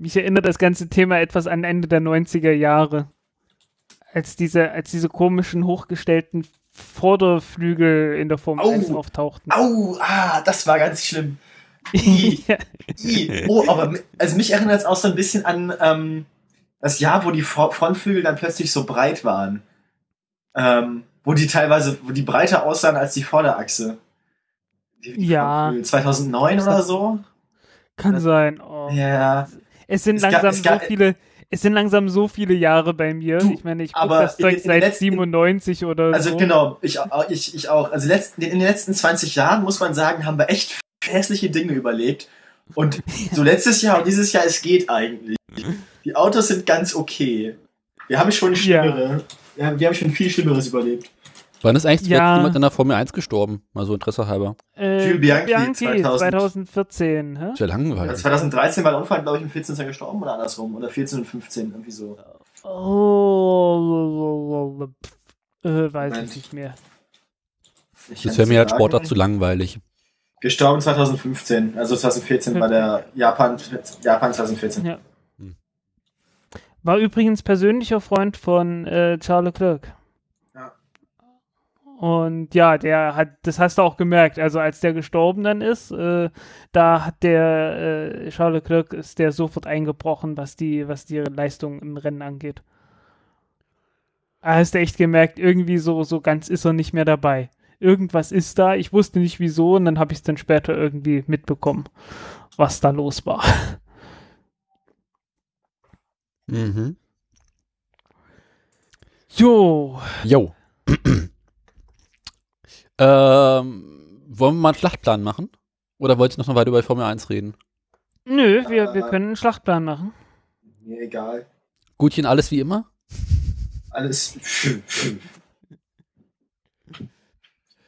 Mich erinnert das ganze Thema etwas an Ende der 90er Jahre. Als diese, als diese komischen hochgestellten Vorderflügel in der Formel Au. 1 auftauchten. Au, ah, das war ganz schlimm. I. I. Oh, aber also mich erinnert es auch so ein bisschen an ähm, das Jahr, wo die Fro- Frontflügel dann plötzlich so breit waren. Ähm, wo die teilweise, wo die breiter aussahen als die Vorderachse. Die, die Ja. Frontflügel. 2009 oder so? Kann sein. Oh. Ja. Es sind Es gab- langsam es gab- so viele, es sind langsam so viele Jahre bei mir. Du, ich meine, ich gucke das Zeug seit letzten- 97 oder Also so. genau, ich, ich, ich auch. Also letzten, in den letzten 20 Jahren, muss man sagen, haben wir echt hässliche Dinge überlebt. Und so letztes Jahr und dieses Jahr, es geht eigentlich. Die Autos sind ganz okay. Wir haben schon schlimmere. Ja. Wir haben schon viel Schlimmeres überlebt. Wann ist eigentlich Ja. jemand in der Formel 1 gestorben? Mal so Interesse halber. Äh, Jules Bianchi, 2000. 2000. 2014. Hä? Ist ja langweilig. Also 2013 war der Unfall, glaube ich, im 14. ist er gestorben oder andersrum. Oder 14 und 15, irgendwie so. Oh, äh, weiß Moment. ich nicht mehr. Ich Das wäre mir als. Sportler zu langweilig. Gestorben 2015. Also 2014 war der Japan, Japan 2014. Ja. War übrigens persönlicher Freund von äh, Charles Leclerc. Und ja, der hat, das hast du auch gemerkt. Also als der gestorben dann ist, äh, da hat der äh, Charles Leclerc ist der sofort eingebrochen, was die, was die Leistung im Rennen angeht. Da hast du echt gemerkt, irgendwie so, so ganz ist er nicht mehr dabei. Irgendwas ist da, ich wusste nicht wieso und dann habe ich es dann später irgendwie mitbekommen, was da los war. Mhm. Jo, Jo. ähm, wollen wir mal einen Schlachtplan machen? Oder wollt ihr noch weiter über Formel 1 reden? Nö, wir, wir können einen Schlachtplan machen. Mir egal. Gutchen, alles wie immer? Alles.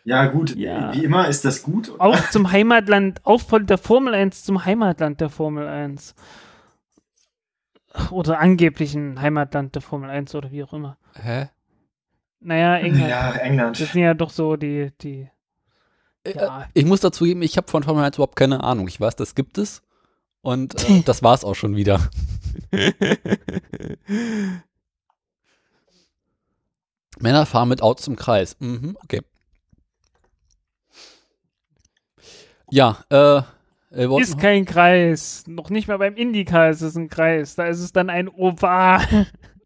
Ja, gut. Ja. Wie immer ist das gut. Auch zum Heimatland, auch von der Formel 1 zum Heimatland der Formel 1. Oder angeblichen Heimatland der Formel 1 oder wie auch immer. Hä? Naja, England. Ja, England. Das sind ja doch so die, die. Äh, Ja. Ich muss dazu geben, ich habe von Formel 1 überhaupt keine Ahnung. Ich weiß, das gibt es. Und äh, das war's auch schon wieder. Männer fahren mit Autos im Kreis. Mhm, okay. Ja, äh, äh Ist kein Kreis. Noch nicht mal beim Indycar ist es ein Kreis. Da ist es dann ein Oval.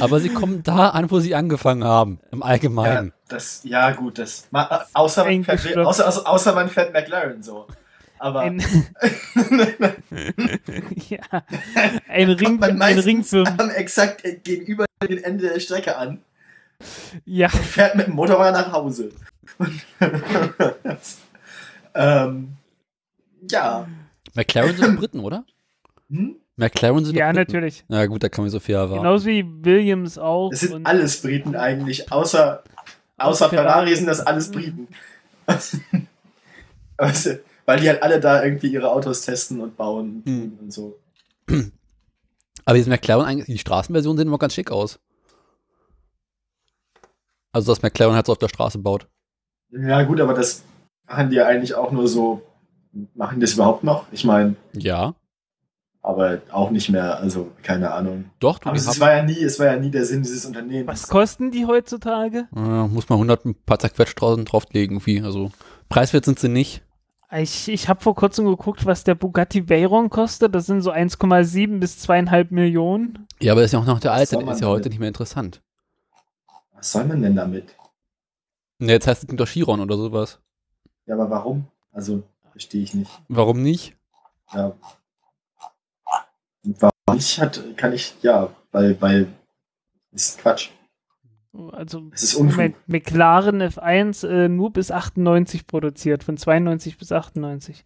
aber sie kommen da an, wo sie angefangen haben. Im Ja, Allgemeinen. das, ja, gut, das. Ma, äh, außer, man fährt, außer, außer, außer man fährt McLaren so. Aber Ein, ja, ein Ring, man ein meistens Ringfirmen. am exakt gegenüber dem Ende der Strecke an Ja, und fährt mit dem Motorrad nach Hause. ähm, ja. McLaren sind Briten, oder? Hm? McLaren sind ja, natürlich. Na gut, da kann man so viel erwarten. Genauso wie Williams auch. Es sind und- alles Briten eigentlich, außer, außer Ferrari Ferrari. sind das alles Briten. Weil die halt alle da irgendwie ihre Autos testen und bauen und, Hm. und so. Aber diese McLaren, eigentlich, die Straßenversion sehen immer ganz schick aus. Also, dass McLaren halt so auf der Straße baut. Ja, gut, aber das machen die ja eigentlich auch nur so. Machen die das überhaupt noch? Ich meine, Ja. Aber auch nicht mehr, also keine Ahnung. Doch, du Aber es war ja nie, es war ja nie der Sinn dieses Unternehmens. Was kosten die heutzutage? äh, muss man 100 ein paar zerquetscht draußen drauflegen, irgendwie. Also, preiswert sind sie nicht. Ich, ich habe vor kurzem geguckt, was der Bugatti Veyron kostet. Das sind so 1,7 bis 2,5 Millionen. Ja, aber das ist ja auch noch der alte, man ist ja heute damit? nicht mehr interessant. Was soll man denn damit? Ne, jetzt heißt es doch Chiron oder sowas. Ja, aber warum? Also, verstehe ich nicht. Warum nicht? Ja. Warum nicht hat, kann ich, ja, weil, weil, ist Quatsch. Also Es ist Unfug. McLaren F1 äh, nur bis 98 produziert, von 92 bis 98.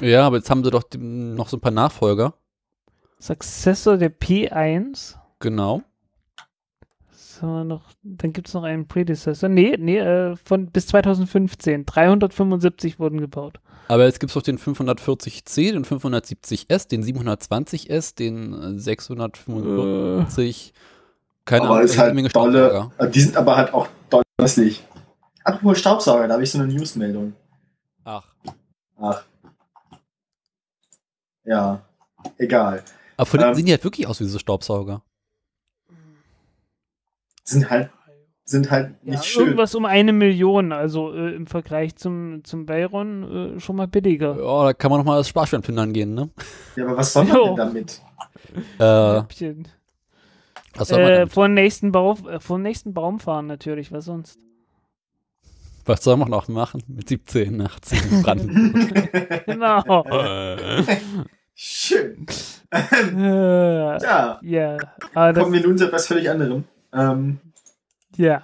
Ja, aber jetzt haben sie doch die- noch so ein paar Nachfolger. Successor der P1. Genau. So, noch, dann gibt es noch einen Predecessor. Nee, nee, äh, von bis 2015. 375 wurden gebaut. Aber jetzt gibt es doch den 540C, den 570S, den 720S, den äh, 645. Keine aber Ahnung, ist eine halt Menge dolle, Staubsauger. äh, die sind aber halt auch doll hässlich. Apropos Staubsauger, da habe ich so eine Newsmeldung. Ach. Ach. Ja, egal. Aber von denen Ähm. sehen die halt wirklich aus wie so Staubsauger. Sind halt, sind halt Ja, nicht schön. irgendwas um eine Million, also äh, im Vergleich zum, zum Bayron äh, schon mal billiger. Ja, da kann man nochmal das Sparschwein plündern gehen, ne? Ja, aber was soll man Jo. denn damit? Äh, was soll man Äh, damit? vor den nächsten Bau, äh, vor den nächsten Baum fahren natürlich, was sonst? Was soll man noch machen mit 17, 18 in Brandenburg? Genau. Schön. äh, Ja, ja, aber das, kommen wir nun zu etwas völlig anderem. Ähm, ja.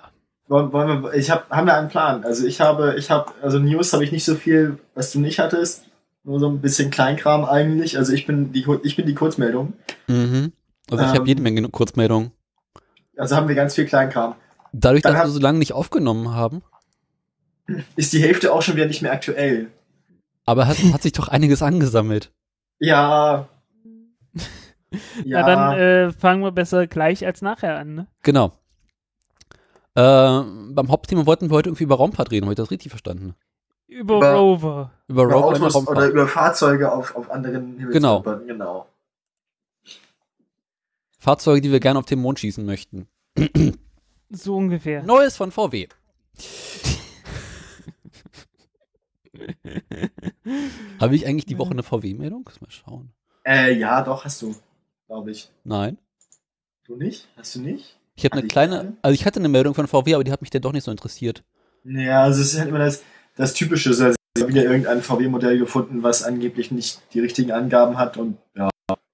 wollen, wollen wir, ich habe, haben wir einen Plan. Also ich habe, ich habe, also News habe ich nicht so viel, was du nicht hattest. Nur so ein bisschen Kleinkram eigentlich. Also ich bin die, ich bin die Kurzmeldung. mhm. Also ich Ähm. habe jede Menge Kurzmeldungen. Also haben wir ganz viel Kleinkram. Dadurch, dann dass hab- wir so lange nicht aufgenommen haben, Ist die Hälfte auch schon wieder nicht mehr aktuell. aber hat, hat sich doch einiges angesammelt. Ja. Ja, Na dann äh, fangen wir besser gleich als nachher an, ne? Genau. Äh, beim Hauptthema wollten wir heute irgendwie über Raumfahrt reden, habe ich das richtig verstanden? Über, Über- Rover. Über, über Rover Autos Raumfahrt. oder über Fahrzeuge auf, auf anderen Himmelskörpern. Genau. Fahrzeuge, die wir gerne auf den Mond schießen möchten. So ungefähr. Neues von VW. Habe ich eigentlich die Woche eine VW-Meldung? Mal schauen. Äh, ja, doch, hast du. Glaube ich. Nein. Du nicht? Hast du nicht? Ich habe Hatte eine kleine, keine? also ich hatte eine Meldung von VW, aber die hat mich dann doch nicht so interessiert. Ja, also es ist halt immer das, das Typische. Also ich habe wieder irgendein VW-Modell gefunden, was angeblich nicht die richtigen Angaben hat und ja,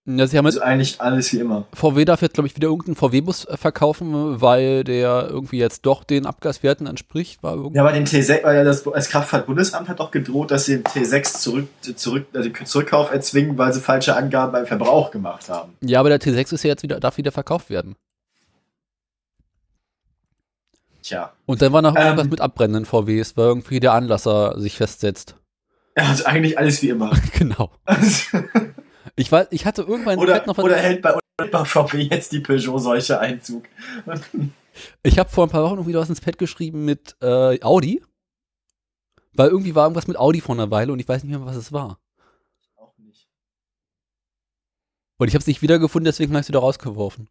Ja, sie haben also jetzt, eigentlich alles wie immer. VW darf jetzt, glaube ich, wieder irgendeinen VW-Bus äh, verkaufen, weil der irgendwie jetzt doch den Abgaswerten entspricht. War irgendwie Ja, aber den T6, weil das, das Kraftfahrtbundesamt hat doch gedroht, dass sie den T6 zurück, zurück, also den Zurückkauf erzwingen, weil sie falsche Angaben beim Verbrauch gemacht haben. Ja, aber der T6 ist ja jetzt wieder, darf wieder verkauft werden. Tja. Und dann war noch Ähm. irgendwas mit abbrennenden VWs, weil irgendwie der Anlasser sich festsetzt. Ja, Also eigentlich alles wie immer. genau. Ich weiß, ich hatte irgendwann oder, noch oder hält bei, bei VW jetzt die Peugeot-Seuche Einzug. ich habe vor ein paar Wochen irgendwie was ins Pad geschrieben mit äh, Audi. Weil irgendwie war irgendwas mit Audi vor einer Weile und ich weiß nicht mehr, was es war. Auch nicht. Und ich habe es nicht wiedergefunden, deswegen habe ich es wieder rausgeworfen.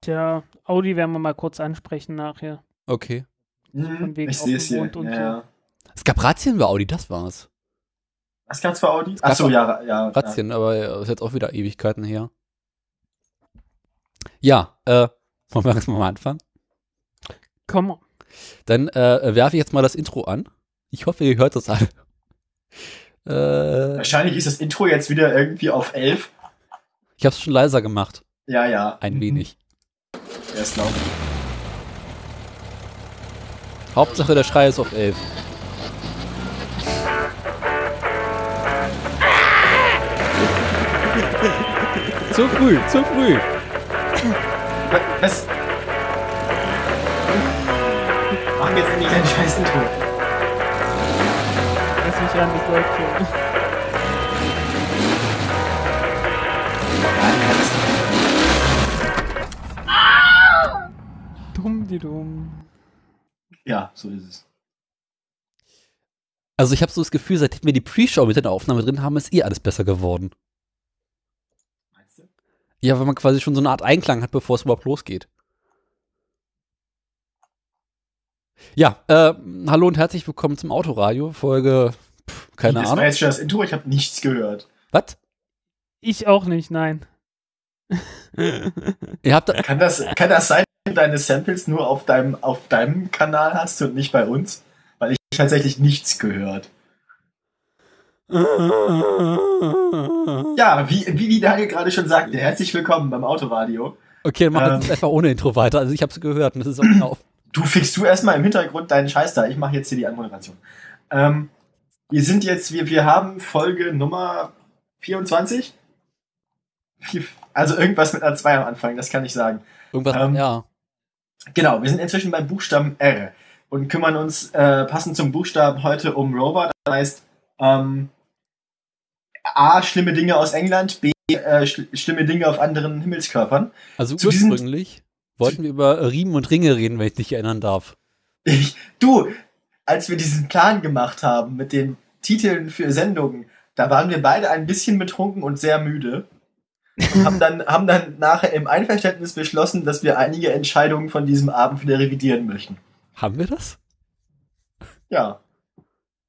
Tja, Audi werden wir mal kurz ansprechen nachher. Okay. Hm, ich sehe es hier. Ja, so. Es gab Razzien bei Audi, das war's. Was gab's bei Audi? Achso, auch ja, ja. Razzien, aber äh, ist jetzt auch wieder Ewigkeiten her. Ja, äh, wollen wir erstmal mal anfangen? Komm, Dann äh, werfe ich jetzt mal das Intro an. Ich hoffe, ihr hört das alle. Ja. Äh, Wahrscheinlich ist das Intro jetzt wieder irgendwie auf 11. ich habe es schon leiser gemacht, Ja, ja. ein Mhm. wenig. Ja, ist laut. Hauptsache der Schrei ist auf 11. zu früh, zu früh. Was? Mach jetzt endlich dein scheiß Intro. lass mich ran, das läuft schon. Dumm, die dumm. Ja, so ist es. Also ich habe so das Gefühl, seitdem wir die Pre-Show mit in der Aufnahme drin haben, ist eh alles besser geworden. Ja, weil man quasi schon so eine Art Einklang hat, bevor es überhaupt losgeht. Ja, äh, hallo und herzlich willkommen zum Autoradio, Folge, pff, keine das war Ahnung. jetzt schon das Intro, ich habe nichts gehört. Was? Ich auch nicht, nein. Ihr habt, da- Kann das, kann das sein, dass du deine Samples nur auf deinem, auf deinem Kanal hast und nicht bei uns? Weil ich tatsächlich nichts gehört. Ja, wie, wie, Daniel gerade schon sagte, herzlich willkommen beim Autoradio. Okay, dann machen wir Ähm. einfach ohne Intro weiter. Also ich habe es gehört und das ist auch genau. Du fixst du erstmal im Hintergrund deinen Scheiß da. Ich mache jetzt hier die Anmoderation. Ähm, wir sind jetzt, wir, wir haben Folge Nummer 24. Vier- Also irgendwas mit einer 2 am Anfang, das kann ich sagen. Irgendwas, Ähm. ja. Genau, wir sind inzwischen beim Buchstaben R und kümmern uns äh, passend zum Buchstaben heute um Rover. Das heißt, ähm, A, schlimme Dinge aus England, B, äh, schl schlimme Dinge auf anderen Himmelskörpern. Also zu ursprünglich wollten wir über Riemen und Ringe reden, wenn ich dich erinnern darf. Ich, du, als wir diesen Plan gemacht haben mit den Titeln für Sendungen, Da waren wir beide ein bisschen betrunken und sehr müde. Und haben dann, haben dann nachher im Einverständnis beschlossen, dass wir einige Entscheidungen von diesem Abend wieder revidieren möchten. Haben wir das? Ja.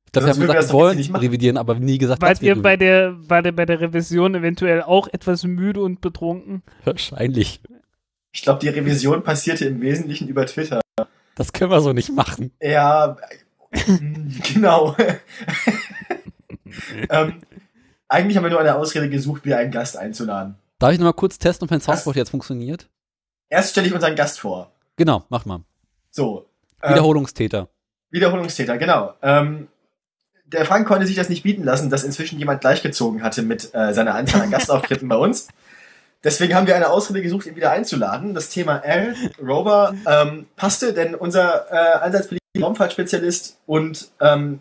Ich glaube, wir haben würden wir das gesagt, wir wollen revidieren, aber nie gesagt, Wart dass wir ihr bei der, bei, der, bei der Revision eventuell auch etwas müde und betrunken? Wahrscheinlich. Ich glaube, die Revision passierte im Wesentlichen über Twitter. Das können wir so nicht machen. Ja, genau. ähm, eigentlich haben wir nur eine Ausrede gesucht, wieder einen Gast einzuladen. Darf ich noch mal kurz testen, ob mein Soundboard jetzt funktioniert? Erst stelle ich unseren Gast vor. Genau, mach mal. So. ähm, Wiederholungstäter. Wiederholungstäter, genau. Ähm, der Frank konnte sich das nicht bieten lassen, dass inzwischen jemand gleichgezogen hatte mit äh, seiner Anzahl an Gastauftritten bei uns. Deswegen haben wir eine Ausrede gesucht, ihn wieder einzuladen. Das Thema L, Rover, ähm, passte, denn unser äh, allseits Raumfahrtspezialist und ähm,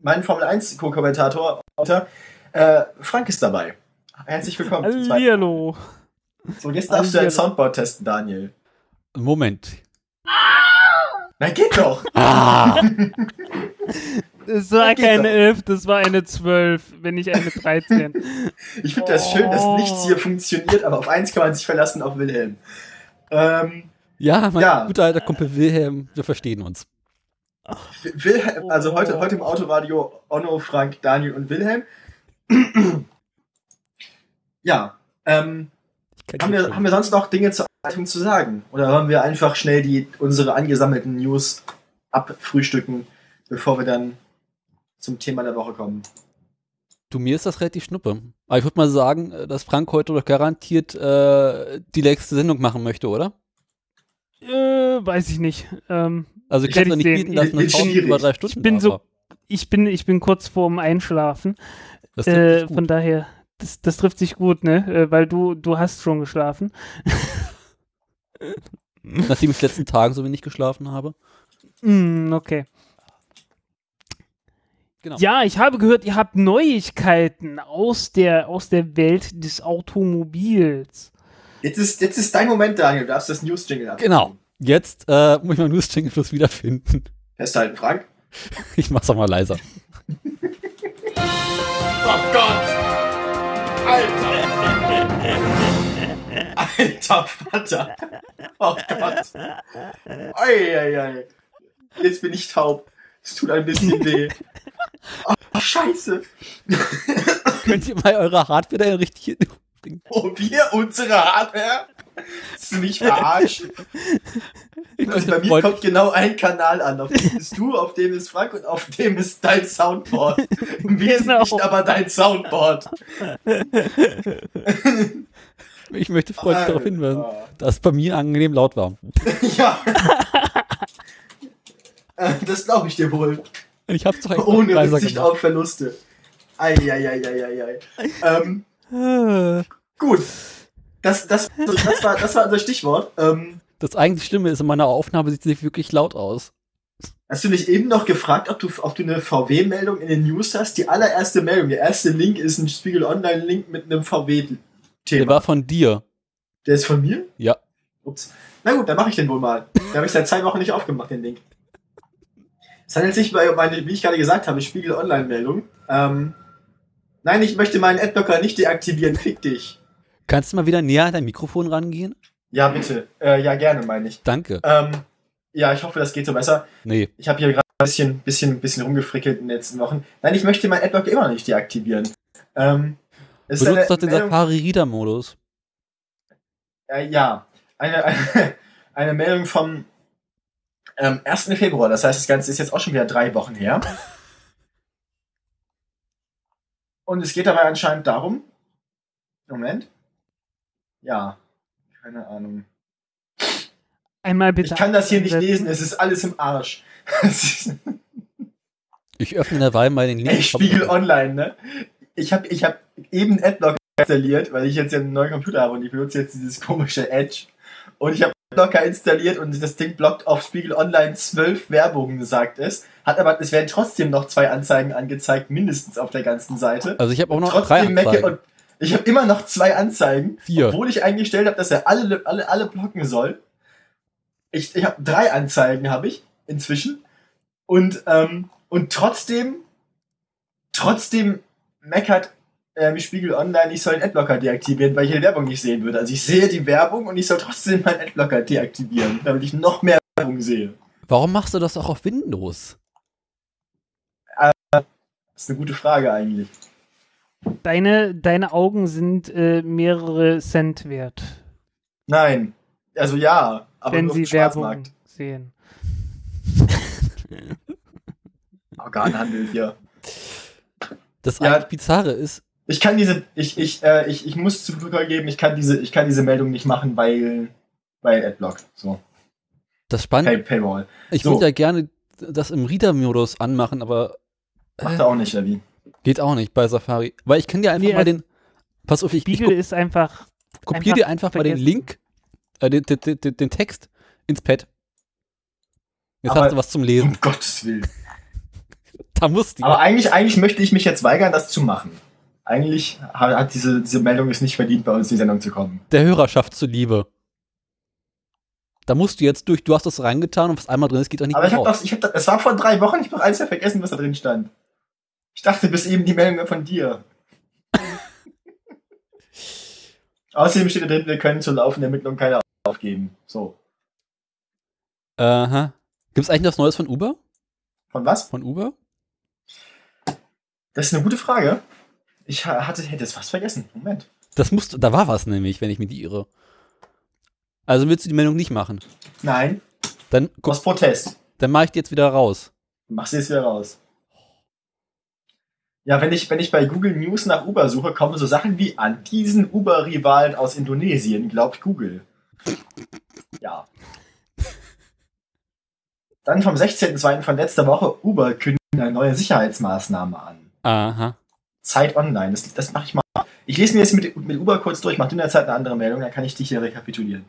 mein Formel 1 Co-Kommentator äh, Frank ist dabei. Herzlich willkommen. Hallihallo. So, jetzt darfst du dein. Soundboard testen, Daniel. Moment. Na, geht doch. Ah! Es war keine doch. 11, das war eine 12, wenn nicht eine 13. Ich finde das schön, dass Oh. nichts hier funktioniert, aber auf eins kann man sich verlassen, auf Wilhelm. Ähm, ja, mein Ja. guter alter Kumpel Wilhelm, wir verstehen uns. Wilhelm, also heute, heute im Autoradio Onno, Frank, Daniel und Wilhelm. ja, ähm, haben, wir, haben wir sonst noch Dinge zur Einleitung zu sagen? Oder wollen wir einfach schnell die, unsere angesammelten News abfrühstücken, bevor wir dann zum Thema der Woche kommen? Du, mir ist das relativ schnuppe. Aber ich würde mal sagen, äh, dass Frank heute doch garantiert äh, die nächste Sendung machen möchte, oder? äh, weiß ich nicht. Ähm, Also ich kann es ich nicht sehen. bieten, dass eine über drei Stunden Ich bin so- ich, bin, ich bin kurz vorm Einschlafen. das trifft Äh, sich gut. von daher, das, das trifft sich gut, ne? Äh, weil du, du hast schon geschlafen. Nachdem ich letzten Tagen so wenig geschlafen habe. Mm, okay. Genau. Ja, ich habe gehört, ihr habt Neuigkeiten aus der, aus der Welt des Automobils. Jetzt ist, jetzt ist dein Moment, Daniel. Du darfst das News-Jingle ab. Genau. Jetzt äh, muss ich mal News Jingle Fluss wiederfinden. Festhalten, Frank. Ich mach's auch mal leiser. Oh Gott! Alter! Alter Vater! Oh Gott! Eieiei! Jetzt bin ich taub. Es tut ein bisschen weh. Oh, Scheiße! Könnt ihr mal eure Hardware da richtig Oh, wir unsere Hardware? Willst du mich verarschen? Ich Also bei mir kommt genau ein Kanal an. Auf dem bist du, auf dem ist Frank und auf dem ist dein Soundboard. Im Wesentlichen Genau. aber dein Soundboard. ich möchte freundlich darauf hinweisen, dass es bei mir angenehm laut war. Ja. Äh, das glaube ich dir wohl. Ich hab's doch eigentlich Ohne Rücksicht gemacht. auf Verluste. Eieieiei. Ähm, Äh, gut. Das, das, das, war, das war unser Stichwort. Ähm, Das eigentlich Schlimme ist, in meiner Aufnahme sieht sie wirklich laut aus. hast du dich eben noch gefragt, ob du, ob du eine VW-Meldung in den News hast? Die allererste Meldung, der erste Link ist ein Spiegel Online-Link mit einem Der VW-Thema. war von dir. Der ist von mir? Ja. Ups. Na gut, dann mache ich den wohl mal. Den habe ich seit zwei Wochen nicht aufgemacht, den Link. Es handelt sich bei meine, wie ich gerade gesagt habe, Spiegel Online-Meldung. Ähm, nein, ich möchte meinen Adblocker nicht deaktivieren. Fick dich. Kannst du mal wieder näher an dein Mikrofon rangehen? Ja, bitte. Äh, ja, gerne, meine ich. Danke. Ähm, ja, ich hoffe, das geht so besser. Nee. Ich habe hier gerade ein bisschen, bisschen, bisschen rumgefrickelt in den letzten Wochen. Nein, ich möchte meinen Adblocker immer noch nicht deaktivieren. Ähm, es ist Benutzt eine doch den Meldung- Safari Reader Modus. Äh, ja, eine, eine, eine Meldung vom ähm, 1. Februar. Das heißt, das Ganze ist jetzt auch schon wieder drei Wochen her. Und es geht dabei anscheinend darum. Moment. Ja, keine Ahnung. einmal bitte. Ich kann das hier nicht lesen, es ist alles im Arsch. Ich öffne derweil mal den Link. Ey, Spiegel Online, ne? Ich habe ich hab eben Adblocker installiert, weil ich jetzt ja einen neuen Computer habe und ich benutze jetzt dieses komische Edge. Und ich habe Adblocker installiert und das Ding blockt auf Spiegel Online zwölf Werbungen, sagt es. Hat aber, es werden trotzdem noch zwei Anzeigen angezeigt, mindestens auf der ganzen Seite. Also ich habe auch noch drei trotzdem Anzeigen. ich habe immer noch zwei Anzeigen, Vier. obwohl ich eingestellt habe, dass er alle, alle, alle blocken soll. Ich, ich habe drei Anzeigen habe ich inzwischen und ähm, und trotzdem trotzdem meckert äh, Spiegel Online, ich soll den Adblocker deaktivieren, weil ich die Werbung nicht sehen würde. Also ich sehe die Werbung und ich soll trotzdem meinen Adblocker deaktivieren, damit ich noch mehr Werbung sehe. Warum machst du das auch auf Windows? Das ist eine gute Frage eigentlich. Deine, deine Augen sind äh, mehrere Cent wert, Nein. Also ja, aber wenn nur auf sie dem Werbung Schwarzmarkt. sehen. Organhandel hier. Das Ja. eigentlich Bizarre ist, Ich kann diese, ich, ich, äh, ich, ich muss zu geben, ich kann diese, ich kann diese Meldung nicht machen, weil, weil Adblock. So. das Spannende, Pay, Paywall. ich so. würde ja gerne das im Reader-Modus anmachen, aber Macht äh, er auch nicht, Levi. geht auch nicht bei Safari. Weil ich kann dir einfach Nee, mal den, pass auf, ich, ich Spiegel ist einfach, kopiere dir einfach mal den vergessen. Link, äh, den, den, den, den Text ins Pad. Jetzt Aber- hast du was zum Lesen. Um Gottes Willen. Da musst du. Aber eigentlich, eigentlich möchte ich mich jetzt weigern, das zu machen. Eigentlich hat diese, diese Meldung es nicht verdient, bei uns in die Sendung zu kommen. der Hörerschaft zuliebe. Da musst du jetzt durch, du hast das reingetan und was einmal drin ist, geht auch nicht Aber ich mehr habe raus. doch, ich hab, doch- es war vor drei Wochen, ich habe ja vergessen, was da drin stand. Ich dachte bis eben die Meldung von dir. Außerdem steht da drin, wir können zur laufenden Ermittlung keine aufgeben. So. Aha. Gibt es eigentlich was Neues von Uber? Von was? Von Uber? Das ist eine gute Frage. Ich ha- hatte, hätte es fast vergessen. Moment. Das musst da war was nämlich, wenn ich mich irre. Also willst du die Meldung nicht machen? Nein, Dann, guck, aus Protest. dann mache ich die jetzt wieder raus. Mach sie jetzt wieder raus. Ja, wenn ich, wenn ich bei Google News nach Uber suche, kommen so Sachen wie an diesen Uber-Rivalen aus Indonesien, glaubt Google. Ja. Dann vom 16.02. von letzter Woche, Uber kündigt eine neue Sicherheitsmaßnahme an. Aha. Zeit online, das, das mache ich mal. Ich lese mir jetzt mit, mit Uber kurz durch, mach du in der Zeit eine andere Meldung, dann kann ich dich hier rekapitulieren.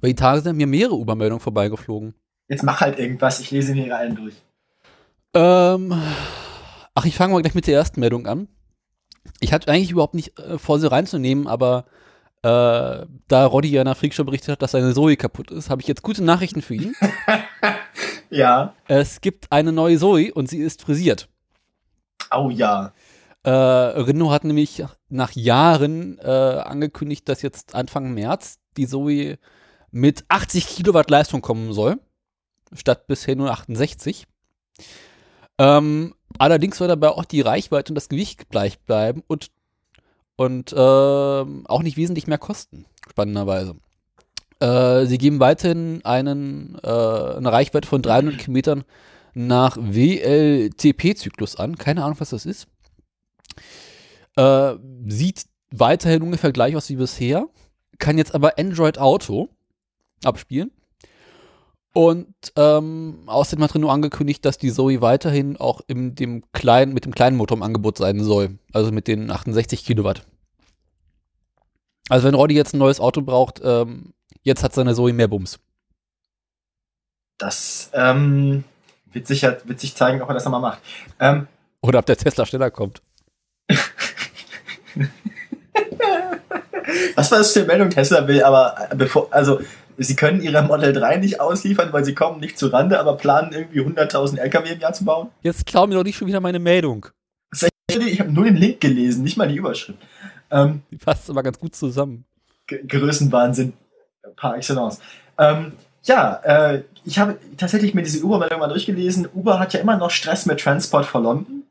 Weil die Tage sind mir mehrere Uber-Meldungen vorbeigeflogen. Jetzt mach halt irgendwas, ich lese mir hier allen durch. Ähm, ach, ich fange mal gleich mit der ersten Meldung an. Ich hatte eigentlich überhaupt nicht äh, vor, sie reinzunehmen, aber äh, da Roddy ja der Freakshow berichtet hat, dass seine Zoe kaputt ist, habe ich jetzt gute Nachrichten für ihn. Ja. es gibt eine neue Zoe und sie ist frisiert. Oh ja. Äh, Renault hat nämlich nach Jahren äh, angekündigt, dass jetzt Anfang März die Zoe mit 80 Kilowatt Leistung kommen soll, statt bisher nur 68. Ähm, allerdings soll dabei auch die Reichweite und das Gewicht gleich bleiben und, und ähm, auch nicht wesentlich mehr kosten, spannenderweise. Äh, sie geben weiterhin einen, äh, eine Reichweite von 300 Kilometern nach WLTP-Zyklus an. Keine Ahnung, was das ist. Äh, sieht weiterhin ungefähr gleich aus wie bisher. Kann jetzt aber Android Auto abspielen. Und ähm, außerdem hat Renault angekündigt, dass die Zoe weiterhin auch im, dem kleinen, mit dem kleinen Motor im Angebot sein soll. Also mit den 68 Kilowatt. Also wenn Roddy jetzt ein neues Auto braucht, ähm, jetzt hat seine Zoe mehr Bums. Das ähm, wird, sicher, wird sich zeigen, ob er das nochmal macht. Ähm, Oder ob der Tesla schneller kommt. was war das für eine Meldung Tesla will, aber äh, bevor, also sie können ihre Model 3 nicht ausliefern, weil sie kommen nicht zu Rande, aber planen irgendwie 100.000 LKW im Jahr zu bauen. Jetzt klau mir doch nicht schon wieder meine Meldung. Ich habe nur den Link gelesen, nicht mal die Überschrift. Ähm, Die passt aber ganz gut zusammen. G- Größenwahnsinn par excellence. Ähm, ja, äh, ich habe tatsächlich mir diese Uber-Meldung mal durchgelesen. Uber hat ja immer noch Stress mit Transport for London.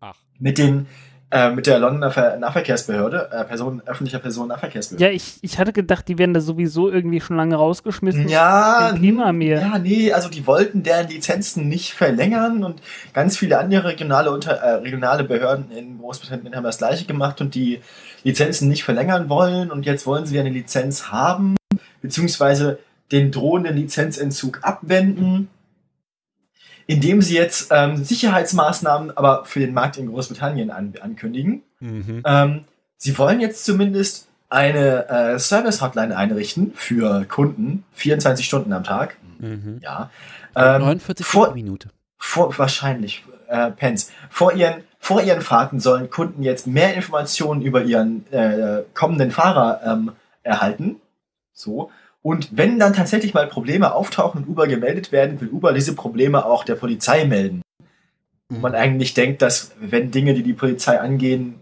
Ach. Mit den äh, mit der Londoner Ver Nahverkehrsbehörde, äh, Person, öffentlicher Personennahverkehrsbehörde. Ja, ich, ich hatte gedacht, die werden da sowieso irgendwie schon lange rausgeschmissen. Ja, Klima mehr. Ja, nee, also die wollten deren Lizenzen nicht verlängern und ganz viele andere regionale, unter, äh, regionale Behörden in Großbritannien haben das gleiche gemacht und die Lizenzen nicht verlängern wollen und jetzt wollen sie eine Lizenz haben, beziehungsweise den drohenden Lizenzentzug abwenden, indem sie jetzt ähm, Sicherheitsmaßnahmen aber für den Markt in Großbritannien an, ankündigen. Mhm. Ähm, sie wollen jetzt zumindest eine äh, Service-Hotline einrichten für Kunden, 24 Stunden am Tag. Mhm. Ja. Ähm, 49 vor- Minute. vor, wahrscheinlich, äh, Pence. Vor ihren, vor ihren Fahrten sollen Kunden jetzt mehr Informationen über ihren äh, kommenden Fahrer ähm, erhalten. So. Und wenn dann tatsächlich mal Probleme auftauchen und Uber gemeldet werden, will Uber diese Probleme auch der Polizei melden. wo man eigentlich denkt, dass wenn Dinge, die die Polizei angehen,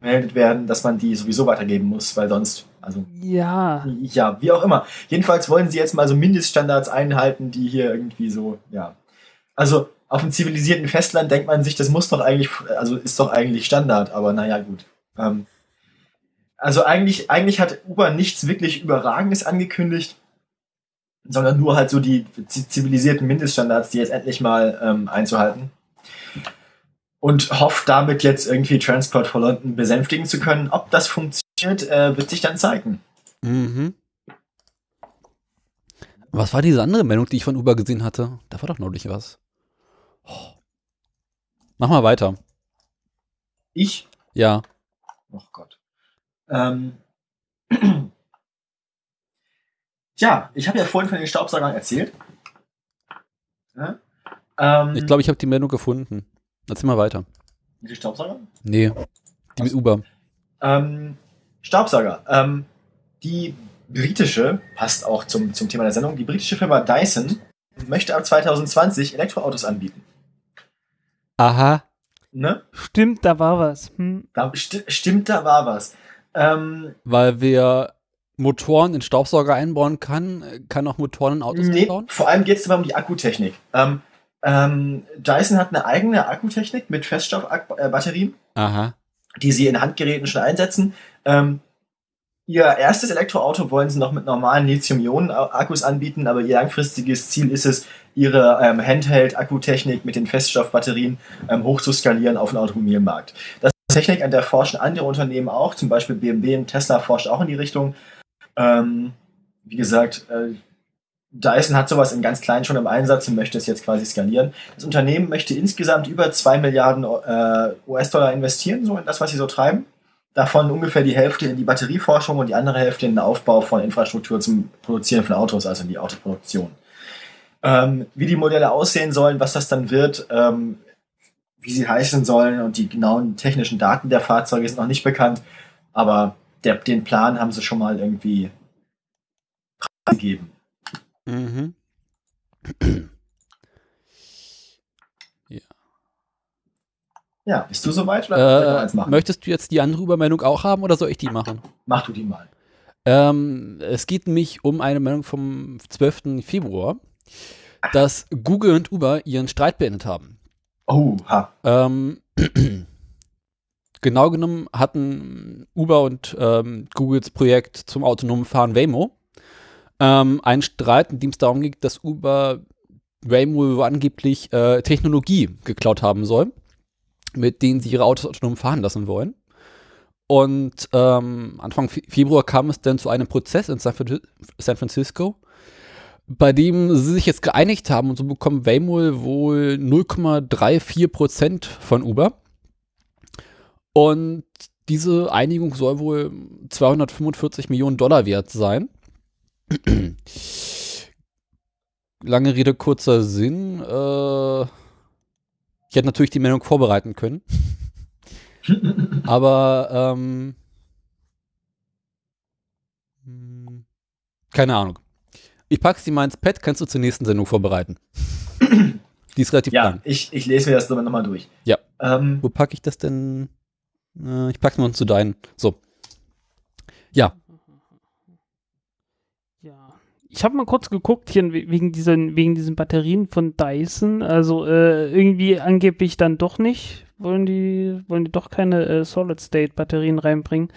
gemeldet werden, dass man die sowieso weitergeben muss, weil sonst, also Ja. ja, wie auch immer. Jedenfalls wollen sie jetzt mal so Mindeststandards einhalten, die hier irgendwie so, ja. Also auf einem zivilisierten Festland denkt man sich, das muss doch eigentlich, also ist doch eigentlich Standard, aber naja, gut. Ähm, also eigentlich, eigentlich hat Uber nichts wirklich Überragendes angekündigt, sondern nur halt so die zi- zivilisierten Mindeststandards, die jetzt endlich mal ähm, einzuhalten. Und hofft damit jetzt irgendwie Transport for London besänftigen zu können. Ob das funktioniert, äh, wird sich dann zeigen. Mhm. Was war diese andere Meldung, die ich von Uber gesehen hatte? Da war doch neulich was. Oh. Mach mal weiter. Ich Ja. Oh Gott. Ähm. Tja, ich habe ja vorhin von den Staubsaugern erzählt. Ja? Ähm, Ich glaube, ich habe die Meldung gefunden. Erzähl mal weiter. Mit den Staubsaugern? Nee. Die mit Uber. Ähm, Staubsauger. Ähm, die britische, passt auch zum, zum Thema der Sendung, die britische Firma Dyson möchte ab 2020 Elektroautos anbieten. Aha. Ne? Stimmt, da war was. Hm. Da sti stimmt, da war was. Ähm, Weil wer Motoren in Staubsauger einbauen kann, kann auch Motoren in Autos Nee, einbauen? vor allem geht es dabei um die Akkutechnik. Ähm, ähm, Dyson hat eine eigene Akkutechnik mit Feststoffbatterien, die sie in Handgeräten schon einsetzen. Ähm, ihr erstes Elektroauto wollen sie noch mit normalen Lithium-Ionen-Akkus anbieten, aber ihr langfristiges Ziel ist es, ihre ähm, Handheld-Akkutechnik mit den Feststoffbatterien ähm, hoch zu skalieren auf den Automobilmarkt. Das Technik, an der forschen andere Unternehmen auch, zum Beispiel BMW und Tesla forscht auch in die Richtung. Ähm, wie gesagt, äh, Dyson hat sowas in ganz klein schon im Einsatz und möchte es jetzt quasi skalieren. Das Unternehmen möchte insgesamt über 2 Milliarden äh, US-Dollar investieren, so in das, was sie so treiben. Davon ungefähr die Hälfte in die Batterieforschung und die andere Hälfte in den Aufbau von Infrastruktur zum Produzieren von Autos, also in die Autoproduktion. Ähm, wie die Modelle aussehen sollen, was das dann wird, ähm, wie sie heißen sollen und die genauen technischen Daten der Fahrzeuge sind noch nicht bekannt, aber der, den Plan haben sie schon mal irgendwie gegeben. Mhm. Ja, bist du soweit oder Äh, eins machen? möchtest du jetzt die andere Übermeldung auch haben oder soll ich die machen? Mach du die mal. Ähm, es geht nämlich um eine Meldung vom 12. Februar, dass Google und Uber ihren Streit beendet haben. Oh, ha. Ähm, genau genommen hatten Uber und ähm, Googles Projekt zum autonomen Fahren Waymo ähm, einen Streit, in dem es darum ging, dass Uber Waymo angeblich äh, Technologie geklaut haben soll, mit denen sie ihre Autos autonom fahren lassen wollen. Und ähm, Anfang Fe- Februar kam es dann zu einem Prozess in San Francisco, bei dem sie sich jetzt geeinigt haben und so bekommt Waymo wohl 0,34 Prozent von Uber. Und diese Einigung soll wohl 245 Millionen Dollar wert sein. Lange Rede, kurzer Sinn. Äh, ich hätte natürlich die Meldung vorbereiten können. Aber ähm, hm, keine Ahnung. Ich pack's dir mal ins Pad, kannst du zur nächsten Sendung vorbereiten. Die ist relativ Ja, lang. ich, ich lese mir das nochmal durch. Ja. Ähm, Wo packe ich das denn? Äh, ich pack's mal zu deinen. So. Ja. Ja. Ich habe mal kurz geguckt hier we- wegen diesen, wegen diesen Batterien von Dyson. Also äh, irgendwie angeblich dann doch nicht. Wollen die, wollen die doch keine äh, Solid-State-Batterien reinbringen.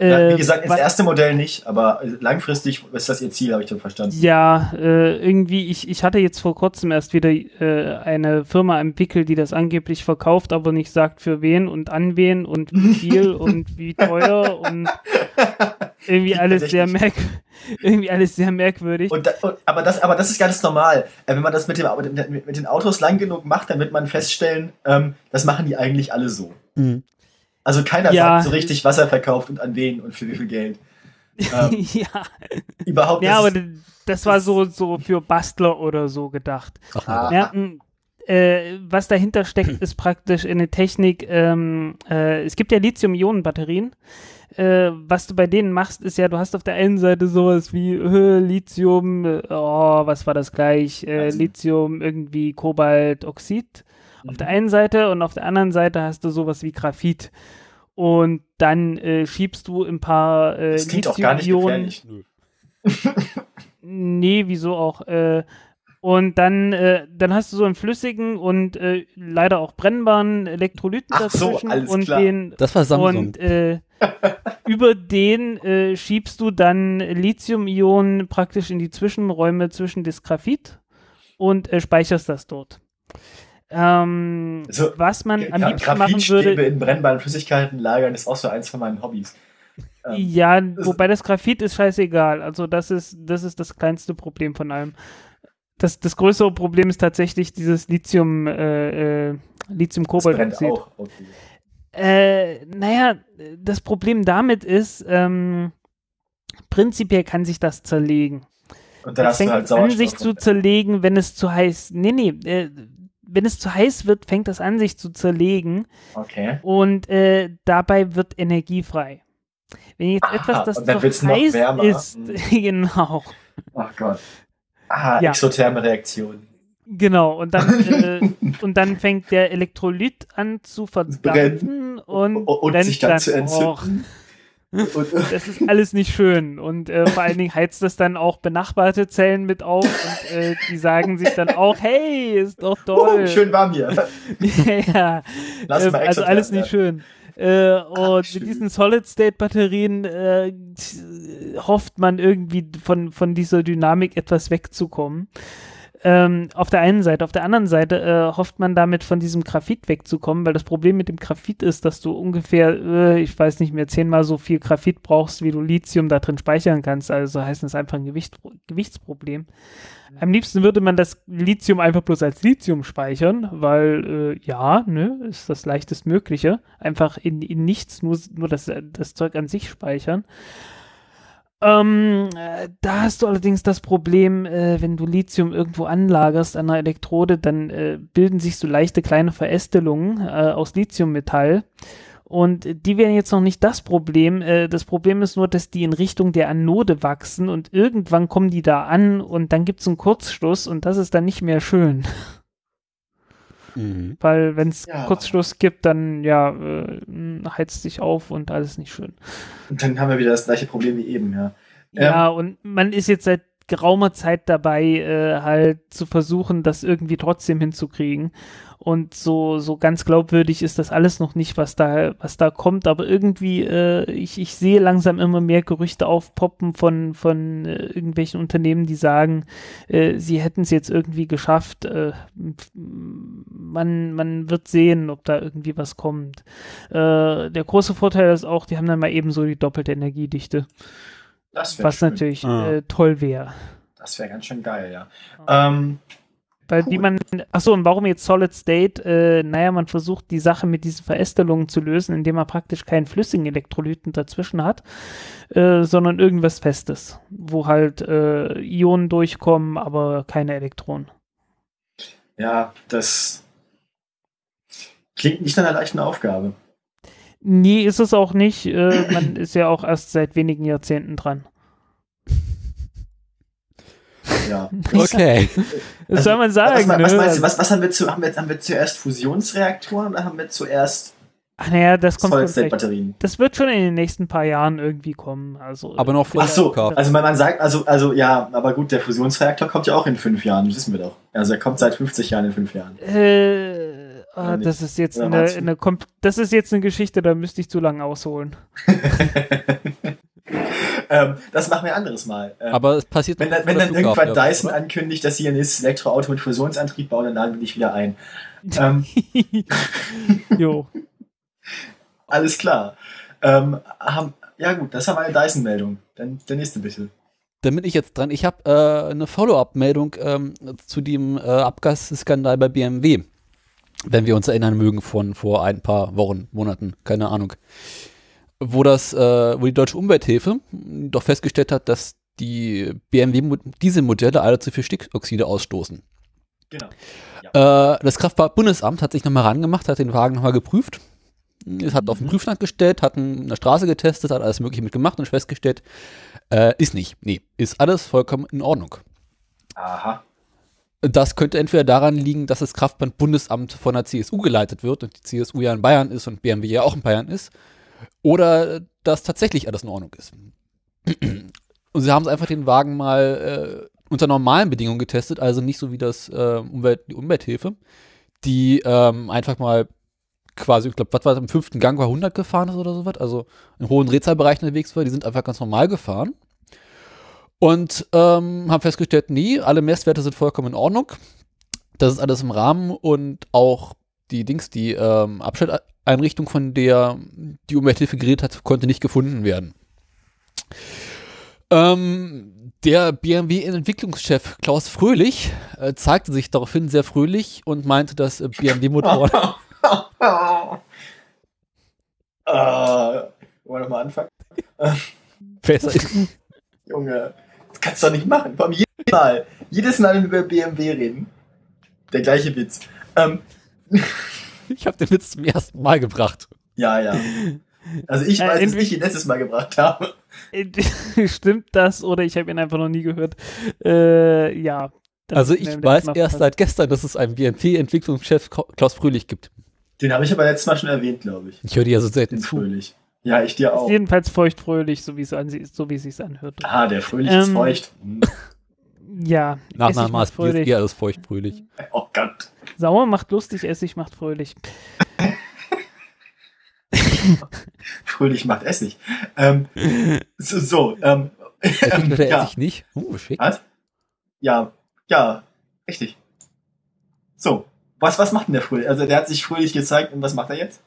Ja, Äh, wie gesagt, ins wa- erste Modell nicht, aber langfristig ist das ihr Ziel, habe ich so verstanden. Ja, äh, irgendwie, ich, ich hatte jetzt vor kurzem erst wieder äh, eine Firma entwickelt, die das angeblich verkauft, aber nicht sagt für wen und an wen und wie viel und wie teuer und irgendwie alles sehr merk irgendwie alles sehr merkwürdig. Und da, und, aber, das, aber das ist ganz normal. Äh, wenn man das mit, dem, mit, mit den Autos lang genug macht, dann wird man feststellen, ähm, das machen die eigentlich alle so. Mhm. Also keiner Ja. sagt so richtig, was er verkauft und an wen und für wie viel Geld. Ähm, ja, überhaupt ja, das aber das war so, so für Bastler oder so gedacht. Ach. Ja, äh, was dahinter steckt, ist praktisch eine Technik. Ähm, äh, es gibt ja Lithium-Ionen-Batterien. Äh, was du bei denen machst, ist ja, du hast auf der einen Seite sowas wie äh, Lithium, äh, oh, was war das gleich? Äh, Lithium, irgendwie Kobaltoxid. auf der einen Seite und auf der anderen Seite hast du sowas wie Graphit. Und dann äh, schiebst du ein paar äh, Das klingt auch gar nicht gefährlich. Nee, wieso auch? Äh, und dann, äh, dann hast du so einen flüssigen und äh, leider auch brennbaren Elektrolyten Ach so, dazwischen alles und klar. den Das war Samsung. und äh, über den äh, schiebst du dann Lithium-Ionen praktisch in die Zwischenräume zwischen das Graphit und äh, speicherst das dort. Ähm, Also, was man am liebsten machen würde, in brennbaren Flüssigkeiten lagern ist auch so eins von meinen Hobbys. Ähm, ja, wobei das Graphit ist scheißegal. Also das ist, das ist das kleinste Problem von allem. Das, das größere Problem ist tatsächlich dieses Lithium, äh, äh, das Lithium-Kobalt. brennt auch. Okay. Äh, naja, das Problem damit ist, ähm, prinzipiell kann sich das zerlegen. Und dann Es hast du fängt halt an, sich zu zerlegen, wenn es zu heiß. Nee, nee, äh, wenn es zu heiß wird, fängt das an, sich zu zerlegen okay. und äh, dabei wird Energie frei. Wenn jetzt Aha, etwas, das dann zu heiß ist, Hm. genau, Oh Gott. Ah, Ja. exotherme Reaktion. genau, und dann, äh, und dann fängt der Elektrolyt an zu verdampfen und, Und, und sich dann, zu Och, entzünden. Und, das ist alles nicht schön und äh, vor allen Dingen heizt das dann auch benachbarte Zellen mit auf und äh, die sagen sich dann auch, hey, ist doch toll. oh, schön warm hier. ja, Lass ähm, mal also alles nicht schön. Äh, und schön. mit diesen Solid-State-Batterien äh, hofft man irgendwie von, von dieser Dynamik etwas wegzukommen. Ähm, auf der einen Seite. Auf der anderen Seite äh, hofft man damit von diesem Graphit wegzukommen, weil das Problem mit dem Graphit ist, dass du ungefähr, äh, ich weiß nicht mehr, zehnmal so viel Graphit brauchst, wie du Lithium da drin speichern kannst. Also heißt das einfach ein Gewicht, Gewichtsproblem. Am liebsten würde man das Lithium einfach bloß als Lithium speichern, weil äh, ja, ne, ist das leichtest Mögliche. Einfach in, in nichts, nur, nur das, das Zeug an sich speichern. Ähm, äh, da hast du allerdings das Problem, äh, wenn du Lithium irgendwo anlagerst an einer Elektrode, dann äh, bilden sich so leichte kleine Verästelungen äh, aus Lithiummetall. Und die wären jetzt noch nicht das Problem. Äh, das Problem ist nur, dass die in Richtung der Anode wachsen und irgendwann kommen die da an und dann gibt es einen Kurzschluss und das ist dann nicht mehr schön. Mhm. Weil wenn es Ja. Kurzschluss gibt, dann ja, äh, heizt sich auf und alles nicht schön. Und dann haben wir wieder das gleiche Problem wie eben, ja. Ja, und man ist jetzt seit geraumer Zeit dabei, äh, halt zu versuchen, das irgendwie trotzdem hinzukriegen. Und so, so ganz glaubwürdig ist das alles noch nicht, was da, was da kommt. Aber irgendwie, äh, ich, ich sehe langsam immer mehr Gerüchte aufpoppen von, von äh, irgendwelchen Unternehmen, die sagen, äh, sie hätten es jetzt irgendwie geschafft. Äh, man, man wird sehen, ob da irgendwie was kommt. Äh, der große Vorteil ist auch, die haben dann mal eben so die doppelte Energiedichte. Was schön. natürlich Ah. äh, toll wäre. Das wäre ganz schön geil, ja. Ähm, Weil Cool. die man, achso, und warum jetzt Solid State? Äh, naja, man versucht die Sache mit diesen Verästelungen zu lösen, indem man praktisch keinen flüssigen Elektrolyten dazwischen hat, äh, sondern irgendwas Festes, wo halt äh, Ionen durchkommen, aber keine Elektronen. ja, das klingt nicht nach einer leichten Aufgabe. Nee, ist es auch nicht. Äh, man ist ja auch erst seit wenigen Jahrzehnten dran. Ja. Okay. Das Also, soll man sagen, was, was, ne? meinst du, was, was haben wir zu, haben wir, haben wir zuerst Fusionsreaktoren oder haben wir zuerst Ach naja, das kommt? Das wird schon in den nächsten paar Jahren irgendwie kommen. Also, Aber noch vor Ach so, also man, man sagt, also, also ja, aber gut, der Fusionsreaktor kommt ja auch in fünf Jahren, das wissen wir doch. Also er kommt seit 50 Jahren in fünf Jahren. Äh, ah, das ist jetzt eine, eine das ist jetzt eine Geschichte, da müsste ich zu lange ausholen. ähm, das machen wir ein anderes Mal. Ähm, Aber es passiert wenn, dann- wenn dann irgendwann Flughafen, Dyson oder? ankündigt, dass sie ihr nächstes Elektroauto mit Fusionsantrieb bauen, dann laden wir dich wieder ein. Ähm, jo. alles klar. Ähm, haben, ja gut, das haben wir eine Dyson-Meldung. Dann der nächste bitte. Dann bin ich jetzt dran. Ich habe äh, eine Follow-up-Meldung ähm, zu dem äh, Abgasskandal bei BMW. Wenn wir uns erinnern mögen von vor ein paar Wochen, Monaten, keine Ahnung. Wo das, äh, wo die Deutsche Umwelthilfe doch festgestellt hat, dass die BMW-Dieselmodelle alle zu viel Stickoxide ausstoßen. Genau. Äh, das Kraftfahrtbundesamt hat sich nochmal rangemacht, hat den Wagen nochmal geprüft. Es hat auf den Prüfstand gestellt, hat in der Straße getestet, hat alles Mögliche mitgemacht und festgestellt, äh, ist nicht. Nee, ist alles vollkommen in Ordnung. Aha. Das könnte entweder daran liegen, dass das Kraftfahrtbundesamt von der CSU geleitet wird und die CSU ja in Bayern ist und BMW ja auch in Bayern ist, oder dass tatsächlich alles in Ordnung ist. Und sie haben es einfach den Wagen mal äh, unter normalen Bedingungen getestet, also nicht so wie das äh, Umwelt, die Umwelthilfe, die ähm, einfach mal quasi, ich glaube, was war das, im fünften Gang war 100 gefahren ist oder sowas, also in hohen Drehzahlbereichen unterwegs war, die sind einfach ganz normal gefahren. Und ähm, haben festgestellt, nee, alle Messwerte sind vollkommen in Ordnung. Das ist alles im Rahmen und auch die Dings, die ähm, Abstelleinrichtung, von der die Umwelthilfe geredet hat, konnte nicht gefunden werden. Ähm, der BMW-Entwicklungschef Klaus Fröhlich äh, zeigte sich daraufhin sehr fröhlich und meinte, dass äh, BMW-Motoren. äh, wollen wir nochmal anfangen? Besser. Junge, das kannst du doch nicht machen. Vor allem jedes Mal. Jedes Mal, wenn wir über BMW reden. Der gleiche Witz. Ähm, ich habe den Witz zum ersten Mal gebracht. Ja, ja. Also ich Äh, weiß, dass entweder- ich ihn letztes Mal gebracht habe. Stimmt das oder ich habe ihn einfach noch nie gehört? Äh, ja. Also ich weiß erst seit gestern, dass es einen BMW-Entwicklungschef Klaus Fröhlich gibt. Den habe ich aber letztes Mal schon erwähnt, glaube ich. Ich höre dir ja so selten Den zu. Fröhlich. Ja, ich dir Ist auch. jedenfalls feuchtfröhlich, so wie es an, so wie es sich anhört. Ah, der Fröhlich ist Ähm, feucht. Hm. Ja, Nach einer Maß ist fröhlich. eher alles feuchtfröhlich. Oh Gott. Sauer macht lustig, Essig macht fröhlich. Fröhlich macht Essig. Ähm, so, so ähm, der ja, Essig nicht. Uh, schick. was? Ja, ja, richtig. So, was, was macht denn der Fröhlich? Also der hat sich fröhlich gezeigt und was macht er jetzt?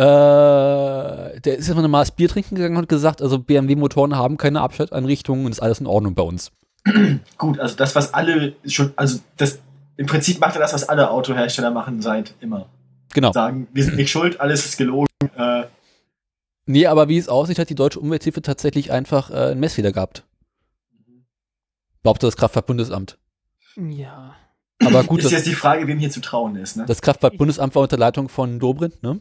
Äh, der ist einfach eine Maß Bier trinken gegangen und gesagt, also BMW-Motoren haben keine Abschalteinrichtungen und ist alles in Ordnung bei uns. Gut, also das, was alle schon, also das, im Prinzip macht er das, was alle Autohersteller machen seit immer. Genau. Sagen, wir sind nicht schuld, alles ist gelogen. Äh, Nee, aber wie es aussieht, hat die deutsche Umwelthilfe tatsächlich einfach äh, einen Messfehler gehabt. Behauptet das Kraftfahrtbundesamt. Ja. Aber gut, ist das, jetzt die Frage, wem hier zu trauen ist, ne? das Kraftfahrtbundesamt war unter Leitung von Dobrindt, ne?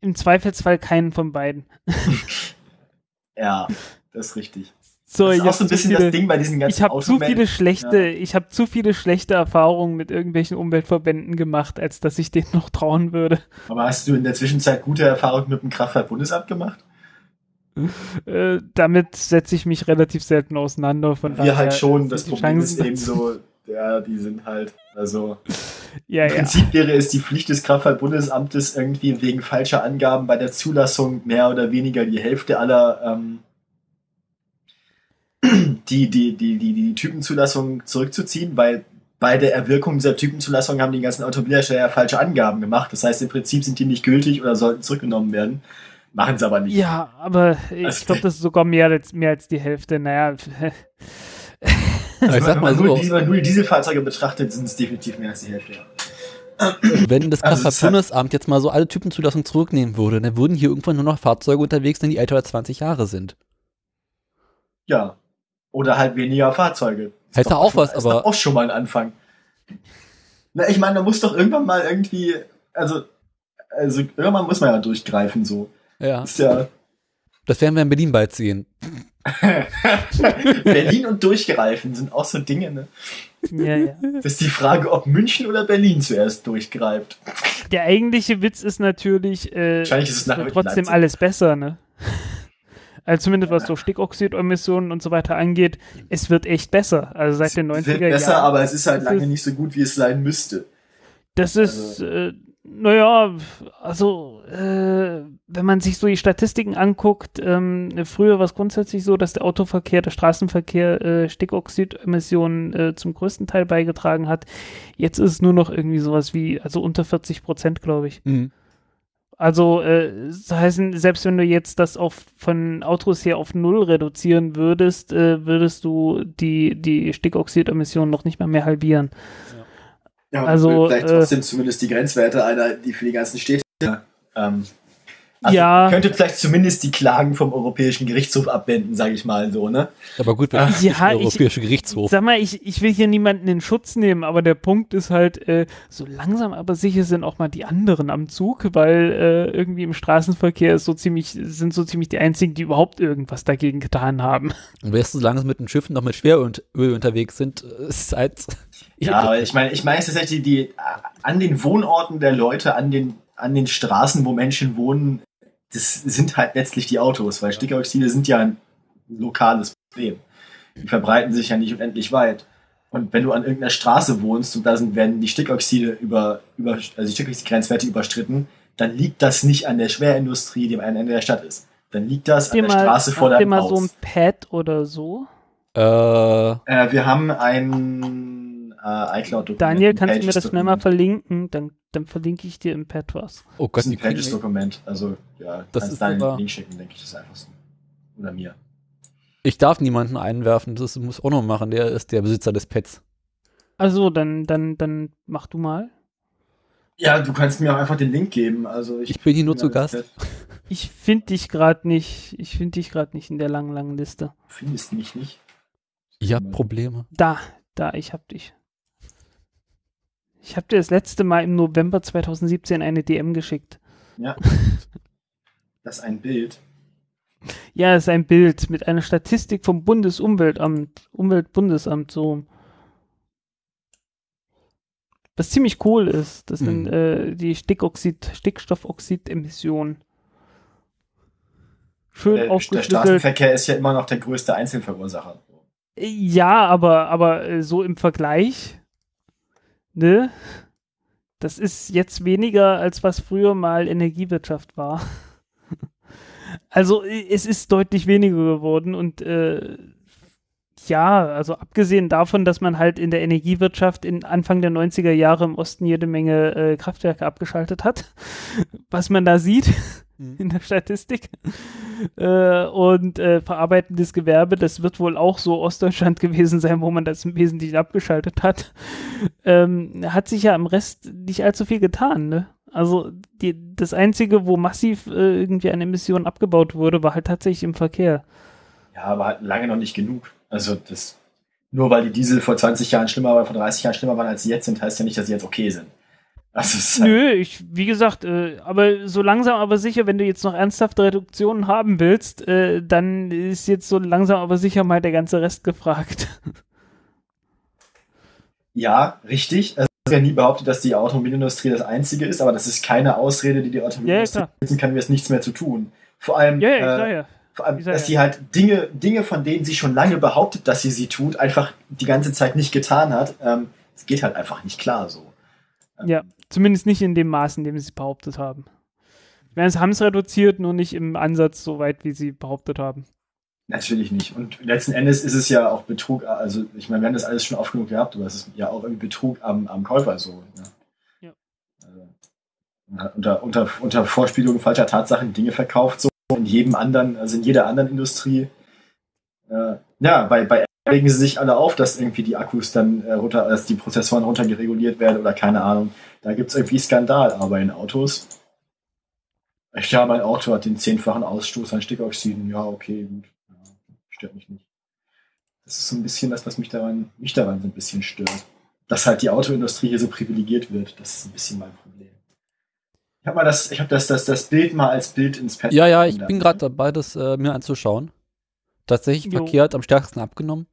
Im Zweifelsfall keinen von beiden. Ja, das ist richtig. So, das ich ist auch so ein bisschen viele, das Ding bei diesen ganzen ich habe zu viele schlechte, ich habe zu viele schlechte Erfahrungen mit irgendwelchen Umweltverbänden gemacht, als dass ich denen noch trauen würde. Aber hast du in der Zwischenzeit gute Erfahrungen mit dem Kraftfahrtbundesamt gemacht? Äh, damit setze ich mich relativ selten auseinander. Von Wir halt schon, das die Problem ist Chancen eben dazu- so, ja, die sind halt, also Ja, im ja. Prinzip wäre es die Pflicht des Kraftfahrtbundesamtes irgendwie wegen falscher Angaben bei der Zulassung mehr oder weniger die Hälfte aller ähm, die, die, die, die, die Typenzulassung zurückzuziehen, weil bei der Erwirkung dieser Typenzulassung haben die ganzen Automobilhersteller ja falsche Angaben gemacht. Das heißt, im Prinzip sind die nicht gültig oder sollten zurückgenommen werden. Machen sie aber nicht. Ja, aber ich Also- glaube, das ist sogar mehr als, mehr als die Hälfte. Naja, Aber ich sag wenn mal man so, wenn man nur die Dieselfahrzeuge betrachtet, sind es definitiv mehr als die Hälfte. Wenn das Also jetzt mal so alle Typenzulassungen zurücknehmen würde, dann würden hier irgendwann nur noch Fahrzeuge unterwegs sein, die älter als 20 Jahre sind. Ja. Oder halt weniger Fahrzeuge. Ist Hätte auch was, ist aber- doch auch schon mal ein Anfang. Na, ich meine, da muss doch irgendwann mal irgendwie, also, also irgendwann muss man ja durchgreifen, so. Ja. Ist ja Das werden wir in Berlin bald sehen. Berlin und durchgreifen sind auch so Dinge, ne? ja, ja. Das ist die Frage, ob München oder Berlin zuerst durchgreift. Der eigentliche Witz ist natürlich, äh, Wahrscheinlich ist es nach wird trotzdem Leipzig. alles besser, ne? Also zumindest was so Stickoxidemissionen und so weiter angeht, es wird echt besser. Also seit den 90er Es wird besser, Jahren. aber es ist halt lange ist- nicht so gut, wie es sein müsste. Das ist, Also- äh, naja, also, äh, wenn man sich so die Statistiken anguckt, ähm, früher war es grundsätzlich so, dass der Autoverkehr, der Straßenverkehr äh, Stickoxidemissionen äh, zum größten Teil beigetragen hat. Jetzt ist es nur noch irgendwie sowas wie, also unter 40 Prozent, glaube ich. Mhm. Also, äh, das heißt, selbst wenn du jetzt das auf, von Autos her auf Null reduzieren würdest, äh, würdest du die, die Stickoxidemissionen noch nicht mal mehr halbieren. Ja, Also, vielleicht äh, trotzdem zumindest die Grenzwerte einer, die für die ganzen Städte ähm, Also Ja. könnte vielleicht zumindest die Klagen vom Europäischen Gerichtshof abwenden, sage ich mal so, ne? Aber gut, wenn Ah. das Ja, der ich- Europäische Gerichtshof. Sag mal, ich, ich will hier niemanden in Schutz nehmen, aber der Punkt ist halt, äh, so langsam aber sicher sind auch mal die anderen am Zug, weil äh, irgendwie im Straßenverkehr ist so ziemlich, sind so ziemlich die einzigen, die überhaupt irgendwas dagegen getan haben. Und weißt du, solange es mit den Schiffen noch mit Schweröl unterwegs sind, äh, ist halt. Ja, aber ich meine, ich meine es ist tatsächlich die, die an den Wohnorten der Leute, an den, an den Straßen, wo Menschen wohnen, das sind halt letztlich die Autos, weil Stickoxide sind ja ein lokales Problem. Die verbreiten sich ja nicht unendlich weit. Und wenn du an irgendeiner Straße wohnst und da sind, werden die Stickoxide über, über also die Stickoxidgrenzwerte überstritten, dann liegt das nicht an der Schwerindustrie, die am Ende der Stadt ist. Dann liegt das an der mal, Straße vor habt ihr deinem mal so Haus. ein Pad oder so? Äh, Äh, wir haben ein äh, iCloud-Dokument. Daniel, kannst du mir das schnell mal verlinken? Dann, dann verlinke ich dir im Pad was. oh Das Gott, ist wie ein Pages-Dokument. Also, ja, Das kannst ist Daniel den Link schicken, denke ich, das ist einfach so. Oder mir. ich darf niemanden einwerfen, das muss auch noch machen, der ist der Besitzer des Pets. Also, dann, dann, dann mach du mal. Ja, du kannst mir auch einfach den Link geben. Also ich, Ich bin hier nur zu das Gast. Pad. Ich finde dich gerade nicht, ich finde dich gerade nicht in der langen, langen Liste. Du findest mich nicht. Ich habe Probleme. Da, da, ich hab dich. Ich habe dir das letzte Mal im November 2017 eine DM geschickt. Ja. das ist ein Bild. Ja, es ist ein Bild mit einer Statistik vom Bundesumweltamt, Umweltbundesamt so. Was ziemlich cool ist, das sind Mhm. äh, die Stickoxid, Stickstoffoxidemissionen. Schön Der, der. Straßenverkehr ist ja immer noch der größte Einzelverursacher. Ja, aber, aber äh, so im Vergleich, ne? Das ist jetzt weniger, als was früher mal Energiewirtschaft war. Also es ist deutlich weniger geworden und äh, ja, also abgesehen davon, dass man halt in der Energiewirtschaft in Anfang der 90er Jahre im Osten jede Menge äh, Kraftwerke abgeschaltet hat, was man da sieht in der Statistik. Äh, und äh, verarbeitendes Gewerbe, das wird wohl auch so Ostdeutschland gewesen sein, wo man das im Wesentlichen abgeschaltet hat. Ähm, hat sich ja im Rest nicht allzu viel getan, ne? Also die, das Einzige, wo massiv äh, irgendwie an Emissionen abgebaut wurde, war halt tatsächlich im Verkehr. Ja, aber halt lange noch nicht genug. Also das nur weil die Diesel vor 20 Jahren schlimmer oder vor 30 Jahren schlimmer waren als sie jetzt sind, heißt ja nicht, dass sie jetzt okay sind. Also es halt, Nö, ich, wie gesagt, äh, aber so langsam aber sicher, wenn du jetzt noch ernsthafte Reduktionen haben willst, äh, dann ist jetzt so langsam aber sicher mal der ganze Rest gefragt. ja, richtig. Also ich habe ja nie behauptet, dass die Automobilindustrie das einzige ist, aber das ist keine Ausrede, die die Ja, ja, Automobilindustrie klar. nutzen kann, mir ist nichts mehr zu tun. Vor allem, Ja, ja, äh, klar, ja. Dass sie halt Dinge, Dinge, von denen sie schon lange behauptet, dass sie sie tut, einfach die ganze Zeit nicht getan hat. Ähm, es geht halt einfach nicht klar so. Ja, zumindest nicht in dem Maß, in dem sie es behauptet haben. Ich meine, sie haben es reduziert, nur nicht im Ansatz so weit, wie sie behauptet haben. Natürlich nicht. Und letzten Endes ist es ja auch Betrug, also ich meine, wir haben das alles schon oft genug gehabt, aber es ist ja auch irgendwie Betrug am, am Käufer so. Ne? Ja. Also, man hat unter, unter, unter Vorspielung falscher Tatsachen Dinge verkauft, so in jedem anderen, also in jeder anderen Industrie. Äh, ja, bei, bei regen sie sich alle auf, dass irgendwie die Akkus dann äh, runter, dass die Prozessoren runtergereguliert werden oder keine Ahnung. Da gibt es irgendwie Skandal, aber in Autos. Ich ja, mein Auto hat den zehnfachen Ausstoß an Stickoxiden. Ja, okay, gut. Ja, stört mich nicht. Das ist so ein bisschen das, was mich daran, mich daran so ein bisschen stört. Dass halt die Autoindustrie hier so privilegiert wird. Das ist ein bisschen mein Problem. Ich habe mal das, ich habe das, das, das Bild mal als Bild ins Pad. Ja, ja, ich bin gerade dabei, das äh, mir anzuschauen. Tatsächlich, Jo. Verkehr hat am stärksten abgenommen.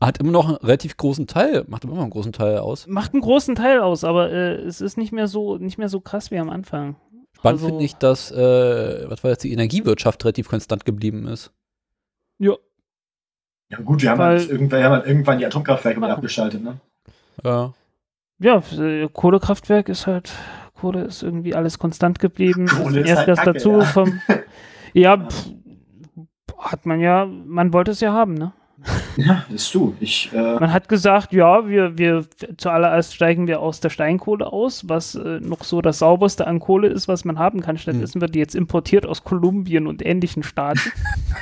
Hat immer noch einen relativ großen Teil, macht immer noch einen großen Teil aus. Macht einen großen Teil aus, aber äh, es ist nicht mehr so, nicht mehr so krass wie am Anfang. Spannend Also- finde ich, dass, äh, was war jetzt, die Energiewirtschaft relativ konstant geblieben ist. Ja, Ja gut, wir haben, Weil- halt irgendwann, wir haben halt irgendwann die Atomkraftwerke Machen. abgeschaltet, ne? Ja. ja, äh, Kohlekraftwerk ist halt, Kohle ist irgendwie alles konstant geblieben. Kohle ist Erst halt das Kacke, dazu ja. vom, ja, pff, hat man ja, man wollte es ja haben, ne? Ja, das ist du. Ich, äh, Man hat gesagt, ja, wir, wir zuallererst steigen wir aus der Steinkohle aus, was äh, noch so das sauberste an Kohle ist, was man haben kann. Stattdessen wird die jetzt importiert aus Kolumbien und ähnlichen Staaten.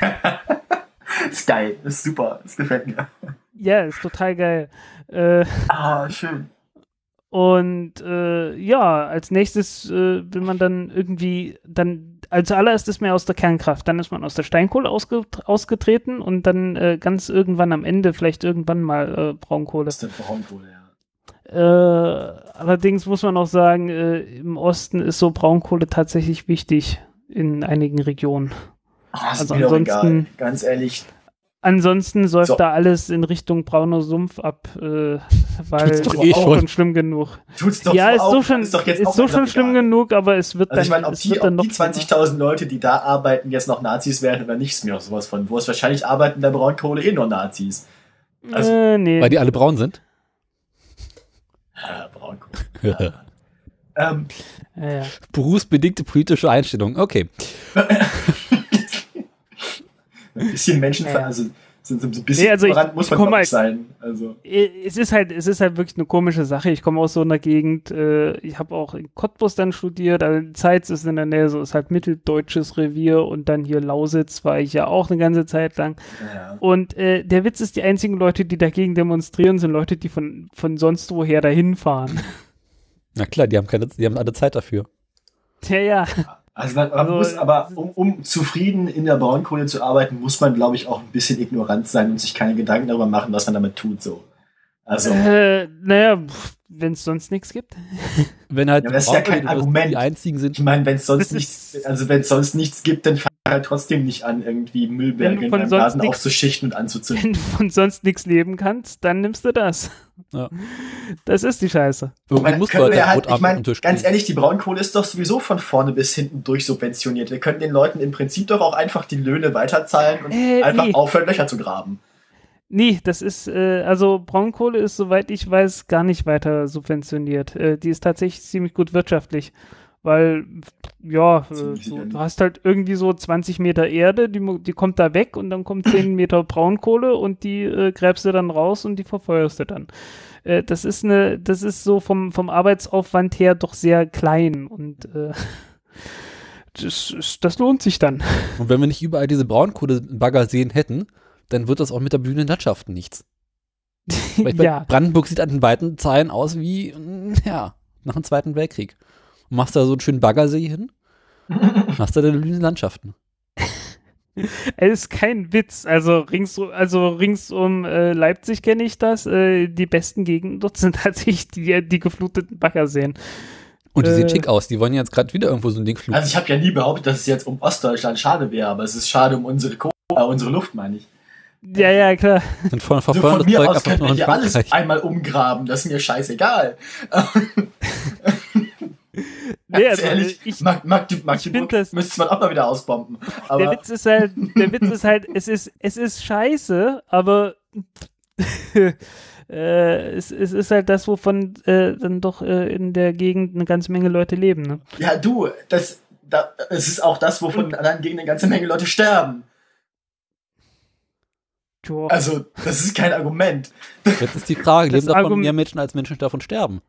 ist geil, ist super, das gefällt mir. ja, ist total geil. Äh, Ah, schön. Und äh, ja, als nächstes äh, will man dann irgendwie dann als allererst ist man aus der Kernkraft, dann ist man aus der Steinkohle ausge ausgetreten und dann äh, ganz irgendwann am Ende, vielleicht irgendwann mal äh, Braunkohle. Das ist Braunkohle, ja. Äh, allerdings muss man auch sagen, äh, im Osten ist so Braunkohle tatsächlich wichtig in einigen Regionen. Ah, ist Also ansonsten- egal. Ganz ehrlich, Ansonsten säuft So. da alles in Richtung brauner Sumpf ab, äh, weil Tut's doch eh auch schon. schon schlimm genug. tut's doch ja, so ist auch, so schon, ist doch jetzt ist auch so schon schlimm egal. genug, aber es wird Also ich dann, meine, ob es die, wird dann ob noch die schlimmer. 20.000 Leute, die da arbeiten, jetzt noch Nazis wären oder nicht, ist mir auch sowas von. Wo es wahrscheinlich arbeiten der Braunkohle eh nur Nazis. also- äh, nee. Weil die alle braun sind. Ja, Braunkohle. ähm, ja, ja. Berufsbedingte politische Einstellung. Okay. ein bisschen Menschen, Ja. also sind so ein bisschen Nee, also ich- muss ich man ich sein. Also Es ist halt, es ist halt wirklich eine komische Sache. Ich komme aus so einer Gegend, äh, ich habe auch in Cottbus dann studiert, also Zeitz ist in der Nähe, so ist halt mitteldeutsches Revier und dann hier Lausitz war ich ja auch eine ganze Zeit lang. ja. Und äh, der Witz ist, die einzigen Leute, die dagegen demonstrieren, sind Leute, die von, von sonst woher dahin fahren. Na klar, die haben keine, die haben alle Zeit dafür. ja, ja. Also man, man Also, muss aber, um, um zufrieden in der Braunkohle zu arbeiten, muss man, glaube ich, auch ein bisschen ignorant sein und sich keine Gedanken darüber machen, was man damit tut. So. Also, Äh, naja, wenn es sonst nichts gibt. Wenn halt Ja, das ist ja kein Argument. die einzigen sind, ich meine, wenn es sonst nichts, ist- also wenn es sonst nichts gibt, dann fang halt trotzdem nicht an, irgendwie Müllberge in deinem nix- aufzuschichten und anzuzünden. Wenn du von sonst nichts leben kannst, dann nimmst du das. Ja. Das ist die Scheiße. irgendwie Man du können halt halt, ich meine, ganz ehrlich, die Braunkohle ist doch sowieso von vorne bis hinten durchsubventioniert. Wir könnten den Leuten im Prinzip doch auch einfach die Löhne weiterzahlen und Äh, einfach nee. aufhören, Löcher zu graben. Nee, das ist, äh, also Braunkohle ist, soweit ich weiß, gar nicht weiter subventioniert. Äh, die ist tatsächlich ziemlich gut wirtschaftlich. Weil, ja, äh, so, du hast halt irgendwie so 20 Meter Erde, die, die kommt da weg und dann kommt 10 Meter Braunkohle und die äh, gräbst du dann raus und die verfeuerst du dann. Äh, das ist eine, das ist so vom, vom Arbeitsaufwand her doch sehr klein und äh, das, das lohnt sich dann. Und wenn wir nicht überall diese Braunkohlebaggerseen hätten, dann wird das auch mit der blühenden Landschaften nichts. Ja. Brandenburg sieht an den weiten Zeilen aus wie, mm, ja, nach dem Zweiten Weltkrieg. Und machst da so einen schönen Baggersee hin, hast da deine blühenden Landschaften. Es ist kein Witz. Also rings, also rings um äh, Leipzig kenne ich das. Äh, die besten Gegenden dort sind tatsächlich die, die gefluteten Baggerseen. Und die Äh. sehen schick aus. Die wollen jetzt gerade wieder irgendwo so ein Ding fliegen. Also ich habe ja nie behauptet, dass es jetzt um Ostdeutschland schade wäre, aber es ist schade um unsere Kohle, äh, unsere Luft, meine ich. Ja, ja, klar. Und von, Also verfeuern von das mir Zeug aus können wir hier alles einmal umgraben, das ist mir scheißegal. Nee, Ganz also, ehrlich, ich, Mag, Mag, Magdeburg das- müsste man auch mal wieder ausbomben. der Witz ist halt, der Witz ist halt, es ist, es ist scheiße, aber äh, es, es ist halt das, wovon äh, dann doch äh, in der Gegend eine ganze Menge Leute leben. Ne? ja, du, das, da, es ist auch das, wovon in anderen Gegenden eine ganze Menge Leute sterben. Tja. Also, das ist kein Argument. Jetzt ist die Frage, Das leben davon Argument- mehr Menschen, als Menschen davon sterben?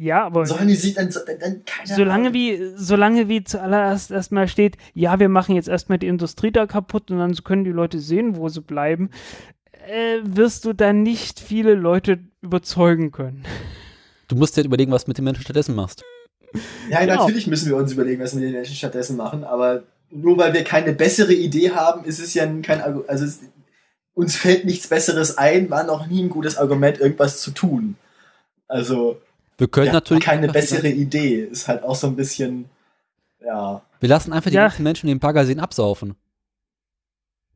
Ja, aber Sollen die sich dann, dann, dann keine Solange Ahnung. wie, solange wie zuallererst erstmal steht, ja, wir machen jetzt erstmal die Industrie da kaputt und dann können die Leute sehen, wo sie bleiben, äh, wirst du dann nicht viele Leute überzeugen können. Du musst dir halt überlegen, was du mit den Menschen stattdessen machst. Ja, Genau. natürlich müssen wir uns überlegen, was wir mit den Menschen stattdessen machen, aber nur weil wir keine bessere Idee haben, ist es ja kein Argument. Also es, uns fällt nichts Besseres ein, war noch nie ein gutes Argument, irgendwas zu tun. Also, Wir können ja, natürlich keine die bessere ganzen- Idee. Ist halt auch so ein bisschen, ja. Wir lassen einfach die Ja. ganzen Menschen den Baggerseen absaufen.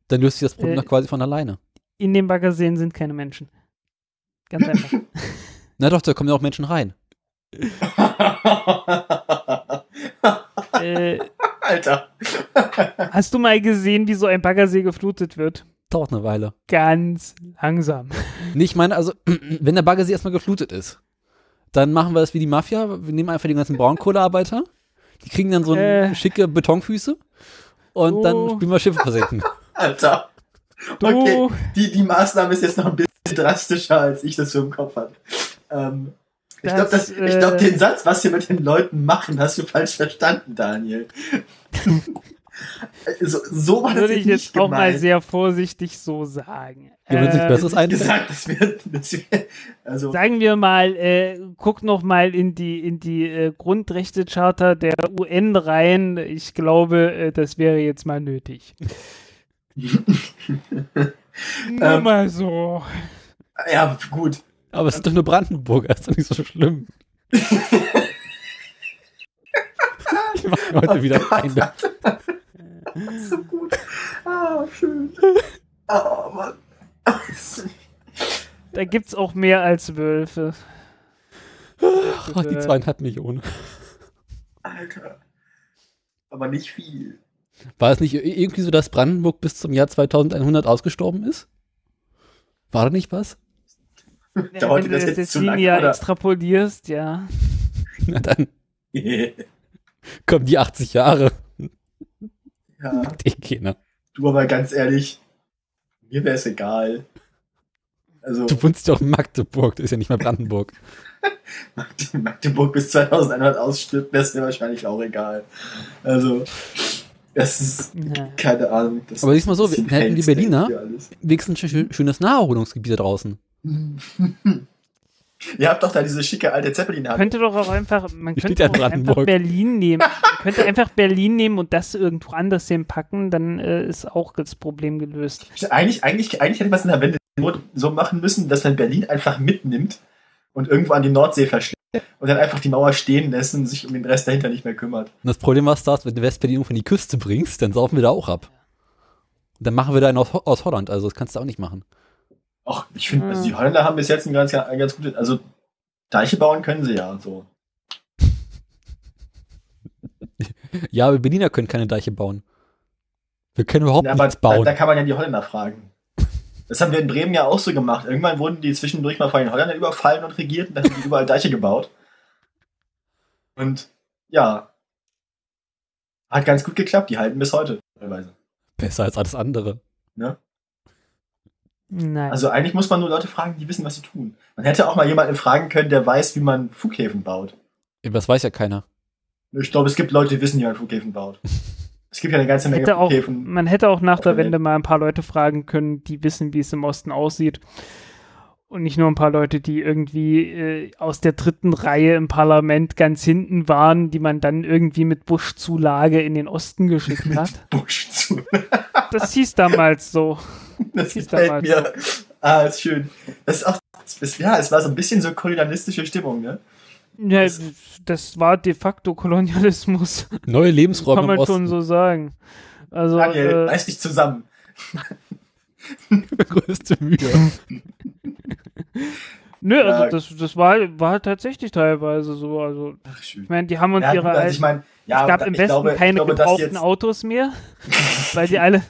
Dann löst sich das Problem Äh, doch quasi von alleine. In dem Baggerseen sind keine Menschen. Ganz einfach. Na doch, da kommen ja auch Menschen rein. äh, Alter. hast du mal gesehen, wie so ein Baggersee geflutet wird? Dauert eine Weile. Ganz langsam. Nee, ich meine, also, wenn der Baggersee erstmal geflutet ist, dann machen wir das wie die Mafia. Wir nehmen einfach die ganzen Braunkohlearbeiter. Die kriegen dann so Äh. schicke Betonfüße. Und dann Du. spielen wir Schiffe versenken. Alter. Du, Okay, die, die Maßnahme ist jetzt noch ein bisschen drastischer, als ich das so im Kopf hatte. Ähm, ich glaube, ich glaub, äh, den Satz, was wir mit den Leuten machen, hast du falsch verstanden, Daniel. So, so war das Würde jetzt ich nicht jetzt auch mal sehr vorsichtig so sagen. Dir wird nichts Äh, Besseres ein. gesagt, das wird, das wird, also, Sagen wir mal, äh, guck noch mal in die in die äh, Grundrechtecharta der UN rein. Ich glaube, äh, das wäre jetzt mal nötig. Nur Ähm, mal so. ja, gut. Aber es ist doch nur Brandenburg, das ist doch nicht so schlimm. ich mache heute wieder Feinde. so gut. Ah, schön. Oh, Mann. Da gibt's auch mehr als Wölfe. Ach, die zweieinhalb Millionen. Alter. Aber nicht viel. War es nicht irgendwie so, dass Brandenburg bis zum Jahr 2100 ausgestorben ist? War da nicht was? Dauert Wenn das du jetzt das zu lange, oder? extrapolierst, ja. Na dann ja. kommen die 80 Jahre. Den keiner. Du aber ganz ehrlich, mir wäre es egal. Also, Du wohnst doch in Magdeburg, das ist ja nicht mehr Brandenburg. Magde- Magdeburg bis 2100 ausstirbt, wäre es mir wahrscheinlich auch egal. Also, das ist, Ja. keine Ahnung. Das Aber siehst mal so, wir hätten die Berliner wenigstens ein schö- schönes Naherholungsgebiet da draußen. Ihr habt doch da diese schicke alte zeppelin Man könnte doch auch einfach, man könnte ja auch einfach Brandenburg. Berlin nehmen. Man könnte einfach Berlin nehmen und das irgendwo anders hinpacken, dann äh, ist auch das Problem gelöst. Eigentlich, eigentlich, eigentlich hätte man es in der Wende so machen müssen, dass man Berlin einfach mitnimmt und irgendwo an die Nordsee verschlägt und dann einfach die Mauer stehen lässt und sich um den Rest dahinter nicht mehr kümmert. Und das Problem was das, wenn du Westberlin irgendwo an die Küste bringst, dann saufen wir da auch ab. Und dann machen wir da einen aus, aus Holland, also das kannst du auch nicht machen. Ach, ich finde, also Hm. die Holländer haben bis jetzt ein ganz, ein ganz gutes, also Deiche bauen können sie ja und so. Ja, aber Berliner können keine Deiche bauen. Wir können überhaupt Ja, aber nichts da, bauen. da kann man ja die Holländer fragen. Das haben wir in Bremen ja auch so gemacht. Irgendwann wurden die zwischendurch mal von den Holländern überfallen und regiert und dann haben die überall Deiche gebaut. Und ja, hat ganz gut geklappt. Die halten bis heute teilweise. Besser als alles andere. Ne? Nein. Also eigentlich muss man nur Leute fragen, die wissen, was sie tun. Man hätte auch mal jemanden fragen können, der weiß, wie man Flughäfen baut. Das weiß ja keiner. Ich glaube, es gibt Leute, die wissen, wie man Flughäfen baut. Es gibt ja eine ganze Menge hätte auch, Flughäfen. man hätte auch nach der Okay. Wende mal ein paar Leute fragen können, die wissen, wie es im Osten aussieht. Und nicht nur ein paar Leute, die irgendwie äh, aus der dritten Reihe im Parlament ganz hinten waren, die man dann irgendwie mit Buschzulage in den Osten geschickt hat. Busch zu. Das hieß damals so. Das hieß gefällt damals mir. Ah, ist schön. Das ist auch, das ist, ja, es war so ein bisschen so kolonialistische Stimmung, ne? Ja, Das- das war de facto Kolonialismus. Neue Kann Lebensräume im man Osten. schon so sagen. Also, Daniel, äh, reiß dich zusammen. Größte Mühe. nö, Ja. also das, das war, war tatsächlich teilweise so. Also, Ach, schön. ich meine, die haben uns Ja, ihre also ich meine, ja, es gab im Westen glaube, keine glaube, gebrauchten Autos mehr, weil die alle.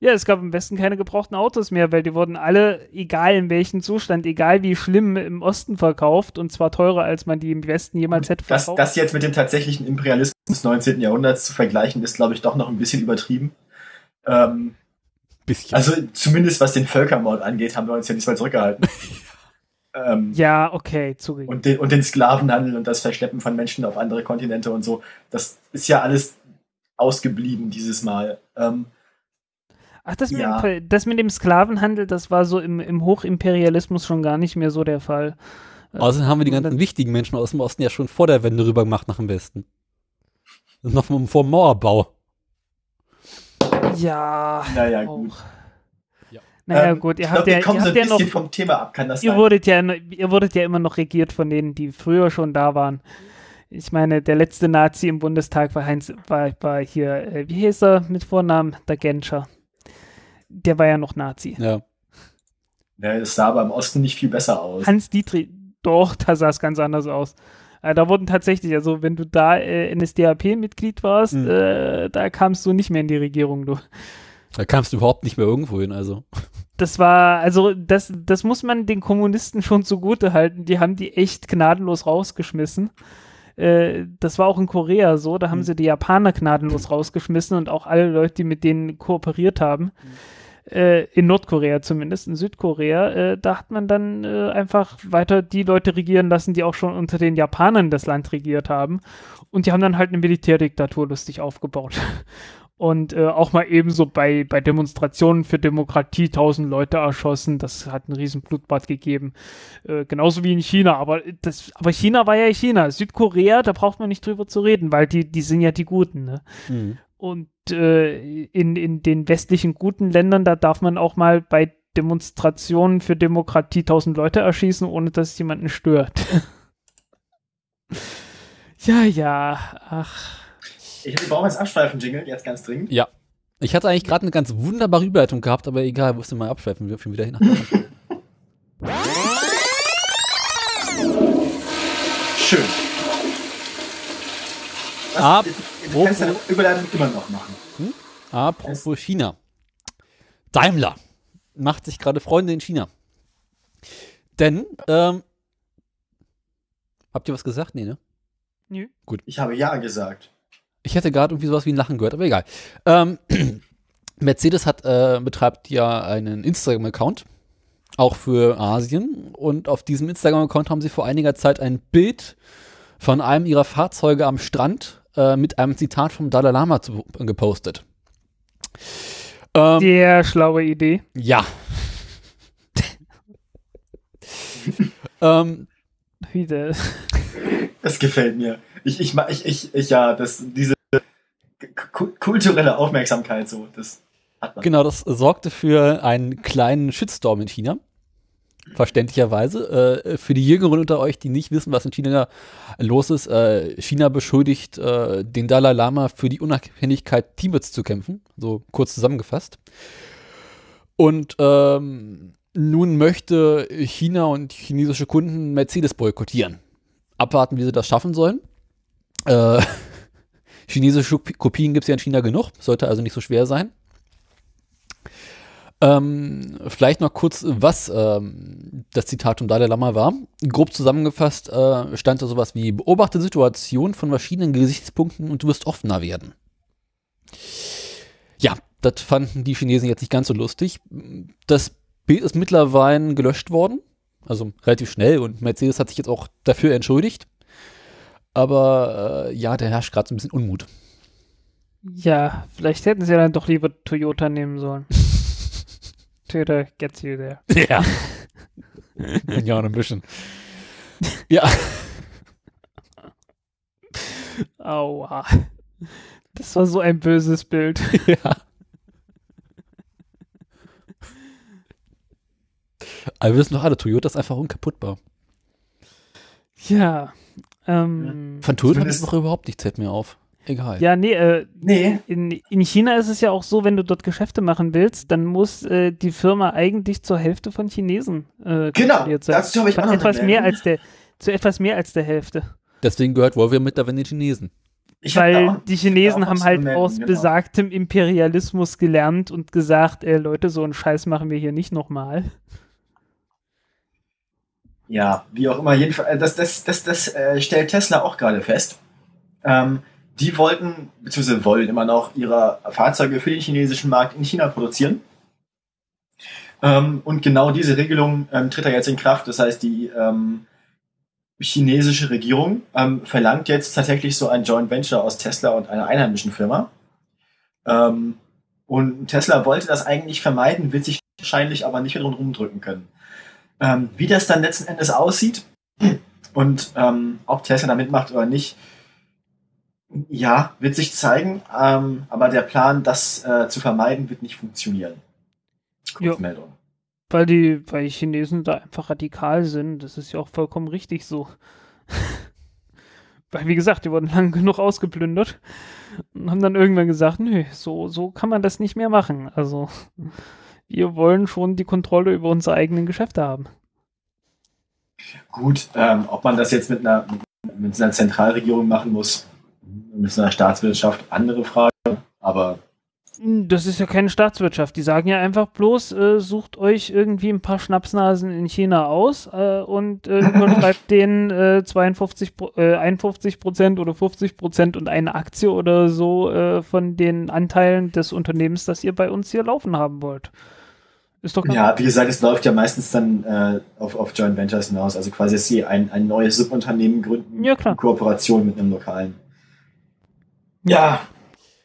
Ja, es gab im Westen keine gebrauchten Autos mehr, weil die wurden alle, egal in welchem Zustand, egal wie schlimm, im Osten verkauft und zwar teurer, als man die im Westen jemals hätte das, verkauft. das jetzt mit dem tatsächlichen Imperialismus des 19. Jahrhunderts zu vergleichen, ist, glaube ich, doch noch ein bisschen übertrieben. Ähm, Bisschen. also zumindest was den Völkermord angeht, haben wir uns ja diesmal zurückgehalten. ähm, ja, okay, zugegeben. und, den, und den Sklavenhandel und das Verschleppen von Menschen auf andere Kontinente und so, das ist ja alles ausgeblieben dieses Mal. Ähm, Ach, das mit, ja. dem, das mit dem Sklavenhandel, das war so im, im Hochimperialismus schon gar nicht mehr so der Fall. Außerdem haben wir die ganzen wichtigen Menschen aus dem Osten ja schon vor der Wende rüber gemacht nach dem Westen. Noch vom, vor dem Mauerbau. Ja. naja, auch. gut. Ja. Naja, Ähm, gut, ihr habt ja, ihr so ein ja noch vom Thema ab, kann das Ihr sein? wurdet, ja, ihr wurdet ja immer noch regiert von denen, die früher schon da waren. Ich meine, der letzte Nazi im Bundestag war Heinz, war, war hier, äh, wie hieß er mit Vornamen? Der Genscher. Der war ja noch Nazi. Ja. Ja, es sah aber im Osten nicht viel besser aus. Hans Dietrich, doch, da sah es ganz anders aus. Äh, da wurden tatsächlich, also wenn du da äh, NSDAP-Mitglied warst, Mhm. äh, da kamst du nicht mehr in die Regierung, du. Da kamst du überhaupt nicht mehr irgendwo hin, also. Das war, also das, das muss man den Kommunisten schon zugute halten. Die haben die echt gnadenlos rausgeschmissen. Äh, das war auch in Korea so. Da haben Mhm. sie die Japaner gnadenlos rausgeschmissen und auch alle Leute, die mit denen kooperiert haben. Äh, in Nordkorea zumindest, in Südkorea, äh, da hat man dann äh, einfach weiter die Leute regieren lassen, die auch schon unter den Japanern das Land regiert haben. Und die haben dann halt eine Militärdiktatur lustig aufgebaut. Und äh, auch mal ebenso bei, bei Demonstrationen für Demokratie tausend Leute erschossen. Das hat einen riesen Blutbad gegeben. Äh, genauso wie in China. Aber, das, aber China war ja China. Südkorea, da braucht man nicht drüber zu reden, weil die, die sind ja die Guten. Ne? Mhm. Und äh, in, in den westlichen guten Ländern, da darf man auch mal bei Demonstrationen für Demokratie tausend Leute erschießen, ohne dass es jemanden stört. ja, ja, ach. Ich wir brauchen jetzt Abschweifen-Jingle, jetzt ganz dringend. Ja. Ich hatte eigentlich gerade eine ganz wunderbare Überleitung gehabt, aber egal, musste mal abschweifen, wir schon wieder hin. Schön. Was, Ab- du, du kannst deine Überleitung immer noch machen. Apropos China. Daimler macht sich gerade Freunde in China. Denn, ähm, habt ihr was gesagt? Nee, ne? Nö. Ich habe ja gesagt. Ich hätte gerade irgendwie sowas wie ein Lachen gehört, aber egal. Ähm, Mercedes hat, äh, betreibt ja einen Instagram-Account, auch für Asien. Und auf diesem Instagram-Account haben sie vor einiger Zeit ein Bild von einem ihrer Fahrzeuge am Strand äh, mit einem Zitat vom Dalai Lama zu, gepostet. Ähm, Sehr schlaue Idee. ja. ähm, Wieder. Das gefällt mir. Ich, ich, ich, ich, ich ja, das, diese ku- kulturelle Aufmerksamkeit so, das hat man. Genau, das sorgte für einen kleinen Shitstorm in China. Verständlicherweise. Äh, für die Jüngeren unter euch, die nicht wissen, was in China los ist, äh, China beschuldigt äh, den Dalai Lama für die Unabhängigkeit Tibets zu kämpfen. So kurz zusammengefasst. Und ähm, nun möchte China und chinesische Kunden Mercedes boykottieren. Abwarten, wie sie das schaffen sollen. Äh, chinesische Kopien gibt es ja in China genug, sollte also nicht so schwer sein. Ähm, vielleicht noch kurz, was ähm, das Zitat von Dalai Lama war. Grob zusammengefasst äh, stand da sowas wie, beobachte Situation von verschiedenen Gesichtspunkten und du wirst offener werden. Ja, das fanden die Chinesen jetzt nicht ganz so lustig. Das Bild ist mittlerweile gelöscht worden, also relativ schnell und Mercedes hat sich jetzt auch dafür entschuldigt. Aber äh, ja, da herrscht gerade so ein bisschen Unmut. Ja, vielleicht hätten sie dann doch lieber Toyota nehmen sollen. Toyota gets you there. Ja. ja, ein bisschen. Ja. Aua. Das war so ein böses Bild. ja. Aber wir wissen doch alle, Toyota ist einfach unkaputtbar. Ja. Ähm, Von Toyota Zumindest- ist noch überhaupt nichts, fällt mir auf. Egal. ja, nee, äh, Nee, in, in China ist es ja auch so, wenn du dort Geschäfte machen willst, dann muss äh, die Firma eigentlich zur Hälfte von Chinesen äh, Genau, sein. dazu habe ich auch etwas mehr Meldung. als der, zu etwas mehr als der Hälfte. Deswegen gehört Volvo mittlerweile den Chinesen. ich Weil auch- die Chinesen haben halt melden, aus genau. besagtem Imperialismus gelernt und gesagt, ey Leute, so einen Scheiß machen wir hier nicht nochmal. Ja, wie auch immer, jedenfalls, das, das, das, das äh, stellt Tesla auch gerade fest. Ähm, die wollten, beziehungsweise wollen immer noch ihre Fahrzeuge für den chinesischen Markt in China produzieren. Ähm, und genau diese Regelung ähm, tritt da jetzt in Kraft. Das heißt, die ähm, chinesische Regierung ähm, verlangt jetzt tatsächlich so ein Joint Venture aus Tesla und einer einheimischen Firma. Ähm, und Tesla wollte das eigentlich vermeiden, wird sich wahrscheinlich aber nicht mehr drum rumdrücken können. Ähm, wie das dann letzten Endes aussieht und ob Tesla da mitmacht oder nicht, ja, wird sich zeigen. Ähm, aber der Plan, das äh, zu vermeiden, wird nicht funktionieren. Kurzmeldung. Weil die, weil die Chinesen da einfach radikal sind. Das ist ja auch vollkommen richtig so. weil, wie gesagt, die wurden lang genug ausgeplündert und haben dann irgendwann gesagt, nö, so, so kann man das nicht mehr machen. Also, wir wollen schon die Kontrolle über unsere eigenen Geschäfte haben. Gut, ähm, ob man das jetzt mit einer, mit einer Zentralregierung machen muss, mit so einer Staatswirtschaft, andere Frage. Aber Das ist ja keine Staatswirtschaft. Die sagen ja einfach bloß, äh, sucht euch irgendwie ein paar Schnapsnasen in China aus äh, und äh, überschreibt denen äh, 52, Pro- äh, 51 Prozent oder 50 Prozent und eine Aktie oder so äh, von den Anteilen des Unternehmens, das ihr bei uns hier laufen haben wollt. Ist doch ja, wie gesagt, es läuft ja meistens dann äh, auf, auf Joint Ventures hinaus. Also quasi, dass sie ein, ein neues Subunternehmen gründen Ja, klar. in Kooperation mit einem lokalen. Ja,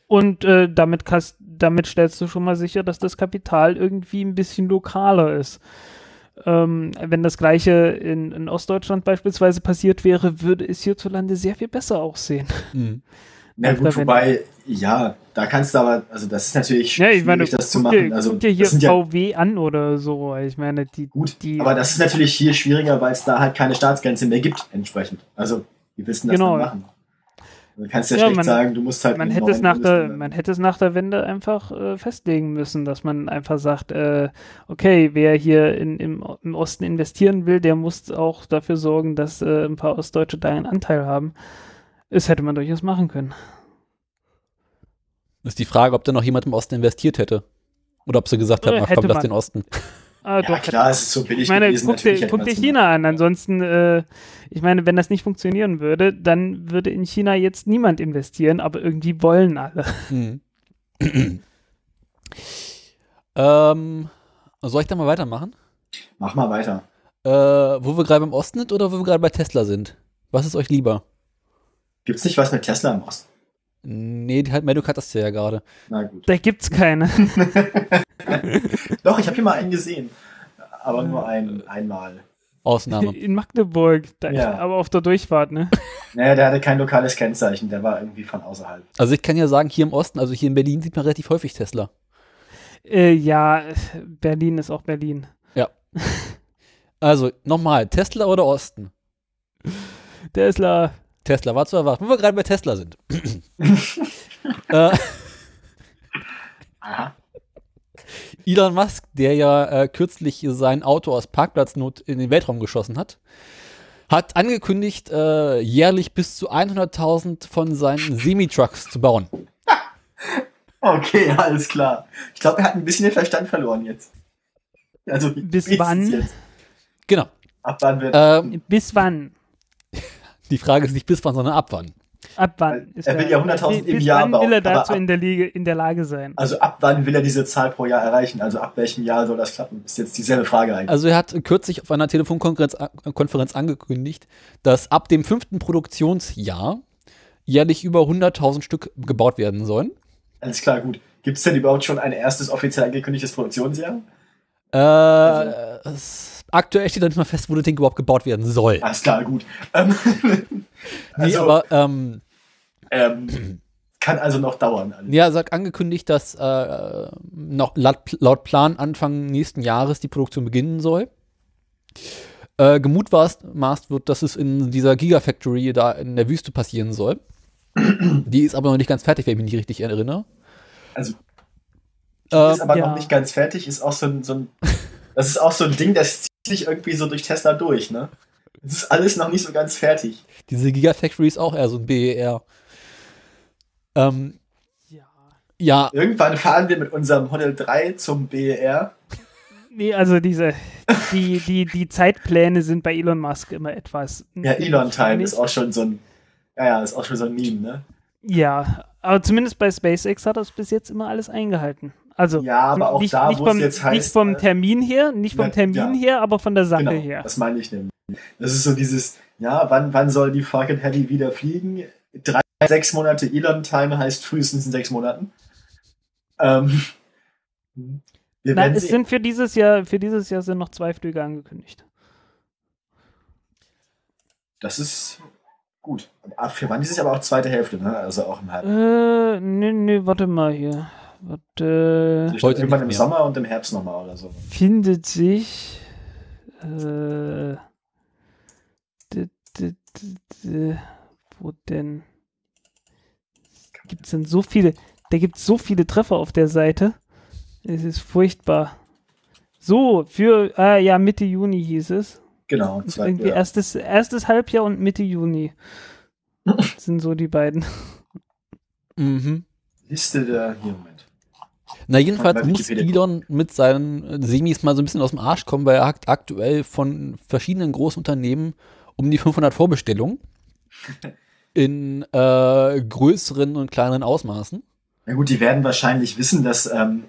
Und äh, damit, kannst, damit stellst du schon mal sicher, dass das Kapital irgendwie ein bisschen lokaler ist. Ähm, wenn das gleiche in, in, Ostdeutschland beispielsweise passiert wäre, würde es hierzulande sehr viel besser aussehen. Mhm. Na gut, wobei, ja, da kannst du aber, also das ist natürlich ja, ich meine, das zu machen. Dir, also, guck dir hier VW ja, an oder so. Ich meine, die. Gut, die, aber das ist natürlich hier schwieriger, weil es da halt keine Staatsgrenze mehr gibt, entsprechend. Also, willst du das genau. dann machen? Du kannst ja, ja schlecht man, sagen, du musst halt. Man hätte, es nach der, man hätte es nach der Wende einfach äh, festlegen müssen, dass man einfach sagt, äh, okay, wer hier in, im, im, Osten investieren will, der muss auch dafür sorgen, dass äh, ein paar Ostdeutsche da einen Anteil haben. Das hätte man durchaus machen können. Ist die Frage, ob da noch jemand im Osten investiert hätte. Oder ob sie gesagt hat, komm, lass den Osten. Ah, ja, doch, klar, es ist so billig Ich meine, gewesen, guck dir, guck dir China an. Ansonsten, äh, ich meine, wenn das nicht funktionieren würde, dann würde in China jetzt niemand investieren, aber irgendwie wollen alle. Hm. ähm, soll ich da mal weitermachen? Mach mal weiter. Äh, wo wir gerade im Osten sind oder wo wir gerade bei Tesla sind? Was ist euch lieber? Gibt es nicht was mit Tesla im Osten? Nee, die hat Meduk hat das ja gerade. Na gut. Da gibt's keine. Doch, ich habe hier mal einen gesehen. Aber nur ein, einmal. Ausnahme. In Magdeburg, da ja. aber auf der Durchfahrt, ne? Naja, der hatte kein lokales Kennzeichen, der war irgendwie von außerhalb. Also ich kann ja sagen, hier im Osten, also hier in Berlin sieht man relativ häufig Tesla. Äh, ja, Berlin ist auch Berlin. Ja. Also, nochmal, Tesla oder Osten? Tesla. Tesla war zu erwarten, wo wir gerade bei Tesla sind. äh, Aha. Elon Musk, der ja äh, kürzlich sein Auto aus Parkplatznot in den Weltraum geschossen hat, hat angekündigt, äh, jährlich bis zu 100.000 von seinen Semi-Trucks zu bauen. Okay, alles klar. Ich glaube, er hat ein bisschen den Verstand verloren jetzt. Also bis wann? Jetzt? Genau. Ab wann wird? Ähm, bis wann? Die Frage ist nicht bis wann, sondern ab wann. Ab wann? er will ja 100.000 im Jahr bauen. Wann will er dazu ab, in, der Liga, in der Lage sein? Also ab wann will er diese Zahl pro Jahr erreichen? Also ab welchem Jahr soll das klappen? Ist jetzt dieselbe Frage eigentlich. Also er hat kürzlich auf einer Telefonkonferenz Konferenz angekündigt, dass ab dem fünften Produktionsjahr jährlich über 100.000 Stück gebaut werden sollen. Alles klar, gut. Gibt es denn überhaupt schon ein erstes offiziell angekündigtes Produktionsjahr? Äh, also, aktuell steht da nicht mal fest, wo das Ding überhaupt gebaut werden soll. Alles klar, gut. Ähm, nee, also, aber ähm, ähm, kann also noch dauern. Alles. Ja, sagt angekündigt, dass äh, noch laut, laut, Plan Anfang nächsten Jahres die Produktion beginnen soll. Äh, gemutmaßt wird, dass es in dieser Gigafactory da in der Wüste passieren soll. die ist aber noch nicht ganz fertig, wenn ich mich nicht richtig erinnere. Also, die äh, ist aber ja. noch nicht ganz fertig, ist auch so ein, so ein das ist auch so ein Ding, das sich irgendwie so durch Tesla durch, ne? Es ist alles noch nicht so ganz fertig. Diese Gigafactory ist auch eher so ein BER. Ähm, ja. ja. Irgendwann fahren wir mit unserem Model 3 zum BER. Nee, also diese, die, die, die Zeitpläne sind bei Elon Musk immer etwas. Ja, Elon Time ist auch schon so ein, ja, ja, ist auch schon so ein Meme, ne? Ja, aber zumindest bei SpaceX hat er es bis jetzt immer alles eingehalten. Also ja, aber auch nicht, da, nicht, vom, jetzt heißt, nicht vom äh, Termin her, nicht vom Termin ja, her, aber von der Sache genau, her. Das meine ich nämlich. Das ist so dieses, ja, wann, wann soll die Falcon Heavy wieder fliegen? Drei, sechs Monate Elon Time heißt frühestens in sechs Monaten. Ähm, Nein, es sind für dieses Jahr, für dieses Jahr sind noch zwei Flüge angekündigt. Das ist gut. Für wann ist es aber auch zweite Hälfte, ne? Also auch im Herbst. Äh, nee, nee, warte mal hier. Warte. Also Heute irgendwann im Sommer und im Herbst nochmal oder so. Findet sich. Äh, wo denn? Gibt es denn so viele? Da gibt es so viele Treffer auf der Seite. Es ist furchtbar. So, für, ah, ja, Mitte Juni hieß es. Genau. Zwei, irgendwie ja. erstes, erstes Halbjahr und Mitte Juni. sind so die beiden. Mhm. Liste der, hier, Moment. Na, jedenfalls muss Elon mit seinen Semis mal so ein bisschen aus dem Arsch kommen, weil er hat aktuell von verschiedenen großen Unternehmen um die 500 Vorbestellungen in äh, größeren und kleineren Ausmaßen. Na gut, die werden wahrscheinlich wissen, dass, ähm,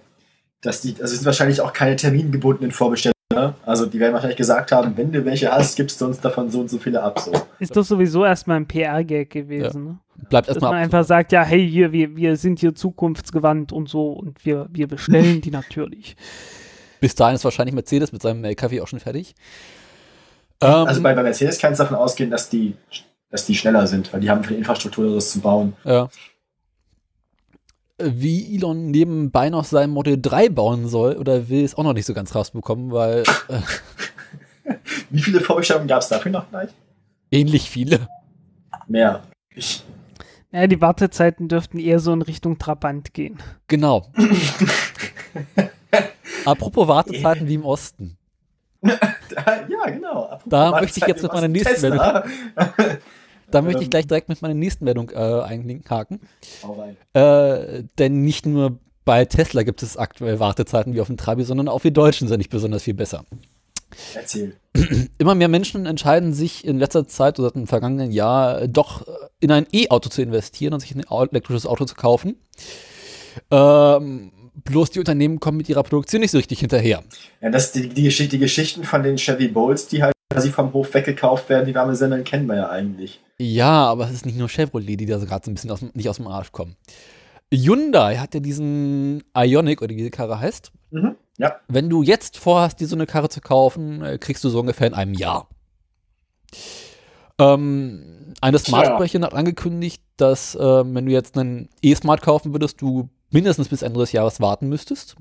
dass die, also es sind wahrscheinlich auch keine termingebundenen Vorbestellungen Ne? Also die werden wahrscheinlich gesagt haben, wenn du welche hast, gibst du uns davon so und so viele ab. So. Ist doch sowieso erstmal ein PR-Gag gewesen. Ne? Bleibt Dass erstmal man ab. einfach sagt, ja, hey, hier, wir, wir sind hier zukunftsgewandt und so und wir, wir bestellen die natürlich. Bis dahin ist wahrscheinlich Mercedes mit seinem LKW auch schon fertig. Ähm, Also bei, bei Mercedes kannst du davon ausgehen, dass die, dass die schneller sind, weil die haben für die Infrastruktur das zu bauen. Ja. Wie Elon nebenbei noch sein Model 3 bauen soll oder will, ist auch noch nicht so ganz rausbekommen, weil äh, Wie viele Vorbestellungen gab es dafür noch gleich? ähnlich viele. Mehr. Ich, Ja, die Wartezeiten dürften eher so in Richtung Trabant gehen. Genau. Apropos Wartezeiten wie im Osten. ja, genau. Apropos Da möchte ich jetzt mit meiner nächsten Tesla. Da möchte ich Ähm. gleich direkt mit meiner nächsten Meldung äh, einhaken. Äh, denn nicht nur bei Tesla gibt es aktuell Wartezeiten wie auf dem Trabi, sondern auch wir Deutschen sind nicht besonders viel besser. Erzähl. Immer mehr Menschen entscheiden sich in letzter Zeit oder im vergangenen Jahr äh, doch äh, in ein E-Auto zu investieren und sich ein elektrisches Auto zu kaufen. Ähm, bloß die Unternehmen kommen mit ihrer Produktion nicht so richtig hinterher. Ja, das, die, die, Geschichte, die Geschichten von den Chevy Bolts, die halt quasi vom Hof weggekauft werden, die warme Sendung kennen wir ja eigentlich. Ja, aber es ist nicht nur Chevrolet, die da so gerade so ein bisschen aus, nicht aus dem Arsch kommen. Hyundai hat ja diesen Ioniq, oder wie die Karre heißt. Mhm. Ja. Wenn du jetzt vorhast, dir so eine Karre zu kaufen, äh, kriegst du so ungefähr in einem Jahr. Ähm, eine Smart-Sprecherin hat angekündigt, dass, ähm, wenn du jetzt einen E-Smart kaufen würdest, du mindestens bis Ende des Jahres warten müsstest.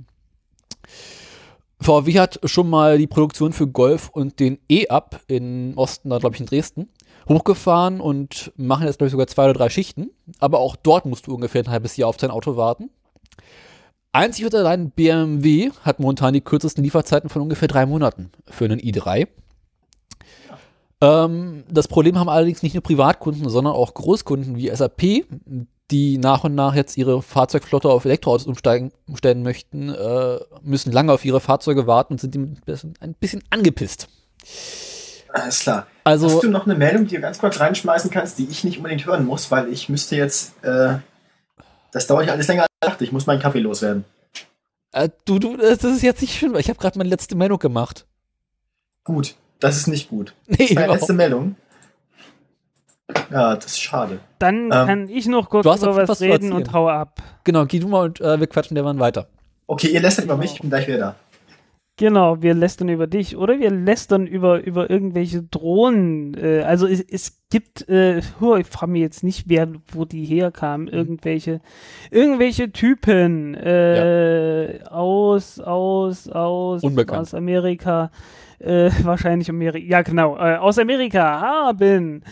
VW hat schon mal die Produktion für Golf und den E-Up in Osten, da glaube ich in Dresden, hochgefahren und machen jetzt, glaube ich, sogar zwei oder drei Schichten. Aber auch dort musst du ungefähr ein halbes Jahr auf dein Auto warten. Einzig und allein BMW hat momentan die kürzesten Lieferzeiten von ungefähr drei Monaten für einen i3. Ähm, das Problem haben allerdings nicht nur Privatkunden, sondern auch Großkunden wie SAP, die nach und nach jetzt ihre Fahrzeugflotte auf Elektroautos umsteigen, umstellen möchten, äh, müssen lange auf ihre Fahrzeuge warten und sind ein bisschen- ein bisschen angepisst. Alles klar. Also, Hast du noch eine Meldung, die du ganz kurz reinschmeißen kannst, die ich nicht unbedingt hören muss, weil ich müsste jetzt, äh, das dauert ja alles länger als ich dachte. Ich muss meinen Kaffee loswerden. äh, du, du, das ist jetzt nicht schön, weil ich habe gerade meine letzte Meldung gemacht. Gut, das ist nicht gut. Nee, Meine überhaupt letzte Meldung. Ja, das ist schade. Dann Ähm, kann ich noch kurz du hast über was reden und hau ab. Genau, geh du mal und äh, wir quatschen derwann weiter. Okay, ihr lästert über mich, ich bin gleich wieder da. Genau, wir lästern über dich oder wir lästern über, über irgendwelche Drohnen. Äh, also es, es gibt, äh, huh, ich frage mich jetzt nicht, wer, wo die herkamen, irgendwelche, irgendwelche Typen äh, aus, aus, aus, Unbekannt. aus Amerika, äh, wahrscheinlich Amerika, ja genau, äh, aus Amerika haben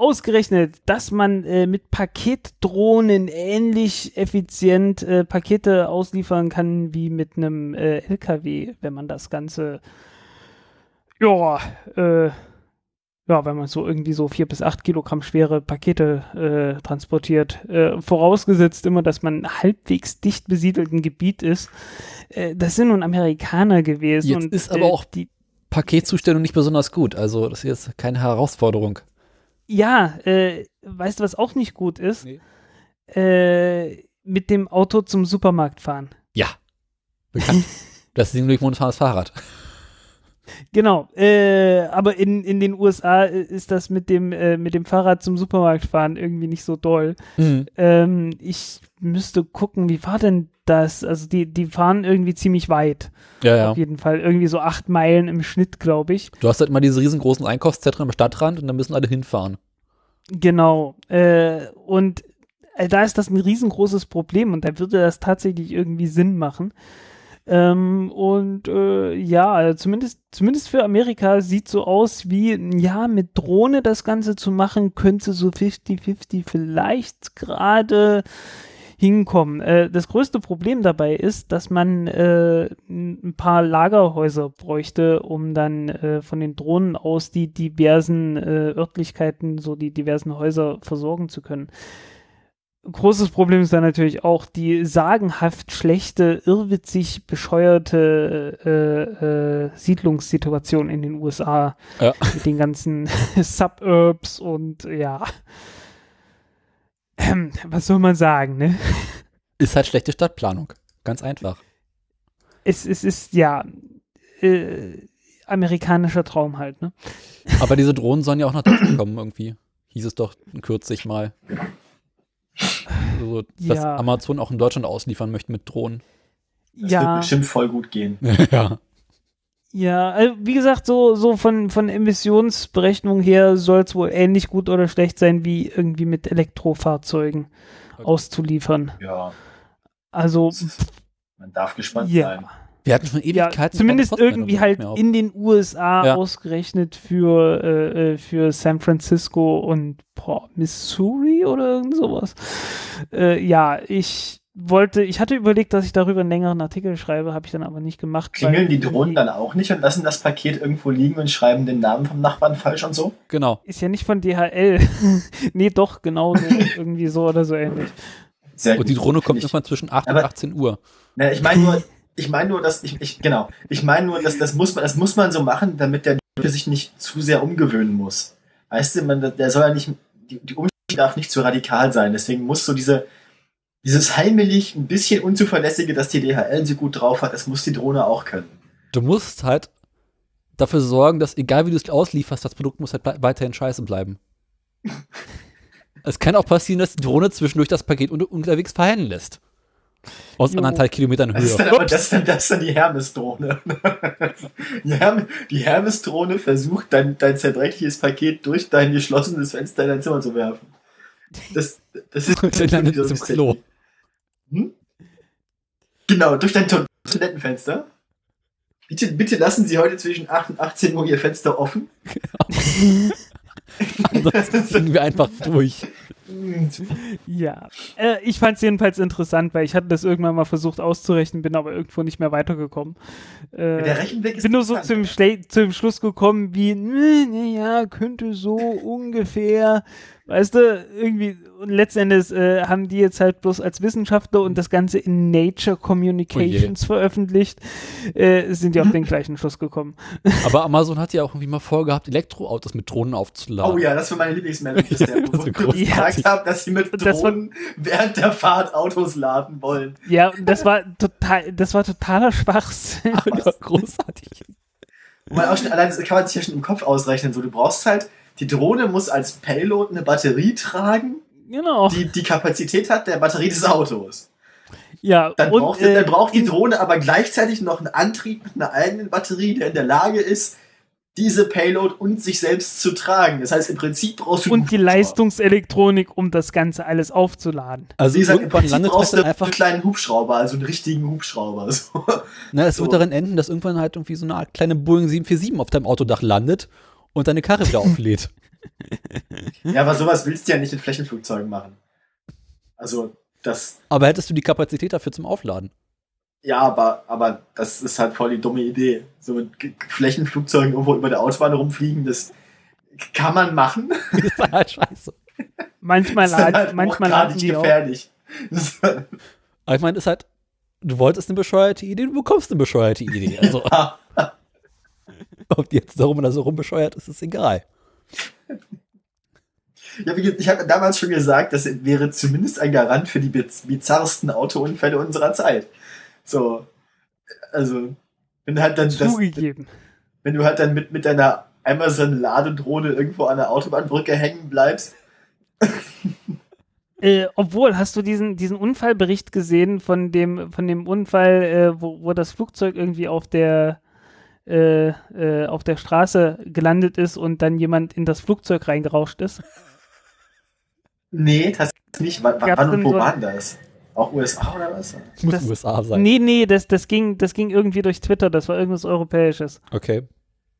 ausgerechnet, dass man äh, mit Paketdrohnen ähnlich effizient äh, Pakete ausliefern kann wie mit einem äh, LKW, wenn man das Ganze, ja, äh, ja, wenn man so irgendwie so vier bis acht Kilogramm schwere Pakete äh, transportiert, äh, vorausgesetzt immer, dass man halbwegs dicht besiedelten Gebiet ist. Das sind nun Amerikaner gewesen. Jetzt und, ist aber auch- die, Paketzustellung nicht besonders gut, also das ist jetzt keine Herausforderung. Ja, äh, weißt du, was auch nicht gut ist? Nee. Äh, mit dem Auto zum Supermarkt fahren. Ja. Bekannt. das ist nämlich momentan das Fahrrad. Genau, äh, aber in, in den USA ist das mit dem, äh, mit dem Fahrrad zum Supermarkt fahren irgendwie nicht so doll. Mhm. Ähm, ich müsste gucken, wie war denn das? Also die, die fahren irgendwie ziemlich weit. Ja, ja. Auf jeden Fall. Irgendwie so acht Meilen im Schnitt, glaube ich. Du hast halt immer diese riesengroßen Einkaufszentren am Stadtrand und da müssen alle hinfahren. Genau. Äh, und äh, da ist das ein riesengroßes Problem und da würde das tatsächlich irgendwie Sinn machen. Ähm, und äh, ja, also zumindest, zumindest für Amerika sieht so aus wie, ja, mit Drohne das Ganze zu machen, könnte so 50-50 vielleicht gerade hinkommen. Äh, das größte Problem dabei ist, dass man äh, ein paar Lagerhäuser bräuchte, um dann äh, von den Drohnen aus die diversen äh, Örtlichkeiten, so die diversen Häuser versorgen zu können. Großes Problem ist dann natürlich auch die sagenhaft schlechte, irrwitzig bescheuerte äh, äh, Siedlungssituation in den USA Ja. mit den ganzen Suburbs und ja. Ähm, was soll man sagen, ne? Ist halt schlechte Stadtplanung. Ganz einfach. Es, es ist, ja, äh, amerikanischer Traum halt, ne? Aber diese Drohnen sollen ja auch nach Deutschland kommen irgendwie. Hieß es doch kürzlich mal. So, dass Ja. Amazon auch in Deutschland ausliefern möchte mit Drohnen. Das wird Ja, bestimmt voll gut gehen. ja. Ja, also wie gesagt, so, so von, von Emissionsberechnung her soll es wohl ähnlich gut oder schlecht sein, wie irgendwie mit Elektrofahrzeugen Okay. auszuliefern. Ja, Also, man darf gespannt ja. sein. Wir hatten schon Ja, Ewigkeiten. zumindest keine irgendwie halt in den USA Ja. ausgerechnet für, äh, äh, für San Francisco und boah, Missouri oder irgend sowas. Äh, ja, ich wollte, ich hatte überlegt, dass ich darüber einen längeren Artikel schreibe, habe ich dann aber nicht gemacht. Klingeln die Drohnen dann auch nicht und lassen das Paket irgendwo liegen und schreiben den Namen vom Nachbarn falsch und so? Genau. Ist ja nicht von DHL. nee, doch, genau so, irgendwie so oder so ähnlich. Sehr Und die Drohne kommt irgendwann zwischen 8 und Aber- 18 Uhr. Na, ich meine nur, ich meine nur, dass ich, ich genau, ich meine nur, dass das muss man, das muss man so machen, damit der sich nicht zu sehr umgewöhnen muss. Weißt du, man, der soll ja nicht, die, die Umstellung darf nicht zu radikal sein. Deswegen muss so diese, dieses heimelig, ein bisschen unzuverlässige, dass die DHL so gut drauf hat, das muss die Drohne auch können. Du musst halt dafür sorgen, dass egal wie du es auslieferst, das Produkt muss halt weiterhin scheiße bleiben. es kann auch passieren, dass die Drohne zwischendurch das Paket un unterwegs verheilen lässt. Aus Jo. anderthalb Kilometern Das ist Höhe. dann aber das, ist dann, das ist dann die Hermes-Drohne. Die, Herm, die Hermes-Drohne versucht, dein, dein zerbrechliches Paket durch dein geschlossenes Fenster in dein Zimmer zu werfen. Das, das ist Und dann es im Klo. Hm? Genau, durch dein To- Toilettenfenster. Bitte, bitte lassen Sie heute zwischen 8 und 18 Uhr Ihr Fenster offen. Ansonsten fliegen wir einfach durch. Ja, äh, ich fand es jedenfalls interessant, weil ich hatte das irgendwann mal versucht auszurechnen, bin aber irgendwo nicht mehr weitergekommen. Äh, Der Rechenweg ist bin nur so zum, Schle zum Schluss gekommen, wie, naja, könnte so ungefähr, weißt du, irgendwie, und letztendlich äh, haben die jetzt halt bloß als Wissenschaftler und das Ganze in Nature Communications veröffentlicht, äh, sind die auf den gleichen Schluss gekommen. Aber Amazon hat ja auch irgendwie mal vorgehabt, Elektroautos mit Drohnen aufzuladen. Oh ja, das war meine Lieblingsmeldung. Das Das ist so wo gesagt haben, dass sie mit das Drohnen während der Fahrt Autos laden wollen. Ja, und das war total, das war totaler Schwachsinn. Ach, ja, großartig. Und man auch schon, allein das kann man sich ja schon im Kopf ausrechnen. So, du brauchst halt, die Drohne muss als Payload eine Batterie tragen, Genau. die die Kapazität hat der Batterie des Autos. Ja, Dann, und, braucht, äh, dann braucht die Drohne aber gleichzeitig noch einen Antrieb mit einer eigenen Batterie, der in der Lage ist, diese Payload und sich selbst zu tragen. Das heißt, im Prinzip brauchst du und die. Wie um das Ganze alles aufzuladen. Also Wie gesagt, im irgendwann Prinzip brauchst du einfach einen kleinen Hubschrauber, also einen richtigen Hubschrauber. So. Na, es So. wird darin enden, dass irgendwann halt irgendwie so eine Art kleine Boeing 747 auf deinem Autodach landet und deine Karre wieder auflädt. Ja, aber sowas willst du ja nicht in Flächenflugzeugen machen. Also, das, Aber hättest du die Kapazität dafür zum Aufladen? ja, aber, aber das ist halt voll die dumme Idee. So mit Flächenflugzeugen irgendwo über der Autobahn rumfliegen, das kann man machen. Das ist halt scheiße. Manchmal, Das ist laden, halt manchmal die auch. gefährlich. Aber ich meine, ist halt, du wolltest eine bescheuerte Idee, du bekommst eine bescheuerte Idee. Also, ob die jetzt darum oder so rum bescheuert ist, ist egal. Ja, ich habe damals schon gesagt, das wäre zumindest ein Garant für die biz bizarrsten Autounfälle unserer Zeit. So, also, wenn du halt dann das, wenn du halt dann mit, mit deiner Amazon-Ladedrohne irgendwo an der Autobahnbrücke hängen bleibst. Äh, obwohl, hast du diesen, diesen Unfallbericht gesehen von dem, von dem Unfall, äh, wo, wo das Flugzeug irgendwie auf der, äh, äh, auf der Straße gelandet ist und dann jemand in das Flugzeug reingerauscht ist? Nee, das nicht. Wann, Gab's wann und wo so- waren das? Auch USA oder was? Muss Das- USA sein. Nee, nee, das, das, ging, das ging irgendwie durch Twitter, das war irgendwas Europäisches. Okay.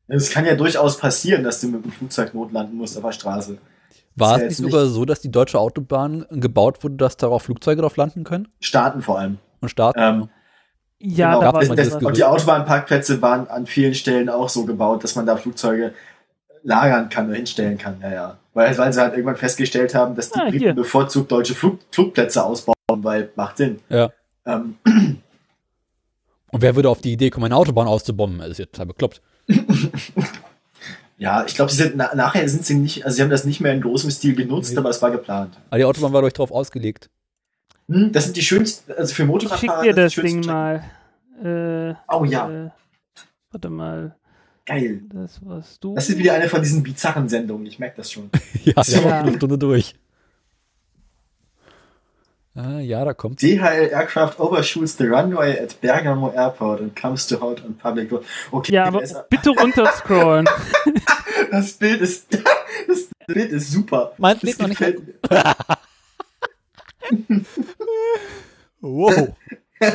Es kann ja durchaus passieren, dass du mit dem Flugzeug notlanden musst auf der Straße. War ja es jetzt nicht sogar so, dass die deutsche Autobahn gebaut wurde, dass darauf Flugzeuge drauf landen können Staaten vor allem. und starten? Ähm, Ja, genau. da war das- das, das- und die Autobahnparkplätze waren an vielen Stellen auch so gebaut, dass man da Flugzeuge lagern kann oder hinstellen kann. Ja, ja. Weil, weil sie halt irgendwann festgestellt haben, dass die Ah, Briten bevorzugt deutsche Flug, Flugplätze ausbauen, weil macht Sinn. Ja. Ähm, Und wer würde auf die Idee kommen, eine Autobahn auszubomben? Das ist ja total bekloppt. ja, ich glaube, sie sind na, nachher sind sie nicht, also sie haben das nicht mehr in großem Stil genutzt, Nee. aber es war geplant. Aber die Autobahn war doch drauf ausgelegt. Hm, das sind die schönsten, also für Ich Motorradfahrer. schick dir das schönsten Ding Strecken. mal. Äh, Oh ja. Äh, warte mal. Geil. Das warst du. Das ist wieder eine von diesen bizarren Sendungen, ich merke das schon. ja, Ja. ja. eine Stunde durch. Ah, ja, da kommt DHL Aircraft overshoots the runway at Bergamo Airport and comes to halt on public road. Okay, ja, aber das, bitte runterscrollen. das Bild ist das Bild ist super. Mein Das lebt noch nicht Wow.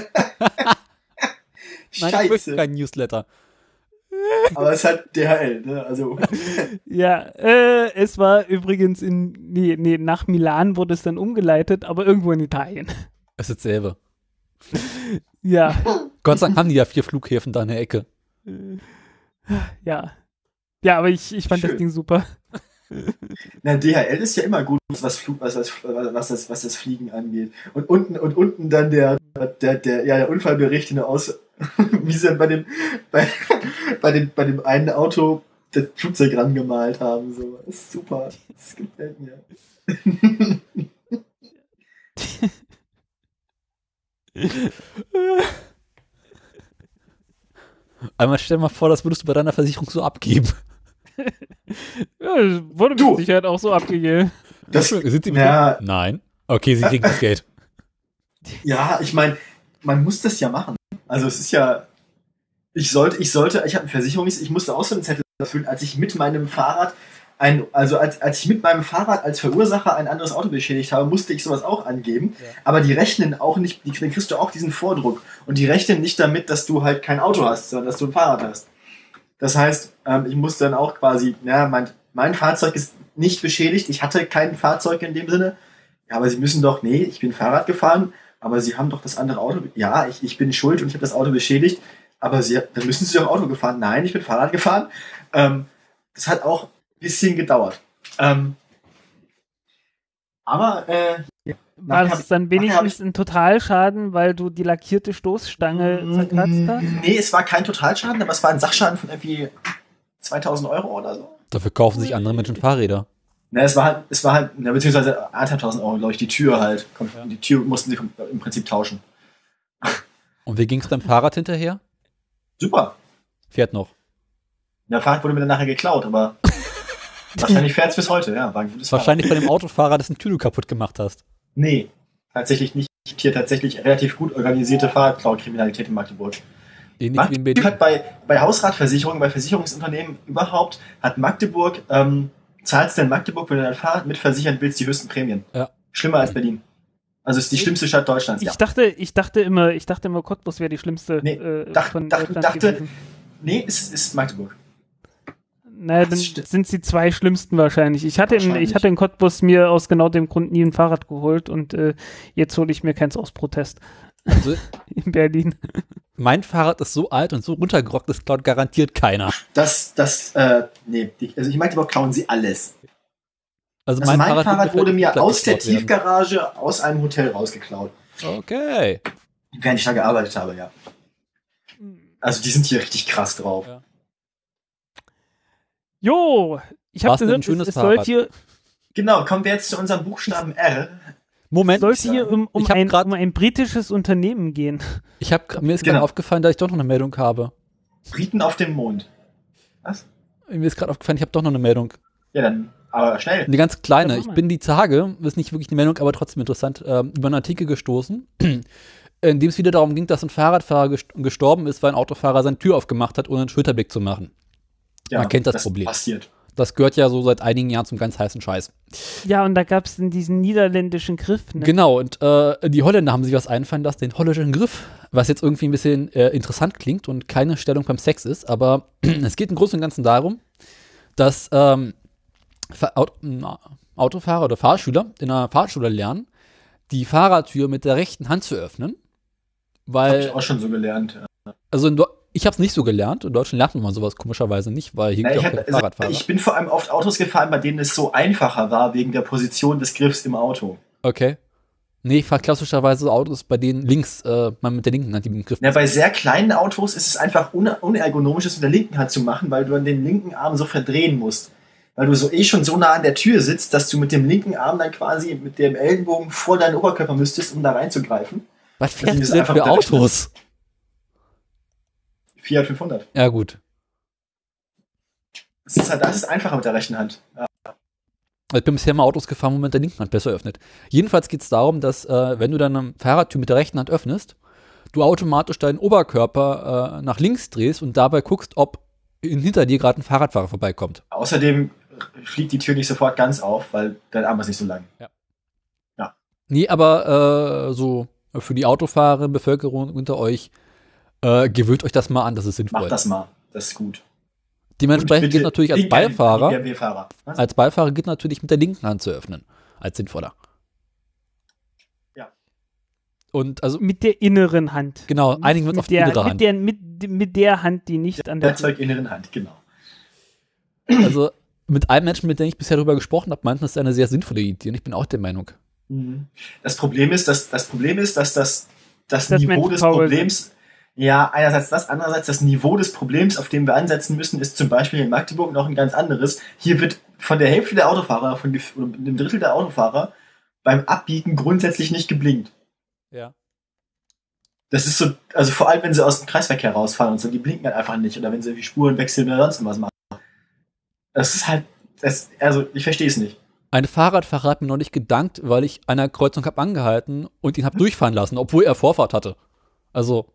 Nein, ich möchte Scheiße. kein Newsletter. Aber es halt DHL, ne? Also ja, äh, es war übrigens in, nee, nee, nach Milan wurde es dann umgeleitet, aber irgendwo in Italien. Es ist dasselbe. Ja, Gott sei Dank haben die ja vier Flughäfen da in der Ecke. ja. Ja, aber ich, ich fand das Schön. Ding super. Na, DHL ist ja immer gut, was, Flug, was, was, was, das, was das Fliegen angeht. Und unten, und unten dann der, der, der, ja, der Unfallbericht in der Aus, wie sie bei dem, bei, bei dem, bei dem einen Auto das Flugzeug rangemalt haben. So. Das ist super. Das gefällt mir. Einmal stell mal vor, das würdest du bei deiner Versicherung so abgeben. Ja, wurde mit Du. Sicherheit auch so abgegeben. Das, Sind sie ja, Nein. Okay, sie kriegen das Geld. ja, ich meine, man muss das ja machen. Also es ist ja, ich sollte, ich sollte, ich habe eine Versicherung, ich musste auch so einen Zettel erfüllen, als ich mit meinem Fahrrad ein, also als, als ich mit meinem Fahrrad als Verursacher ein anderes Auto beschädigt habe, musste ich sowas auch angeben. Ja. Aber die rechnen auch nicht, die, dann kriegst du auch diesen Vordruck. Und die rechnen nicht damit, dass du halt kein Auto hast, sondern dass du ein Fahrrad hast. Das heißt, ähm, ich musste dann auch quasi, ja, mein, mein Fahrzeug ist nicht beschädigt, ich hatte kein Fahrzeug in dem Sinne. Ja, aber sie müssen doch, nee, ich bin Fahrrad gefahren, aber sie haben doch das andere Auto. Ja, ich, ich bin schuld und ich habe das Auto beschädigt, aber sie, dann müssen sie doch Auto gefahren. Nein, ich bin Fahrrad gefahren. Ähm, das hat auch ein bisschen gedauert. Ähm, aber äh, War ich- dann wenigstens ein Totalschaden, weil du die lackierte Stoßstange zerkratzt hast? nee, es war kein Totalschaden, aber es war ein Sachschaden von irgendwie 2000 Euro oder so. Dafür kaufen sich andere Menschen Fahrräder. Na, es war halt, es war halt, na, beziehungsweise 1.500 Euro, glaube ich, die Tür halt. Die Tür mussten sie im Prinzip tauschen. Und wie ging es deinem Fahrrad hinterher? Super. Fährt noch. Der Fahrrad wurde mir dann nachher geklaut, aber wahrscheinlich fährt es bis heute, ja. War ein gutes Wahrscheinlich bei dem Autofahrer, dessen Tür du kaputt gemacht hast. Nee, tatsächlich nicht. Hier tatsächlich relativ gut organisierte Fahrradklau-Kriminalität in Magdeburg. Ähnlich Magdeburg Berlin. hat bei, bei Hausratversicherungen, bei Versicherungsunternehmen überhaupt, hat Magdeburg, ähm, zahlst du in Magdeburg, wenn du dein Fahrrad mitversichern willst, die höchsten Prämien. Ja. Schlimmer als Berlin. Also es ist die schlimmste Stadt Deutschlands, Ich ja. dachte, ich dachte immer, ich dachte immer, Cottbus wäre die schlimmste Nee, äh, dach- von dach- Deutschland dachte- gewesen. Nee, es ist Magdeburg. Naja, dann sind sie zwei schlimmsten wahrscheinlich. Ich hatte, in, Wahrscheinlich. ich hatte in Cottbus mir aus genau dem Grund nie ein Fahrrad geholt und äh, jetzt hole ich mir keins aus Protest Also, in Berlin. mein Fahrrad ist so alt und so runtergerockt, das klaut garantiert keiner. Das, das, äh, nee, die, also in Magdeburg klauen sie alles. Also, Also mein, Fahrrad, wird wurde mir aus der geklaut werden. Tiefgarage aus einem Hotel rausgeklaut. Okay. Während ich da gearbeitet habe, ja. Also die sind hier richtig krass drauf. Ja. Jo, ich habe denn ein gehört, es, schönes es sollte Fahrrad? hier, Genau, kommen wir jetzt zu unserem Buchstaben R. Moment, sollte hier um, um, ein, grad- um ein britisches Unternehmen gehen. ich hab, mir ist Genau. gerade aufgefallen, dass ich doch noch eine Meldung habe. Briten auf dem Mond. Was? Mir ist gerade aufgefallen, ich habe doch noch eine Meldung. Ja, dann, aber schnell. Eine ganz kleine. Ich bin die Tage, ist nicht wirklich eine Meldung, aber trotzdem interessant, ähm, über einen Artikel gestoßen, in dem es wieder darum ging, dass ein Fahrradfahrer gest gestorben ist, weil ein Autofahrer seine Tür aufgemacht hat, ohne einen Schulterblick zu machen. Ja, man kennt das Problem. passiert. Das gehört ja so seit einigen Jahren zum ganz heißen Scheiß. Ja, und da gab es diesen niederländischen Griff. Ne? Genau, und äh, die Holländer haben sich was einfallen lassen, den holländischen Griff, was jetzt irgendwie ein bisschen äh, interessant klingt und keine Stellung beim Sex ist, aber es geht im Großen und Ganzen darum, dass ähm, Fa- Aut na, Autofahrer oder Fahrschüler in einer Fahrschule lernen, die Fahrradtür mit der rechten Hand zu öffnen. Habe Weil, ich auch schon so gelernt. also in ich habe es nicht so gelernt. In Deutschland lernt man sowas komischerweise nicht, weil hier gibt ja auch hab, also, Fahrradfahrer. ich bin vor allem oft Autos gefahren, bei denen es so einfacher war, wegen der Position des Griffs im Auto. okay. Nee, ich fahre klassischerweise Autos, bei denen links äh, man mit der linken Hand den Griff Ja, bei sehr kleinen Autos ist es einfach un unergonomisch, das mit der linken Hand zu machen, weil du dann den linken Arm so verdrehen musst. Weil du so eh schon so nah an der Tür sitzt, dass du mit dem linken Arm dann quasi mit dem Ellenbogen vor deinen Oberkörper müsstest, um da reinzugreifen. Was Das fährst ist du denn für ne? mit der rechten Hand. Autos? Fiat 500. Ja, gut. Das ist halt, das ist einfacher mit der rechten Hand. Ja. Ich bin bisher mal Autos gefahren, wo man mit der linken Hand besser öffnet. Jedenfalls geht es darum, dass äh, wenn du deine Fahrradtür mit der rechten Hand öffnest, du automatisch deinen Oberkörper äh, nach links drehst und dabei guckst, ob hinter dir gerade ein Fahrradfahrer vorbeikommt. Außerdem fliegt die Tür nicht sofort ganz auf, weil dein Arm ist nicht so lang. Nee, aber äh, so für die Autofahrer, Bevölkerung unter euch, äh, gewöhnt euch das mal an, das ist sinnvoll. Mach das mal. Das ist gut. Dementsprechend geht natürlich als Beifahrer, als Beifahrer geht natürlich mit der linken Hand zu öffnen, als sinnvoller. Ja. Und also Mit der inneren Hand. genau, einigen wir uns mit auf die der, innere mit Hand. Der, mit, mit der Hand, die nicht an der Der Zeuginneren Hand, genau. Also mit allen Menschen, mit denen ich bisher darüber gesprochen habe, meinten, das ist eine sehr sinnvolle Idee und ich bin auch der Meinung. Mhm. Das Problem ist, dass das Problem ist, dass das, das Niveau des Problems, ja, einerseits das, andererseits das Niveau des Problems, auf dem wir ansetzen müssen, ist zum Beispiel in Magdeburg noch ein ganz anderes. Hier wird von der Hälfte der Autofahrer, von einem Drittel der Autofahrer beim Abbiegen grundsätzlich nicht geblinkt. Ja. Das ist so, also vor allem, wenn sie aus dem Kreisverkehr rausfahren und so, die blinken halt einfach nicht. Oder wenn sie irgendwie Spuren wechseln oder sonst was machen. Das ist halt, das, also ich verstehe es nicht. Ein Fahrradfahrer hat mir noch nicht gedankt, weil ich an einer Kreuzung habe angehalten und ihn habe durchfahren lassen, obwohl er Vorfahrt hatte. Also,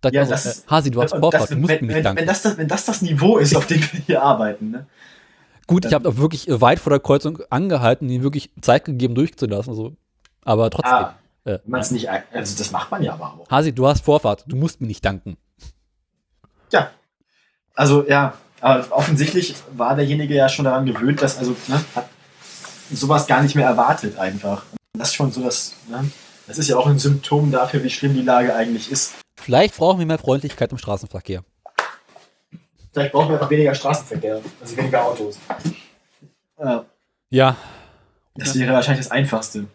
da Ja, also, das äh, ist- Hasi, du hast Vorfahrt, das, du musst wenn, mir nicht danken. wenn, das, das, wenn das das Niveau ist, auf dem wir hier arbeiten, ne? Gut, ich habe auch wirklich äh, weit vor der Kreuzung angehalten, ihm wirklich Zeit gegeben, durchzulassen. So. Aber trotzdem. Ah, Äh, man es nicht, also das macht man ja aber auch. Hasi, du hast Vorfahrt, du musst mir nicht danken. Ja. Also ja, aber offensichtlich war derjenige ja schon daran gewöhnt, dass, also, ne, hat sowas gar nicht mehr erwartet einfach. Das ist schon so, dass, ne, das ist ja auch ein Symptom dafür, wie schlimm die Lage eigentlich ist. Vielleicht brauchen wir mehr Freundlichkeit im Straßenverkehr. Vielleicht brauchen wir einfach weniger Straßenverkehr, also weniger Autos. Ja, Ja. das wäre wahrscheinlich das Einfachste.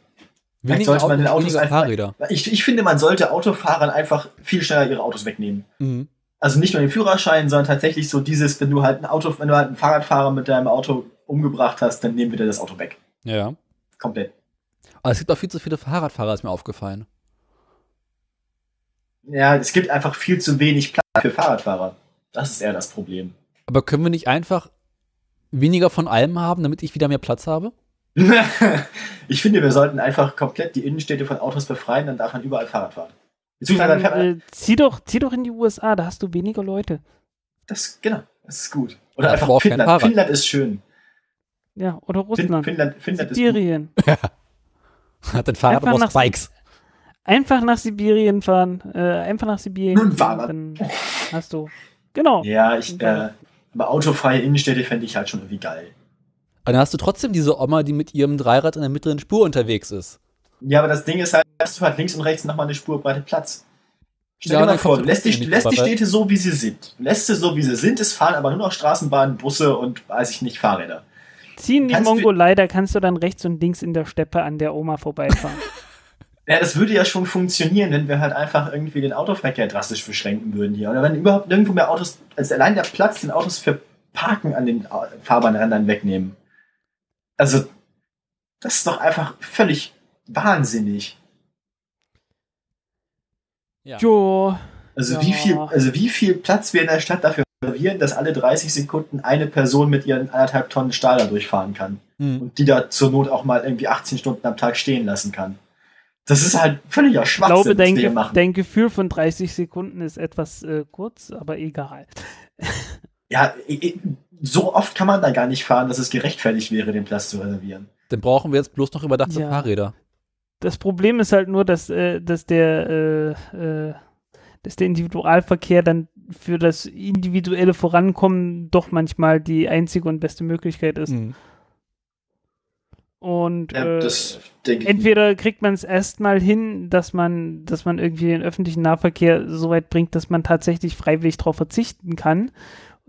Weniger, sollte man den Autos, einfach- Fahrräder. Ich, ich finde, man sollte Autofahrern einfach viel schneller ihre Autos wegnehmen. Mhm. Also nicht nur den Führerschein, sondern tatsächlich so dieses, wenn du halt ein Auto, wenn du halt einen Fahrradfahrer mit deinem Auto umgebracht hast, dann nehmen wir dir das Auto weg. Ja. Komplett. Aber es gibt auch viel zu viele Fahrradfahrer, ist mir aufgefallen. Ja, es gibt einfach viel zu wenig Platz für Fahrradfahrer. Das ist eher das Problem. Aber können wir nicht einfach weniger von allem haben, damit ich wieder mehr Platz habe? ich finde, wir sollten einfach komplett die Innenstädte von Autos befreien, dann darf man überall Fahrrad fahren. Beziehungsweise dann äh, zieh, doch, zieh doch in die USA, da hast du weniger Leute. das, genau, das ist gut. Oder Ja, einfach Finnland. Fahrrad. Finnland ist schön. Ja, oder Fin Russland. Finnland, Finnland ist gut. Sibirien. Hat ein Fahrrad aber Spikes. Einfach nach Sibirien fahren. Äh, einfach nach Sibirien. Nur ein gehen, Fahrrad. Dann hast du. Genau. Ja, ich, äh, aber autofreie Innenstädte fände ich halt schon irgendwie geil. Aber dann hast du trotzdem diese Oma, die mit ihrem Dreirad in der mittleren Spur unterwegs ist. Ja, aber das Ding ist halt, hast du halt links und rechts nochmal eine Spur breite Platz. Stell Ja, dir mal vor, du lässt die, du lässt die. Städte so, wie sie sind. Du lässt sie so, wie sie sind. Es fahren aber nur noch Straßenbahnen, Busse und, weiß ich nicht, Fahrräder. Zieh in die Mongolei, da kannst du dann rechts und links in der Steppe an der Oma vorbeifahren. Ja, das würde ja schon funktionieren, wenn wir halt einfach irgendwie den Autoverkehr drastisch beschränken würden hier. Oder wenn überhaupt nirgendwo mehr Autos, also allein der Platz, den Autos für Parken an den Fahrbahnrändern wegnehmen. Also, das ist doch einfach völlig wahnsinnig. Ja. jo. Also Ja. wie viel, also wie viel Platz wir in der Stadt dafür reservieren, dass alle 30 Sekunden eine Person mit ihren anderthalb Tonnen Stahl da durchfahren kann Hm. und die da zur Not auch mal irgendwie 18 Stunden am Tag stehen lassen kann. Das ist halt völliger Ich Schwachsinn, glaube, dein, was wir hier Ge machen. dein Gefühl von 30 Sekunden ist etwas äh, kurz, aber egal. Ja, so oft kann man da gar nicht fahren, dass es gerechtfertigt wäre, den Platz zu reservieren. Dann brauchen wir jetzt bloß noch überdachte Ja. Fahrräder. Das Problem ist halt nur, dass, äh, dass der äh, äh, dass der Individualverkehr dann für das individuelle Vorankommen doch manchmal die einzige und beste Möglichkeit ist. Hm. Und Ja, äh, entweder kriegt man es erstmal hin, dass man, dass man irgendwie den öffentlichen Nahverkehr so weit bringt, dass man tatsächlich freiwillig darauf verzichten kann.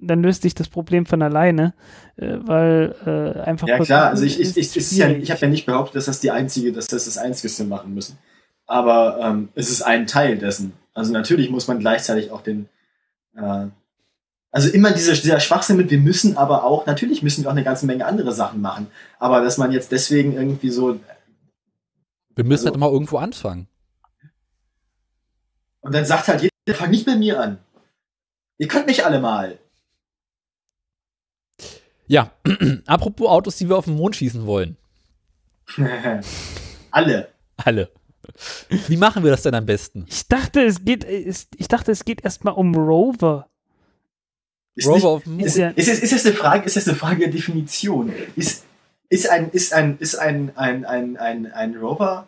Und dann löst sich das Problem von alleine, äh, weil äh, einfach. Ja klar, also ich, ich, ich, ja, ich habe ja nicht behauptet, dass das die einzige, dass das das Einzige ist, was wir machen müssen. Aber ähm, es ist ein Teil dessen. Also natürlich muss man gleichzeitig auch den, äh, also immer dieser, dieser Schwachsinn mit, wir müssen aber auch, natürlich müssen wir auch eine ganze Menge andere Sachen machen. Aber dass man jetzt deswegen irgendwie so, Wir müssen Also- halt mal irgendwo anfangen. und dann sagt halt jeder, fang nicht mit mir an. Ihr könnt mich alle mal. Ja, apropos Autos, die wir auf den Mond schießen wollen. Alle. Alle. Wie machen wir das denn am besten? Ich dachte, es geht, es, ich dachte, es geht erstmal um Rover. Ist, Rover nicht, auf dem Mond. ist, ist, ist, ist das eine Frage, ist das eine Frage der Definition? Ist, ist ein, ist ein, ist ein, ein, ein, ein, ein Rover,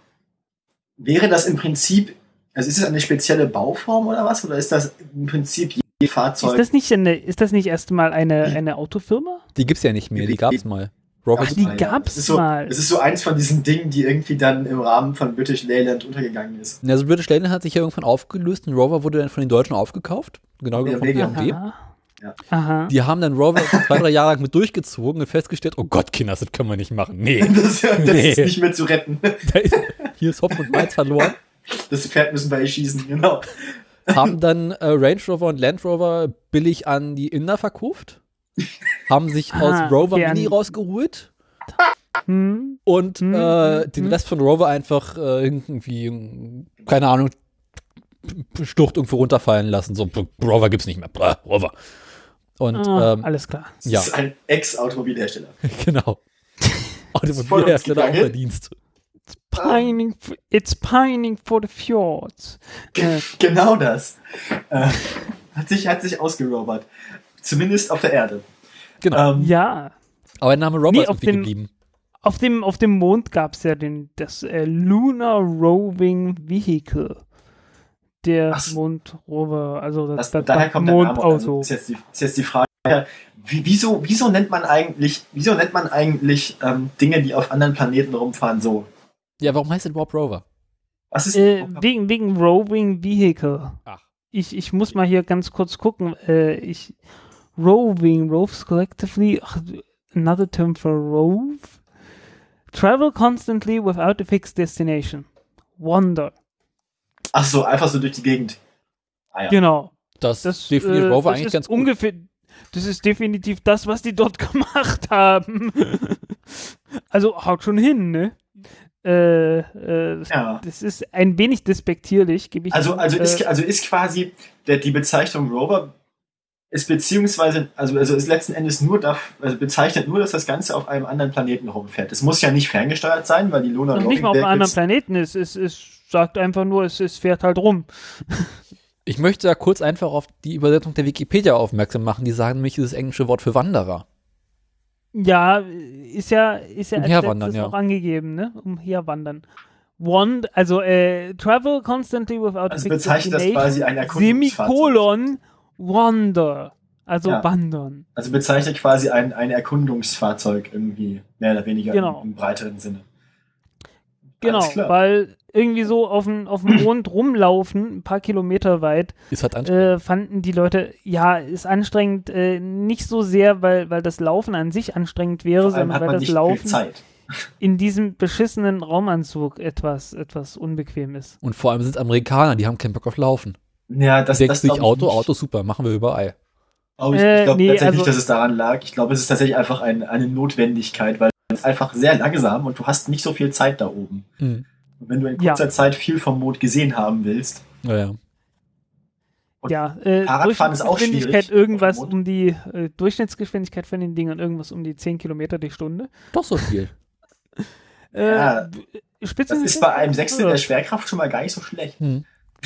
wäre das im Prinzip, also ist es eine spezielle Bauform oder was? Oder ist das im Prinzip je Ist Fahrzeug? das nicht eine, ist das nicht erstmal eine, eine Autofirma? Die gibt's ja nicht mehr, die gab's mal. Rover Ach, die mal. gab's Es ist so, mal. Es ist so eins von diesen Dingen, die irgendwie dann im Rahmen von British Leyland untergegangen ist. Ja, Also British Leyland hat sich ja irgendwann aufgelöst und Rover wurde dann von den Deutschen aufgekauft. Genau Ja, von. BMW. Ja. Die haben dann Rover zwei, drei Jahre lang mit durchgezogen und festgestellt, oh Gott, Kinder, das können wir nicht machen. Nee, Das, das Nee. ist nicht mehr zu retten. ist, hier ist Hopf und Malz verloren. Das Pferd müssen wir schießen, genau. Haben dann äh, Range Rover und Land Rover billig an die Inder verkauft. Haben sich Ah, aus Rover okay, Mini rausgeholt Hm. und Hm, äh, hm, den hm. Rest von Rover einfach äh, irgendwie, keine Ahnung, Stucht irgendwo runterfallen lassen. So, Rover gibt's nicht mehr. Blah, Rover. Und Ah, ähm, alles klar. Das Ja. ist ein Ex-Automobilhersteller. genau. Automobilhersteller auch. Verdienst. Pining, f- it's pining for the fjords. Äh, Genau das. Äh, hat, sich, hat sich ausgerobert. Zumindest auf der Erde. Genau. Ähm, ja, Aber der Name Rover Nee, ist auf irgendwie dem- geblieben. auf dem, auf dem Mond gab es ja den, das äh, Lunar Roving Vehicle. Der Ach. Mondrover, also das, Das, das, daher kommt der Name. Also Mondauto. ist, jetzt die, ist jetzt die Frage, wie, wieso, wieso nennt man eigentlich, wieso nennt man eigentlich ähm, Dinge, die auf anderen Planeten rumfahren, so? Ja, warum heißt es überhaupt Rover? Was ist Äh, wegen, wegen Roving Vehicle. Ach. Ich, ich muss mal hier ganz kurz gucken. Äh, ich, roving, roves collectively, ach, another term for rove. Travel constantly without a fixed destination. Wander. Ach so, einfach so durch die Gegend. Ah, ja. Genau. Das, Das, definiert äh, Rover das eigentlich ist ganz gut. ungefähr. Das ist definitiv das, was die dort gemacht haben. also haut schon hin, ne? Äh, äh, Ja. Das ist ein wenig despektierlich, gebe ich Also, zu. also, ist, äh, also ist quasi der, die Bezeichnung Rover ist beziehungsweise, also, also ist letzten Endes nur da, also bezeichnet nur, dass das Ganze auf einem anderen Planeten rumfährt. Es muss ja nicht ferngesteuert sein, weil die Lunar noch nicht mal auf einem anderen Planeten ist. Es, es sagt einfach nur, es, es fährt halt rum. Ich möchte da kurz einfach auf die Übersetzung der Wikipedia aufmerksam machen. Die sagen nämlich dieses englische Wort für Wanderer. Ja, ist ja, ist ja als Umherwandern, ja. auch angegeben, ne? Umherwandern. Wand, also äh, travel constantly without a Also bezeichnet das quasi ein Erkundungsfahrzeug. Semikolon, wander. Also Ja. wandern. Also bezeichnet quasi ein, ein Erkundungsfahrzeug irgendwie, mehr oder weniger Genau. im, im breiteren Sinne. Genau, weil irgendwie so auf dem, auf dem Mond rumlaufen, ein paar Kilometer weit, Ist halt anstrengend. äh, fanden die Leute, ja, ist anstrengend, äh, nicht so sehr, weil, weil das Laufen an sich anstrengend wäre, sondern weil das nicht Laufen Zeit. in diesem beschissenen Raumanzug etwas, etwas unbequem ist. Und vor allem sind es Amerikaner, die haben keinen Bock auf Laufen. Ja, das, Denkst das ich Auto, nicht. Auto super, machen wir überall. Aber ich, Äh, ich glaube nee, tatsächlich, also- dass es daran lag. Ich glaube, es ist tatsächlich einfach ein, eine Notwendigkeit, weil es ist einfach sehr langsam und du hast nicht so viel Zeit da oben. Hm. Und wenn du in Ja. kurzer Zeit viel vom Mond gesehen haben willst, Naja. Und ja, äh, Fahrradfahren ist auch Durchschnittsgeschwindigkeit schwierig irgendwas um die äh, Durchschnittsgeschwindigkeit von den Dingern irgendwas um die 10 Kilometer die Stunde. Doch so viel. Äh, Ja. Spitzen das ist bei einem Sechstel der Schwerkraft schon mal gar nicht so schlecht. Hm.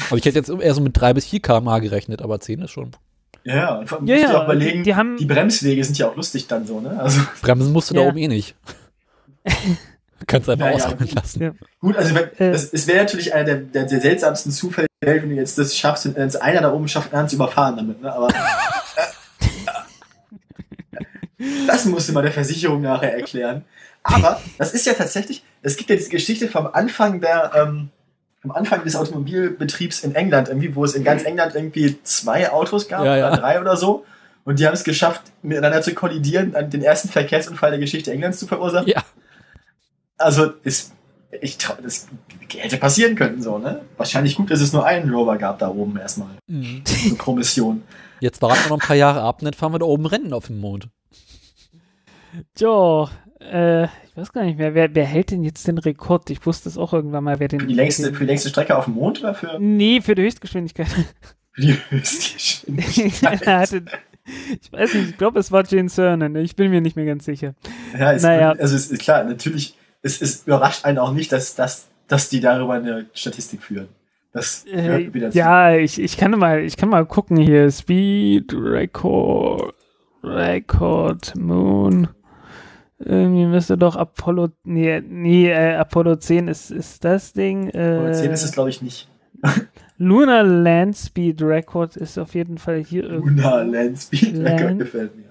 Aber ich hätte jetzt eher so mit 3 bis 4 km gerechnet, aber 10 ist schon. Ja, und vor allem Ja, musst du ja, auch überlegen, die- die haben- die Bremswege sind ja auch lustig dann so, ne? Also Bremsen musst du Ja. da oben eh nicht. Kannst einfach Naja, gut. lassen. Ja. gut, also wenn, Äh. das, es wäre natürlich einer der, der, der seltsamsten Zufälle, der Welt, wenn du jetzt das schaffst und wenn es einer da oben schafft, einen zu überfahren damit, ne? Aber das musst du mal der Versicherung nachher erklären. Aber das ist ja tatsächlich, es gibt ja diese Geschichte vom Anfang der, ähm, am Anfang des Automobilbetriebs in England, irgendwie, wo es in ganz England irgendwie zwei Autos gab Ja, ja. oder drei oder so. Und die haben es geschafft, miteinander zu kollidieren, an den ersten Verkehrsunfall der Geschichte Englands zu verursachen. Ja. Also, ist, ich trau, das hätte passieren können, so, ne? Wahrscheinlich gut, dass es nur einen Rover gab da oben erstmal. Mhm. Eine Promission. Jetzt warten wir noch ein paar Jahre ab und dann fahren wir da oben Rennen auf dem Mond. Jo, äh, ich weiß gar nicht mehr, wer, wer hält denn jetzt den Rekord? Ich wusste es auch irgendwann mal, wer den. Für die längste, den, für die längste Strecke auf dem Mond oder für, Nee, für die Höchstgeschwindigkeit. für die hatte ich weiß nicht, ich glaube, es war Gene Cernan. Ich bin mir nicht mehr ganz sicher. Ja, Naja. also es ist klar, natürlich, es, es überrascht einen auch nicht, dass, dass, dass die darüber eine Statistik führen. Das Äh, wieder zu. ja, ich, ich kann mal, ich kann mal gucken hier. Speed Record, Record Moon. Irgendwie müsste doch Apollo, nee, nee, äh, Apollo 10 ist, ist das Ding. Äh, Aber 10 ist es, glaube ich, nicht. Lunar Land Speed Record ist auf jeden Fall hier irgendwo. Luna Land Speed Land. Record gefällt mir.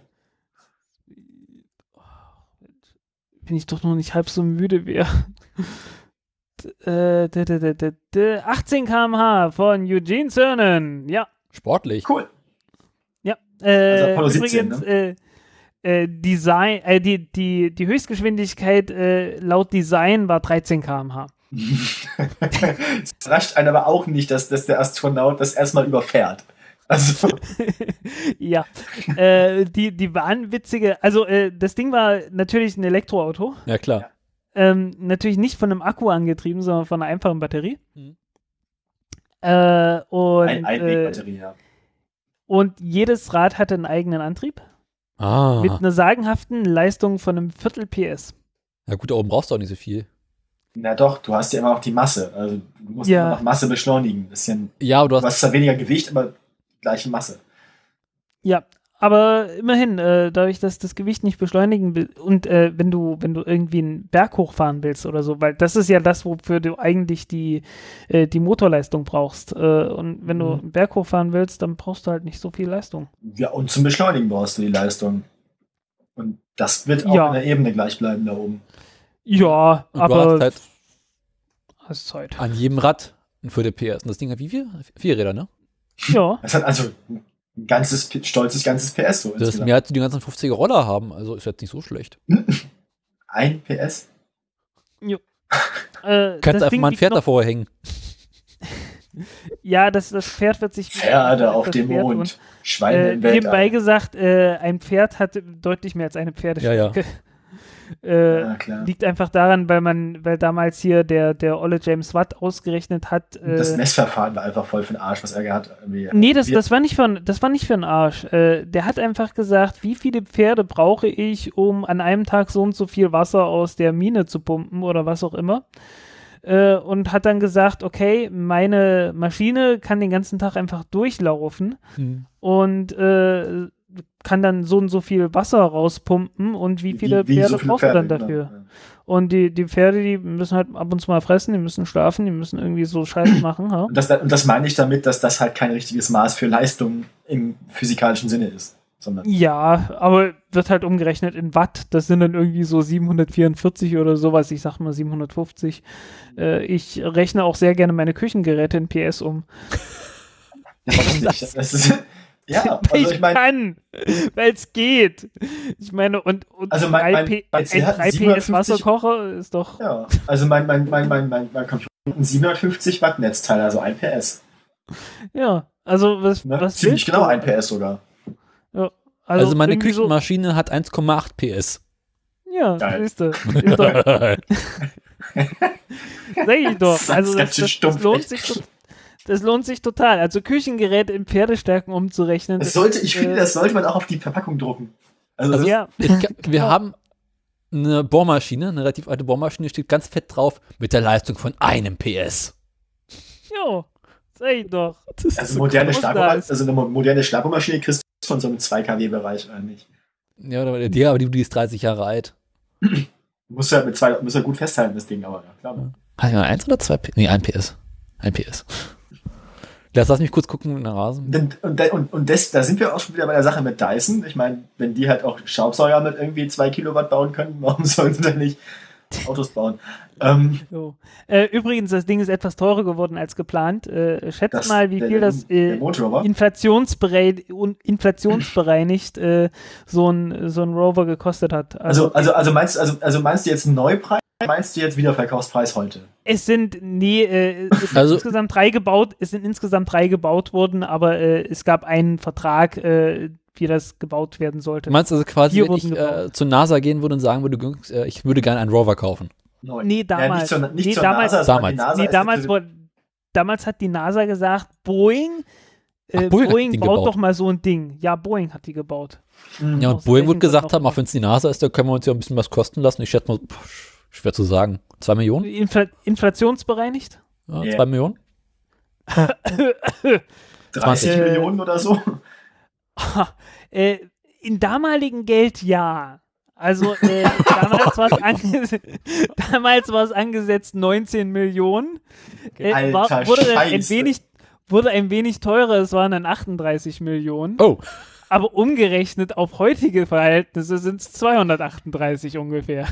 Bin ich doch noch nicht halb so müde wie er. Äh, d- d- d- d- d- 18 km/h von Eugene Cernan. Ja. Sportlich. Cool. Ja, Also äh, Apollo 17, übrigens, äh, äh, Design, äh, die, die, die Höchstgeschwindigkeit äh, laut Design war 13 km/h. es überrascht einen aber auch nicht, dass, dass der Astronaut das erstmal überfährt. Also, ja, äh, die, die wahnwitzige, also äh, das Ding war natürlich ein Elektroauto, Ja, klar. ähm, natürlich nicht von einem Akku angetrieben, sondern von einer einfachen Batterie. Mhm. Äh, und, ein äh, Einwegbatterie, ja. und jedes Rad hatte einen eigenen Antrieb Ah. mit einer sagenhaften Leistung von einem Viertel PS. Ja gut, da oben brauchst du auch nicht so viel. Na doch, du hast ja immer noch die Masse. Also du musst Ja. immer noch Masse beschleunigen. Ist ja du du hast. hast zwar weniger Gewicht, aber gleiche Masse. Ja, aber immerhin, äh, dadurch, dass das Gewicht nicht beschleunigen will und äh, wenn du, wenn du irgendwie einen Berg hochfahren willst oder so, weil das ist ja das, wofür du eigentlich die, äh, die Motorleistung brauchst. Äh, und wenn du Mhm. einen Berg hochfahren willst, dann brauchst du halt nicht so viel Leistung. Ja, und zum Beschleunigen brauchst du die Leistung. Und das wird auch Ja. in der Ebene gleich bleiben da oben. Ja, Und du aber hast halt hast Zeit. an jedem Rad ein Viertel PS. Und das Ding hat wie viel? Vier Räder, ne? Ja, Das hat also ein ganzes, stolzes ganzes PS so Das ist mehr als die ganzen 50er Roller haben. Also ist jetzt nicht so schlecht. Ein PS? äh, Kannst einfach Ding mal ein Pferd davor hängen. Ja, das, das Pferd wird sich Pferde auf dem Pferd Mond. Schweine Äh, im nebenbei Weltall. gesagt, äh, ein Pferd hat deutlich mehr als eine Pferdestärke. Äh, Ja. Liegt einfach daran, weil man, weil damals hier der, der Olle James Watt ausgerechnet hat. Und das Äh, Messverfahren war einfach voll für den Arsch, was er gehabt hat. Nee, das, das war nicht für, ein- das war nicht für einen Arsch. Äh, der hat einfach gesagt, wie viele Pferde brauche ich, um an einem Tag so und so viel Wasser aus der Mine zu pumpen oder was auch immer. Äh, und hat dann gesagt, okay, meine Maschine kann den ganzen Tag einfach durchlaufen. und äh, kann dann so und so viel Wasser rauspumpen und wie viele wie Pferde so brauchst du dann Pferde, dafür? genau. Und die, die Pferde, die müssen halt ab und zu mal fressen, die müssen schlafen, die müssen irgendwie so Scheiße machen. Ha? Und das, und das meine ich damit, dass das halt kein richtiges Maß für Leistung im physikalischen Sinne ist. Sondern Ja, aber wird halt umgerechnet in Watt. Das sind dann irgendwie so 744 oder sowas. Ich sag mal 750. Äh, ich rechne auch sehr gerne meine Küchengeräte in PS um. ja, nicht? Das ist, ja, Weil also ich meine, kann, weil es geht. Ich meine, und, und Also mein- 3 mein- P- mein ein Ziel hat 3 PS 750 Wasserkocher ist doch. ja, also mein, mein, mein, mein, mein, mein Computer hat ein 750 Watt Netzteil, also ein PS. Ja, also was, Ne? was Ziemlich genau du? ein PS sogar. Ja, Also, meine irgendwie so- Küchenmaschine hat 1,8 PS. Ja, Geil. siehst du. Ist doch, sag ich doch. Das ist Also ganz das, schön das, stumpf, das lohnt sich das lohnt sich total. Also Küchengeräte in Pferdestärken umzurechnen. Das sollte, ich äh, finde, das sollte man auch auf die Verpackung drucken. Also, Also- ja, Ich, wir haben eine Bohrmaschine, eine relativ alte Bohrmaschine, steht ganz fett drauf mit der Leistung von einem PS. jo, sag ich doch. Das ist also so moderne also eine mo- moderne Schlagbohrmaschine kriegst du von so einem 2 kW-Bereich oder nicht? Ja, aber die, aber die, die ist 30 Jahre alt. Muss ja mit zwei, muss ja gut festhalten, das Ding, aber ja, klar. Hat ja eins oder zwei PS? Nee, ein PS. Ein PS. Lass, lass mich kurz gucken mit dem Rasen. Und, und, und, und das, da sind wir auch schon wieder bei der Sache mit Dyson. Ich meine, wenn die halt auch Staubsauger mit irgendwie 2 Kilowatt bauen können, warum sollen sie dann nicht Autos bauen? Ähm, Jo. Äh, übrigens, das Ding ist etwas teurer geworden als geplant. Äh, schätzt das, mal, wie der, viel das äh, und inflationsbereinigt äh, so, ein, so ein Rover gekostet hat. Also, also, also meinst du, also, also meinst du jetzt einen Neupreis? Meinst du jetzt Wiederverkaufspreis heute? Es sind nee, äh, es sind Also- insgesamt drei gebaut, es sind insgesamt drei gebaut worden, aber äh, es gab einen Vertrag, äh, wie das gebaut werden sollte. Du meinst also quasi, Hier wenn ich äh, zur NASA gehen würde und sagen würde, Jungs, äh, ich würde gerne einen Rover kaufen. Nee, Ja, damals. nicht zur, nicht Nee, zur damals- NASA, Damals. die NASA nee, damals, wurde, damals hat die NASA gesagt, Boeing, äh, Ach, Boeing Boeing baut gebaut. doch mal so ein Ding. Ja, Boeing hat die gebaut. Mhm. Ja, Aus und Boeing wird gesagt haben, auch wenn es die NASA ist, da können wir uns ja ein bisschen was kosten lassen. Ich schätze mal, pff, schwer zu sagen. Zwei Millionen? Infl inflationsbereinigt? Ja, Ja. Zwei Millionen? 30 Äh, Millionen oder so. äh, in damaligen Geld ja. Also äh, damals war es damals angesetzt 19 Millionen. Äh, war, Alter wurde dann ein wenig wurde ein wenig teurer, es waren dann 38 Millionen. Oh, Aber umgerechnet auf heutige Verhältnisse sind es 238 ungefähr.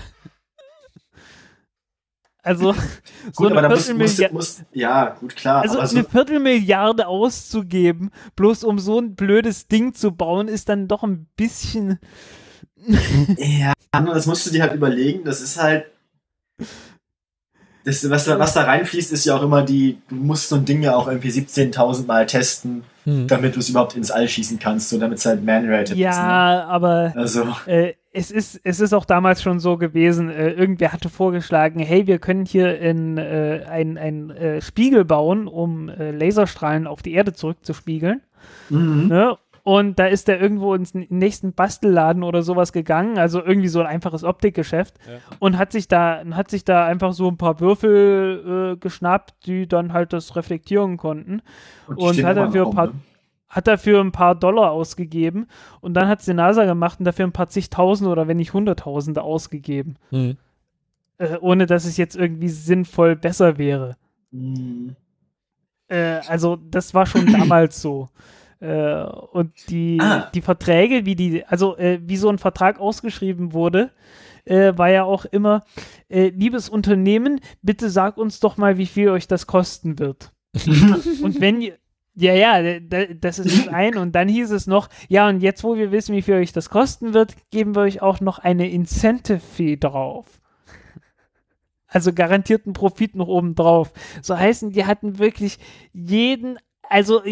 Also so Gut, eine Viertelmilliarde, muss, ja, gut, klar. also aber so, eine Viertelmilliarde auszugeben, bloß um so ein blödes Ding zu bauen, ist dann doch ein bisschen. ja, das musst du dir halt überlegen. Das ist halt. Das, was, da, was da reinfließt, ist ja auch immer die. Du musst so ein Ding ja auch irgendwie 17.000 Mal testen, hm. damit du es überhaupt ins All schießen kannst, so damit es halt man-rated ist. Ne? Ja, aber Also, äh, es, ist, es ist auch damals schon so gewesen, äh, irgendwer hatte vorgeschlagen, hey, wir können hier in, äh, ein, ein äh, Spiegel bauen, um äh, Laserstrahlen auf die Erde zurückzuspiegeln. mhm. Ne? Und da ist er irgendwo ins nächsten Bastelladen oder sowas gegangen, also irgendwie so ein einfaches Optikgeschäft Ja. und hat sich da hat sich da einfach so ein paar Würfel äh, geschnappt, die dann halt das reflektieren konnten. und stehen hat dafür ein paar- ne? Hat dafür ein paar Dollar ausgegeben und dann hat es die NASA gemacht und dafür ein paar zigtausende oder wenn nicht hunderttausende ausgegeben, Hm. äh, ohne dass es jetzt irgendwie sinnvoll besser wäre. Mhm. Äh, also das war schon damals so. Äh, und die, Ah. die Verträge, wie die, also äh, wie so ein Vertrag ausgeschrieben wurde, äh, war ja auch immer, äh, liebes Unternehmen, bitte sag uns doch mal, wie viel euch das kosten wird. und wenn ihr, ja, ja, da- das ist das ein und dann hieß es noch, ja, und jetzt, wo wir wissen, wie viel euch das kosten wird, geben wir euch auch noch eine Incentive-Fee drauf. Also garantierten Profit noch oben drauf. So heißen, die hatten wirklich jeden, also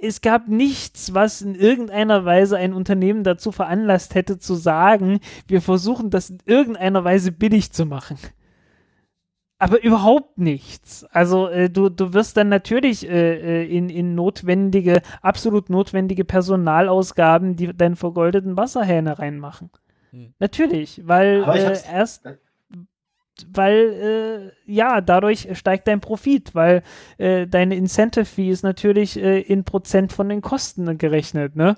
es gab nichts, was in irgendeiner Weise ein Unternehmen dazu veranlasst hätte zu sagen, wir versuchen das in irgendeiner Weise billig zu machen. Aber überhaupt nichts. Also äh, du, du wirst dann natürlich äh, äh, in, in notwendige, absolut notwendige Personalausgaben die deinen vergoldeten Wasserhähne reinmachen. Hm. Natürlich, weil äh, erst weil äh, ja, dadurch steigt dein Profit, weil äh, deine Incentive Fee ist natürlich äh, in Prozent von den Kosten gerechnet, ne?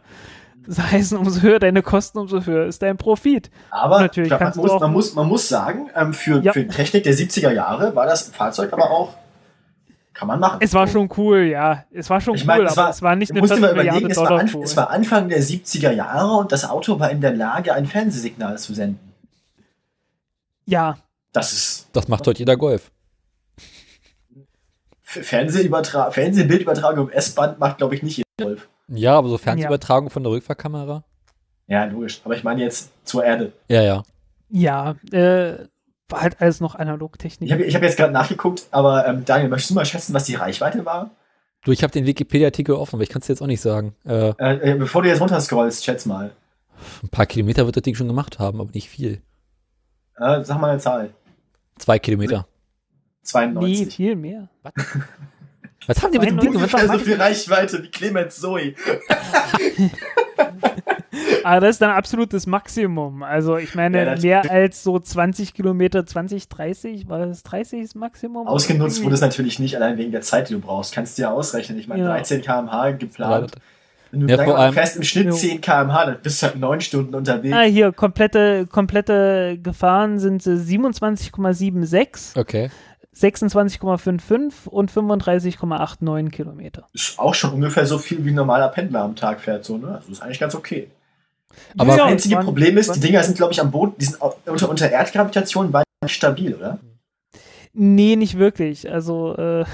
Das heißt, umso höher deine Kosten, umso höher ist dein Profit. Aber Natürlich ich glaub, man, muss, man, muss, man muss sagen, ähm, für, Ja. für Technik der 70er Jahre war das Fahrzeug aber auch, kann man machen. Es war schon cool, ja. Es war schon Ich cool, meine, es aber war- es war nicht eine musst dir mal Viertelmilliarde überlegen, es war, cool. es war Anfang der 70er Jahre und das Auto war in der Lage, ein Fernsehsignal zu senden. ja, Das ist Das macht heute jeder Golf. Fernsehübertra Fernsehbildübertragung im S-Band macht, glaube ich, nicht jeder Golf. Ja, aber so Fernsehübertragung von der Rückfahrkamera? Ja, logisch. Aber ich meine jetzt zur Erde. Ja, ja. ja, äh, war halt alles noch Analogtechnik. Ich habe ich hab jetzt gerade nachgeguckt, aber ähm, Daniel, möchtest du mal schätzen, was die Reichweite war? Du, ich habe den Wikipedia-Artikel offen, aber ich kann es dir jetzt auch nicht sagen. Äh, Äh, äh, bevor du jetzt runterscrollst, schätz mal. ein paar Kilometer wird das Ding schon gemacht haben, aber nicht viel. Äh, sag mal eine Zahl. Zwei Kilometer. nee, 92. viel mehr. Was haben die mit dem Ding gemacht? Ungefähr so viel Reichweite wie Clemens Zoe. Aber das ist dann absolutes Maximum. Also ich meine, Ja, mehr als so 20 Kilometer, 20, 30, war das 30 das Maximum? Ausgenutzt wurde es natürlich nicht, allein wegen der Zeit, die du brauchst. Kannst du ja ausrechnen. Ich meine, Ja. 13 km/h geplant. Wenn du Ja, vor allem- fährst im Schnitt Jo. 10 km/h, dann bist du halt 9 Stunden unterwegs. Ah, hier, komplette, komplette Gefahren sind äh, 27,76, Okay. 26,55 und 35,89 Kilometer. Ist auch schon ungefähr so viel wie ein normaler Pendler am Tag fährt. So, ne? Also ist eigentlich ganz okay. Aber- das Ja, einzige waren- Problem ist, die Dinger sind, glaube ich, am Boden, die sind unter, unter Erdgravitation weit nicht stabil, oder? Nee, nicht wirklich. Also, äh, äh,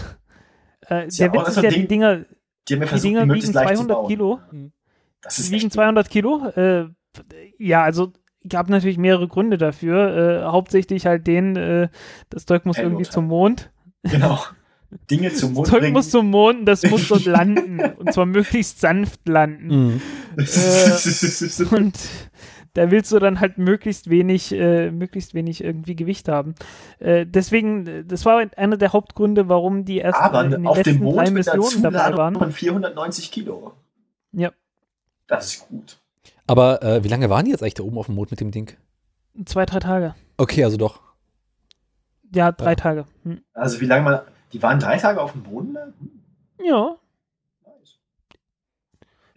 ja der auch Witz ist ja, die Ding, Dinger, Die haben ja die versucht, Dinger die wiegen leicht zu 200 bauen. Kilo. Das Die ist wiegen echt 200 Kilo. Äh, ja, also gab natürlich mehrere Gründe dafür. Äh, hauptsächlich halt den, äh, das Zeug muss Payload irgendwie halt. zum Mond. Genau. Dinge zum Das Mond Zeug bringen. muss zum Mond, das muss dort landen. Und zwar möglichst sanft landen. Mhm. Äh, Und da willst du dann halt möglichst wenig, äh, möglichst wenig irgendwie Gewicht haben. Äh, deswegen, das war einer der Hauptgründe, warum die erst Aber in den auf dem letzten drei Mond mit einer Missionen dabei waren. von 490 Kilo. Ja. Das ist gut. Aber äh, wie lange waren die jetzt eigentlich da oben auf dem Mond mit dem Ding? Zwei, drei Tage. Okay, also doch. Ja, drei Ja. Tage. Hm. Also wie lange man. Die waren drei Tage auf dem Boden da? Hm, Ja,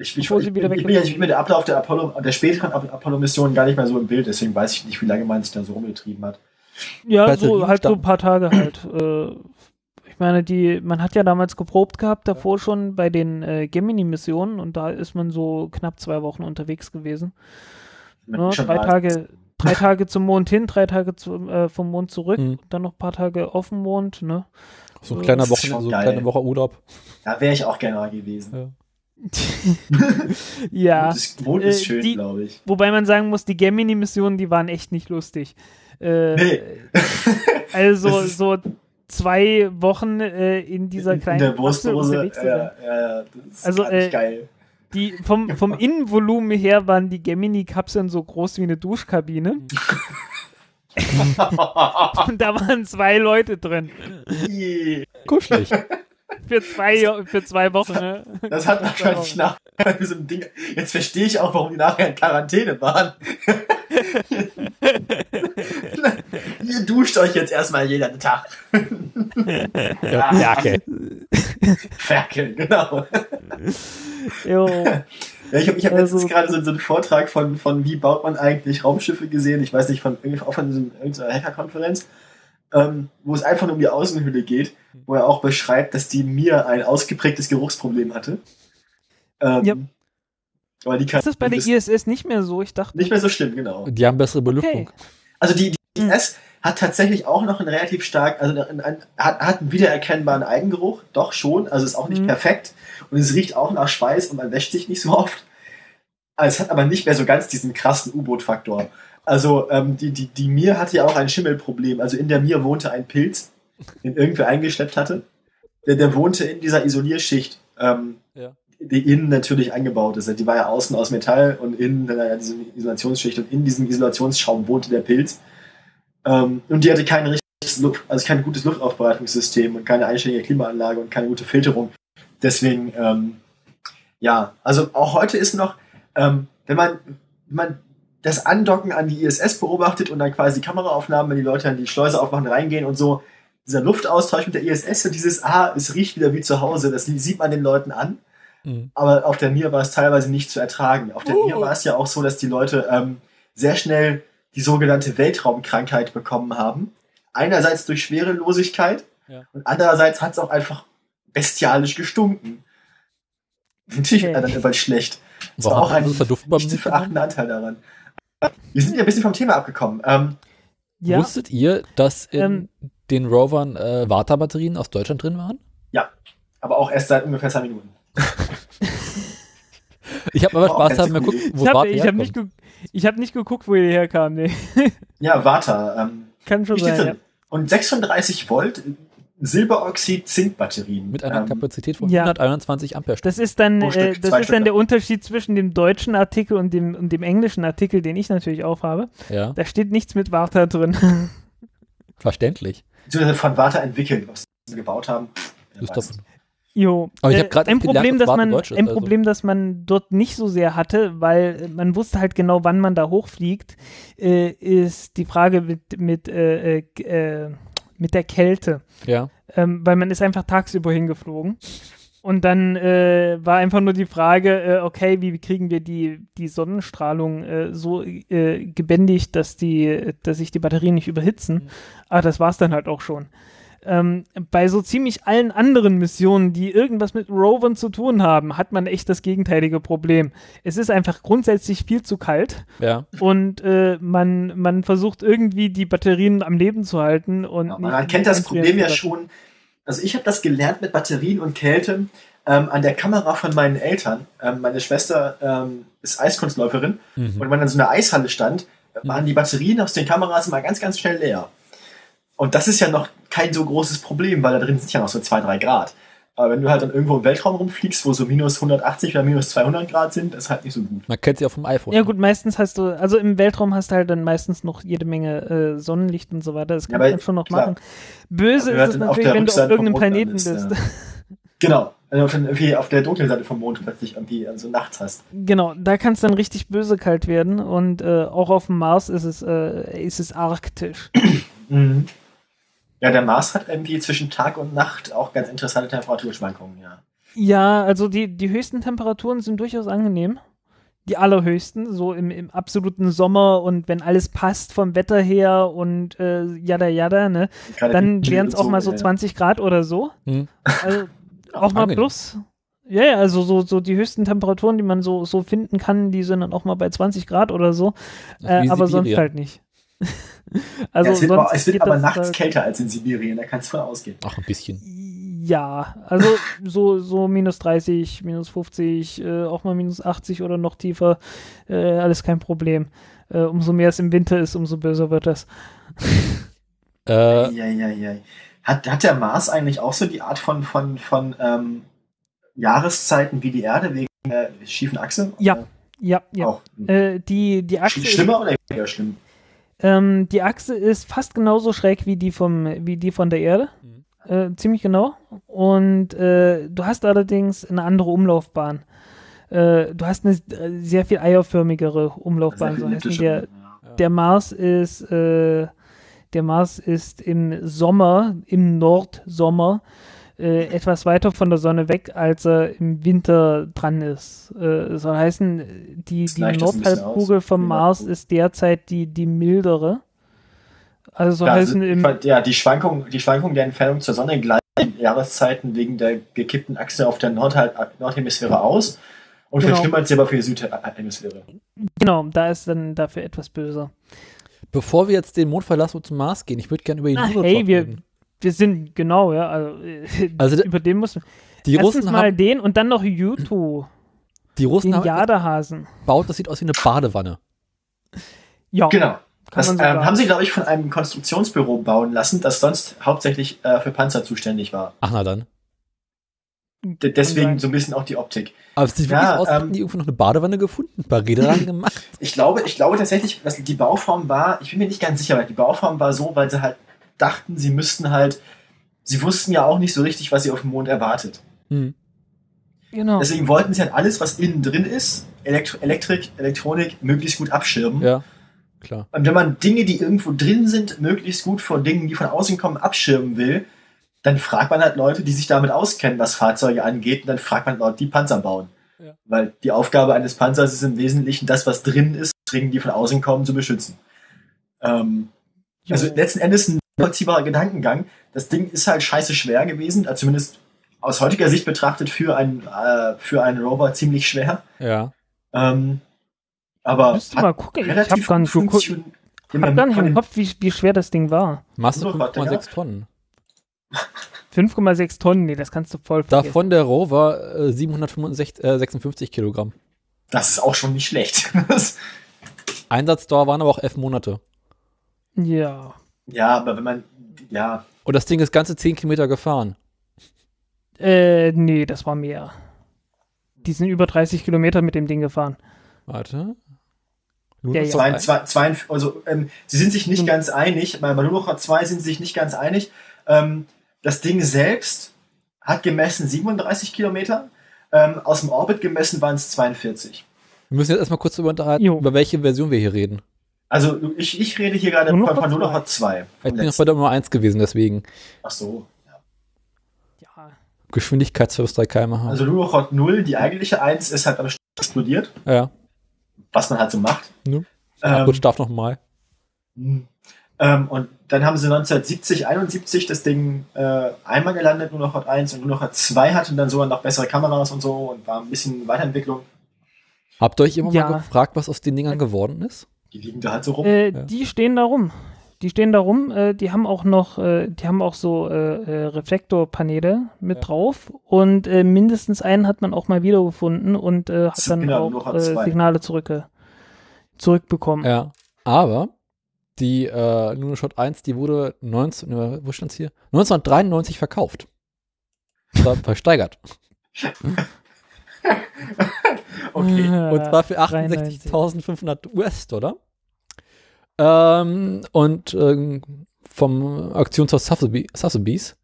Ich, ich, ich, ich, bin ja- ich bin mit der Ablauf der Apollo, der späteren Ap- Apollo-Mission gar nicht mehr so im Bild, deswegen weiß ich nicht, wie lange man sich da so rumgetrieben hat. ja, Batterien so halt so ein paar Tage halt. äh, ich meine, die, man hat ja damals geprobt gehabt, davor schon bei den äh, Gemini-Missionen und da ist man so knapp zwei Wochen unterwegs gewesen. Schon drei Tage, drei Tage zum Mond hin, drei Tage zum, äh, vom Mond zurück, Mhm. dann noch ein paar Tage auf dem Mond, ne? So ein kleiner ist Wochen, so eine kleine Woche Urlaub. Da wäre ich auch gerne mal gewesen. Ja. ja, ist, Mond ist Äh, schön, die- glaube ich. wobei man sagen muss, die Gemini-Missionen, die waren echt nicht lustig. Äh, Nee. Also Das ist- so zwei Wochen äh, in dieser in, in kleinen der Brustdose. Ja, ja, ja, das ist Also, nicht äh, geil. Die, vom, vom Innenvolumen her waren die Gemini-Kapseln so groß wie eine Duschkabine. Und da waren zwei Leute drin. Ih, Kuschelig. Für zwei, für zwei Wochen. Ne? das hat wahrscheinlich nach so einem Ding. Jetzt verstehe ich auch, warum die nachher in Quarantäne waren. Ihr duscht euch jetzt erstmal jeden Tag. ja, Werke. Ferkel, genau. Jo. Ja, ich habe ich hab Also- letztens gerade so, so einen Vortrag von, von wie baut man eigentlich Raumschiffe gesehen. Ich weiß nicht, von auch von so einer- irgendeiner Hackerkonferenz, ähm, wo es einfach nur um die Außenhülle geht, wo er auch beschreibt, dass die Mir ein ausgeprägtes Geruchsproblem hatte. Ähm, Ja. Aber die kann Ist das bei der ISS nicht mehr so? Ich dachte, nicht mehr so schlimm, genau. Die haben bessere Belüftung. okay. Also die, die Hm. ISS hat tatsächlich auch noch einen relativ stark, also einen, einen, hat, hat einen wiedererkennbaren Eigengeruch, doch schon, also ist auch nicht Mhm. perfekt und es riecht auch nach Schweiß und man wäscht sich nicht so oft. Also es hat aber nicht mehr so ganz diesen krassen U-Boot-Faktor. Also ähm, die, die, die Mir hatte ja auch ein Schimmelproblem. Also in der Mir wohnte ein Pilz, den irgendwer eingeschleppt hatte. Der, der wohnte in dieser Isolierschicht, ähm, Ja. die innen natürlich eingebaut ist. Die war ja außen aus Metall und innen ja diese Isolationsschicht und in diesem Isolationsschaum wohnte der Pilz. Ähm, und die hatte kein richtiges Luft, also kein gutes Luftaufbereitungssystem und keine einstellige Klimaanlage und keine gute Filterung. Deswegen, ähm, ja, also auch heute ist noch, ähm, wenn man, wenn man das Andocken an die ISS beobachtet und dann quasi die Kameraaufnahmen, wenn die Leute dann die Schleuse aufmachen, reingehen und so, dieser Luftaustausch mit der ISS und dieses, ah, es riecht wieder wie zu Hause, das sieht man den Leuten an. Mhm. Aber auf der Mir war es teilweise nicht zu ertragen. Auf der Uh. Mir war es ja auch so, dass die Leute ähm, sehr schnell die sogenannte Weltraumkrankheit bekommen haben. Einerseits durch Schwerelosigkeit Ja. und andererseits hat es auch einfach bestialisch gestunken. Natürlich Okay. war dann immer schlecht. Das Warum war auch ein nicht zu verachtender Anteil daran. Wir sind ja ein bisschen vom Thema abgekommen. Ähm, Ja, Wusstet ihr, dass in Ähm. den Rovern äh, Vata-Batterien aus Deutschland drin waren? aber auch erst seit ungefähr zwei Minuten. Ich habe aber Oh, Spaß haben, mal cool. gucken, wo ich habe Vata ich hab herkommt. nicht, ge- ich hab nicht geguckt, wo ihr herkam. Nee. Ja, Vata. Ähm, Kann schon sein. drin. Und 36 Volt Silberoxid-Zinkbatterien. Mit einer Ähm, Kapazität von ja. 121 Ampere. Das ist dann, äh, das ist dann der Unterschied zwischen dem deutschen Artikel und dem, und dem englischen Artikel, den ich natürlich auch habe. Ja, Da steht nichts mit Warta drin. verständlich. beziehungsweise von Vata entwickelt, was sie gebaut haben. Ist doch, Jo. Aber ich Äh, ein gelernt, Problem, dass Warta man ist, ein also. Problem, das man dort nicht so sehr hatte, weil äh, man wusste halt genau, wann man da hochfliegt, äh, ist die Frage mit mit äh, äh, äh, mit der Kälte, ja. ähm, weil man ist einfach tagsüber hingeflogen. Und dann äh, war einfach nur die Frage, äh, okay, wie kriegen wir die, die Sonnenstrahlung äh, so äh, gebändigt, dass die, dass sich die Batterien nicht überhitzen. Mhm. Ah, das war's dann halt auch schon. Ähm, bei so ziemlich allen anderen Missionen, die irgendwas mit Rovern zu tun haben, hat man echt das gegenteilige Problem. Es ist einfach grundsätzlich viel zu kalt Ja. und äh, man, man versucht irgendwie die Batterien am Leben zu halten. Und Ja, man kennt das Problem ja schon. Also ich habe das gelernt mit Batterien und Kälte ähm, an der Kamera von meinen Eltern. Ähm, meine Schwester ähm, ist Eiskunstläuferin Mhm. und wenn man in so einer Eishalle stand, waren die Batterien aus den Kameras immer ganz, ganz schnell leer. Und das ist ja noch kein so großes Problem, weil da drin sind ja noch so zwei, drei Grad. Aber wenn du halt dann irgendwo im Weltraum rumfliegst, wo so minus 180 oder minus 200 Grad sind, ist halt nicht so gut. Man kennt sie auch vom iPhone. Ja gut, meistens hast du, also im Weltraum hast du halt dann meistens noch jede Menge äh, Sonnenlicht und so weiter. Das Ja, kann aber man schon noch klar. machen. Böse ist es natürlich, der wenn du auf irgendeinem Planeten landest, bist. ja. Genau. Wenn du irgendwie auf der dunklen Seite vom Mond plötzlich irgendwie so nachts hast. Genau, da kann es dann richtig böse kalt werden und äh, auch auf dem Mars ist es, äh, ist es arktisch. Mhm. Ja, der Mars hat irgendwie zwischen Tag und Nacht auch ganz interessante Temperaturschwankungen, ja. Ja, also die, die höchsten Temperaturen sind durchaus angenehm. Die allerhöchsten, so im, im absoluten Sommer und wenn alles passt vom Wetter her und äh, jada jada, ne? Gerade Dann wären es auch mal so ja. 20 Grad oder so. Hm. Also auch mal plus. Ja, ja, also so, so die höchsten Temperaturen, die man so, so finden kann, die sind dann auch mal bei 20 Grad oder so. Äh, aber sonst halt nicht. also ja, es wird, sonst aber, es wird aber nachts halt- kälter als in Sibirien, da kannst du von ausgehen. Ach, ein bisschen. Ja, also so, so minus 30, minus 50, äh, auch mal minus 80 oder noch tiefer, äh, alles kein Problem. Äh, umso mehr es im Winter ist, umso böser wird das. Äh, Ja, ja, ja. Hat, hat der Mars eigentlich auch so die Art von, von, von ähm, Jahreszeiten wie die Erde wegen der schiefen Achse? Ja, Ja, ja. Auch. Äh, die, die Achse Sch- ist Schlimmer oder weniger schlimm? Ähm, die Achse ist fast genauso schräg wie die, vom, wie die von der Erde. Mhm. Äh, ziemlich genau. Und äh, du hast allerdings eine andere Umlaufbahn. Äh, du hast eine äh, sehr viel eierförmigere Umlaufbahn. So heißt der, der Mars ist, äh, der Mars ist im Sommer, im Nordsommer, äh, etwas weiter von der Sonne weg, als er im Winter dran ist. Äh, soll heißen, die, die Nordhalbkugel vom Mars ist derzeit die, die mildere. Also soll ja, heißen, im, ja, die Schwankung, die Schwankung der Entfernung zur Sonne gleicht in Jahreszeiten wegen der gekippten Achse auf der Nordhal Nordhemisphäre aus und Genau. verschlimmert sie aber für die Südhemisphäre. genau, da ist dann dafür etwas böser. Bevor wir jetzt den Mond verlassen und zum Mars gehen, ich würde gerne über die Ah, Luno hey, wir- reden. Wir sind, genau, ja, also, äh, Also über den muss man. Die Erstens Russen, mal haben, den und dann noch Yutu, die Russen den Jadehasen. gebaut, das sieht aus wie eine Badewanne. Ja, Genau. Das ähm, haben sie, glaube ich, von einem Konstruktionsbüro bauen lassen, das sonst hauptsächlich äh, für Panzer zuständig war. Ach na dann. D deswegen so ein bisschen auch die Optik. Aber es sieht Ja, wirklich aus, ähm, hätten die irgendwo noch eine Badewanne gefunden, ein paar Räder gemacht. Ich glaube, ich glaube tatsächlich, dass die Bauform war, ich bin mir nicht ganz sicher, aber die Bauform war so, weil sie halt dachten, sie müssten halt, sie wussten ja auch nicht so richtig, was sie auf dem Mond erwartet. Hm. Genau. Deswegen wollten sie halt alles, was innen drin ist, Elektro Elektrik, Elektronik, möglichst gut abschirmen. Ja, klar. Und wenn man Dinge, die irgendwo drin sind, möglichst gut vor Dingen, die von außen kommen, abschirmen will, dann fragt man halt Leute, die sich damit auskennen, was Fahrzeuge angeht, und dann fragt man Leute, die Panzer bauen. Ja. Weil die Aufgabe eines Panzers ist im Wesentlichen, das, was drin ist, Dinge, die von außen kommen, zu beschützen. Ähm, also letzten Endes ein nachvollziehbarer Gedankengang. Das Ding ist halt scheiße schwer gewesen, also zumindest aus heutiger Sicht betrachtet für einen, äh, für einen Rover ziemlich schwer. Ja. Ähm, aber Müsste mal gucken, ich hab relativ gar nicht geguckt. Ich hab gar nicht im Kopf, wie, wie schwer das Ding war. Masse So, warte, 5,6 Tonnen. 5,6 Tonnen, nee, das kannst du voll vergessen. Davon der Rover äh, 756 äh, 56 Kilogramm. Das ist auch schon nicht schlecht. Einsatzdauer waren aber auch elf Monate. Ja. Ja, aber wenn man, ja, Und das Ding ist ganze 10 Kilometer gefahren. Äh, nee, das war mehr. Die sind über 30 Kilometer mit dem Ding gefahren. Warte. Ja, ja. zwei, zwei, zwei, also ähm, sie sind sich nicht Hm. ganz einig. Bei Manunocher 2 sind sie sich nicht ganz einig. Ähm, das Ding selbst hat gemessen 37 Kilometer. Ähm, aus dem Orbit gemessen waren es 42. Wir müssen jetzt erstmal kurz darüber unterhalten, Jo. über welche Version wir hier reden. Also ich, ich rede hier gerade von Manunocher Manunocher 2. Ich bin noch bei der Nummer 1 gewesen, deswegen. Ach so. Ja. Geschwindigkeitsverlust 3 km/h. Also Manunocher 0, die eigentliche 1, ist halt am explodiert, ja. was man halt so macht. Ja. Ähm, Akku darf nochmal. Mhm. Ähm, und dann haben sie 1970, 71 das Ding äh, einmal gelandet, nur noch Hot 1 und nur noch Hot 2 hatten dann sogar noch bessere Kameras und so und war ein bisschen Weiterentwicklung. Habt ihr euch immer Ja. mal gefragt, was aus den Dingern geworden ist? Die liegen da halt so rum. Äh, Ja. Die stehen da rum. Die stehen da rum. Äh, die haben auch noch, äh, die haben auch so äh, äh, Reflektorpaneele mit Ja. drauf. Und äh, mindestens einen hat man auch mal wiedergefunden und äh, hat dann Genau, nur auch äh. Signale zurück, zurückbekommen. Ja. Aber die äh, Luno Shot 1, die wurde 19, äh, wo stand's hier? 1993 verkauft. ver- versteigert. Okay. Und zwar für 93. 68.500 US-Dollar. Ähm, und ähm, vom Auktionshaus Sotheby- Sotheby's.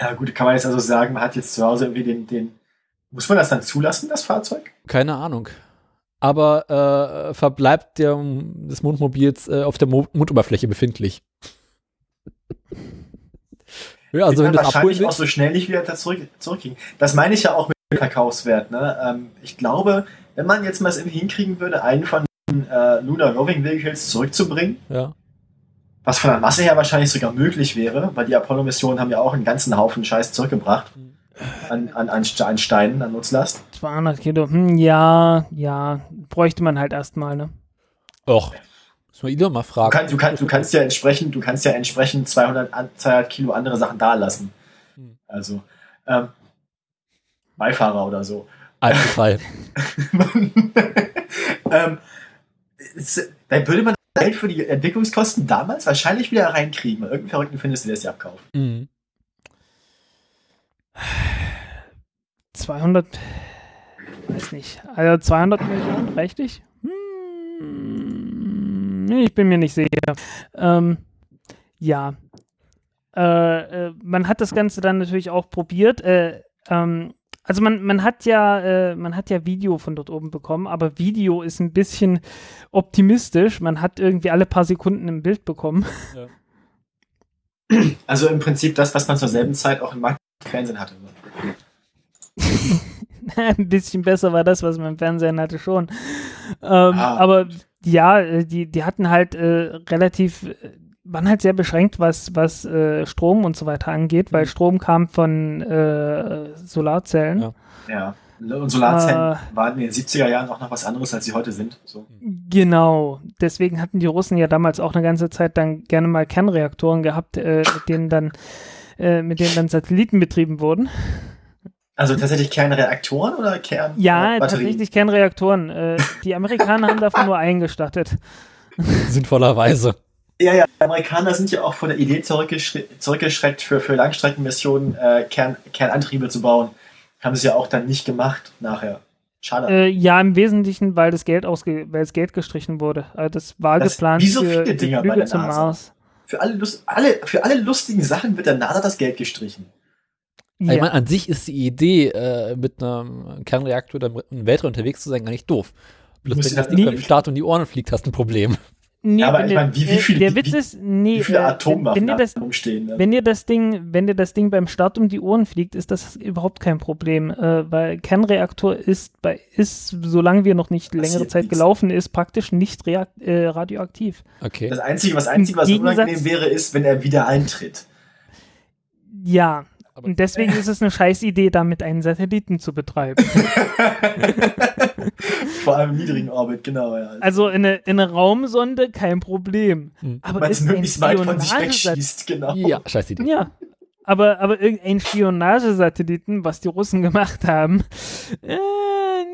Ja gut, kann man jetzt also sagen, man hat jetzt zu Hause irgendwie den, den muss man das dann zulassen, das Fahrzeug? Keine Ahnung. Aber äh, verbleibt der, des Mondmobils äh, auf der Mo Mondoberfläche befindlich. ja, also wenn das wahrscheinlich auch so schnell nicht wieder zurück, zurückkriegen. Das meine ich ja auch mit Verkaufswert. Ne? Ähm, ich glaube, wenn man jetzt mal es irgendwie hinkriegen würde, einen von den äh, Lunar Roving Vehicles zurückzubringen, Ja. was von der Masse her wahrscheinlich sogar möglich wäre, weil die Apollo-Missionen haben ja auch einen ganzen Haufen Scheiß zurückgebracht an, an, an, Ste- an Steinen, an Nutzlast. 200 Kilo. Hm, ja, ja. Bräuchte man halt erstmal, ne? Och. Muss man doch mal Du, fragen. kannst, du, kannst, du kannst ja entsprechend, du kannst ja entsprechend 200, an- 200 Kilo andere Sachen da lassen. Hm. Also ähm, Beifahrer oder so. Einzelfall. ähm, es- dann würde man Geld für die Entwicklungskosten damals wahrscheinlich wieder reinkriegen. Irgendeinen Verrückten findest du, der es ja abkauft. Mhm. 200, weiß nicht. Also 200 Millionen, reicht nicht? Hm, ich bin mir nicht sicher. Ähm, ja. Äh, äh, man hat das Ganze dann natürlich auch probiert. Äh, ähm, also man, man hat ja, äh, man hat ja Video von dort oben bekommen, aber Video ist ein bisschen optimistisch. Man hat irgendwie alle paar Sekunden ein Bild bekommen. Also im Prinzip das, was man zur selben Zeit auch im Fernsehen hatte. ein bisschen besser war das, was man im Fernsehen hatte schon. Ähm, Ah. Aber ja, äh, die, die hatten halt äh, relativ, äh, waren halt sehr beschränkt, was, was äh, Strom und so weiter angeht, weil Mhm. Strom kam von äh, Solarzellen. Ja. Ja. Und Solarzellen Äh. waren in den 70er Jahren auch noch was anderes, als sie heute sind. So. Genau. Deswegen hatten die Russen ja damals auch eine ganze Zeit dann gerne mal Kernreaktoren gehabt, äh, mit denen dann äh, mit denen dann Satelliten betrieben wurden. Also tatsächlich Kernreaktoren oder Kern Ja, äh, tatsächlich Kernreaktoren. Äh, die Amerikaner haben davon nur eingestattet. Sinnvollerweise. Ja, ja, die Amerikaner sind ja auch von der Idee zurückgeschre zurückgeschreckt, für, für Langstreckenmissionen äh, Kern Kernantriebe zu bauen. Haben sie ja auch dann nicht gemacht nachher. Schade. Äh, ja, im Wesentlichen, weil das Geld ausge weil das Geld gestrichen wurde. Also das war Das- geplant wie so für viele die Dinger bei der zum NASA. Mars. Für alle, Lust, alle, für alle lustigen Sachen wird der NASA das Geld gestrichen. Ja. Ich meine, an sich ist die Idee, äh, mit einem Kernreaktor oder im Weltraum unterwegs zu sein, gar nicht doof. Bloß wenn du das nie- beim Start um die Ohren fliegt, hast du ein Problem. Nee, Ja, aber wenn ich meine, wie- wie äh, viele- der wie- Witz ist, nee, Wie viele äh, wenn, Atomwaffen wenn ihr da das rumstehen. Ne? wenn dir das Ding, wenn dir das Ding beim Start um die Ohren fliegt, ist das überhaupt kein Problem, äh, weil Kernreaktor ist bei ist, solange wir noch nicht längere Passiert Zeit nichts. gelaufen ist, praktisch nicht reak äh, radioaktiv. Okay. Das Einzige, was, Einzige, was unangenehm wäre, ist, wenn er wieder eintritt. Ja. Aber- Und deswegen ist es eine scheiß Idee, damit einen Satelliten zu betreiben. Vor allem im niedrigen Orbit, genau. Ja. Also in eine, in eine Raumsonde kein Problem. Hm. Aber Weil es ist ein möglichst weit von sich wegschießt, genau. Ja, scheiß Idee. Ja. Aber, aber irgendein Spionagesatelliten, was die Russen gemacht haben, äh,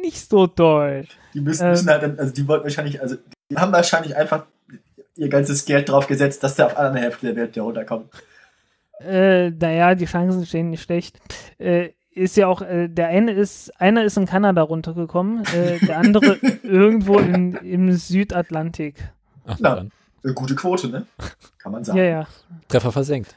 nicht so toll. Die müssen, Ähm. müssen halt, dann- also die wollten wahrscheinlich, also die haben wahrscheinlich einfach ihr ganzes Geld drauf gesetzt, dass der auf einer Hälfte der Welt wieder runterkommt. Äh, naja, die Chancen stehen nicht schlecht. Äh, ist ja auch, äh, der eine ist, einer ist in Kanada runtergekommen, äh, der andere irgendwo in, im Südatlantik. Ach, Na. dann. Eine gute Quote, ne? Kann man sagen. Ja, ja. Treffer versenkt.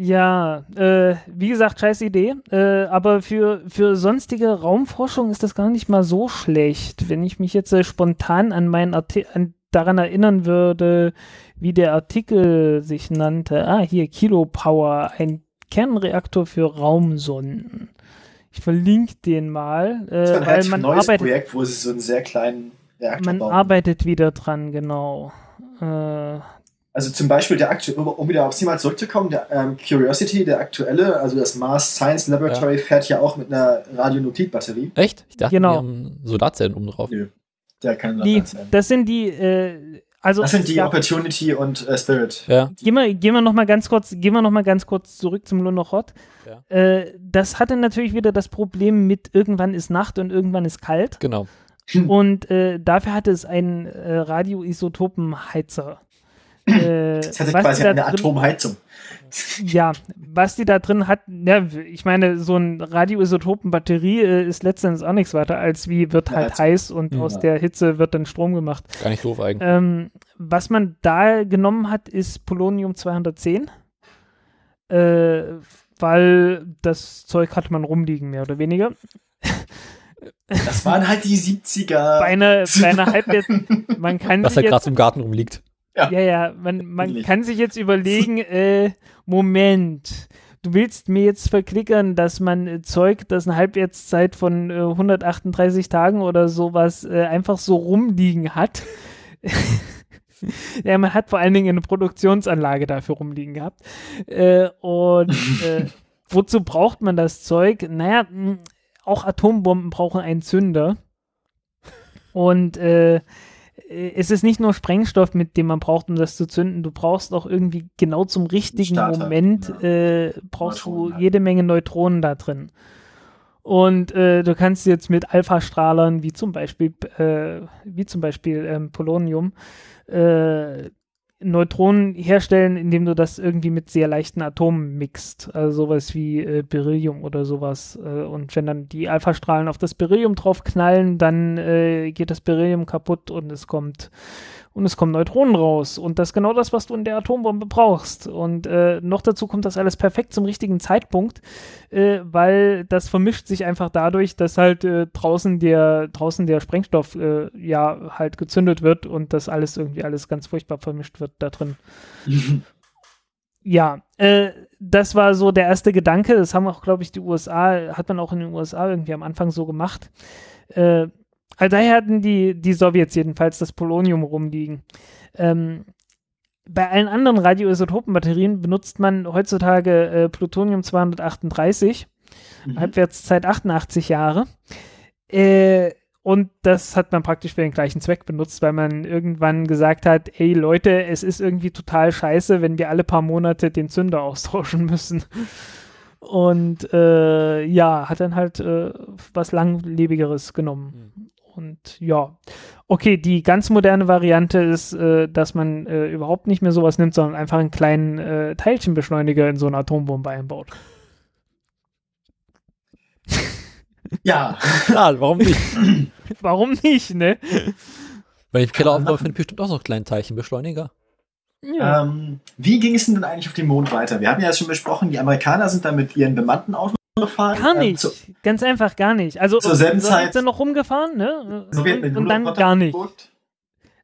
Ja, äh, wie gesagt, scheiß Idee. Äh, aber für, für sonstige Raumforschung ist das gar nicht mal so schlecht. Wenn ich mich jetzt äh, spontan an meinen Arti an, daran erinnern würde, wie der Artikel sich nannte. Ah, hier, Kilopower, ein Kernreaktor für Raumsonden. Ich verlinke den mal, Das ist äh, ein weil relativ man neues arbeitet, Projekt, wo sie so einen sehr kleinen Reaktor man bauen. arbeitet wieder dran, genau. Äh, Also zum Beispiel der aktuelle, um wieder aufs Thema zurückzukommen, der ähm, Curiosity, der aktuelle, also das Mars Science Laboratory, fährt ja auch mit einer Radionuklidbatterie. Echt? Ich dachte, Genau. die haben Solarzellen oben drauf. Nö, der kann die, das sind die, äh, also Das sind die gab- Opportunity und äh, Spirit. Ja. Gehen wir, gehen wir noch mal ganz kurz, gehen wir noch mal ganz kurz zurück zum Lunochod. Ja. Äh, das hatte natürlich wieder das Problem mit irgendwann ist Nacht und irgendwann ist kalt. Genau. Hm. Und äh, dafür hatte es einen äh, Radioisotopenheizer. Äh, Das hatte quasi eine drin- Atomheizung. Ja, was die da drin hat, ja, ich meine, so ein Radioisotopenbatterie äh, ist letztendlich auch nichts weiter, als wie wird Ja, halt also- heiß und Mhm. aus der Hitze wird dann Strom gemacht. Gar nicht doof eigentlich. Ähm, was man da genommen hat, ist Polonium 210, äh, weil das Zeug hatte man rumliegen, mehr oder weniger. Das waren halt die 70er. Bei einer, bei einer Halbwert, man kann Was da gerade im Garten rumliegt. Ja, ja, man, man kann sich jetzt überlegen, äh, Moment, du willst mir jetzt verklickern, dass man äh, Zeug, das eine Halbwertszeit von äh, 138 Tagen oder sowas äh, einfach so rumliegen hat. ja, man hat vor allen Dingen eine Produktionsanlage dafür rumliegen gehabt. Äh, und äh, wozu braucht man das Zeug? Naja, mh, auch Atombomben brauchen einen Zünder. Und äh, es ist nicht nur Sprengstoff, mit dem man braucht, um das zu zünden. Du brauchst auch irgendwie genau zum richtigen Starter, Moment ja. äh, brauchst Neutronen du jede Menge Neutronen da drin. Und äh, du kannst jetzt mit Alpha-Strahlern, wie zum Beispiel, äh, wie zum Beispiel ähm, Polonium, äh, Neutronen herstellen, indem du das irgendwie mit sehr leichten Atomen mixt. Also sowas wie äh, Beryllium oder sowas. Äh, und wenn dann die Alpha-Strahlen auf das Beryllium draufknallen, dann äh, geht das Beryllium kaputt und es kommt und es kommen Neutronen raus. Und das ist genau das, was du in der Atombombe brauchst. Und äh, noch dazu kommt das alles perfekt zum richtigen Zeitpunkt, äh, weil das vermischt sich einfach dadurch, dass halt äh, draußen der draußen der Sprengstoff äh, ja halt gezündet wird und das alles irgendwie alles ganz furchtbar vermischt wird da drin. Ja, äh, das war so der erste Gedanke. Das haben auch, glaube ich, die USA, hat man auch in den USA irgendwie am Anfang so gemacht. Äh, also daher hatten die, die Sowjets jedenfalls das Polonium rumliegen. Ähm, bei allen anderen Radioisotopenbatterien benutzt man heutzutage äh, Plutonium 238, Mhm. Halbwertszeit 88 Jahre. Äh, und das hat man praktisch für den gleichen Zweck benutzt, weil man irgendwann gesagt hat, ey Leute, es ist irgendwie total scheiße, wenn wir alle paar Monate den Zünder austauschen müssen. Und äh, ja, hat dann halt äh, was langlebigeres genommen. Und ja, okay, die ganz moderne Variante ist, äh, dass man äh, überhaupt nicht mehr sowas nimmt, sondern einfach einen kleinen äh, Teilchenbeschleuniger in so eine Atombombe einbaut. Ja, Ja, warum nicht? Warum nicht, ne? Wenn ich im Keller Kann man aufbaue, finde ich bestimmt auch so einen kleinen Teilchenbeschleuniger. Ja. ähm, wie ging es denn dann eigentlich auf dem Mond weiter? Wir haben ja jetzt schon besprochen, die Amerikaner sind da mit ihren bemannten Autos gefahren. Gar ähm, nicht. zu- Ganz einfach gar nicht. Also Zur selben Zeit- sind noch rumgefahren, ne? Und, und dann gar nicht.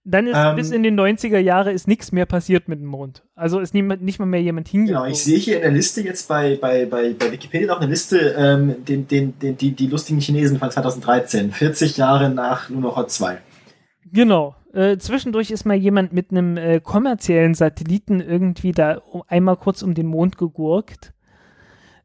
Dann ist Ähm, bis in den 90er Jahre ist nichts mehr passiert mit dem Mond. Also ist niemand, nicht mal mehr jemand hingegangen. Genau, ich sehe hier in der Liste jetzt bei, bei, bei, bei Wikipedia noch eine Liste, ähm, den, den, den, die, die lustigen Chinesen von 2013, 40 Jahre nach Lunokhod 2. Genau. Äh, zwischendurch ist mal jemand mit einem äh, kommerziellen Satelliten irgendwie da einmal kurz um den Mond gegurkt.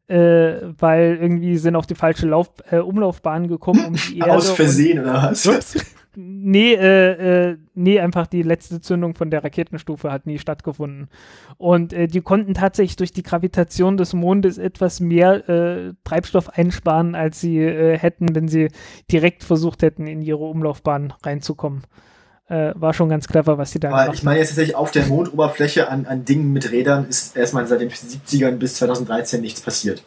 Äh, weil irgendwie sind auf die falsche Lauf äh, Umlaufbahn gekommen um die Erde. Aus Versehen, oder was? Und, nee, äh, äh, nee, einfach die letzte Zündung von der Raketenstufe hat nie stattgefunden. Und äh, die konnten tatsächlich durch die Gravitation des Mondes etwas mehr äh, Treibstoff einsparen, als sie äh, hätten, wenn sie direkt versucht hätten, in ihre Umlaufbahn reinzukommen. Äh, war schon ganz clever, was sie da Aber gemacht ich meine jetzt tatsächlich auf der Mondoberfläche an, an Dingen mit Rädern ist erstmal seit den 70ern bis 2013 nichts passiert.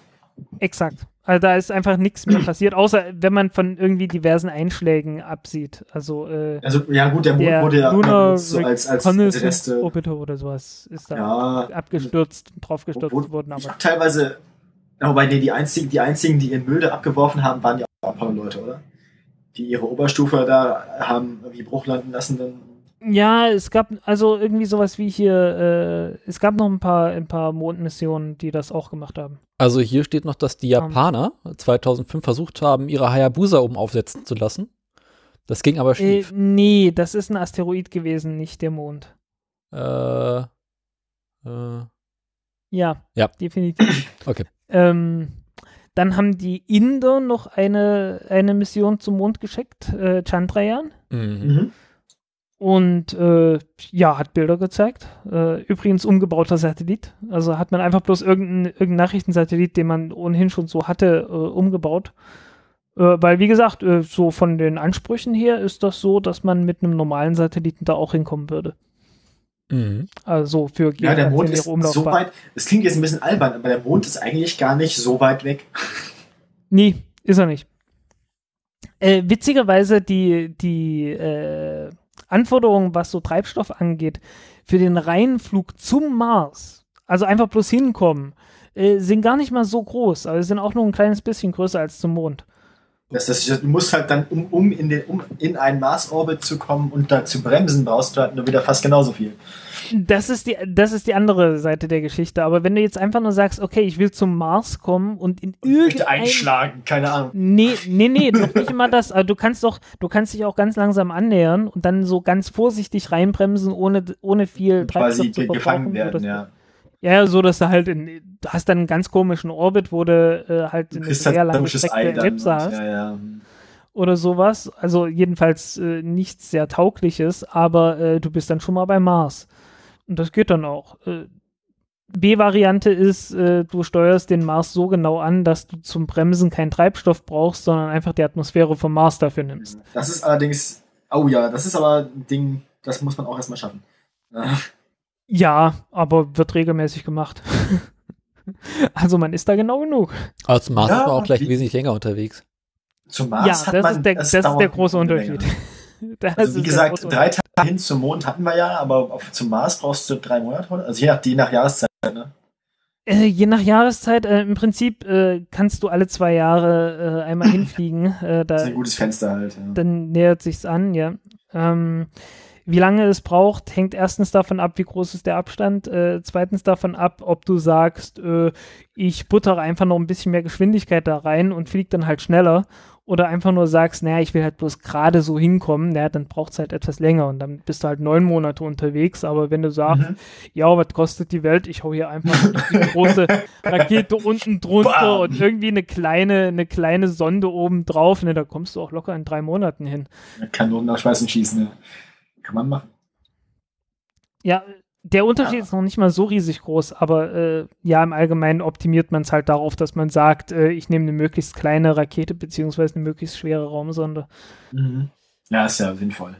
Exakt. Also da ist einfach nichts mehr passiert, außer wenn man von irgendwie diversen Einschlägen absieht. Also äh, Also ja gut, der Mond der wurde ja Lunar so als, als, als Reste. Orbiter oder sowas ist da Ja, abgestürzt, draufgestürzt Obwohl- worden, aber teilweise, ja, wobei nee, die einzigen, die einzigen, die ihren Müll da abgeworfen haben, waren ja auch Apollo-Leute, oder? Die ihre Oberstufe da haben irgendwie Bruch landen lassen, dann Ja, es gab also irgendwie sowas wie hier, äh, es gab noch ein paar, ein paar Mondmissionen, die das auch gemacht haben. Also hier steht noch, dass die Japaner 2005 versucht haben, ihre Hayabusa oben aufsetzen zu lassen. Das ging aber Äh, schief. nee, das ist ein Asteroid gewesen, nicht der Mond. Äh, äh, Ja, Ja. definitiv. Okay. Ähm, dann haben die Inder noch eine, eine Mission zum Mond geschickt, äh, Chandrayaan. mhm. mhm. Und äh, ja, hat Bilder gezeigt. Äh, übrigens umgebauter Satellit. Also hat man einfach bloß irgendeinen irgendein Nachrichtensatellit, den man ohnehin schon so hatte, äh, umgebaut. Äh, weil, wie gesagt, äh, so von den Ansprüchen her ist das so, dass man mit einem normalen Satelliten da auch hinkommen würde. Mhm. Also für Ja, der Mond ist so weit, das klingt jetzt ein bisschen albern, aber der Mond ist eigentlich gar nicht so weit weg. Nee, ist er nicht. Äh, witzigerweise die, die äh, Anforderungen, was so Treibstoff angeht, für den reinen Flug zum Mars, also einfach bloß hinkommen, äh, sind gar nicht mal so groß. Also sind auch nur ein kleines bisschen größer als zum Mond. Das, das, du musst halt dann, um, um, in den, um in einen Mars-Orbit zu kommen und da zu bremsen, brauchst du halt nur wieder fast genauso viel. Das ist die, das ist die andere Seite der Geschichte. Aber wenn du jetzt einfach nur sagst, okay, ich will zum Mars kommen und in irgendein einschlagen, keine Ahnung. Nee, nee, nee, noch nicht immer das. Aber du kannst doch, du kannst dich auch ganz langsam annähern und dann so ganz vorsichtig reinbremsen, ohne, ohne viel Treibstoff zu verbrauchen. gefangen werden, ja. Ja, so dass du halt in, du hast dann einen ganz komischen Orbit, wo du äh, halt eine kriegst halt sehr lange Strecke. Ellipse hast Ja, ja. oder sowas. Also jedenfalls äh, nichts sehr taugliches, aber äh, du bist dann schon mal beim Mars. Und das geht dann auch. Äh, B-Variante ist, äh, du steuerst den Mars so genau an, dass du zum Bremsen keinen Treibstoff brauchst, sondern einfach die Atmosphäre vom Mars dafür nimmst. Das ist allerdings, oh ja, das ist aber ein Ding, das muss man auch erstmal schaffen. Ja. Aber wird regelmäßig gemacht. also man ist da genau genug. Aber zum Mars Ja, ist man auch gleich wie- wesentlich länger unterwegs. Zum Mars ja, hat das man, ist der, das ist dauert der große Unterschied. Das Also wie ist gesagt, drei Tage hin zum Mond hatten wir ja, aber auf, zum Mars brauchst du drei Monate. Also je nach, je nach Jahreszeit. Ne? Äh, je nach Jahreszeit, äh, im Prinzip äh, kannst du alle zwei Jahre äh, einmal hinfliegen. Äh, Das ist da, ein gutes Fenster halt. Ja. dann nähert sich's an, ja. Ähm, wie lange es braucht, hängt erstens davon ab, wie groß ist der Abstand. Äh, zweitens davon ab, ob du sagst, äh, ich buttere einfach noch ein bisschen mehr Geschwindigkeit da rein und flieg dann halt schneller. Oder einfach nur sagst, naja, ich will halt bloß gerade so hinkommen, naja, dann braucht es halt etwas länger und dann bist du halt neun Monate unterwegs. Aber wenn du sagst, Mhm. ja, was kostet die Welt? Ich hau hier einfach eine große Rakete unten drunter Bam. und irgendwie eine kleine, eine kleine Sonde oben drauf. Ne, da kommst du auch locker in drei Monaten hin. Kanonen nach Schweißen schießen. Ja. Kann man machen. Ja, der Unterschied Ja. ist noch nicht mal so riesig groß, aber äh, ja, im Allgemeinen optimiert man es halt darauf, dass man sagt, äh, ich nehme eine möglichst kleine Rakete beziehungsweise eine möglichst schwere Raumsonde. Mhm. Ja, ist ja sinnvoll.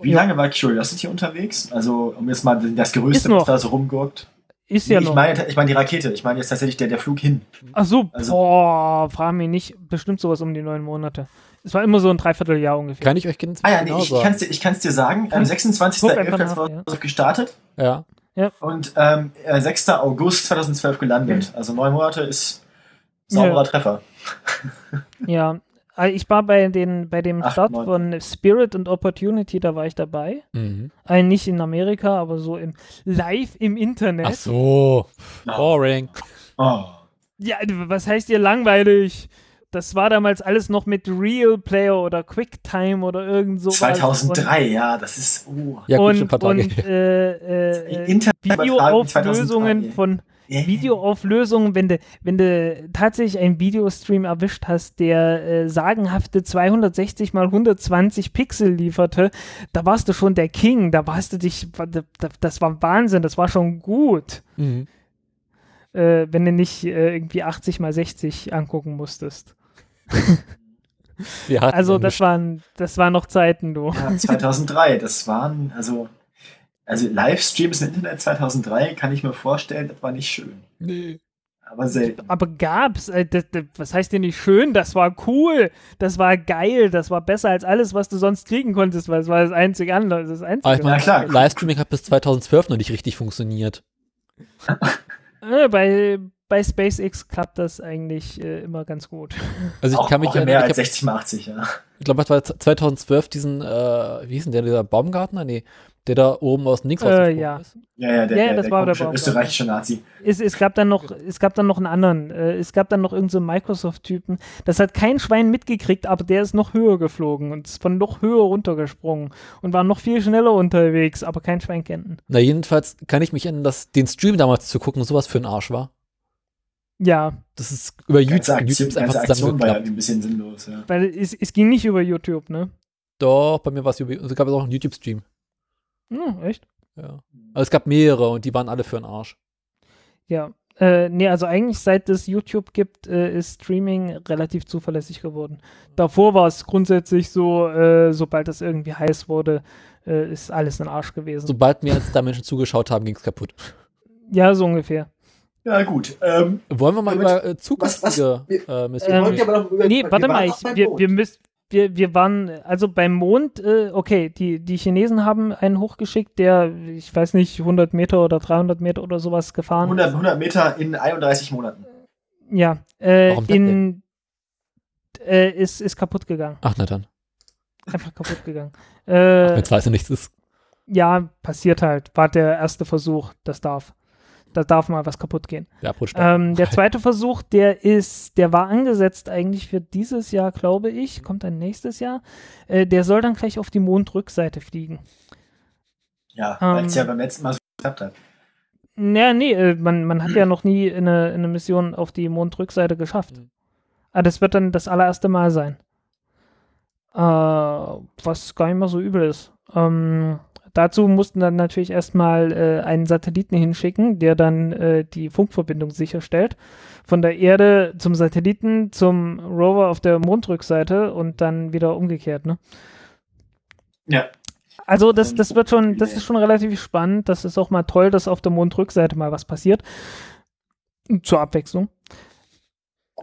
Wie Ja. lange war Curiosity unterwegs? Also, um jetzt mal das noch. was da so rumgurkt. Ist Nee, ja ich noch. meine, ich meine die Rakete. Ich meine jetzt tatsächlich der, der Flug hin. Ach so, also- boah, frag mich nicht. Bestimmt sowas um die neun Monate. Es war immer so ein Dreivierteljahr ungefähr. Kann ich euch ganz Ah ja, nee, genau ich, ich kann es dir, ich kann's dir sagen. Am Kannst- 26. guck einfach nach, 2012 gestartet Ja. und ähm, äh, 6. August 2012 gelandet. Also neun Monate ist sauberer Ja. Treffer. Ja, äh, ich war bei, den, bei dem Acht, Start neun. von Spirit und Opportunity, da war ich dabei. Mhm. Äh, nicht in Amerika, aber so im live im Internet. Ach so. Boring. Oh. Ja, was heißt ihr langweilig? Das war damals alles noch mit Real Player oder QuickTime oder irgend sowas. 2003, ja, das ist. Oh. Ja, gut, schon ein Und, paar Tage. und äh, äh, Internet Videoauflösungen 2003. von Ja. Videoauflösungen, wenn du, wenn du tatsächlich einen Videostream erwischt hast, der äh, sagenhafte 260 mal 120 Pixel lieferte, da warst du schon der King, da warst du dich, das war Wahnsinn, das war schon gut, Mhm. äh, wenn du nicht äh, irgendwie 80 mal 60 angucken musstest. Wir hatten Also das waren, das waren noch Zeiten, du. Ja, 2003, das waren, also, also Livestreams im Internet 2003 kann ich mir vorstellen, das war nicht schön. Nee. Aber selten. Aber gab's, äh, das, das, was heißt denn nicht schön? Das war cool, das war geil, das war besser als alles, was du sonst kriegen konntest, weil es war das einzige andere, das einzige. Aber ich meine, klar. Livestreaming hat bis 2012 noch nicht richtig funktioniert. Äh, bei, bei SpaceX klappt das eigentlich äh, immer ganz gut. Also ich auch, kann mich auch mehr erinnern, als ich, hab, 60 mal 80, ja. ich glaube, das war 2012 diesen, äh, wie hieß denn der, dieser Baumgartner? Nee, der da oben aus dem Links Äh, rausgesprungen ja. ist. Ja, ja, der, Ja, der, das der war der Baumgartner. österreichische Nazi. Es, es gab dann noch, es gab dann noch einen anderen, äh, es gab dann noch irgendeinen so Microsoft-Typen, das hat kein Schwein mitgekriegt, aber der ist noch höher geflogen und ist von noch höher runtergesprungen und war noch viel schneller unterwegs, aber kein Schwein kennt ihn. Na, jedenfalls kann ich mich erinnern, dass den Stream damals zu gucken sowas für ein Arsch war. Ja, Das ist über YouTube, Ganze YouTube Aktion, ist einfach ganze Aktion war ja ein bisschen sinnlos, ja. weil es, es ging nicht über YouTube, ne? Doch, bei mir war es über, es gab auch einen YouTube-Stream. Hm, echt? Ja. Also es gab mehrere und die waren alle für einen Arsch. Ja. Äh, nee, also eigentlich seit es YouTube gibt, äh, ist Streaming relativ zuverlässig geworden. Davor war es grundsätzlich so, äh, sobald das irgendwie heiß wurde, äh, ist alles ein Arsch gewesen. Sobald mir jetzt da Menschen zugeschaut haben, ging es kaputt. Ja, so ungefähr. Ja, gut. Ähm, Wollen wir mal über äh, zukünftige äh, Missionen über, Nee, warte mal, ich, wir, wir müssen. Wir, wir waren, also beim Mond, äh, okay, die, die Chinesen haben einen hochgeschickt, der, ich weiß nicht, 100 Meter oder 300 Meter oder sowas gefahren 100, 100 Meter in 31 Monaten. Ja, äh, Warum in, äh, ist, ist kaputt gegangen. Ach, na dann. Einfach kaputt gegangen. Äh, Wenn es weiß nichts ist. ja, passiert halt. War der erste Versuch, das darf. Da darf mal was kaputt gehen. Der. Ähm, der zweite Versuch, der ist, der war angesetzt eigentlich für dieses Jahr, glaube ich, kommt dann nächstes Jahr. Äh, der soll dann gleich auf die Mondrückseite fliegen. Ja, Ähm, weil es ja beim letzten Mal so geklappt hat. Naja, nee, äh, man, man hat ja noch nie eine, eine Mission auf die Mondrückseite geschafft. Mhm. Aber das wird dann das allererste Mal sein. Äh, was gar nicht mal so übel ist. Ähm, dazu mussten dann natürlich erstmal äh, einen Satelliten hinschicken, der dann äh, die Funkverbindung sicherstellt. Von der Erde zum Satelliten, zum Rover auf der Mondrückseite und dann wieder umgekehrt, ne? Ja. Also das, das wird schon, das ist schon relativ spannend. Das ist auch mal toll, dass auf der Mondrückseite mal was passiert. Zur Abwechslung.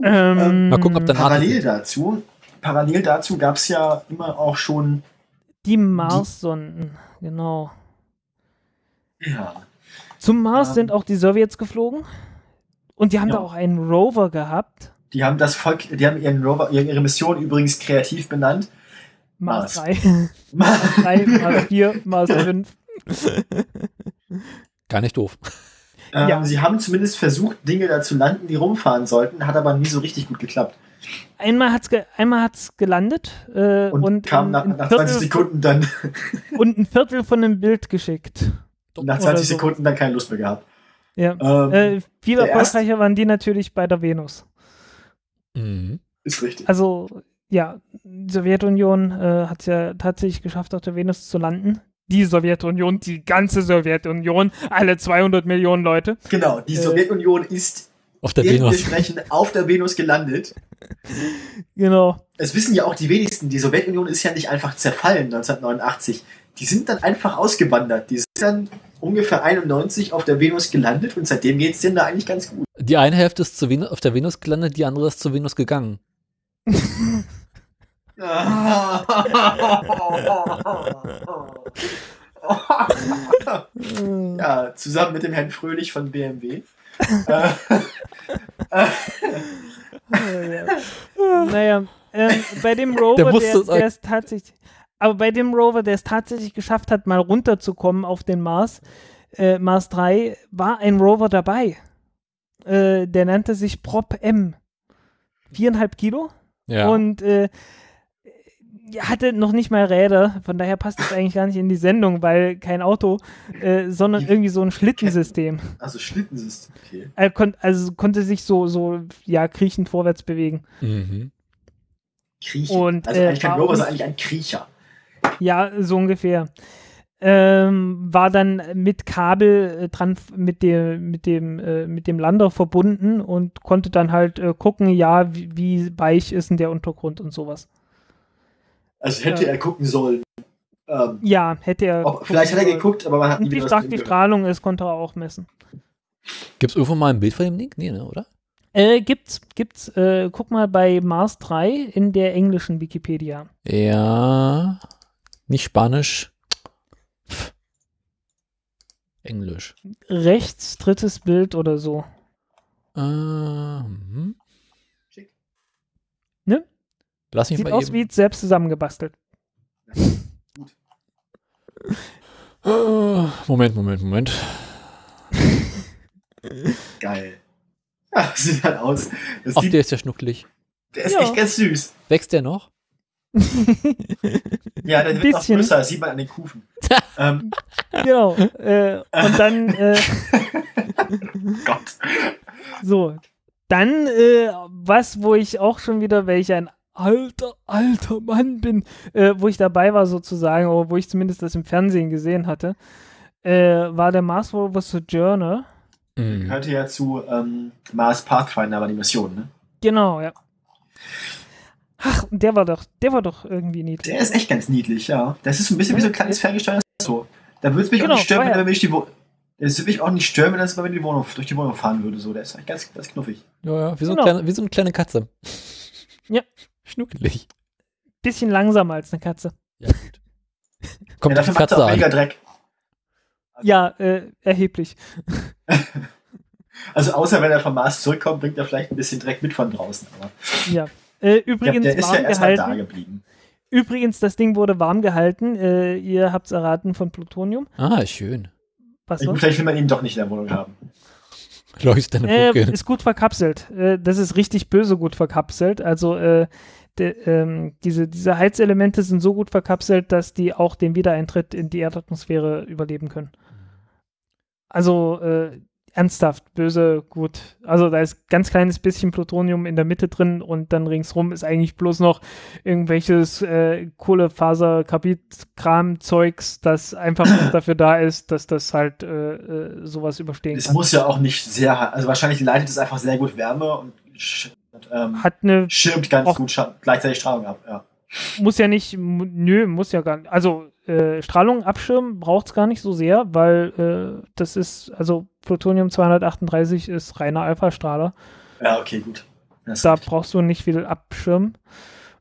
Ähm, Mal gucken, ob dann- Parallel dazu, parallel dazu gab es ja immer auch schon, Die Mars-Sonden, genau. ja, Zum Mars Ähm. sind auch die Sowjets geflogen. Und die haben Ja. da auch einen Rover gehabt. die haben das Volk, die haben ihren Rover, ihre Mission übrigens kreativ benannt. Mars Mars. 3, Mars 3, Mars 4, Mars 5. Gar nicht doof. Ähm, Ja. Sie haben zumindest versucht, Dinge da zu landen, die rumfahren sollten, hat aber nie so richtig gut geklappt. Einmal hat's ge einmal hat's gelandet äh, Und, und, kam nach, nach Viertel 20 Sekunden dann, und ein Viertel von einem Bild geschickt. nach Oder 20 so. Sekunden dann keine Lust mehr gehabt. Ja. Ähm, Äh, viel erfolgreicher waren die natürlich bei der Venus. Mhm. ist richtig. Also, ja, die Sowjetunion äh, hat es ja tatsächlich geschafft, auf der Venus zu landen. Die Sowjetunion, die ganze Sowjetunion, alle 200 Millionen Leute. Genau, die äh, Sowjetunion ist Auf der Venus. dementsprechend auf der Venus gelandet. Genau. Es wissen ja auch die wenigsten, die Sowjetunion ist ja nicht einfach zerfallen 1989. Die sind dann einfach ausgewandert. Die sind dann ungefähr 91 auf der Venus gelandet und seitdem geht es denen da eigentlich ganz gut. Die eine Hälfte ist Venus, auf der Venus gelandet, die andere ist zur Venus gegangen. ja, zusammen mit dem Herrn Fröhlich von BMW. Äh, naja, ähm, bei dem Rover, Der der, der, es tatsächlich, aber bei dem Rover, der es tatsächlich geschafft hat, mal runterzukommen auf den Mars, äh, Mars 3, war ein Rover dabei. Äh, der nannte sich Prop M. Viereinhalb Kilo Ja. und äh, hatte noch nicht mal Räder, von daher passt es eigentlich gar nicht in die Sendung, weil kein Auto, äh, sondern Die- irgendwie so ein Schlittensystem. also Schlittensystem. Okay. Er kon also konnte sich so, so, ja, kriechend vorwärts bewegen. mhm. Kriechen. Und, also äh, eigentlich kein Rover, sondern eigentlich ein Kriecher. Ja, so ungefähr. Ähm, war dann mit Kabel äh, dran mit dem mit dem äh, mit dem Lander verbunden und konnte dann halt äh, gucken, ja, wie, wie weich ist denn der Untergrund und sowas. Also hätte Ja. er gucken sollen. Ähm, Ja, hätte er. ob, vielleicht hat er geguckt, aber man hat nie wie stark die. Strahlung ist, konnte er auch messen. Gibt es irgendwo mal ein Bild von dem Ding? Nee, ne, oder? Äh, gibt's, gibt's, äh, guck mal bei Mars 3 in der englischen Wikipedia. Ja. Nicht Spanisch. Pff. Englisch. Rechts, drittes Bild oder so. Ähm. Lass mich Sieht mal aus eben. wie selbst zusammengebastelt. Moment, Moment, Moment. Geil. Ja, sieht halt aus. Das Ach, sieht, der ist ja schnucklig. der ist Ja. echt ganz süß. Wächst der noch? Ja, der wird noch größer, das sieht man an den Kufen. ähm, genau. Äh, und dann, äh, Gott. so. Dann, äh, was, wo ich auch schon wieder, welch ein alter, alter Mann bin, äh, wo ich dabei war sozusagen, oder wo ich zumindest das im Fernsehen gesehen hatte, äh, war der Mars Rover Sojourner. Mhm. Gehörte ja zu ähm, Mars Pathfinder, war die Mission, ne? Genau, ja. Ach, der war doch, der war doch irgendwie niedlich. Der ist echt ganz niedlich, ja. Das ist ein bisschen wie so ein kleines ferngesteuertes Auto. Da würde es mich Genau, auch nicht stören, war ja. wenn ich die Wo mich auch nicht stören, wenn das mal wenn die Wohnung, durch die Wohnung fahren würde. So. Der ist eigentlich ganz, ganz knuffig. Ja, ja, wie so, Genau. eine kleine, wie so eine kleine Katze. Ja. Schnuckelig. Bisschen langsamer als eine Katze. Ja, gut. Kommt ja, auf die er Katze an. Dreck. Ja, äh, erheblich. Also außer wenn er vom Mars zurückkommt, bringt er vielleicht ein bisschen Dreck mit von draußen. Aber Ja. Äh, ich glaub, übrigens der ist ja erstmal da geblieben. Übrigens, das Ding wurde warm gehalten. Äh, ihr habt's erraten von Plutonium. Ah, schön. Was sonst? vielleicht will man ihn doch nicht in der Wohnung haben. Leuchtet eine Äh, Brücke. ist gut verkapselt. Äh, das ist richtig böse gut verkapselt. Also äh, de, ähm, diese, diese Heizelemente sind so gut verkapselt, dass die auch den Wiedereintritt in die Erdatmosphäre überleben können. Also äh, ernsthaft, böse, gut. Also da ist ganz kleines bisschen Plutonium in der Mitte drin und dann ringsrum ist eigentlich bloß noch irgendwelches äh, Kohlefaser-Kram-Zeugs, das einfach dafür da ist, dass das halt äh, äh, sowas überstehen Es kann. muss ja auch nicht sehr, also wahrscheinlich leitet es einfach sehr gut Wärme und ähm, Hat eine schirmt ganz gut scha gleichzeitig Strahlung ab. Ja. muss ja nicht, nö, muss ja gar nicht. Also äh, Strahlung abschirmen braucht es gar nicht so sehr, weil äh, das ist, also Plutonium 238 ist reiner Alpha-Strahler. ja, okay, gut. Das Da brauchst du nicht viel abschirmen.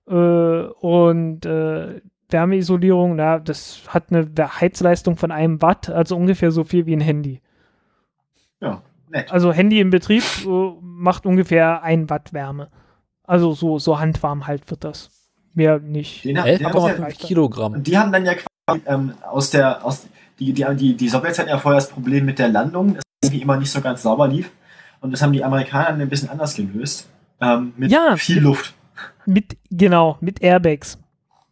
Äh, und äh, Wärmeisolierung, na, das hat eine Heizleistung von einem Watt, also ungefähr so viel wie ein Handy. ja, nett. Also Handy im Betrieb äh, macht ungefähr ein Watt Wärme. Also so, so handwarm halt wird das. Mehr nicht. Den, ha- den haben sie ja, 11,5 Kilogramm. und die haben dann ja quasi ähm, aus der, aus, die, die, die, die Sowjets hatten ja vorher das Problem mit der Landung, irgendwie immer nicht so ganz sauber lief. Und das haben die Amerikaner dann ein bisschen anders gelöst. Ähm, mit Ja, viel Luft. Mit, genau, mit Airbags.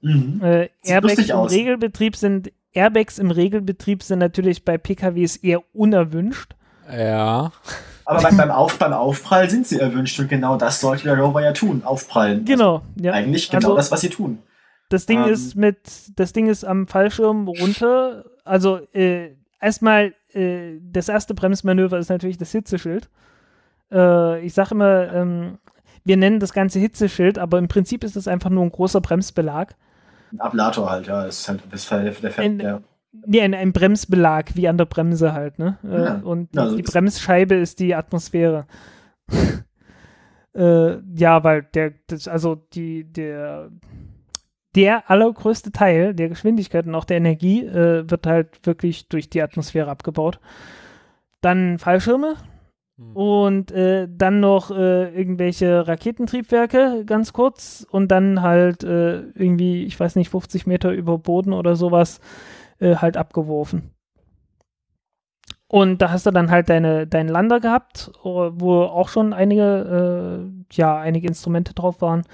Mhm. Äh, Airbags im aus. Regelbetrieb sind Airbags im Regelbetrieb sind natürlich bei PKWs eher unerwünscht. Ja. Aber beim, beim, Auf, beim Aufprall sind sie erwünscht und genau das sollte der Rover ja tun, aufprallen. Genau, Also ja. eigentlich genau Also- das, was sie tun. Das Ding Ähm. ist mit, das Ding ist am Fallschirm runter. Also äh, erstmal, äh, das erste Bremsmanöver ist natürlich das Hitzeschild. Äh, ich sage immer, ähm, wir nennen das Ganze Hitzeschild, aber im Prinzip ist es einfach nur ein großer Bremsbelag. Ein Ablator halt, ja. Das ist halt das der, der, der, Ein- Nee, ein, ein Bremsbelag, wie an der Bremse halt, ne? Äh, Ja. Und also die Bremsscheibe ist die Atmosphäre. äh, ja, weil der, das, also die, der, der allergrößte Teil der Geschwindigkeit und auch der Energie äh, wird halt wirklich durch die Atmosphäre abgebaut. Dann Fallschirme Hm. und äh, dann noch äh, irgendwelche Raketentriebwerke, ganz kurz, und dann halt äh, irgendwie, ich weiß nicht, 50 Meter über Boden oder sowas, äh, halt abgeworfen. Und da hast du dann halt deine, deinen Lander gehabt, äh, wo auch schon einige, ja, einige Instrumente drauf waren.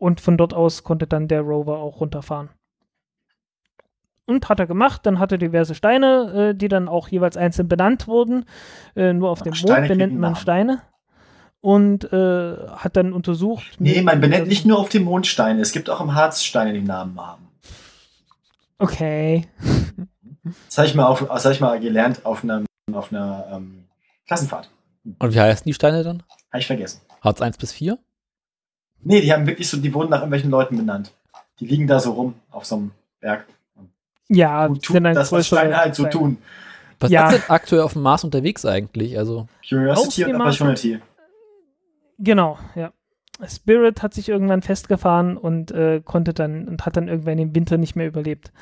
Und von dort aus konnte dann der Rover auch runterfahren. Und hat er gemacht, dann hatte er diverse Steine, äh, die dann auch jeweils einzeln benannt wurden. Äh, nur auf dem Steine Mond benennt man. Steine. Und äh, hat dann untersucht. Nee, man benennt nicht nur auf dem Mond Steine. Es gibt auch im Harz Steine, die Namen haben. Okay. Das habe ich mal auf, das habe ich mal gelernt auf einer, auf einer ähm, Klassenfahrt. Und wie heißen die Steine dann? Habe ich vergessen. Hartz 1 bis 4? Nee, die haben wirklich so, die wurden nach irgendwelchen Leuten benannt. Die liegen da so rum auf so einem Berg. Ja, Und tun das, was Steine halt so tun. Was Ja. ist denn aktuell auf dem Mars unterwegs eigentlich? Also, Curiosity und Opportunity. Genau, ja. Spirit hat sich irgendwann festgefahren und äh, konnte dann und hat dann irgendwann im Winter nicht mehr überlebt.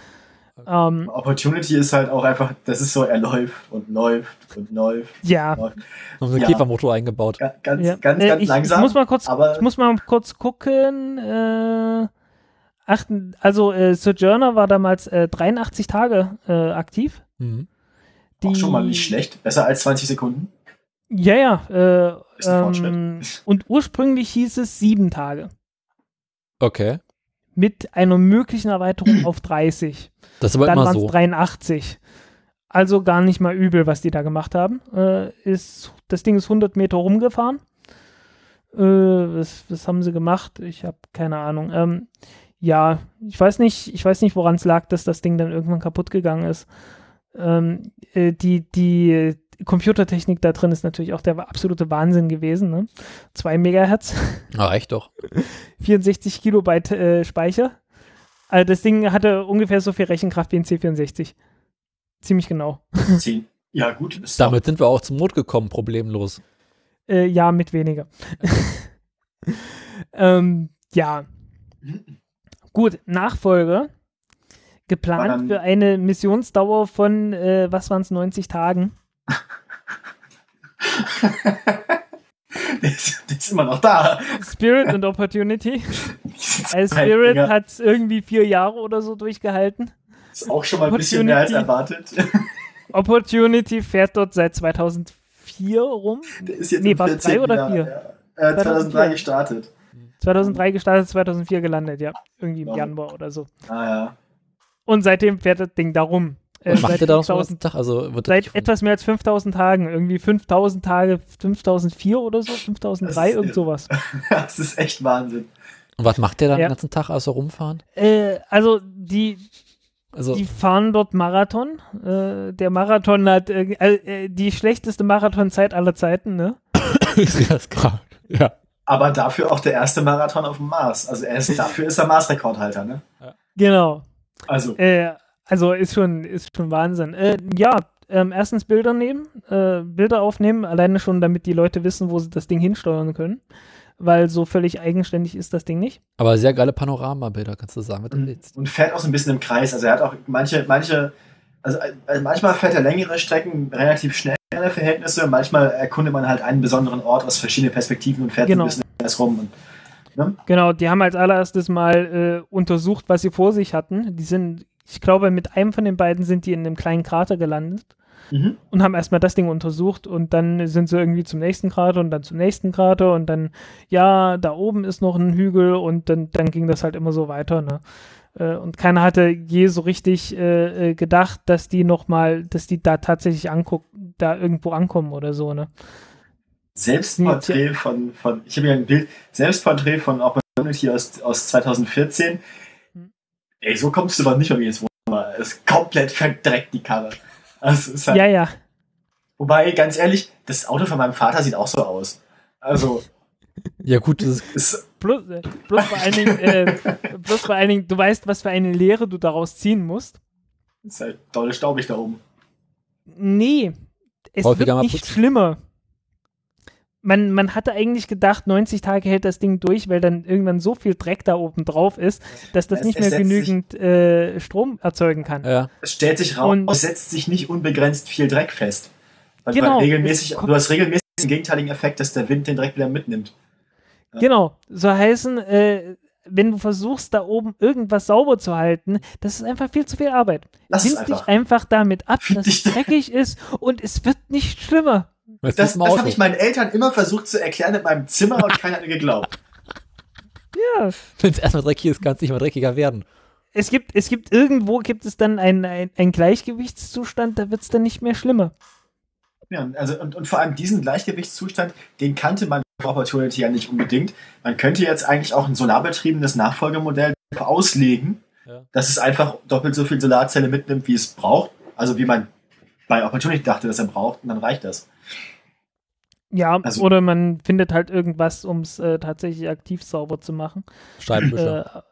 Ähm, Opportunity ist halt auch einfach, das ist so, er läuft und läuft und läuft. ja, haben sie einen Ja. Käfermotor eingebaut. Ga- Ganz, ja. ganz, Äh, ganz ich, langsam. Ich muss mal kurz, aber ich muss mal kurz gucken. Äh, achten, also äh, Sojourner war damals äh, 83 Tage äh, aktiv. Mhm. Die, auch schon mal nicht schlecht. Besser als 20 Sekunden. Ja, ja. Äh, Ist ein ähm, Fortschritt. und ursprünglich hieß es sieben Tage Okay. Mit einer möglichen Erweiterung auf 30. Das ist aber dann waren es so. 83. Also gar nicht mal übel, was die da gemacht haben. Äh, ist, das Ding ist 100 Meter rumgefahren. Äh, was, was haben sie gemacht? Ich habe keine Ahnung. Ähm, ja, ich weiß nicht, ich weiß nicht, woran es lag, dass das Ding dann irgendwann kaputt gegangen ist. Ähm, äh, die, die Computertechnik da drin ist natürlich auch der absolute Wahnsinn gewesen. Ne? 2 Megahertz, Na, reicht doch. 64 Kilobyte äh, Speicher. Also das Ding hatte ungefähr so viel Rechenkraft wie ein C64. Ziemlich genau. Zehn. Ja, gut. Damit sind wir auch zum Mond gekommen, problemlos. Äh, ja, mit weniger. ähm, ja, doch- gut. Nachfolge. Geplant für eine Missionsdauer von, äh, was waren es, 90 Tagen. Der ist, der ist immer noch da. Spirit und Opportunity. Also Spirit hat irgendwie vier Jahre oder so durchgehalten. Ist auch schon mal ein bisschen mehr als Opportunity. erwartet. Opportunity fährt dort seit 2004 rum. Der ist jetzt Nee, war's 14. drei oder vier? Ja. Äh, 2003 2004. gestartet. 2003 gestartet, 2004 gelandet, ja. Irgendwie im Ja. Januar oder so. Ah ja. Und seitdem fährt das Ding da rum. Äh, macht seit ihr da noch so den 5000 ganzen Tag? Also Seit etwas mehr als 5000 Tagen. Irgendwie 5000 Tage, 5004 oder so, 5003, Das ist irgend sowas. Das ist echt Wahnsinn. Und was macht der dann Ja. den ganzen Tag außer rumfahren? Äh, also, die, Also, die fahren dort Marathon. Äh, der Marathon hat äh, äh, die schlechteste Marathonzeit aller Zeiten, ne? ich sehe das gerade. Ja. Aber dafür auch der erste Marathon auf dem Mars. Also er ist, dafür ist er Mars-Rekordhalter, ne? Genau. Also, Äh, also ist schon, ist schon Wahnsinn. Äh, ja, ähm, erstens Bilder nehmen, äh, Bilder aufnehmen, alleine schon, damit die Leute wissen, wo sie das Ding hinsteuern können. Weil so völlig eigenständig ist das Ding nicht. Aber sehr geile Panoramabilder, kannst du sagen, was du willst. und fährt auch so ein bisschen im Kreis. Also er hat auch manche, manche, also äh, manchmal fährt er längere Strecken relativ schnell in der Verhältnisse. Manchmal erkundet man halt einen besonderen Ort aus verschiedenen Perspektiven und fährt Genau. so ein bisschen erst rum. Und, Genau, die haben als allererstes mal äh, untersucht, was sie vor sich hatten. Die sind, ich glaube, mit einem von den beiden sind die in einem kleinen Krater gelandet mhm. und haben erstmal das Ding untersucht und dann sind sie irgendwie zum nächsten Krater und dann zum nächsten Krater und dann, ja, da oben ist noch ein Hügel und dann, dann ging das halt immer so weiter, ne? Äh, Und keiner hatte je so richtig äh, äh, gedacht, dass die nochmal, dass die da tatsächlich angucken, da irgendwo ankommen oder so, ne? Selbstporträt von, von, ich habe hier ein Bild, Selbstporträt von Opportunity aus, aus 2014. Ey, so kommst du doch nicht bei mir ins Wohnzimmer. Es ist komplett verdreckt, die Karre. Also, ist halt, Ja, ja. Wobei, ganz ehrlich, das Auto von meinem Vater sieht auch so aus. Also, Ja, gut, das ist, plus vor allen Dingen, äh, plus vor allen Dingen, du weißt, was für eine Lehre du daraus ziehen musst. ist halt dolle staubig da oben. Nee, es Häufiger wird nicht putzen. schlimmer. Man, man hatte eigentlich gedacht, 90 Tage hält das Ding durch, weil dann irgendwann so viel Dreck da oben drauf ist, dass das Es- nicht mehr genügend äh, Strom erzeugen kann. ja. Es stellt sich raus, Und- es setzt sich nicht unbegrenzt viel Dreck fest. Weil Genau. du, regelmäßig, du hast regelmäßig den gegenteiligen Effekt, dass der Wind den Dreck wieder mitnimmt. Genau, so heißen, äh, wenn du versuchst, da oben irgendwas sauber zu halten, das ist einfach viel zu viel Arbeit. Lass es Find dich einfach. damit ab, dass es dreckig ist und es wird nicht schlimmer. Das, Das, das habe ich meinen Eltern immer versucht zu erklären in meinem Zimmer und keiner hat mir geglaubt. Ja, Wenn es erstmal dreckig ist, kann es nicht mehr dreckiger werden. es gibt, es gibt irgendwo gibt es dann einen ein, ein Gleichgewichtszustand, da wird es dann nicht mehr schlimmer. Ja, also und, und vor allem diesen Gleichgewichtszustand, den kannte man bei Opportunity ja nicht unbedingt. Man könnte jetzt eigentlich auch ein solarbetriebenes Nachfolgemodell auslegen, Ja. dass es einfach doppelt so viel Solarzelle mitnimmt, wie es braucht. Also wie man bei Opportunity dachte, dass er braucht, und dann reicht das. Ja, Also- oder man findet halt irgendwas, um es äh, tatsächlich aktiv sauber zu machen. Scheibenwischer.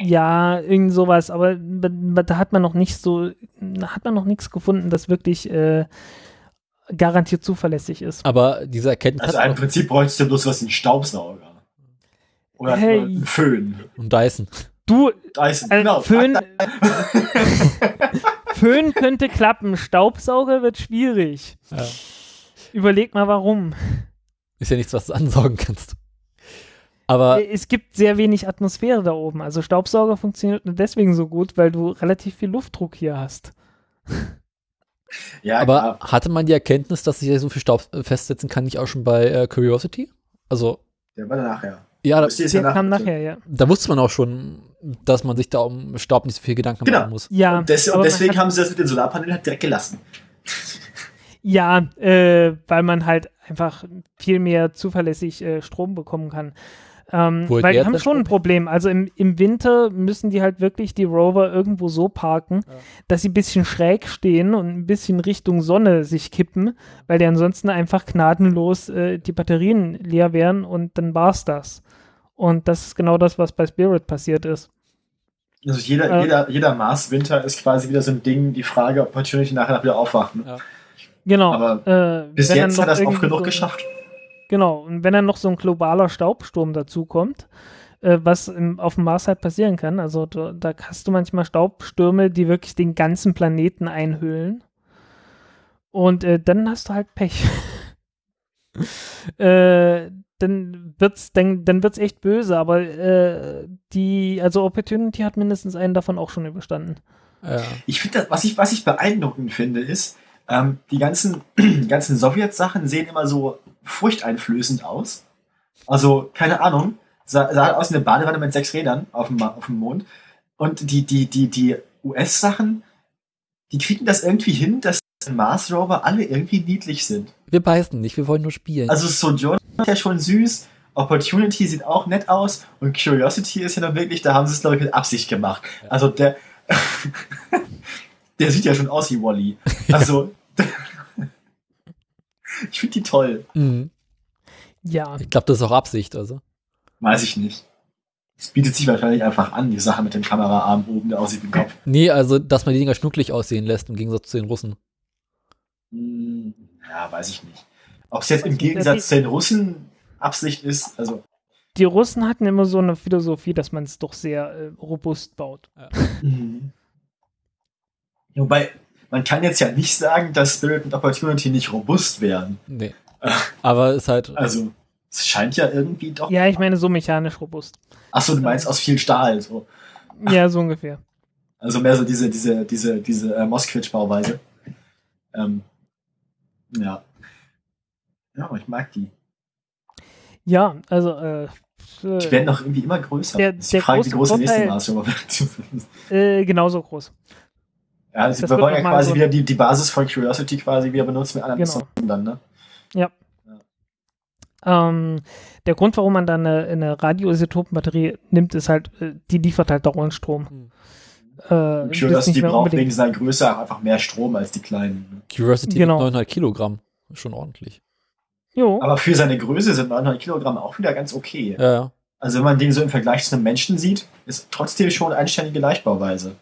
Äh, ja, irgend sowas, aber da hat man noch nicht so, da hat man noch nichts gefunden, das wirklich äh, garantiert zuverlässig ist. Aber diese Erkenntnis Also im auch, Prinzip bräuchtest du bloß was einen Staubsauger. Oder Hey. einen Föhn. und Dyson. Du, Dyson, äh, genau. Föhn, Föhn könnte klappen, Staubsauger wird schwierig. Ja. Überleg mal warum. Ist ja nichts, was du ansaugen kannst. Aber Äh, Es gibt sehr wenig Atmosphäre da oben. Also Staubsauger funktioniert nur deswegen so gut, weil du relativ viel Luftdruck hier hast. Ja, Aber klar. hatte man die Erkenntnis, dass sich ja so viel Staub äh, festsetzen kann, nicht auch schon bei äh, Curiosity? Also, Der war nachher. ja, da, Der ja kam nach- nachher, ja. da wusste man auch schon, dass man sich da um Staub nicht so viel Gedanken Genau. machen muss. Ja, Und, des, und deswegen haben sie das mit den Solarpanelen halt direkt gelassen. Ja, äh, weil man halt einfach viel mehr zuverlässig äh, Strom bekommen kann. Ähm, weil die haben schon ein Problem. Also im, im Winter müssen die halt wirklich die Rover irgendwo so parken, Ja. dass sie ein bisschen schräg stehen und ein bisschen Richtung Sonne sich kippen, weil die ansonsten einfach gnadenlos äh, die Batterien leer wären und dann war's das. Und das ist genau das, was bei Spirit passiert ist. Also jeder, Äh. jeder, jeder Mars-Winter ist quasi wieder so ein Ding, die Frage, ob Opportunity nachher wieder aufwachen. Ja. Genau. Aber äh, Bis jetzt hat er es oft genug so- geschafft. Genau, und wenn dann noch so ein globaler Staubsturm dazukommt, äh, was im, auf dem Mars halt passieren kann, also da, da hast du manchmal Staubstürme, die wirklich den ganzen Planeten einhüllen. Und äh, dann hast du halt Pech. äh, dann wird's, dann, dann wird's echt böse, aber äh, die, also Opportunity hat mindestens einen davon auch schon überstanden. Ja. Ich finde, was ich, was ich beeindruckend finde, ist, ähm, die ganzen, ganzen Sowjet-Sachen sehen immer so furchteinflößend aus. Also, keine Ahnung, sah, sah aus wie eine Badewanne mit sechs Rädern auf dem, auf dem Mond. Und die, die, die, die US-Sachen, die kriegen das irgendwie hin, dass Mars Rover alle irgendwie niedlich sind. Wir beißen nicht, wir wollen nur spielen. Also Sojourner ist ja schon süß, Opportunity sieht auch nett aus und Curiosity ist ja dann wirklich, da haben sie es glaube ich mit Absicht gemacht. Also der, der sieht ja schon aus wie Wally. Also ich finde die toll. mhm. Ja, Ich glaube, das ist auch Absicht, also. Weiß ich nicht. Es bietet sich wahrscheinlich einfach an, die Sache mit dem Kameraarm oben, der aussieht wie ein Kopf. Nee, also, dass man die Dinger schnucklig aussehen lässt, im Gegensatz zu den Russen. Hm, Ja, weiß ich nicht. Ob es jetzt im nicht, Gegensatz zu den Russen Absicht ist, also die Russen hatten immer so eine Philosophie, dass man es doch sehr äh, robust baut. Mhm. Wobei, man kann jetzt ja nicht sagen, dass Spirit und Opportunity nicht robust wären. Nee. Aber ist halt. Also, es scheint ja irgendwie doch. Ja, ich meine so mechanisch robust. Achso, du meinst aus viel Stahl. So. Ja, so ungefähr. Also mehr so diese, diese, diese, diese äh, Moskvich-Bauweise. Ähm, ja. Ja, aber ich mag die. Ja, also äh, Die werden doch irgendwie immer größer. Der- der Frage, wie groß große der nächste Vorteil- Rover wird. äh, genauso groß. Ja, also Das wir wollen ja quasi so- wieder die, die Basis von Curiosity quasi wieder benutzen mit anderen Genau. Dann, ne? Ähm, der Grund, warum man dann eine, eine Radioisotopenbatterie nimmt, ist halt, äh, die liefert halt dauernd Strom. Hm. Äh, Curiosity braucht unbedingt- wegen seiner Größe auch einfach mehr Strom als die kleinen. Curiosity Genau. mit 900 Kilogramm. Schon ordentlich. Jo, Aber für seine Größe sind 900 Kilogramm auch wieder ganz okay. Ja, ja. Also wenn man den so im Vergleich zu einem Menschen sieht, ist trotzdem schon eine einständige Leichtbauweise.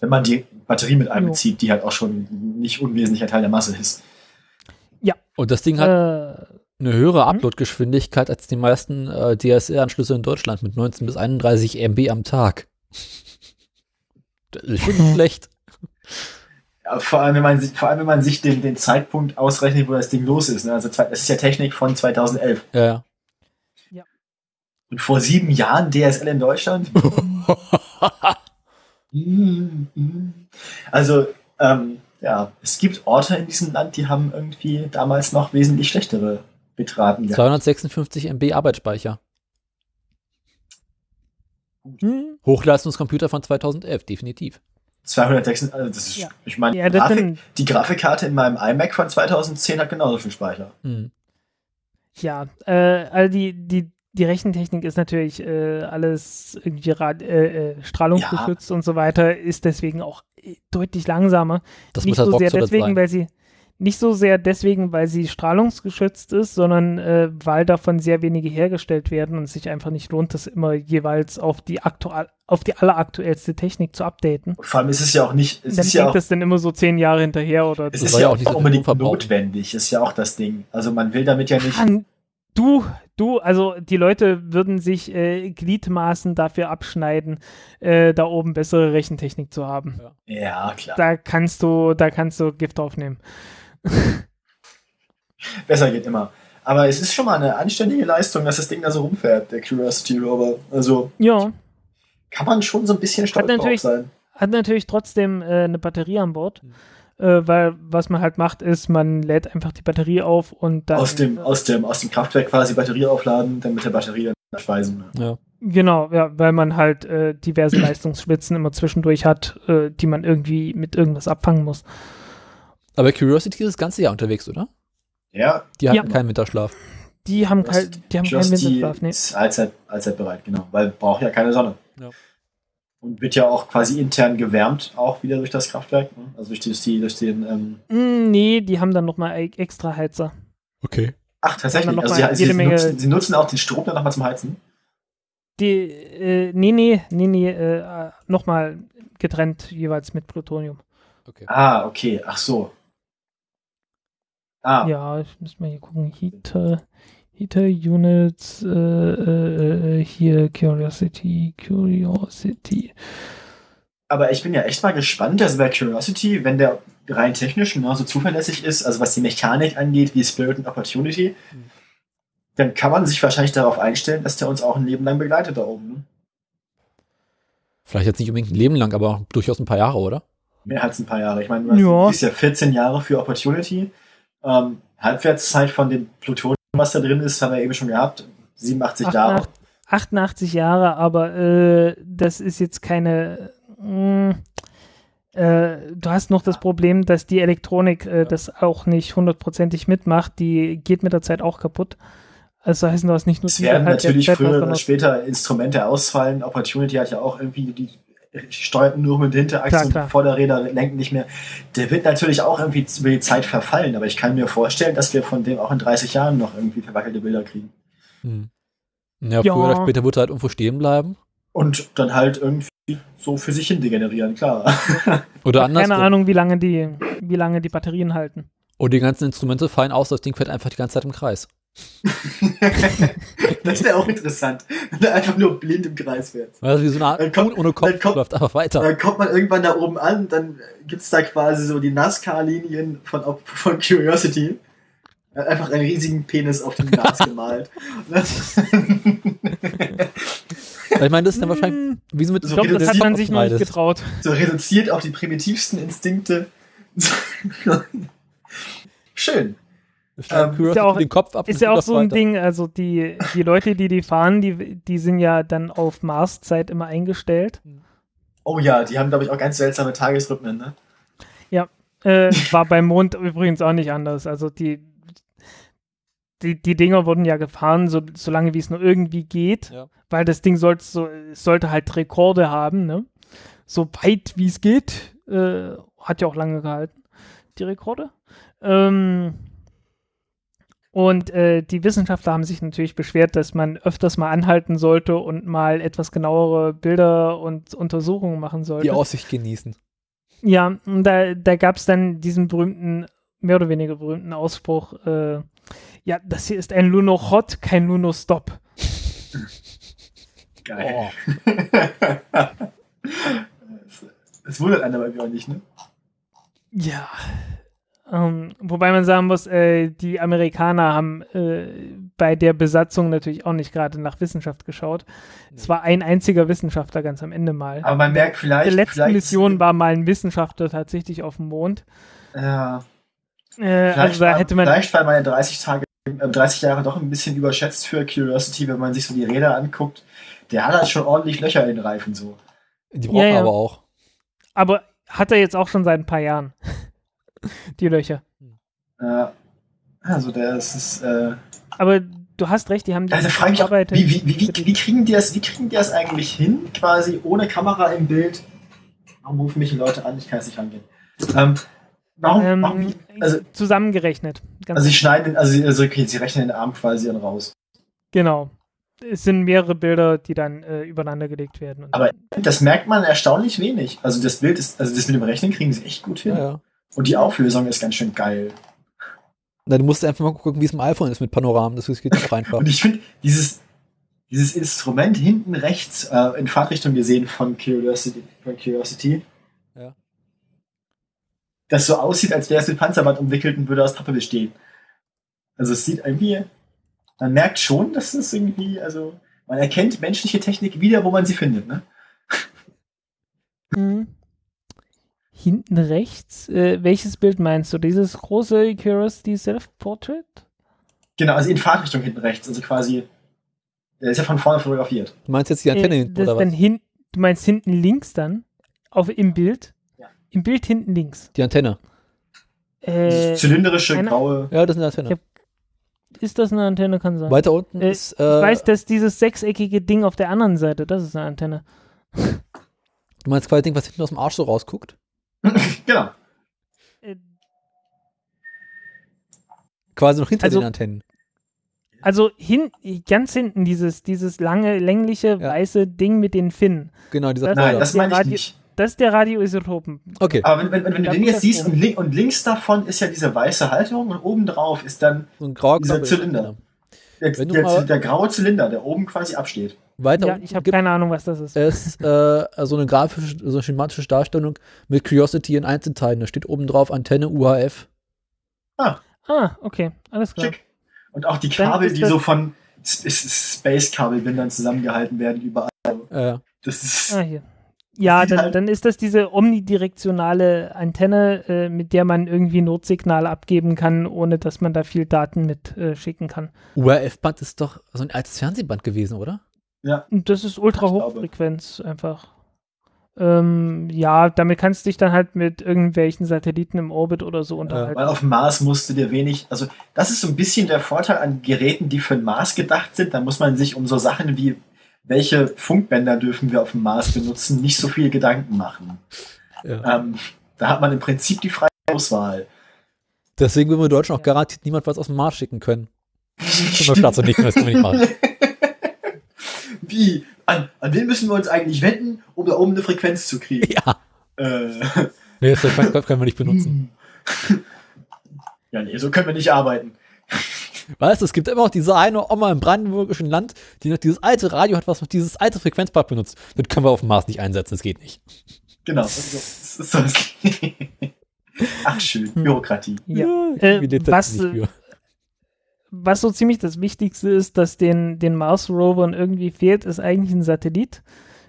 Wenn man die Batterie mit einbezieht, die halt auch schon nicht unwesentlicher Teil der Masse ist. Und das Ding hat äh, eine höhere hm? Upload-Geschwindigkeit als die meisten äh, DSL-Anschlüsse in Deutschland mit 19 bis 31 MB am Tag. Das ist schon schlecht. Ja, vor allem, wenn man, sich- vor allem, wenn man sich den, den Zeitpunkt ausrechnet, wo das Ding los ist. Ne? Also das ist ja Technik von 2011. Ja, ja. Und vor sieben Jahren DSL in Deutschland? Also, ähm, ja, es gibt Orte in diesem Land, die haben irgendwie damals noch wesentlich schlechtere Bitraten gehabt. 256 MB Arbeitsspeicher. hm? Hochleistungscomputer von 2011, definitiv. 206, also das ist, Ja. ich meine, ja, Grafik, die Grafikkarte in meinem iMac von 2010 hat genauso viel Speicher. Hm. ja, äh, also die, die, die Rechentechnik ist natürlich äh, alles irgendwie rad, äh, äh, strahlungsgeschützt und so weiter, ist deswegen auch äh, deutlich langsamer. Das nicht muss halt so sehr deswegen, sein. weil sie nicht so sehr deswegen, weil sie strahlungsgeschützt ist, sondern äh, weil davon sehr wenige hergestellt werden und es sich einfach nicht lohnt, das immer jeweils auf die aktuell auf die alleraktuellste Technik zu updaten. Vor allem ist es ja auch nicht, es Dann ist ja hängt auch, das dann immer so zehn Jahre hinterher oder es Das ist ja ja auch nicht unbedingt notwendig, ist ja auch das Ding. Also man will damit ja nicht, Mann, du, du, also die Leute würden sich äh, Gliedmaßen dafür abschneiden, äh, da oben bessere Rechentechnik zu haben. ja klar, Da kannst du, da kannst du Gift aufnehmen. besser geht immer. Aber es ist schon mal eine anständige Leistung, dass das Ding da so rumfährt, der Curiosity Rover. Also Ja, kann man schon so ein bisschen stolz drauf natürlich- sein. hat natürlich trotzdem äh, eine Batterie an Bord, äh, weil was man halt macht, ist, man lädt einfach die Batterie auf und dann Aus dem, aus, dem, aus dem Kraftwerk quasi Batterie aufladen, dann mit der Batterie dann speisen. Ja. Genau, ja, weil man halt äh, diverse Leistungsspitzen immer zwischendurch hat, äh, die man irgendwie mit irgendwas abfangen muss. Aber Curiosity ist das ganze Jahr unterwegs, oder? Ja, Die hatten Ja. keinen Winterschlaf. Die haben, kein, die haben keinen Winterschlaf, nee. ist allzeit, allzeit bereit, genau. Weil braucht ja keine Sonne. Ja. Und wird ja auch quasi intern gewärmt, auch wieder durch das Kraftwerk. Ne? Also durch, die, durch den. Ähm Mm, Nee, die haben dann nochmal extra Heizer. Okay. Ach, tatsächlich. Also sie, sie, Menge- nutzen, sie nutzen auch den Strom dann nochmal zum Heizen. Die, äh, nee, nee, nee, nee, äh, nochmal getrennt jeweils mit Plutonium. okay. Ah, okay. Ach so. Ah, Ja, ich muss mal hier gucken. Heater, Heater Units, äh, äh, äh, hier Curiosity, Curiosity. aber ich bin ja echt mal gespannt, also bei Curiosity, wenn der rein technisch genauso zuverlässig ist, also was die Mechanik angeht, wie Spirit und Opportunity, Mhm. dann kann man sich wahrscheinlich darauf einstellen, dass der uns auch ein Leben lang begleitet da oben. Ne? Vielleicht jetzt nicht unbedingt ein Leben lang, aber durchaus ein paar Jahre, oder? Mehr als ein paar Jahre. Ich meine, du Ja. hast ja 14 Jahre für Opportunity. Ähm, Halbwertszeit von dem Plutonium, was da drin ist, haben wir eben schon gehabt. 87 Jahre. 88, 88 Jahre, aber äh, das ist jetzt keine. mh, äh, du hast noch das Problem, dass die Elektronik äh, das auch nicht hundertprozentig mitmacht. Die geht mit der Zeit auch kaputt. Also heißt, du hast nicht nur Es werden natürlich früher oder später Instrumente ausfallen. Opportunity hat ja auch irgendwie die steuert nur mit Hinterachse Klar, und klar. Vorderräder lenken nicht mehr. Der wird natürlich auch irgendwie über die Zeit verfallen, aber ich kann mir vorstellen, dass wir von dem auch in 30 Jahren noch irgendwie verwackelte Bilder kriegen. Hm. Ja, Ja. früher oder später wird er halt irgendwo stehen bleiben. Und dann halt irgendwie so für sich hin degenerieren, klar. Oder anders. Keine Ahnung, wie lange die, wie lange die Batterien halten. Und die ganzen Instrumente fallen aus, das Ding fährt einfach die ganze Zeit im Kreis. das wäre auch interessant, wenn er einfach nur blind im Kreis fährt. Also wie so eine Art kommt- ohne Kopf kommt- läuft einfach weiter. Dann kommt man irgendwann da oben an, dann gibt es da quasi so die NASCAR-Linien von, von Curiosity. Er hat einfach einen riesigen Penis auf dem Glas gemalt. ich meine, das ist dann wahrscheinlich wie so mit So ich glaube, das hat man sich noch nicht getraut. so reduziert auf die primitivsten Instinkte. Schön. Ähm, ist ja auch- den Kopf ab Ist ja auch so ein weiter. Ding, also die, die Leute, die die fahren, die, die sind ja dann auf Marszeit immer eingestellt. Oh ja, die haben, glaube ich, auch ganz seltsame Tagesrhythmen, ne? Äh, war beim Mond übrigens auch nicht anders. Also die, die, die Dinger wurden ja gefahren, so, solange wie es nur irgendwie geht, Ja. weil das Ding sollte, so, sollte halt Rekorde haben, ne? So weit wie es geht. Äh, hat ja auch lange gehalten, die Rekorde. Ähm, und äh, die Wissenschaftler haben sich natürlich beschwert, dass man öfters mal anhalten sollte und mal etwas genauere Bilder und Untersuchungen machen sollte. Die Aussicht genießen. Ja, und da, da gab es dann diesen berühmten, mehr oder weniger berühmten Ausspruch, äh, ja, das hier ist ein Lunochod, kein Lunostop. Geil. Oh. Das wundert einen aber irgendwie auch nicht, ne? Ja. Ähm, wobei man sagen muss, äh, die Amerikaner haben äh, bei der Besatzung natürlich auch nicht gerade nach Wissenschaft geschaut. Es war ein einziger Wissenschaftler ganz am Ende mal. Aber man merkt vielleicht. der letzten vielleicht, Mission war mal ein Wissenschaftler tatsächlich auf dem Mond. Ja. Äh, Vielleicht, also da war, hätte man. vielleicht war meine 30 Tage, äh, 30 Jahre doch ein bisschen überschätzt für Curiosity, wenn man sich so die Räder anguckt. Der hat halt schon ordentlich Löcher in den Reifen so. Die Ja, brauchen ja. aber auch. Aber hat er jetzt auch schon seit ein paar Jahren. die Löcher. Ja. Also der ist, ist äh, Aber du hast recht, die haben die also frage ich auch, wie, wie, wie, wie, kriegen die das, wie kriegen die das eigentlich hin, quasi ohne Kamera im Bild? Warum rufen mich die Leute an? Ich kann jetzt nicht rangehen. Ähm, warum, warum ähm, also- zusammengerechnet. Ganz also sie schneiden, den- also, sie- also okay, sie rechnen den Arm quasi dann raus. genau. Es sind mehrere Bilder, die dann äh, übereinander gelegt werden. Und Aber das merkt man erstaunlich wenig. Also das Bild ist, also das mit dem Rechnen kriegen sie echt gut hin. Ja, ja. Und die Auflösung ist ganz schön geil. Na, du musst einfach mal gucken, wie es im iPhone ist mit Panoramen. Das geht auch einfach. Und ich finde, dieses, dieses Instrument hinten rechts äh, in Fahrtrichtung gesehen von Curiosity, von Curiosity Ja. das so aussieht, als wäre es mit Panzerband umwickelt und würde aus Pappe bestehen. Also es sieht irgendwie, man merkt schon, dass es irgendwie, also man erkennt menschliche Technik wieder, wo man sie findet. Ne? Mhm. Hinten rechts, äh, welches Bild meinst du? Dieses große Curiosity Self-Portrait? Genau, also in Fahrtrichtung hinten rechts, also quasi, der ist ja von vorne fotografiert. Du meinst jetzt die Antenne Äh, hinten, das oder dann was? hin, du meinst hinten links dann? Auf, Im Bild? Ja. Im Bild hinten links. Die Antenne. Äh, Dieses zylindrische, eine- graue, Ja, das ist eine Antenne. Ja. ist das eine Antenne? Kann sein. Weiter unten Äh, ist. ich Äh, weiß, dass dieses sechseckige Ding auf der anderen Seite, das ist eine Antenne. du meinst quasi das Ding, was hinten aus dem Arsch so rausguckt? Genau. Äh, Quasi noch hinter Also- den Antennen. Also hin, ganz hinten dieses, dieses lange, längliche, Ja. weiße Ding mit den Finnen. Genau, dieser Das- Nein, das der meine ich Radio- nicht. Das ist der Radioisotopen. Okay, Aber wenn, wenn, wenn, wenn du den jetzt siehst und, link, und links davon ist ja diese weiße Halterung und oben drauf ist dann so ein grauer dieser. Zylinder. Genau. der, der, mal- der graue Zylinder, der oben quasi absteht. Weiter Ja, ich habe keine Ahnung, was das ist. es äh, so eine grafische, so eine schematische Darstellung mit Curiosity in Einzelteilen. Da steht oben drauf Antenne UHF. Ah, okay, alles klar. Schick. Und auch die Kabel, die so von Space-Kabelbindern zusammengehalten werden überall. Äh, Das ist. Ah, hier. Ja, dann, halt- dann ist das diese omnidirektionale Antenne, äh, mit der man irgendwie Notsignale abgeben kann, ohne dass man da viel Daten mit äh, schicken kann. UHF-Band ist doch so ein altes Fernsehband gewesen, oder? Und das ist ultra. Hochfrequenz einfach. Ähm, ja, damit kannst du dich dann halt mit irgendwelchen Satelliten im Orbit oder so unterhalten. Weil auf dem Mars musst du dir wenig, also das ist so ein bisschen der Vorteil an Geräten, die für den Mars gedacht sind. Da muss man sich um so Sachen wie, welche Funkbänder dürfen wir auf dem Mars benutzen, nicht so viel Gedanken machen. Ja. Ähm, da hat man im Prinzip die freie Auswahl. Deswegen würden wir Deutschen auch garantiert niemand was aus dem Mars schicken können. Zum nicht, das können wir nicht machen. Wie? An, an wen müssen wir uns eigentlich wenden, um da oben eine Frequenz zu kriegen? Ja. Äh, Nee, das können, können wir nicht benutzen. ja, nee, so können wir nicht arbeiten. Weißt du, es gibt immer noch diese eine Oma im brandenburgischen Land, die noch dieses alte Radio hat, was noch dieses alte Frequenzbad benutzt. Das können wir auf dem Mars nicht einsetzen, das geht nicht. Genau. Das ist so. Ach, schön. Hm. Bürokratie. Ja. ich Äh, was, nicht für. Was so ziemlich das Wichtigste ist, dass den, den Mars-Rovern irgendwie fehlt, ist eigentlich ein Satellit.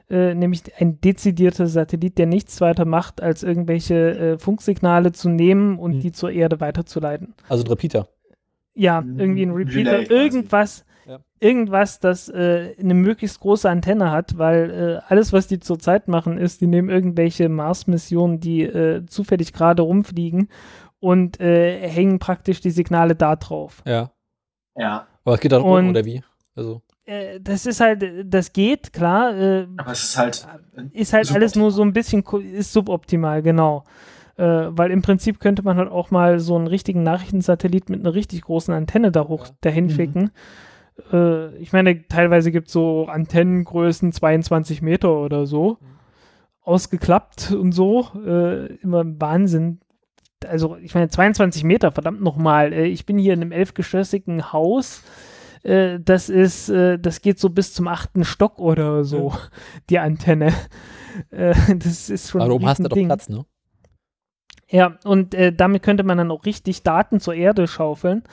Äh, nämlich ein dezidierter Satellit, der nichts weiter macht, als irgendwelche äh, Funksignale zu nehmen und Hm. die zur Erde weiterzuleiten. Also ein Repeater. Ja, Mhm. irgendwie ein Relay Repeater, quasi. irgendwas, Ja. irgendwas, das äh, eine möglichst große Antenne hat, weil äh, alles, was die zurzeit machen, ist, die nehmen irgendwelche Mars-Missionen, die äh, zufällig gerade rumfliegen und äh, hängen praktisch die Signale da drauf. Ja. Ja. Aber es geht dann Und- um, oder wie? Also, Äh, das ist halt, äh, das geht, klar, äh, Aber es ist halt. ist halt alles nur so ein bisschen, ist suboptimal, genau. Äh, weil im Prinzip könnte man halt auch mal so einen richtigen Nachrichtensatellit mit einer richtig großen Antenne da hoch Ja. dahin Mhm. schicken. Äh, ich meine, teilweise gibt es so Antennengrößen 22 Meter oder so. Ausgeklappt und so. Äh, immer Wahnsinn. Also, ich meine, 22 Meter, verdammt nochmal. Äh, ich bin hier in einem elfgeschossigen Haus. Äh, das ist, äh, das geht so bis zum achten Stock oder so, die Antenne. Das ist schon aber oben hast du doch. Platz, ne? Ja, und damit könnte man dann auch richtig Daten zur Erde schaufeln.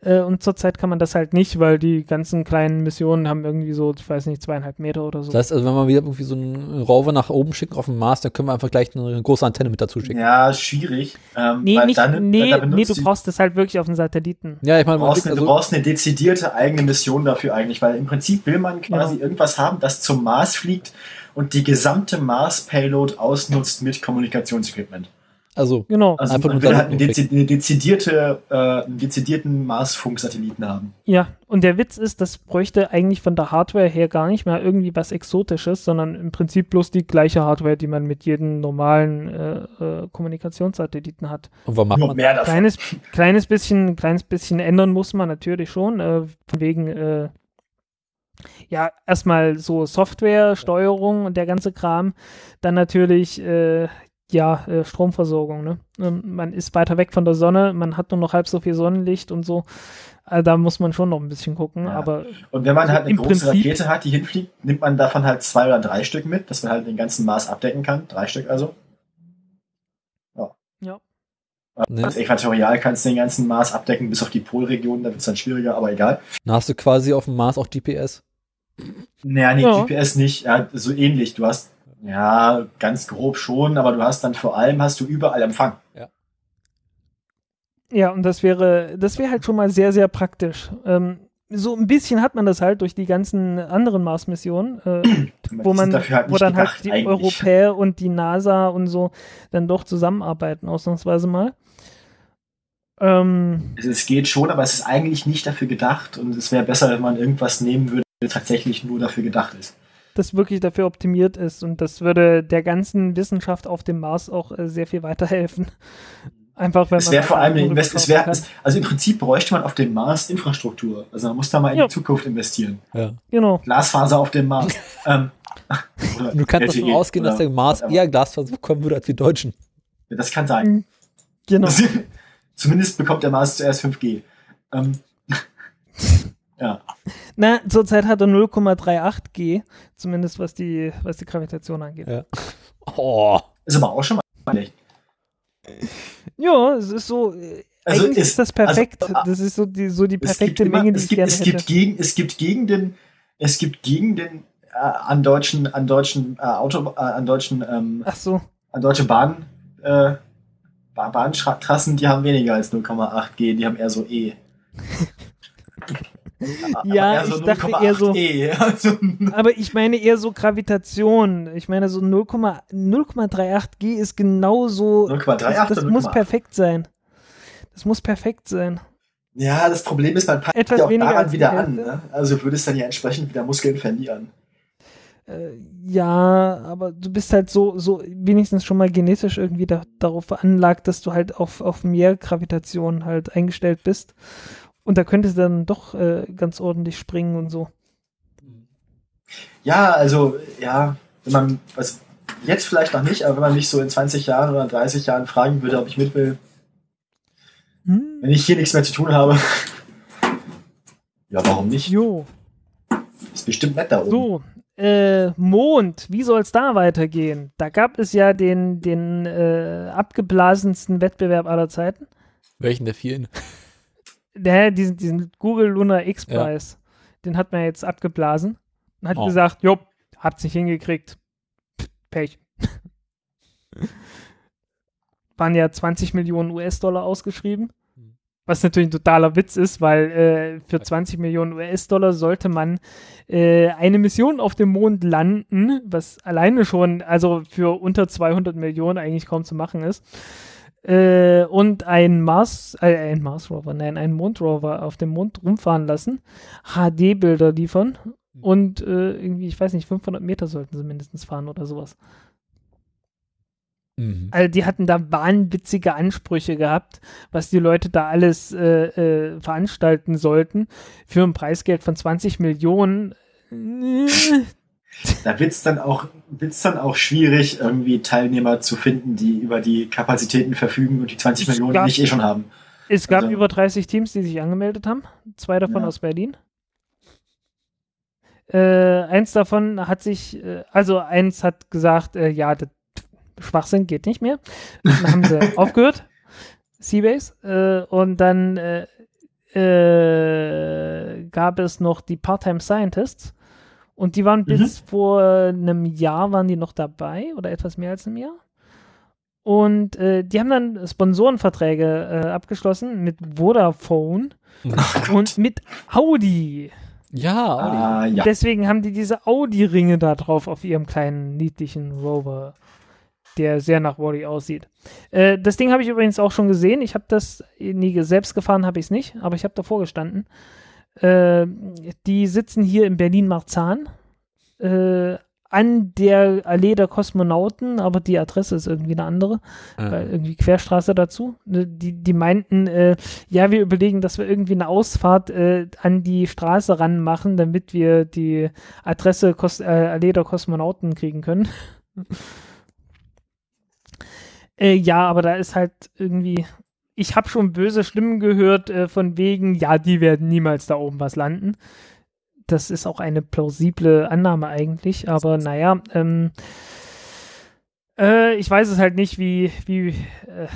Äh, und zurzeit kann man das halt nicht, weil die ganzen kleinen Missionen haben irgendwie so, ich weiß nicht, zweieinhalb Meter oder so. Das heißt, also, wenn wir wieder irgendwie so einen Rover nach oben schicken auf dem Mars, dann können wir einfach gleich eine große Antenne mit dazu schicken. Ja, schwierig. Ähm, nee, weil nicht, dann, nee, da nee, du brauchst das halt wirklich auf den Satelliten. Ja, ich meine, Du man brauchst, eine, du also, brauchst eine dezidierte eigene Mission dafür eigentlich, weil im Prinzip will man quasi Ja. irgendwas haben, das zum Mars fliegt und die gesamte Mars-Payload ausnutzt mit Kommunikationsequipment. Also Genau. Also Einfach man nur will halt eine, Satelliten dezi eine dezidierte, äh, einen dezidierten Mars-Funk-Satelliten haben. Ja, und der Witz ist, das bräuchte eigentlich von der Hardware her gar nicht mehr irgendwie was Exotisches, sondern im Prinzip bloß die gleiche Hardware, die man mit jedem normalen äh, äh, Kommunikationssatelliten hat. und warum macht Nur man mehr davon. Kleines, kleines bisschen, kleines bisschen ändern muss man natürlich schon, äh, von wegen, äh, ja, erstmal so Softwaresteuerung und der ganze Kram, dann natürlich, äh, ja, äh, Stromversorgung, ne? Ähm, man ist weiter weg von der Sonne, man hat nur noch halb so viel Sonnenlicht und so. Also da muss man schon noch ein bisschen gucken, Ja. aber Und wenn man halt eine große Prinzip- Rakete hat, die hinfliegt, nimmt man davon halt zwei oder drei Stück mit, dass man halt den ganzen Mars abdecken kann. Drei Stück also. Ne? Als Äquatorial kannst du den ganzen Mars abdecken, bis auf die Polregion, da wird es dann schwieriger, aber egal. Dann hast du quasi auf dem Mars auch GPS. Naja, nee, Ja. GPS nicht. Ja, so ähnlich. Du hast, ja, ganz grob schon, aber du hast dann vor allem hast du überall Empfang. Ja, und das wäre, das wäre halt schon mal sehr, sehr praktisch. Ähm, so ein bisschen hat man das halt durch die ganzen anderen Mars-Missionen, äh, wo man, halt wo dann gedacht, halt die eigentlich. Europäer und die NASA und so dann doch zusammenarbeiten, ausnahmsweise mal. Ähm, es geht schon, aber es ist eigentlich nicht dafür gedacht und es wäre besser, wenn man irgendwas nehmen würde, das tatsächlich nur dafür gedacht ist. Das wirklich dafür optimiert ist und das würde der ganzen Wissenschaft auf dem Mars auch äh, sehr viel weiterhelfen. Einfach wenn Es wäre vor allem eine Modul Invest es wär, es, also im Prinzip bräuchte man auf dem Mars Infrastruktur. Also man muss da mal in Ja. die Zukunft investieren. Ja. Genau. Glasfaser auf dem Mars. ähm, Du kannst davon ausgehen, dass der Mars eher Glasfaser bekommen würde als wir Deutschen. Ja, Das kann sein. Genau. Zumindest bekommt der Mars zuerst 5G. Ähm, ja. Na, zurzeit hat er 0,38 G, zumindest was die, was die Gravitation angeht. Ja. Oh. Ist aber auch schon mal schlecht. Ja, es ist so, äh, Also eigentlich ist- ist das perfekt. also, das ist so die, so die Es gibt, perfekte immer, Menge, die es, ich gibt, gerne es, hätte. gibt gegen, es gibt Gegenden, es gibt Gegenden äh, an deutschen, an deutschen äh, Auto, äh, an deutschen, ähm, Ach so, an deutsche Bahn, äh, Ba- Bahntrassen, die haben weniger als 0,8 G, die haben eher so E. Ja, eher ich dachte eher so- 0,8 E. Also, aber ich meine eher so Gravitation. Ich meine so 0,- 0,38 G ist genauso. 0,38 Das, das muss 0,8? perfekt sein. Das muss perfekt sein. Ja, das Problem ist, man passt Etwas ja auch daran wieder an. Ne? Also würde es dann ja entsprechend wieder Muskeln verlieren. Äh, ja, aber du bist halt so, so wenigstens schon mal genetisch irgendwie da, darauf veranlagt, dass du halt auf, auf mehr Gravitation halt eingestellt bist. Und da könntest du dann doch äh, ganz ordentlich springen und so. Ja, also, ja, wenn man, was, jetzt vielleicht noch nicht, aber wenn man mich so in 20 Jahren oder 30 Jahren fragen würde, ob ich mit will, Hm? wenn ich hier nichts mehr zu tun habe. Ja, warum nicht? Jo, Ist bestimmt nett da oben. so. Äh, Mond, wie soll es da weitergehen? Da gab es ja den, den äh, abgeblasensten Wettbewerb aller Zeiten. Welchen der vielen? Der, diesen, diesen Google Lunar X-Preis. Den hat man jetzt abgeblasen. Und hat Oh. gesagt, jo, habt's nicht hingekriegt. Pech. Waren ja 20 Millionen US-Dollar ausgeschrieben. Hm. Was natürlich ein totaler Witz ist, weil äh, für 20 Millionen US-Dollar sollte man äh, eine Mission auf dem Mond landen, was alleine schon, also für unter 200 Millionen eigentlich kaum zu machen ist. Äh, und ein Mars, äh, ein Mars Rover, nein, ein Mondrover auf dem Mond rumfahren lassen, HD-Bilder liefern und äh, irgendwie, ich weiß nicht, 500 Meter sollten sie mindestens fahren oder sowas. Mhm. Also die hatten da wahnwitzige Ansprüche gehabt, was die Leute da alles äh, äh, veranstalten sollten für ein Preisgeld von 20 Millionen. Da wird's dann auch, wird's dann auch schwierig, irgendwie Teilnehmer zu finden, die über die Kapazitäten verfügen und die 20 Es Millionen gab- nicht eh schon haben. Es gab Also- über 30 Teams, die sich angemeldet haben. Zwei davon Ja. aus Berlin. Äh, eins davon hat sich, äh, also eins hat gesagt, äh, ja, das Schwachsinn geht nicht mehr. Dann haben sie aufgehört, Seabase. Äh, und dann äh, äh, gab es noch die Part-Time Scientists. Und die waren bis vor einem Jahr, waren die noch dabei oder etwas mehr als einem Jahr. Und äh, die haben dann Sponsorenverträge äh, abgeschlossen mit Vodafone und mit Audi. Ja, Audi. Ah, ja. Deswegen haben die diese Audi-Ringe da drauf auf ihrem kleinen niedlichen Rover, der sehr nach Wally aussieht. Äh, das Ding habe ich übrigens auch schon gesehen. Ich habe das nie selbst gefahren, habe ich es nicht, aber ich habe davor gestanden. Äh, die sitzen hier in Berlin-Marzahn äh, an der Allee der Kosmonauten, aber die Adresse ist irgendwie eine andere weil irgendwie Querstraße dazu. Ne, Die, die meinten, äh, ja, wir überlegen, dass wir irgendwie eine Ausfahrt äh, an die Straße ranmachen, damit wir die Adresse Kos äh, Allee der Kosmonauten kriegen können. ja, aber da ist halt irgendwie, ich habe schon böse Stimmen gehört äh, von wegen, ja, die werden niemals da oben was landen. Das ist auch eine plausible Annahme eigentlich, aber naja, ähm, äh, ich weiß es halt nicht, wie, wie, äh,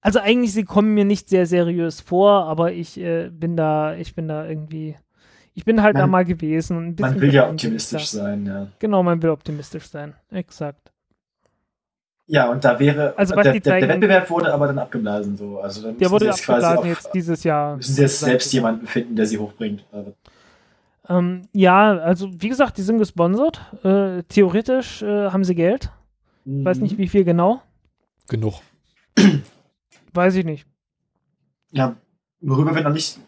also eigentlich, sie kommen mir nicht sehr seriös vor, aber ich äh, bin da, ich bin da irgendwie, ich bin halt Man- da mal gewesen. Und ein bisschen Man will ja optimistisch sein, ja. Genau, man will optimistisch sein. Exakt. Ja, und da wäre, Also was der, die der, der Wettbewerb wurde aber dann abgeblasen, so. Also dann Der müssen wurde sie jetzt quasi abgeblasen auf, jetzt dieses Jahr. müssen sie jetzt selbst jemanden finden, der sie hochbringt. Also, Ähm, ja, also wie gesagt, die sind gesponsert. Äh, theoretisch äh, haben sie Geld. Weiß Mhm. nicht, wie viel genau. Genug. Weiß ich nicht. ja, worüber wir noch nicht,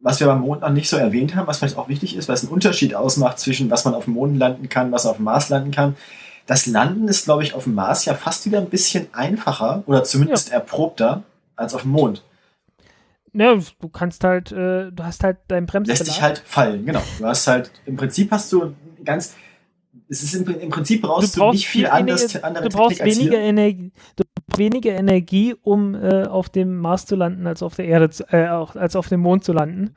was wir beim Mond noch nicht so erwähnt haben, was vielleicht auch wichtig ist, was einen Unterschied ausmacht zwischen was man auf dem Mond landen kann, was auf dem Mars landen kann. Das Landen ist, glaube ich, auf dem Mars ja fast wieder ein bisschen einfacher oder zumindest erprobter als auf dem Mond. Ja, du kannst halt, äh, du hast halt dein Lässt Bremsbelag. dich halt fallen, genau. Du hast halt, im Prinzip hast du ganz, es ist im, im Prinzip brauchst du, nicht viel weniger- anders, andere du brauchst Technik weniger. Energie, du brauchst weniger Energie, um äh, auf dem Mars zu landen, als auf der Erde, zu, äh, als auf dem Mond zu landen,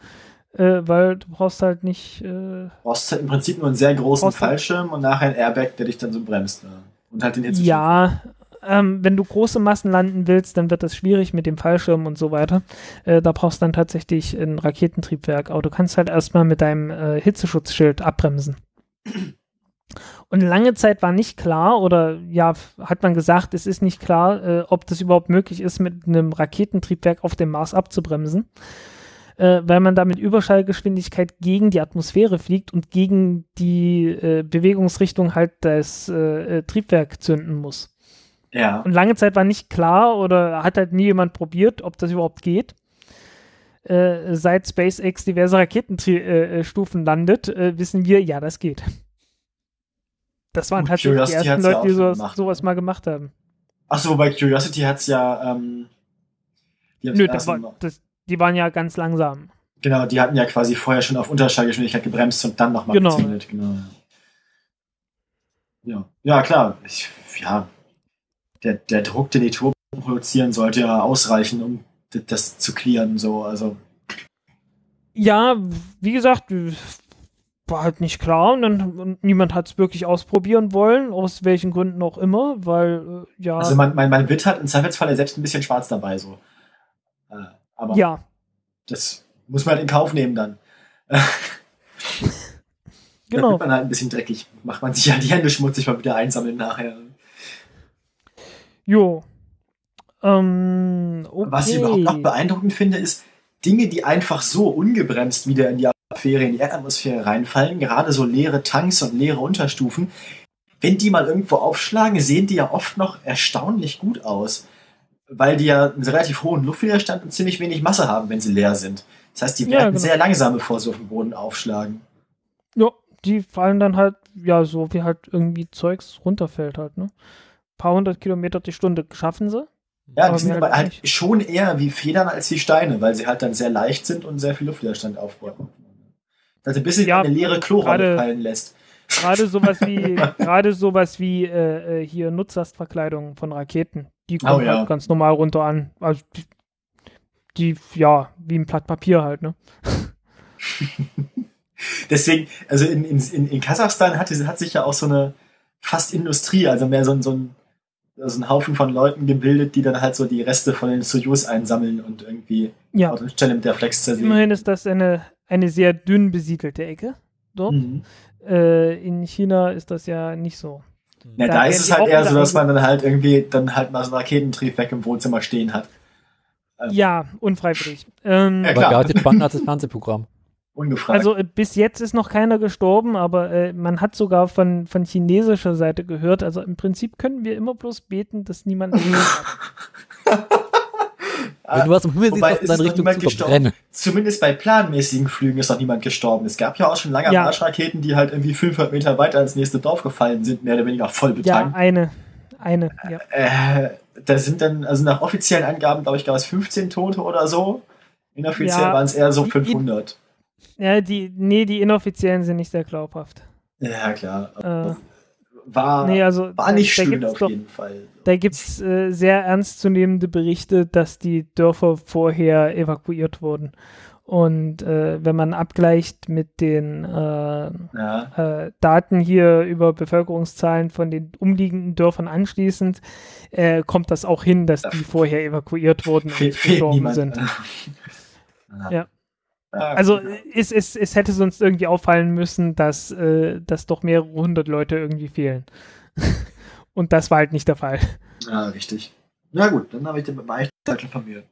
äh, weil du brauchst halt nicht. Äh, Du brauchst halt im Prinzip nur einen sehr großen Fallschirm und nachher ein Airbag, der dich dann so bremst. Ja. Und halt den ja, ähm, wenn du große Massen landen willst, dann wird das schwierig mit dem Fallschirm und so weiter. Äh, da brauchst du dann tatsächlich ein Raketentriebwerk, aber du kannst halt erstmal mit deinem äh, Hitzeschutzschild abbremsen. Und lange Zeit war nicht klar, oder ja, hat man gesagt, es ist nicht klar, äh, ob das überhaupt möglich ist, mit einem Raketentriebwerk auf dem Mars abzubremsen, äh, weil man da mit Überschallgeschwindigkeit gegen die Atmosphäre fliegt und gegen die äh, Bewegungsrichtung halt das äh, äh, Triebwerk zünden muss. Ja. Und lange Zeit war nicht klar oder hat halt nie jemand probiert, ob das überhaupt geht. Äh, seit SpaceX diverse Raketenstufen Stufen landet, äh, wissen wir, ja, das geht. Das waren Gut, tatsächlich die Curiosity ersten hat's ja Leute, die sowas, sowas mal gemacht haben. Achso, bei Curiosity hat's ja, ähm, die Nö, das war, das, die waren ja ganz langsam. genau, die hatten ja quasi vorher schon auf Unterschallgeschwindigkeit gebremst und dann nochmal Genau. gezündet. Genau. Ja. ja, klar. Ich, ja, der, der Druck, den die Turbo produzieren, sollte ja ausreichen, um das zu clearen. So, also Ja, wie gesagt, war halt nicht klar und, dann, und niemand hat es wirklich ausprobieren wollen, aus welchen Gründen auch immer, weil, äh, ja, Also man, man, man wird halt im Zweifelsfall ja selbst ein bisschen schwarz dabei so. Äh, aber ja, das muss man halt in Kauf nehmen dann. Da genau. wird man halt ein bisschen dreckig. Macht man sich ja die Hände schmutzig mal wieder einsammeln nachher. Jo. Ähm, okay. Was ich überhaupt noch beeindruckend finde, ist Dinge, die einfach so ungebremst wieder in die Atmosphäre, in die Erdatmosphäre reinfallen, gerade so leere Tanks und leere Unterstufen, wenn die mal irgendwo aufschlagen, sehen die ja oft noch erstaunlich gut aus. Weil die ja einen relativ hohen Luftwiderstand und ziemlich wenig Masse haben, wenn sie leer sind. Das heißt, die Ja, werden genau. sehr langsam, bevor sie auf dem Boden aufschlagen. Ja, die fallen dann halt, ja, so wie halt irgendwie Zeugs runterfällt halt, ne? paar hundert Kilometer die Stunde schaffen sie. Ja, die sind aber halt halt schon eher wie Federn als wie Steine, weil sie halt dann sehr leicht sind und sehr viel Luftwiderstand aufbauen. Also bis sie Ja, eine leere gerade- fallen lässt. Gerade sowas wie, gerade sowas wie äh, äh, hier Nutzlastverkleidung von Raketen. Die Oh, kommen ja. halt ganz normal runter an. Also die, die, ja, wie ein Blatt Papier halt, ne? Deswegen, also in, in, in, Kasachstan hat, hat sich ja auch so eine fast Industrie, also mehr so ein, so ein, so ein Haufen von Leuten gebildet, die dann halt so die Reste von den Soyuz einsammeln und irgendwie Ja, auf der Stelle mit der Flex zersägen. immerhin ist das eine, eine sehr dünn besiedelte Ecke dort. Mhm. Äh, in China ist das ja nicht so. Ja, Da da, werden ist es halt eher so, dass man dann halt irgendwie dann halt mal so ein Raketentriebwerk im Wohnzimmer stehen hat. Ja, unfreiwillig. Ähm, Ja, Aber klar. garantiert spannender als das Fernsehprogramm. Ungefragt. Also äh, bis jetzt ist noch keiner gestorben, aber äh, man hat sogar von, von chinesischer Seite gehört, also im Prinzip können wir immer bloß beten, dass niemand Wenn du was im Himmel siehst, Wobei, deine ist noch Richtung niemand zu gestorben. verbrennen. Zumindest bei planmäßigen Flügen ist noch niemand gestorben. Es gab ja auch schon lange Ja. Marschraketen, die halt irgendwie 500 Meter weiter ins nächste Dorf gefallen sind, mehr oder weniger voll Ja, betankt. eine. Eine, ja. Äh, da sind dann, also nach offiziellen Angaben, glaube ich, gab es 15 Tote oder so. Inoffiziell Ja, waren es eher so die- 500. Ja, die, nee, die inoffiziellen sind nicht sehr glaubhaft. Ja, klar. Äh, War, nee, also war nicht da schön gibt's auf doch, jeden Fall. Da gibt es äh, sehr ernstzunehmende Berichte, dass die Dörfer vorher evakuiert wurden. Und äh, wenn man abgleicht mit den äh, Ja. äh, Daten hier über Bevölkerungszahlen von den umliegenden Dörfern anschließend, äh, kommt das auch hin, dass die vorher evakuiert wurden und gestorben sind. Ja. Ja. Ah, Also es, es, es hätte sonst irgendwie auffallen müssen, dass, äh, dass doch mehrere hundert Leute irgendwie fehlen. und das war halt nicht der Fall. Ja, richtig. Na gut, dann habe ich den Bereich schon vermehrt.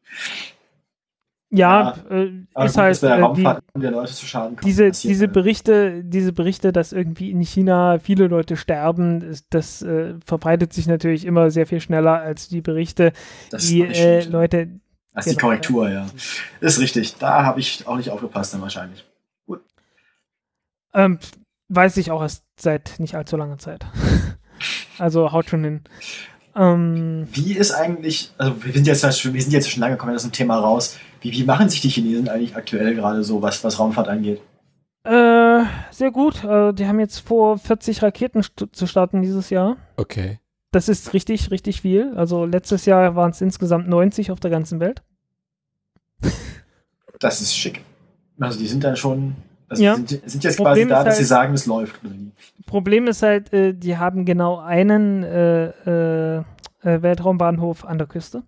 Ja, äh, Aber ist gut, halt äh, die, kommen. diese, diese äh, Berichte, diese Berichte, dass irgendwie in China viele Leute sterben, das äh, verbreitet sich natürlich immer sehr viel schneller als die Berichte, das die äh. Leute, Das ist die Genau, Korrektur, ja. Ist richtig. Da habe ich auch nicht aufgepasst dann wahrscheinlich. Ähm, weiß ich auch erst seit nicht allzu langer Zeit. also haut schon hin. Ähm, Wie ist eigentlich, also wir sind jetzt, wir sind jetzt schon lange kommen aus dem Thema raus. Wie, wie machen sich die Chinesen eigentlich aktuell gerade so, was, was Raumfahrt angeht? äh, sehr gut. Äh, die haben jetzt vor, 40 Raketen st zu starten dieses Jahr. Okay. Das ist richtig, richtig viel. Also letztes Jahr waren es insgesamt 90 auf der ganzen Welt. Das ist schick. Also die sind dann schon, also Ja. sind, sind jetzt Problem quasi da, ist dass sie halt- sagen, es läuft. Problem ist halt, äh, die haben genau einen äh, äh, äh, Weltraumbahnhof an der Küste,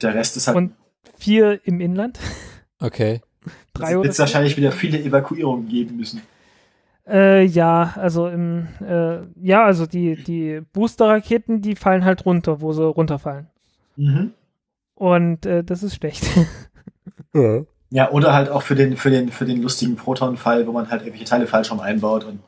Der Rest ist halt, Und vier im Inland. Okay. Drei es wird wahrscheinlich wieder viele Evakuierungen geben müssen. Äh, ja, also im, äh, ja, also die, die Booster-Raketen, die fallen halt runter, wo sie runterfallen. Mhm. Und äh, das ist schlecht. Ja, oder halt auch für den, für den, für den lustigen Proton-Fall, wo man halt irgendwelche Teile falsch rum einbaut und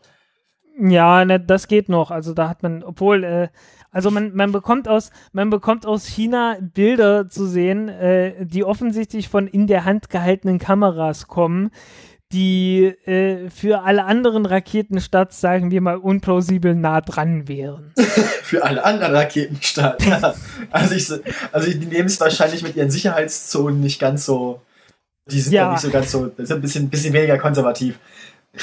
ja, ne, das geht noch. Also da hat man, obwohl, äh, also man, man bekommt aus, man bekommt aus China Bilder zu sehen, äh, die offensichtlich von in der Hand gehaltenen Kameras kommen, die äh, für alle anderen Raketenstarts, sagen wir mal, unplausibel nah dran wären. für alle anderen Raketenstarts. Ja. Also, ich, so- also die nehmen es wahrscheinlich mit ihren Sicherheitszonen nicht ganz so, die sind ja, nicht so ganz so, das ist ein bisschen, bisschen weniger konservativ.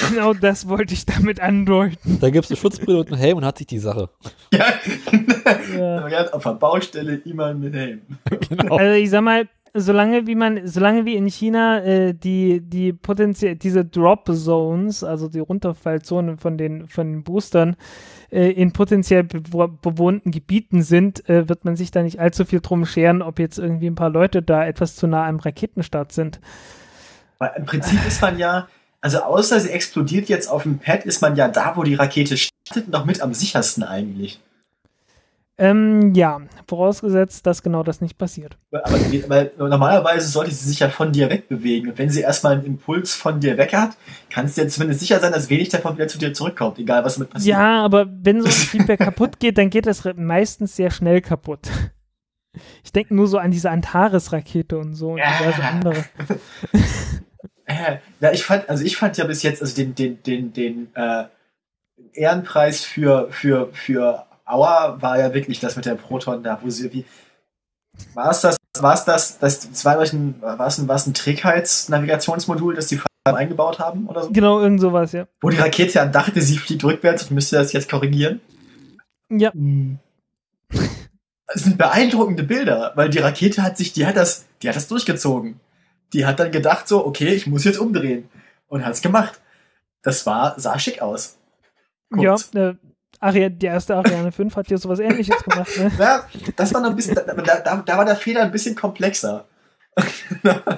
genau das wollte ich damit andeuten. Da gibt es eine Schutzbrille und einen Helm und hat sich die Sache. Ja, Ja. ja. auf der Baustelle immer mit Helm. Genau. Also ich sag mal, solange wie man, solange wie in China äh, die, die potenziell diese Drop Zones, also die Runterfallzonen von den, von den Boostern, äh, in potenziell bewo bewohnten Gebieten sind, äh, wird man sich da nicht allzu viel drum scheren, ob jetzt irgendwie ein paar Leute da etwas zu nah am Raketenstart sind. Weil im Prinzip ist man ja, also außer sie explodiert jetzt auf dem Pad, ist man ja da, wo die Rakete startet, noch mit am sichersten eigentlich. Ähm, ja, vorausgesetzt, dass genau das nicht passiert. Aber weil normalerweise sollte sie sich ja von dir wegbewegen. Und wenn sie erstmal einen Impuls von dir weg hat, kannst du dir zumindest sicher sein, dass wenig davon wieder zu dir zurückkommt, egal was mit passiert. Ja, aber wenn so ein Triebwerk kaputt geht, dann geht das meistens sehr schnell kaputt. Ich denke nur so an diese Antares-Rakete und so und Ja. diverse andere. Äh, ja, ich fand, also ich fand ja bis jetzt, also den, den, den, den äh, Ehrenpreis für, für, für Auer war ja wirklich das mit der Proton da, wo sie irgendwie. War es das, war es das, das, das war, ein, war es ein, war es ein Trägheitsnavigationsmodul, das die eingebaut haben oder so? Genau, irgend sowas, ja. Wo die Rakete ja dachte, sie fliegt rückwärts und müsste das jetzt korrigieren. Ja, Das sind beeindruckende Bilder, weil die Rakete hat sich, die hat das, die hat das durchgezogen. Die hat dann gedacht so, okay, ich muss jetzt umdrehen. Und hat's gemacht. Das war, sah schick aus. ja. Kurz. Äh, Ari die erste Ariane 5 hat ja sowas ähnliches gemacht, ne? Ja, das war noch ein bisschen, da, da, da war der Fehler ein bisschen komplexer.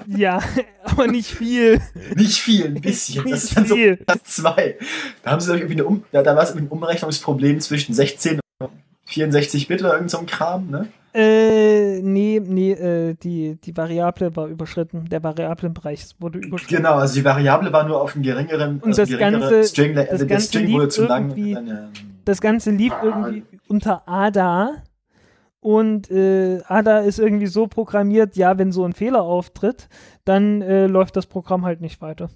Ja, aber nicht viel. Nicht viel, ein bisschen. Das Nicht sind so viel. zwei. Da haben sie irgendwie eine um, da, da war es ein Umrechnungsproblem zwischen 16 und 64 Bit oder irgend so Kram, ne? Äh, nee, nee, äh, die, die Variable war überschritten. Der Variablenbereich wurde überschritten. Genau, also die Variable war nur auf einem geringeren, Und also das geringere Ganze- String, das also der String wurde zu lang. dann, ähm, Das Ganze lief irgendwie unter ADA. Und äh, ADA ist irgendwie so programmiert, ja, wenn so ein Fehler auftritt, dann äh, läuft das Programm halt nicht weiter.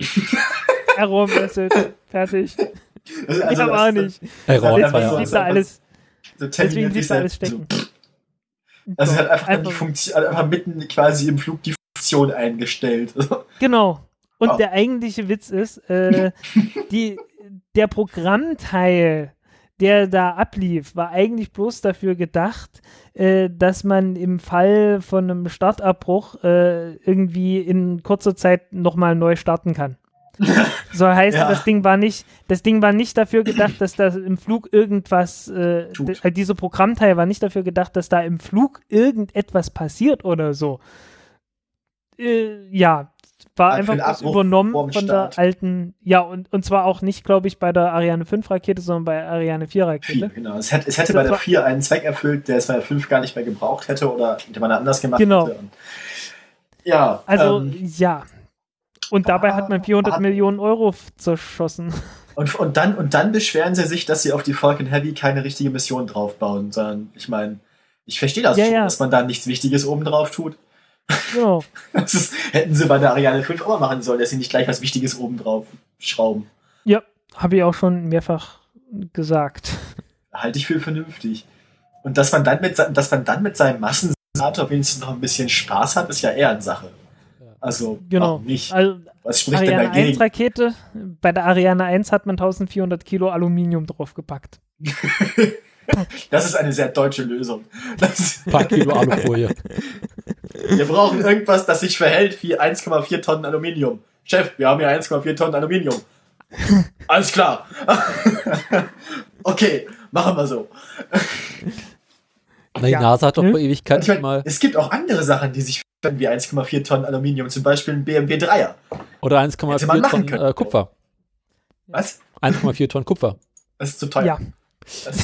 Error Message, fertig. also, ich das- aber nicht. Error Deswegen Deswegen so- blieb da alles, so deswegen sich da alles stecken. Also es hat einfach, Einfach- Die Funktion, hat einfach mitten quasi im Flug die Funktion eingestellt. Genau. Und Wow. der eigentliche Witz ist, äh, die, der Programmteil, der da ablief, war eigentlich bloß dafür gedacht, äh, dass man im Fall von einem Startabbruch äh, irgendwie in kurzer Zeit nochmal neu starten kann. So heißt, Ja. das Ding war nicht, das Ding war nicht dafür gedacht, dass da im Flug irgendwas, äh, Tut. d- äh, diese Programmteil war nicht dafür gedacht, dass da im Flug irgendetwas passiert oder so. Äh, ja, war Ah, einfach Abbruch übernommen von Start. der alten, ja, und, und zwar auch nicht, glaube ich, bei der Ariane 5 Rakete, sondern bei Ariane 4 Vier, Rakete. genau. Es hätte, es hätte bei der war- 4 einen Zweck erfüllt, der es bei der 5 gar nicht mehr gebraucht hätte oder den man anders gemacht Genau. hätte. Und, ja, Also, ähm, ja. Und dabei ah, hat man 400 hat- Millionen Euro zerschossen. und, und, dann, und dann beschweren sie sich, dass sie auf die Falcon Heavy keine richtige Mission draufbauen, sondern ich meine, ich verstehe das Ja, schon, ja. dass man da nichts Wichtiges oben drauf tut. Genau. Das ist, hätten sie bei der Ariane 5 auch mal machen sollen, dass sie nicht gleich was Wichtiges oben drauf schrauben. Ja, habe ich auch schon mehrfach gesagt. Halte ich für vernünftig. Und dass man dann mit, dass man dann mit seinem Massensenator wenigstens noch ein bisschen Spaß hat, ist ja eher eine Sache. Also, Genau. nicht? Also, Was spricht denn Ariane 1 dagegen? Rakete, bei der Ariane 1 hat man 1400 Kilo Aluminium draufgepackt. Das ist eine sehr deutsche Lösung. Das, Ein paar Kilo Alufolie. wir brauchen irgendwas, das sich verhält wie 1,4 Tonnen Aluminium. Chef, wir haben hier 1,4 Tonnen Aluminium. Alles klar. okay, machen wir so. Na, die Ja. NASA hat doch Hm? vor Ewigkeiten ich mein, mal. es gibt auch andere Sachen, die sich verhalten wie 1,4 Tonnen Aluminium, zum Beispiel ein BMW 3er. Oder Hätte man 1,4 machen Tonnen können. äh, Kupfer. Was? 1,4 Tonnen Kupfer. Das ist zu teuer. Ja,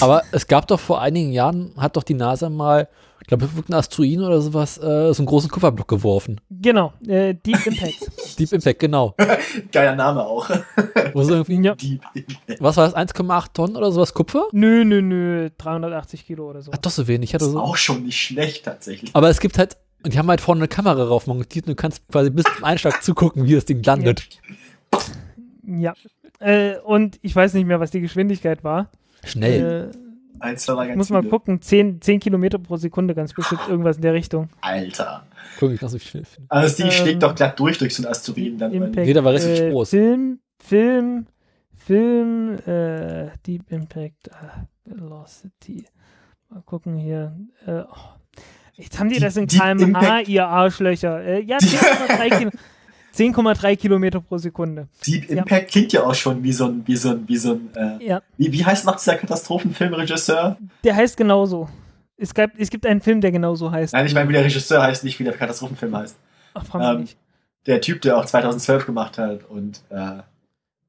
Aber es gab doch vor einigen Jahren, hat doch die NASA mal, ich glaube, auf irgendeinen Asteroiden oder sowas, äh, so einen großen Kupferblock geworfen. genau. Äh, Deep Impact. Deep Impact, genau. Geiler Name auch. Wo so irgendwie, ja. Die, was war das, 1,8 Tonnen oder sowas Kupfer? Nö, nö, nö. 380 Kilo oder so. Hat doch so wenig. Ich hatte ist so. auch schon nicht schlecht tatsächlich. Aber es gibt halt, und die haben halt vorne eine Kamera drauf montiert und du kannst quasi bis zum Einschlag zugucken, wie das Ding landet. Ja. Äh, und ich weiß nicht mehr, was die Geschwindigkeit war. Schnell. Äh, Ein, zwei, drei, ich muss mal viele. gucken. 10, 10 Kilometer pro Sekunde, ganz bestimmt irgendwas in der Richtung. Alter. Guck, ich so viel finden. Also Ding Ähm, schlägt doch glatt durch durch so einen Asteroiden dann. Impact, Nee, der war richtig äh, groß. Film, Film, Film, äh, Deep Impact, äh, Velocity. Mal gucken hier. Äh, oh. Jetzt haben die Deep- das in kmh, ihr Arschlöcher. Äh, ja, 10,3 Kilo- 10,3 Kilometer pro Sekunde. Deep Ja. Impact klingt ja auch schon wie so ein, wie so ein, wie so ein, äh, Ja, wie, wie heißt noch dieser Katastrophenfilmregisseur? der heißt genauso. Es, gab, es gibt einen Film, der genauso heißt. Nein, ich meine, wie der Regisseur heißt, nicht wie der Katastrophenfilm heißt. Ach, frag mich ähm, nicht. Der Typ, der auch 2012 gemacht hat und, äh,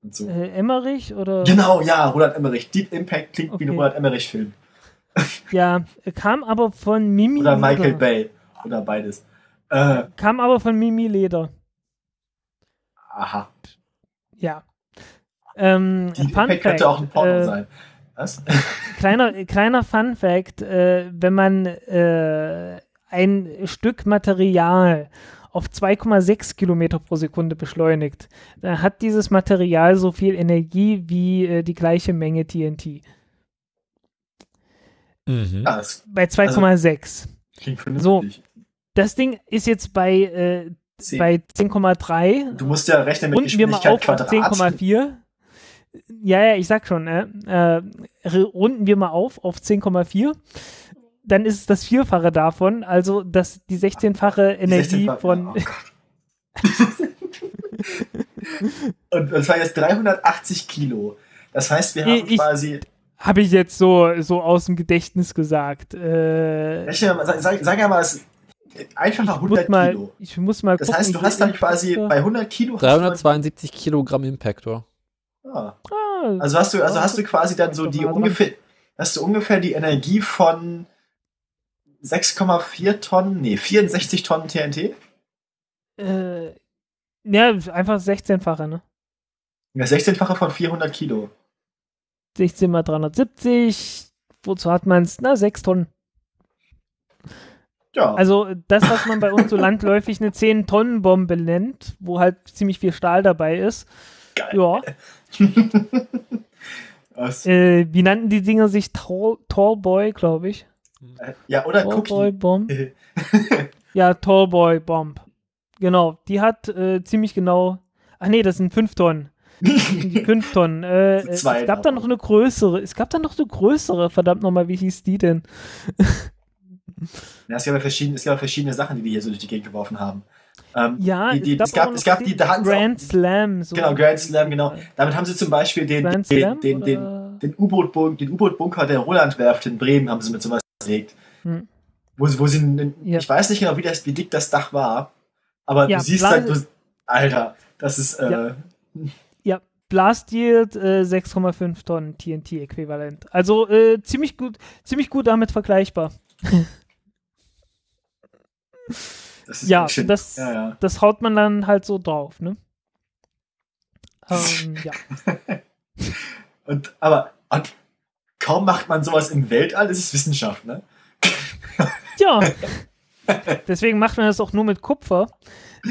und so. Äh, Emmerich oder? Genau, ja, Roland Emmerich. Deep Impact klingt wie ein Okay. Roland Emmerich-Film. Ja, kam aber von Mimi Oder Michael Leder. Bay. Oder beides. Äh, Kam aber von Mimi Leder. Aha. Ja. Ähm, Deep Fun Impact Fact, könnte auch ein Porno äh, sein. Was? Kleiner, kleiner Fun Fact, äh, wenn man äh, ein Stück Material auf 2,6 Kilometer pro Sekunde beschleunigt, dann hat dieses Material so viel Energie wie äh, die gleiche Menge TNT. Mhm. Das Bei 2,6. klingt vernünftig. Das Ding ist jetzt bei, äh, Zehn. bei 10,3. Du musst ja rechnen mit Runden Geschwindigkeit Quadrat. 10,4. Ja, ja, ich sag schon, äh, äh, r- runden wir mal auf auf 10,4. Dann ist es das Vierfache davon, also das, die 16-fache Die Energie 16 von. Oh. Und das war jetzt 380 Kilo. Das heißt, wir haben Ich- quasi. Habe ich jetzt so, so aus dem Gedächtnis gesagt. Äh, Sag, sag, sag ja mal, es einfach mal ich, muss 100 mal, Kilo. ich muss mal Das gucken. heißt, du hast dann quasi bei 100 Kilo. hast du dann- 372 Kilogramm Impactor. Ah. Ah, Also hast du, also hast du quasi dann so die ungefähr, hast du ungefähr die Energie von 6,4 Tonnen, nee, 64 Tonnen TNT? äh, ja, einfach 16-fache, ne? Das 16-fache von 400 Kilo. 16 mal 370. Wozu hat man es? Na, 6 Tonnen. Ja. Also das, was man bei uns so landläufig eine 10-Tonnen-Bombe nennt, wo halt ziemlich viel Stahl dabei ist. Geil. Ja. Äh, wie nannten die Dinger sich? Tall, Tallboy, glaube ich. äh, ja, oder Tallboy. Bomb. Ja, Tallboy Bomb. Genau, die hat äh, ziemlich genau. Ach nee, das sind 5 Tonnen. Die 5 Tonnen. Äh, es gab da noch eine größere. Es gab da noch eine größere. Verdammt nochmal, wie hieß die denn? Ja, es, gab ja verschiedene, es gab verschiedene Sachen, die die hier so durch die Gegend geworfen haben. Ähm, Ja, die, die, es gab, es gab, es die, da sie auch- Grand Slam. So. Genau, Grand Slam, genau. Damit haben sie zum Beispiel den, Grand den, Slam? den, den, den U-Boot-Bun- den U-Boot-Bunker der Roland-Werft in Bremen haben sie mit sowas gelegt. Hm. Wo, wo sie, einen- Ja. ich weiß nicht genau, wie, das, wie dick das Dach war, aber Ja, du siehst Bla- halt, Alter, das ist, äh, Ja. Ja, Blast Yield äh, 6,5 Tonnen TNT-Äquivalent. Also äh, ziemlich gut, ziemlich gut damit vergleichbar. das ist Ja, das, ja, ja. das haut man dann halt so drauf, ne? Ähm, ja. Und, aber und kaum macht man sowas im Weltall, ist Wissenschaft, ne? ja, Deswegen macht man das auch nur mit Kupfer.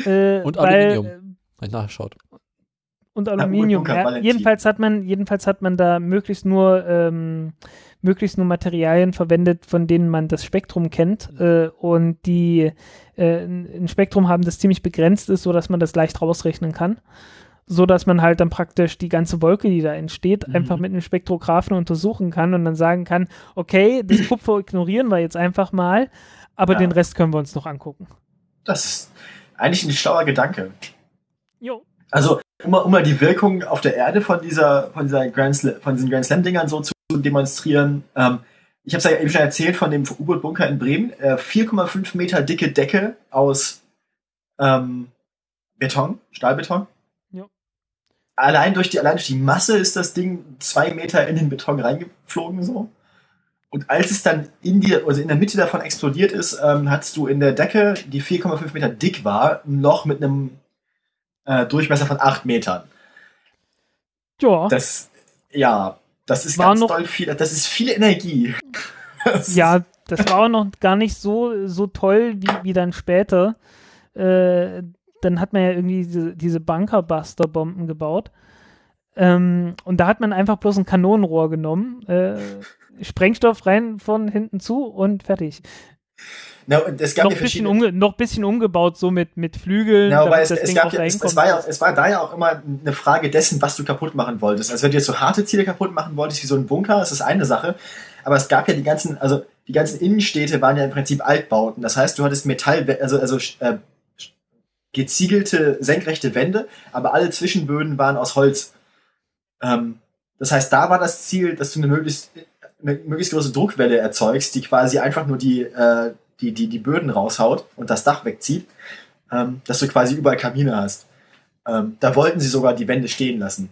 Äh, Und weil, Aluminium. äh, Hab ich nachgeschaut. Und Aluminium. Ja, Valentin. jedenfalls hat man, jedenfalls hat man da möglichst nur, ähm, möglichst nur Materialien verwendet, von denen man das Spektrum kennt. Äh, und die äh, ein ein Spektrum haben, das ziemlich begrenzt ist, so dass man das leicht rausrechnen kann. So dass man halt dann praktisch die ganze Wolke, die da entsteht, Mhm. einfach mit einem Spektrographen untersuchen kann und dann sagen kann, okay, das Kupfer ignorieren wir jetzt einfach mal, aber Ja. den Rest können wir uns noch angucken. Das ist eigentlich ein schlauer Gedanke. Jo. Also, um mal, um mal die Wirkung auf der Erde von dieser, von dieser Grand Slam, von diesen Grand Slam-Dingern so zu demonstrieren. Ähm, ich habe es ja eben schon erzählt von dem U-Boot-Bunker in Bremen. Äh, 4,5 Meter dicke Decke aus ähm, Beton, Stahlbeton. Ja. Allein durch, die, allein durch die Masse ist das Ding zwei Meter in den Beton reingeflogen so. Und als es dann in, die, also in der Mitte davon explodiert ist, ähm, hattest du in der Decke, die 4,5 Meter dick war, ein Loch mit einem äh, Durchmesser von 8 Metern. Ja. Das, ja, das ist War ganz noch- doll viel, das ist viel Energie. Das Ja, das war auch noch gar nicht so, so toll wie, wie dann später. Äh, dann hat man ja irgendwie diese, diese Bunkerbuster-Bomben gebaut. Ähm, und da hat man einfach bloß ein Kanonenrohr genommen, äh, Sprengstoff rein von hinten zu und fertig. Na, und es gab Noch ja ein bisschen, umge noch bisschen umgebaut, so mit, mit Flügeln. Ja, aber es, es, gab ja, es, es, war ja, es war da ja auch immer eine Frage dessen, was du kaputt machen wolltest. Also wenn du jetzt so harte Ziele kaputt machen wolltest, wie so ein Bunker, ist das eine Sache. Aber es gab ja die ganzen, also die ganzen Innenstädte waren ja im Prinzip Altbauten. Das heißt, du hattest Metall, also, also äh, geziegelte, senkrechte Wände, aber alle Zwischenböden waren aus Holz. Ähm, das heißt, da war das Ziel, dass du eine möglichst, eine möglichst große Druckwelle erzeugst, die quasi einfach nur die, äh, die, die, die Böden raushaut und das Dach wegzieht, ähm, dass du quasi überall Kamine hast. Ähm, da wollten sie sogar die Wände stehen lassen.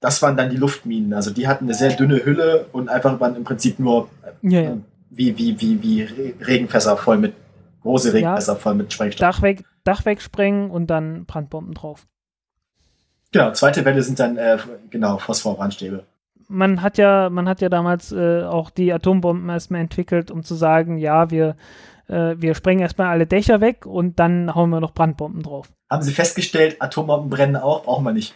Das waren dann die Luftminen. Also die hatten eine sehr dünne Hülle und einfach waren im Prinzip nur ja, ja. wie, wie, wie, wie Re- Regenfässer voll mit, große Regenfässer voll mit Sprengstoff. Dach, weg, Dach wegsprengen und dann Brandbomben drauf. Genau, zweite Welle sind dann, äh, genau, Phosphorbrandstäbe. Man hat ja, man hat ja damals äh, auch die Atombomben erstmal entwickelt, um zu sagen, ja, wir, äh, wir sprengen erstmal alle Dächer weg und dann hauen wir noch Brandbomben drauf. Haben sie festgestellt, Atombomben brennen auch, brauchen wir nicht.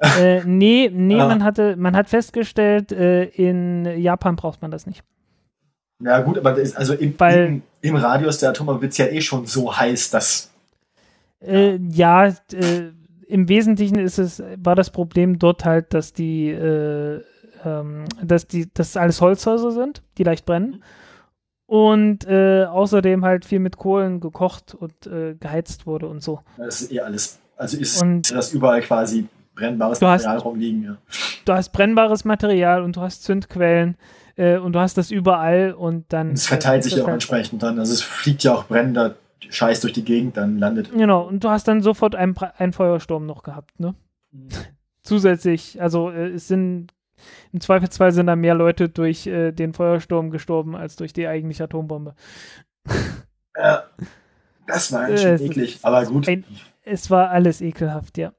äh, nee, nee, Ah. man hatte, man hat festgestellt, äh, in Japan braucht man das nicht. Ja gut, aber ist, also im, Weil- im, im Radius der Atombombe wird es ja eh schon so heiß, dass Äh, ja, äh, im Wesentlichen ist es, war das Problem dort halt, dass die, äh, ähm, dass die, dass alles Holzhäuser sind, die leicht brennen. Und äh, außerdem halt viel mit Kohlen gekocht und äh, geheizt wurde und so. das ist eh alles, also ist Und- das überall quasi brennbares Du hast- Material rumliegen. Ja. Du hast brennbares Material und du hast Zündquellen äh, und du hast das überall und dann. Es verteilt sich ja auch halt- entsprechend dann. Also es fliegt ja auch brennender Scheiß durch die Gegend, dann landet. Genau, und du hast dann sofort einen, einen Feuersturm noch gehabt, ne? Zusätzlich, also äh, es sind im Zweifelsfall sind da mehr Leute durch äh, den Feuersturm gestorben als durch die eigentliche Atombombe. Ja, das war ganz Äh, schön ist eklig, aber gut. ein- Es war alles ekelhaft, ja.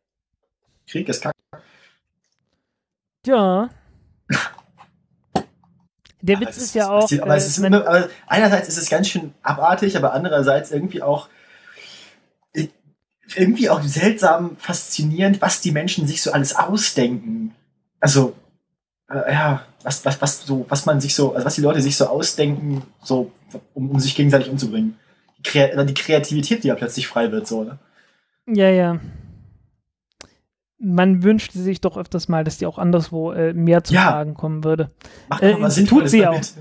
Krieg ist kacke. Ja. Der Aber Witz es ist ja auch. aber, es äh, ist aber einerseits ist es ganz schön abartig, aber andererseits irgendwie auch äh, irgendwie auch seltsam faszinierend, was die Menschen sich so alles ausdenken. Also äh, ja, was, was, was so, was man sich so, also was die Leute sich so ausdenken, so um, um sich gegenseitig umzubringen. Die, oder die Kreativität, die ja plötzlich frei wird, so, ne? Ja, ja. Man wünschte sich doch öfters mal, dass die auch anderswo äh, mehr zu Ja. tragen kommen würde. Macht Äh, mal tut sie damit.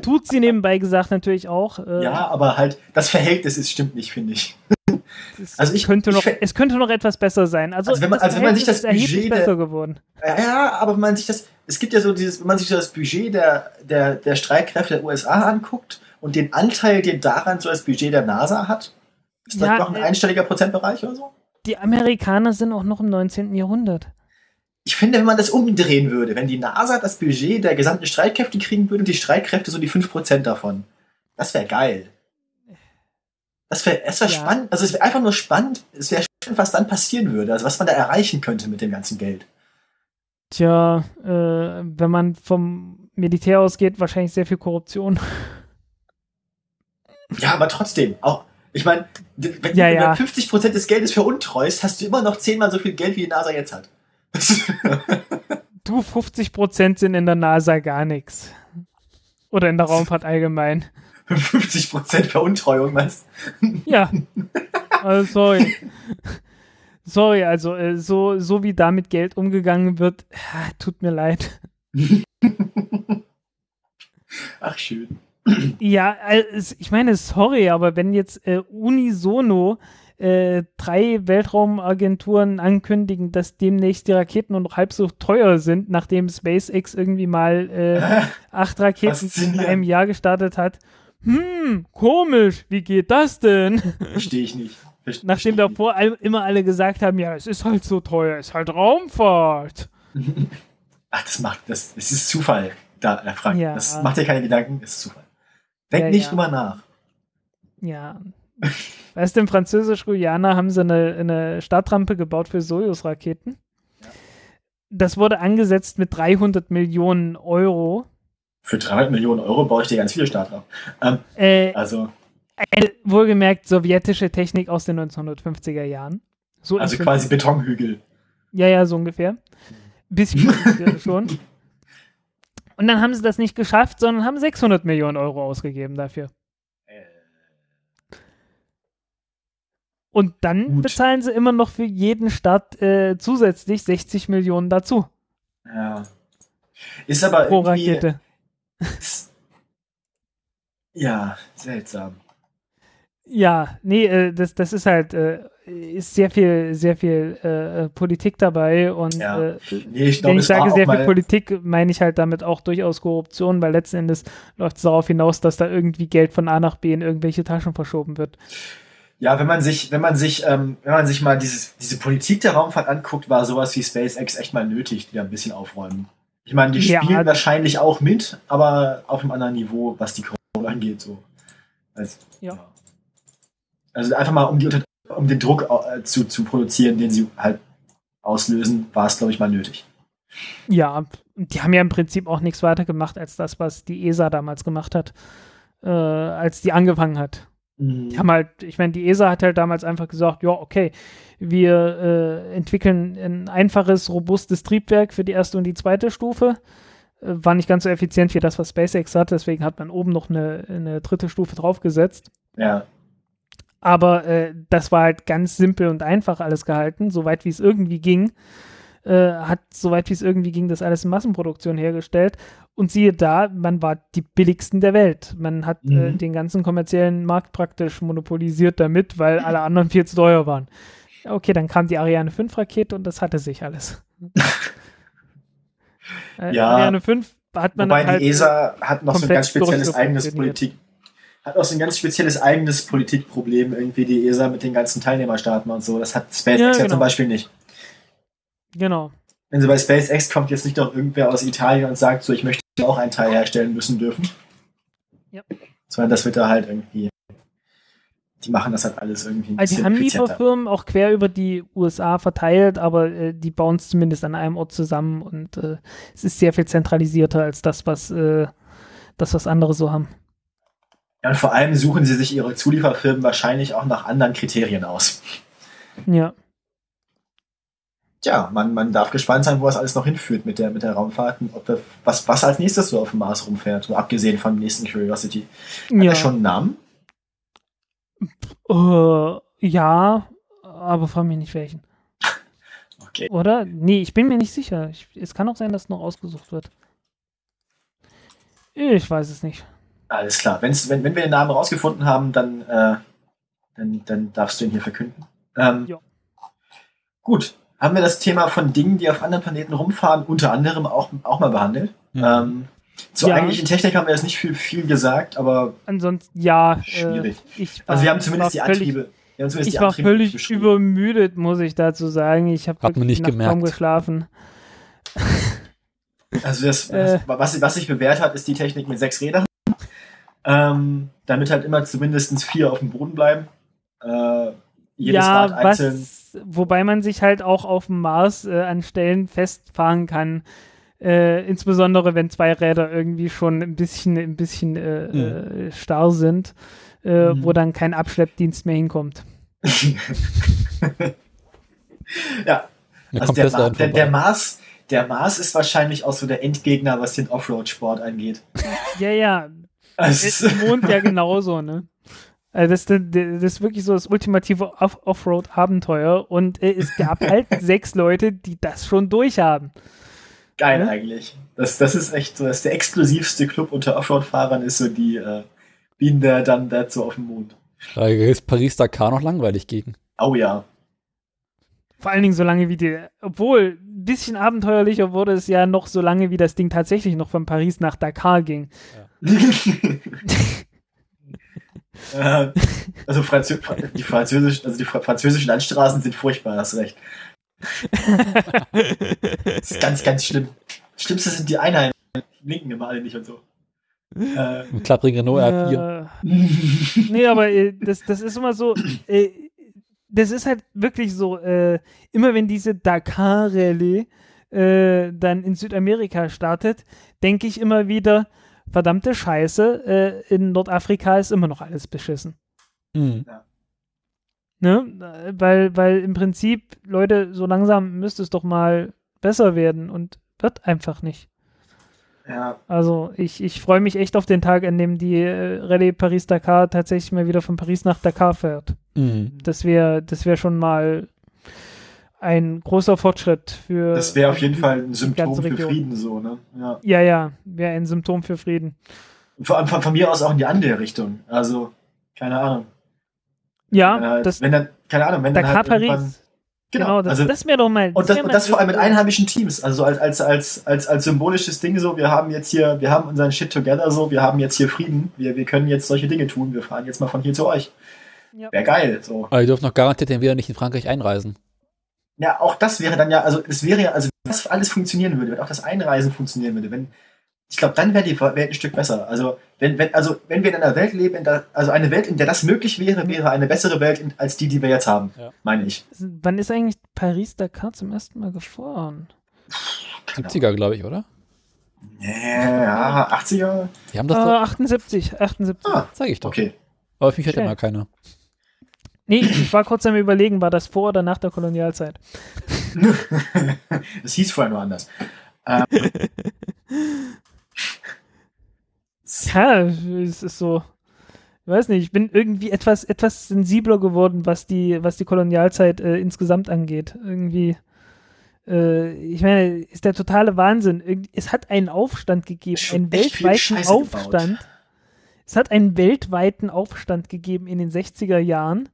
Tut sie nebenbei gesagt natürlich auch. Äh, Ja, aber halt, das Verhältnis ist, stimmt nicht, finde ich. es, also ich- könnte ich noch, fä- es könnte noch etwas besser sein. Also, Also wenn man- also wenn man sich das Budget besser geworden. Ja, aber wenn man sich das, es gibt ja so dieses, wenn man sich so das Budget der, der, der Streitkräfte der USA anguckt und den Anteil, den daran so das Budget der NASA hat, ist das Ja, noch ein äh, einstelliger Prozentbereich oder so? Die Amerikaner sind auch noch im 19. Jahrhundert. Ich finde, wenn man das umdrehen würde, wenn die NASA das Budget der gesamten Streitkräfte kriegen würde und die Streitkräfte so die 5% davon, das wäre geil. Das wäre das wär Ja. spannend, also es wäre einfach nur spannend, es wäre spannend, was dann passieren würde, also was man da erreichen könnte mit dem ganzen Geld. Tja, äh, wenn man vom Militär ausgeht, wahrscheinlich sehr viel Korruption. Ja, aber trotzdem, auch, ich meine, wenn Ja, du ja. 50% des Geldes veruntreust, hast du immer noch zehnmal so viel Geld, wie die NASA jetzt hat. Du, 50% sind in der NASA gar nichts. Oder in der Raumfahrt allgemein. 50% Veruntreuung, meinst Ja. Also, sorry. Sorry, also äh, so, so wie da mit Geld umgegangen wird, ah, tut mir leid. Ach, schön. Ja, äh, es- ich meine, sorry, aber wenn jetzt äh, unisono äh, drei Weltraumagenturen ankündigen, dass demnächst die Raketen nur noch halb so teuer sind, nachdem SpaceX irgendwie mal äh, acht Raketen in einem Jahr gestartet hat. Hm, komisch, wie geht das denn? Verstehe ich nicht. Verste- Nachdem verstehe davor all, immer alle gesagt haben, ja, es ist halt so teuer, es ist halt Raumfahrt. Ach, das macht, das, das ist Zufall, da, äh, Frank. Ja. Das macht dir keine Gedanken, das ist Zufall. Denk Ja, nicht ja. drüber nach. Ja. Weißt du, in Französisch-Guyana haben sie eine, eine Startrampe gebaut für Soyuz-Raketen. Das wurde angesetzt mit 300 Millionen Euro. Für 300 Millionen Euro baue ich dir ganz viele Startrampen. Ähm, Äh, also, äh, wohlgemerkt sowjetische Technik aus den 1950er Jahren. So also quasi Betonhügel. Ja, ja, so ungefähr. Bisschen schon. Und dann haben sie das nicht geschafft, sondern haben 600 Millionen Euro ausgegeben dafür. Und dann Gut. bezahlen sie immer noch für jeden Start äh, zusätzlich 60 Millionen dazu Ja. Ist aber pro irgendwie, Rakete. Ja, seltsam. Ja, nee, äh, das, das ist halt, äh, ist sehr viel, sehr viel äh, Politik dabei und Ja. äh, Nee, ich wenn glaube, ich sage sehr viel Politik, meine ich halt damit auch durchaus Korruption, weil letzten Endes läuft es darauf hinaus, dass da irgendwie Geld von A nach B in irgendwelche Taschen verschoben wird. ja, wenn man sich, wenn man sich, ähm, wenn man sich mal dieses, diese Politik der Raumfahrt anguckt, war sowas wie SpaceX echt mal nötig, die da ein bisschen aufräumen. Ich meine, die Ja. spielen wahrscheinlich auch mit, aber auf einem anderen Niveau, was die Corona angeht, so. Also, Ja. Also einfach mal, um, die, um den Druck äh, zu, zu produzieren, den sie halt auslösen, war es, glaube ich, mal nötig. Ja, und die haben ja im Prinzip auch nichts weiter gemacht als das, was die ESA damals gemacht hat, äh, als die angefangen hat. Die haben halt, ich meine, die ESA hat halt damals einfach gesagt, ja, okay, wir äh, entwickeln ein einfaches, robustes Triebwerk für die erste und die zweite Stufe. Äh, war nicht ganz so effizient wie das, was SpaceX hat, deswegen hat man oben noch eine, eine dritte Stufe draufgesetzt. Ja. Aber äh, das war halt ganz simpel und einfach alles gehalten, soweit wie es irgendwie ging. Äh, hat, soweit wie es irgendwie ging, das alles in Massenproduktion hergestellt. Und siehe da, man war die billigsten der Welt. Man hat äh, Mhm. den ganzen kommerziellen Markt praktisch monopolisiert damit, weil alle anderen viel zu teuer waren. Okay, dann kam die Ariane 5 Rakete und das hatte sich alles. äh, Ja, Ariane 5 hat man Wobei halt, die ESA hat noch so ein ganz spezielles eigenes Politik, hat auch so ein ganz spezielles eigenes Politikproblem, irgendwie die ESA mit den ganzen Teilnehmerstaaten und so. Das hat SpaceX Ja, ja, genau. zum Beispiel nicht. Genau. Also bei SpaceX kommt jetzt nicht noch irgendwer aus Italien und sagt so, ich möchte auch einen Teil herstellen müssen dürfen. Ja. Sondern das wird da halt irgendwie, die machen das halt alles irgendwie Also die haben. Lieferfirmen auch quer über die USA verteilt, aber äh, die bauen es zumindest an einem Ort zusammen und äh, es ist sehr viel zentralisierter als das, was äh, das, was andere so haben. Ja, und vor allem suchen sie sich ihre Zulieferfirmen wahrscheinlich auch nach anderen Kriterien aus. Ja. Tja, man, man darf gespannt sein, wo das alles noch hinführt mit der, mit der Raumfahrt und ob wir, was, was als nächstes so auf dem Mars rumfährt, so abgesehen vom nächsten Curiosity. Hat ja. er schon einen Namen? Äh, ja, aber frag mich nicht welchen. Okay. Oder? Nee, ich bin mir nicht sicher. Ich, es kann auch sein, dass noch ausgesucht wird. Ich weiß es nicht. Alles klar. Wenn's, wenn, wenn wir den Namen rausgefunden haben, dann, äh, dann, dann darfst du ihn hier verkünden. Ähm, Ja. Gut. Haben wir das Thema von Dingen, die auf anderen Planeten rumfahren, unter anderem auch, auch mal behandelt? Mhm. Ähm, zur Ja. eigentlichen Technik haben wir jetzt nicht viel, viel gesagt, aber Ansonsten, ja. Schwierig. Äh, ich also wir haben zumindest die Antriebe. Zumindest Ich die war Antriebe völlig beschrieben. übermüdet, muss ich dazu sagen. Ich habe man nicht kaum geschlafen. Also das, Äh. was, was sich bewährt hat, ist die Technik mit sechs Rädern. Ähm, damit halt immer zumindest vier auf dem Boden bleiben. Äh, jedes ja, Rad einzeln. was, wobei man sich halt auch auf dem Mars äh, an Stellen festfahren kann. Äh, insbesondere wenn zwei Räder irgendwie schon ein bisschen, ein bisschen äh, Mhm. äh, starr sind. äh, Mhm. wo dann kein Abschleppdienst mehr hinkommt. ja, also der, Ma der, der. Mars, der Mars ist wahrscheinlich auch so der Endgegner, was den Offroad-Sport angeht. Ja, ja, Also, ist im Mond ja genauso, ne? Also das, das, das ist wirklich so das ultimative Off Offroad-Abenteuer und äh, es gab halt sechs Leute, die das schon durchhaben. geil Ja. eigentlich. Das, das ist echt so, das ist der exklusivste Club unter Offroad-Fahrern ist so die äh, Been there, done that so auf dem Mond. Frage, ist Paris-Dakar noch langweilig gegen? Oh ja. Vor allen Dingen so lange wie die, obwohl ein bisschen abenteuerlicher wurde es ja noch so lange, wie das Ding tatsächlich noch von Paris nach Dakar ging. Äh, also Franzö die, französisch, also die fra französischen Landstraßen sind furchtbar, hast recht. Das ist ganz, ganz schlimm. Das Schlimmste sind die Einheimischen. Die blinken immer alle nicht und so. Äh, Ein Klappring Renault R4. Äh, nee, aber äh, das, das ist immer so, äh, das ist halt wirklich so, äh, immer wenn diese Dakar-Rallye äh, dann in Südamerika startet, denke ich immer wieder, verdammte Scheiße, äh, in Nordafrika ist immer noch alles beschissen. Mhm. Ne? Äh, Weil, weil im Prinzip, Leute, so langsam müsste es doch mal besser werden und wird einfach nicht. ja, Also ich, ich freue mich echt auf den Tag, an dem die äh, Rallye Paris-Dakar tatsächlich mal wieder von Paris nach Dakar fährt. Mhm. Das wäre das wär schon mal ein großer Fortschritt für. das wäre auf jeden Fall ein die Symptom für. Frieden, so, ne? Ja. Ja, ja, wäre ein Symptom für Frieden. Vor allem von, von mir aus auch in die andere Richtung. Also, keine Ahnung. Ja, äh, das wenn dann, keine Ahnung, wenn dann halt Paris. Genau, Genau, das, also, das wäre doch mal. und das, und das vor allem mit einheimischen Teams. Also als, als, als, als, als symbolisches Ding so, wir haben jetzt hier, wir haben unseren Shit together so, wir haben jetzt hier Frieden, wir, wir können jetzt solche Dinge tun, wir fahren jetzt mal von hier zu euch. Ja. Wäre geil, so. Aber die dürfen noch garantiert den wieder nicht in Frankreich einreisen. Ja, auch das wäre dann ja, also es wäre ja, also wenn das alles funktionieren würde, wenn auch das Einreisen funktionieren würde, wenn, ich glaube, dann wäre die Welt ein Stück besser. Also wenn, wenn, also wenn wir in einer Welt leben, in der, also eine Welt, in der das möglich wäre, wäre eine bessere Welt in, als die, die wir jetzt haben, Ja. meine ich. Wann ist eigentlich Paris-Dakar zum ersten Mal gefahren? 70er, glaube ich, oder? Ja, 80er. Die haben Äh, das doch. 78, 78. Ah, Zeig ich doch. okay. Aber auf mich Okay. immer keiner. Nee, ich war kurz am überlegen, war das vor oder nach der Kolonialzeit? das hieß vorher nur anders. Ähm, Ja, es ist so. Ich weiß nicht, ich bin irgendwie etwas, etwas sensibler geworden, was die, was die Kolonialzeit äh, insgesamt angeht. Irgendwie, äh, ich meine, ist der totale Wahnsinn. Es hat einen Aufstand gegeben, einen weltweiten Aufstand. Es hat einen weltweiten Aufstand gegeben in den 60er Jahren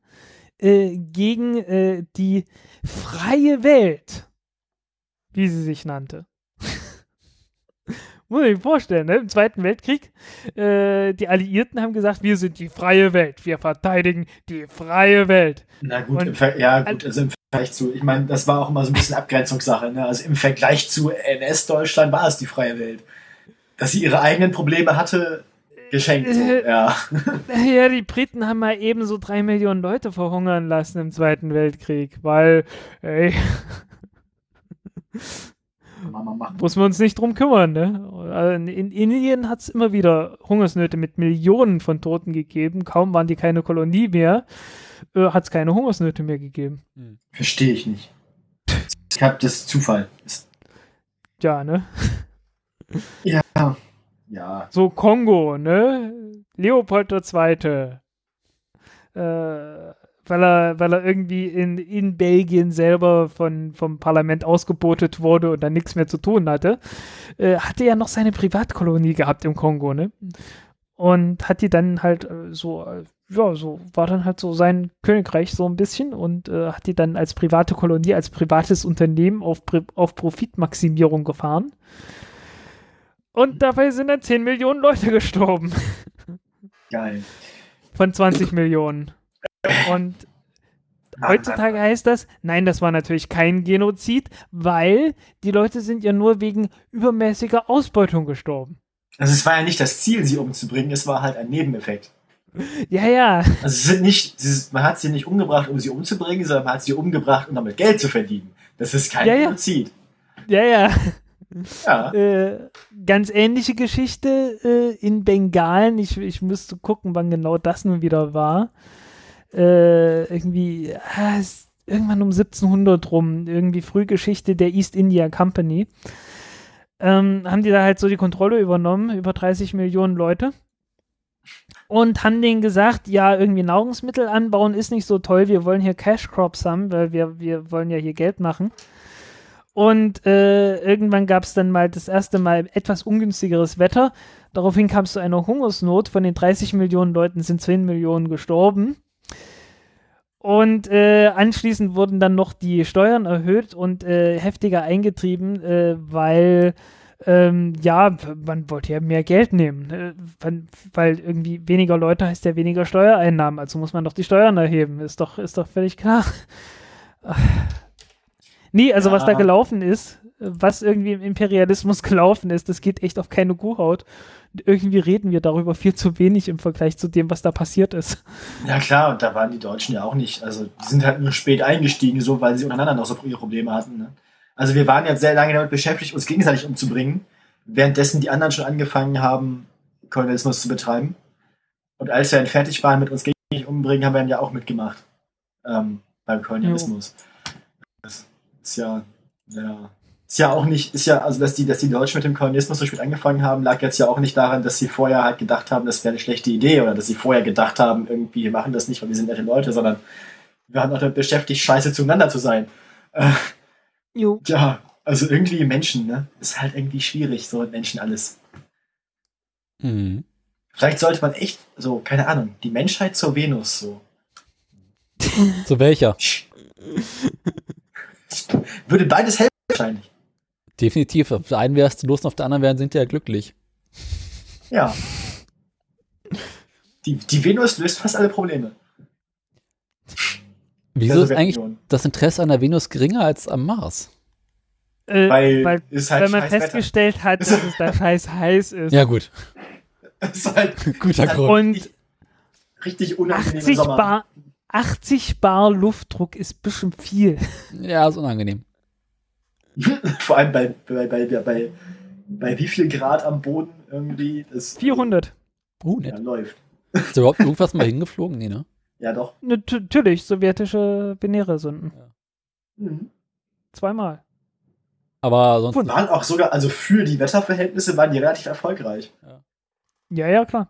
äh, gegen äh, die freie Welt, wie sie sich nannte. Muss ich mir vorstellen, ne? im Zweiten Weltkrieg, äh, die Alliierten haben gesagt, wir sind die freie Welt, wir verteidigen die freie Welt. na gut, Und- ja gut, also im Vergleich zu, ich meine, das war auch immer so ein bisschen Abgrenzungssache. Ne? Also im Vergleich zu NS-Deutschland war es die freie Welt. Dass sie ihre eigenen Probleme hatte, geschenkt. So. Äh, Ja. Ja, die Briten haben mal eben so drei Millionen Leute verhungern lassen im Zweiten Weltkrieg, weil, ey, muss man uns nicht drum kümmern, ne? Also In, in Indien hat es immer wieder Hungersnöte mit Millionen von Toten gegeben. Kaum waren die keine Kolonie mehr, äh, hat es keine Hungersnöte mehr gegeben. Verstehe ich nicht. Ich habe das Zufall. Ja, ne? ja. Ja. So Kongo, ne? Leopold II. Äh, weil er, weil er irgendwie in, in Belgien selber von, vom Parlament ausgebotet wurde und dann nichts mehr zu tun hatte, äh, hatte ja noch seine Privatkolonie gehabt im Kongo, ne? Und hat die dann halt äh, so, äh, ja, so war dann halt so sein Königreich so ein bisschen und äh, hat die dann als private Kolonie, als privates Unternehmen auf, auf Profitmaximierung gefahren. Und dabei sind dann 10 Millionen Leute gestorben Geil. von 20 Millionen. Und heutzutage heißt das, nein, das war natürlich kein Genozid, weil die Leute sind ja nur wegen übermäßiger Ausbeutung gestorben. Also es war ja nicht das Ziel, sie umzubringen, es war halt ein Nebeneffekt. Ja, ja, Also sind nicht, ist- man hat sie nicht umgebracht, um sie umzubringen, sondern man hat sie umgebracht, um damit Geld zu verdienen. Das ist kein ja. Genozid. ja, ja. Ja. Äh, ganz ähnliche Geschichte äh, in Bengalen. Ich, ich müsste gucken, wann genau das nun wieder war. Äh, irgendwie, ah, irgendwann um 1700 rum, irgendwie Frühgeschichte der East India Company. Ähm, haben die da halt so die Kontrolle übernommen, über 30 Millionen Leute. Und haben denen gesagt, ja, irgendwie Nahrungsmittel anbauen ist nicht so toll, wir wollen hier Cash Crops haben, weil wir, wir wollen ja hier Geld machen. Und äh, irgendwann gab es dann mal das erste Mal etwas ungünstigeres Wetter. Daraufhin kam es zu einer Hungersnot. Von den 30 Millionen Leuten sind 10 Millionen gestorben. Und äh, anschließend wurden dann noch die Steuern erhöht und äh, heftiger eingetrieben, äh, weil ähm, ja, man wollte ja mehr Geld nehmen. Weil, weil irgendwie weniger Leute heißt ja weniger Steuereinnahmen, also muss man doch die Steuern erheben. Ist doch, ist doch völlig klar. Nee, also Ja. was da gelaufen ist, was irgendwie im Imperialismus gelaufen ist, das geht echt auf keine Kuhhaut. Irgendwie reden wir darüber viel zu wenig im Vergleich zu dem, was da passiert ist. ja, klar, und da waren die Deutschen ja auch nicht. Also, die sind halt nur spät eingestiegen, so, weil sie untereinander noch so ihre Probleme hatten. Ne? Also, wir waren jetzt sehr lange damit beschäftigt, uns gegenseitig umzubringen, währenddessen die anderen schon angefangen haben, Kolonialismus zu betreiben. Und als wir dann fertig waren mit uns gegenseitig umbringen, haben wir dann ja auch mitgemacht ähm, beim Kolonialismus. Das ist ja, ja, ist ja auch nicht, ist ja, also dass die, dass die Deutschen mit dem Kolonialismus so spät angefangen haben, lag jetzt ja auch nicht daran, dass sie vorher halt gedacht haben, das wäre eine schlechte Idee oder dass sie vorher gedacht haben, irgendwie, wir machen das nicht, weil wir sind nette Leute, sondern wir haben auch damit beschäftigt, scheiße zueinander zu sein. Äh, Jo. ja, also irgendwie Menschen, ne? Ist halt irgendwie schwierig, so mit Menschen alles. Mhm. Vielleicht sollte man echt, so, keine Ahnung, die Menschheit zur Venus so. Zu welcher? Würde beides helfen wahrscheinlich. Definitiv. Auf der einen wärst du los und auf der anderen wären sind ja glücklich. Ja. Die, die Venus löst fast alle Probleme. Wieso Der ist eigentlich das Interesse an der Venus geringer als am Mars? Äh, Weil, weil, ist halt weil man scheiß Wetter. festgestellt hat, dass es da scheiß heiß ist. Ja, gut. ist halt Guter halt Grund. Und richtig, unangenehm im 80 Sommer. Bar, 80 Bar Luftdruck ist ein bisschen viel. Ja, ist unangenehm. Vor allem bei, bei, bei, bei, bei wie viel Grad am Boden irgendwie das 400. Uh, ja, nett. läuft. Ist da überhaupt irgendwas mal hingeflogen? Nee, ne? Ja, doch. Nat- Natürlich, sowjetische binäre Sonden. Mhm. Zweimal. Aber sonst. Wund- Waren auch sogar, also für die Wetterverhältnisse waren die relativ erfolgreich. Ja, ja, klar.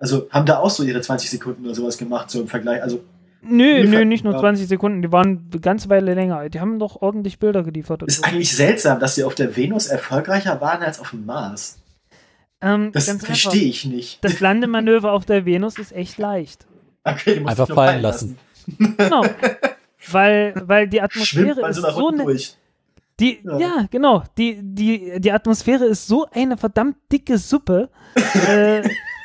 Also haben da auch so ihre 20 Sekunden oder sowas gemacht, so im Vergleich. Also, Nö, nö, nicht nur ja. 20 Sekunden, die waren eine ganze Weile länger. Die haben doch ordentlich Bilder geliefert. Ist so. eigentlich seltsam, dass sie auf der Venus erfolgreicher waren als auf dem Mars. Ähm, Das verstehe ich nicht. Das Landemanöver auf der Venus ist echt leicht. Okay, Einfach fallen lassen. Genau. weil, weil die Atmosphäre ist so ne, durch. die, Ja. ja. genau, die, die, die Atmosphäre ist so eine verdammt dicke Suppe. äh,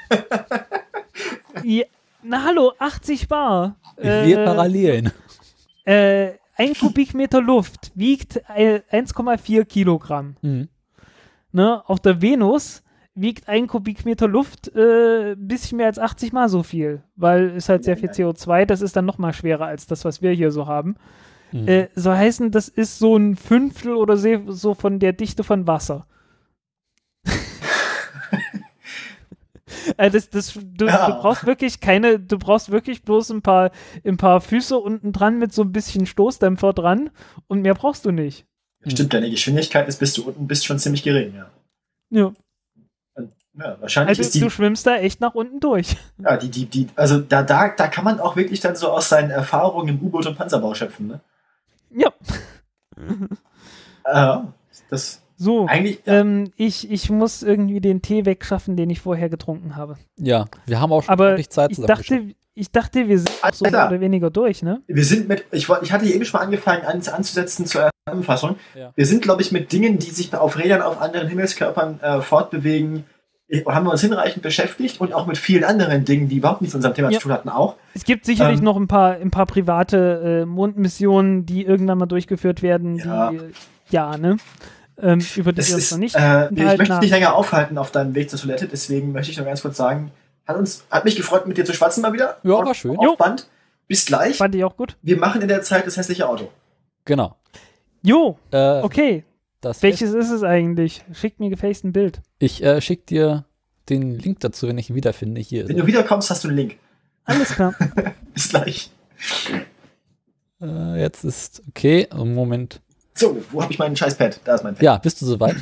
ja, na hallo, 80 Bar. Ich sehe Parallelen. äh, ein Kubikmeter Luft wiegt äh, 1,4 Kilogramm. Mhm. Ne? Auf der Venus wiegt ein Kubikmeter Luft äh, ein bisschen mehr als 80 Mal so viel, weil es halt sehr viel CO2, das ist dann noch mal schwerer als das, was wir hier so haben. Mhm. Äh, so heißen, das ist so ein Fünftel oder so von der Dichte von Wasser. äh, das, das, du, Ja. du brauchst wirklich keine, du brauchst wirklich bloß ein paar, ein paar Füße unten dran mit so ein bisschen Stoßdämpfer dran und mehr brauchst du nicht. Stimmt, deine Geschwindigkeit ist, bis du unten bist, schon ziemlich gering, ja. Ja. Ja wahrscheinlich Also ist die, du schwimmst da echt nach unten durch. ja, die, die, die, also da, da, da kann man auch wirklich dann so aus seinen Erfahrungen im U-Boot und Panzerbau schöpfen, ne? Ja. Äh, das So. eigentlich, ja, Ähm, ich, ich muss irgendwie den Tee wegschaffen, den ich vorher getrunken habe. Ja, wir haben auch schon Aber ordentlich Zeit ich dachte, ich dachte, wir sind so mehr oder weniger durch, ne? wir sind mit, ich, ich hatte eben schon mal angefangen an, anzusetzen zur Zusammenfassung. Ja. Wir sind, glaube ich, mit Dingen, die sich auf Rädern auf anderen Himmelskörpern äh, fortbewegen, äh, haben wir uns hinreichend beschäftigt und auch mit vielen anderen Dingen, die überhaupt nichts mit unserem Thema Ja. zu tun hatten, auch. Es gibt sicherlich Ähm, noch ein paar, ein paar private äh, Mondmissionen, die irgendwann mal durchgeführt werden, Ja. die, äh, ja, ne? Ähm, über die Das wir uns ist, noch nicht äh, ich möchte dich nicht länger aufhalten auf deinem Weg zur Toilette, deswegen möchte ich noch ganz kurz sagen, hat uns, hat mich gefreut, mit dir zu schwatzen mal wieder. Ja, war schön. Auf Band. Bis gleich. Fand ich auch gut. Wir machen in der Zeit das hässliche Auto. Genau. Jo, Äh, okay. Das Welches ist es eigentlich? Schickt mir gefälligst ein Bild. Ich äh, schick dir den Link dazu, wenn ich ihn wiederfinde. Hier Wenn du wiederkommst, hast du einen Link. Alles klar. Bis gleich. Äh, jetzt ist okay. Moment. So, wo habe ich meinen Scheißpad? Da ist mein Pad. Ja, bist du soweit?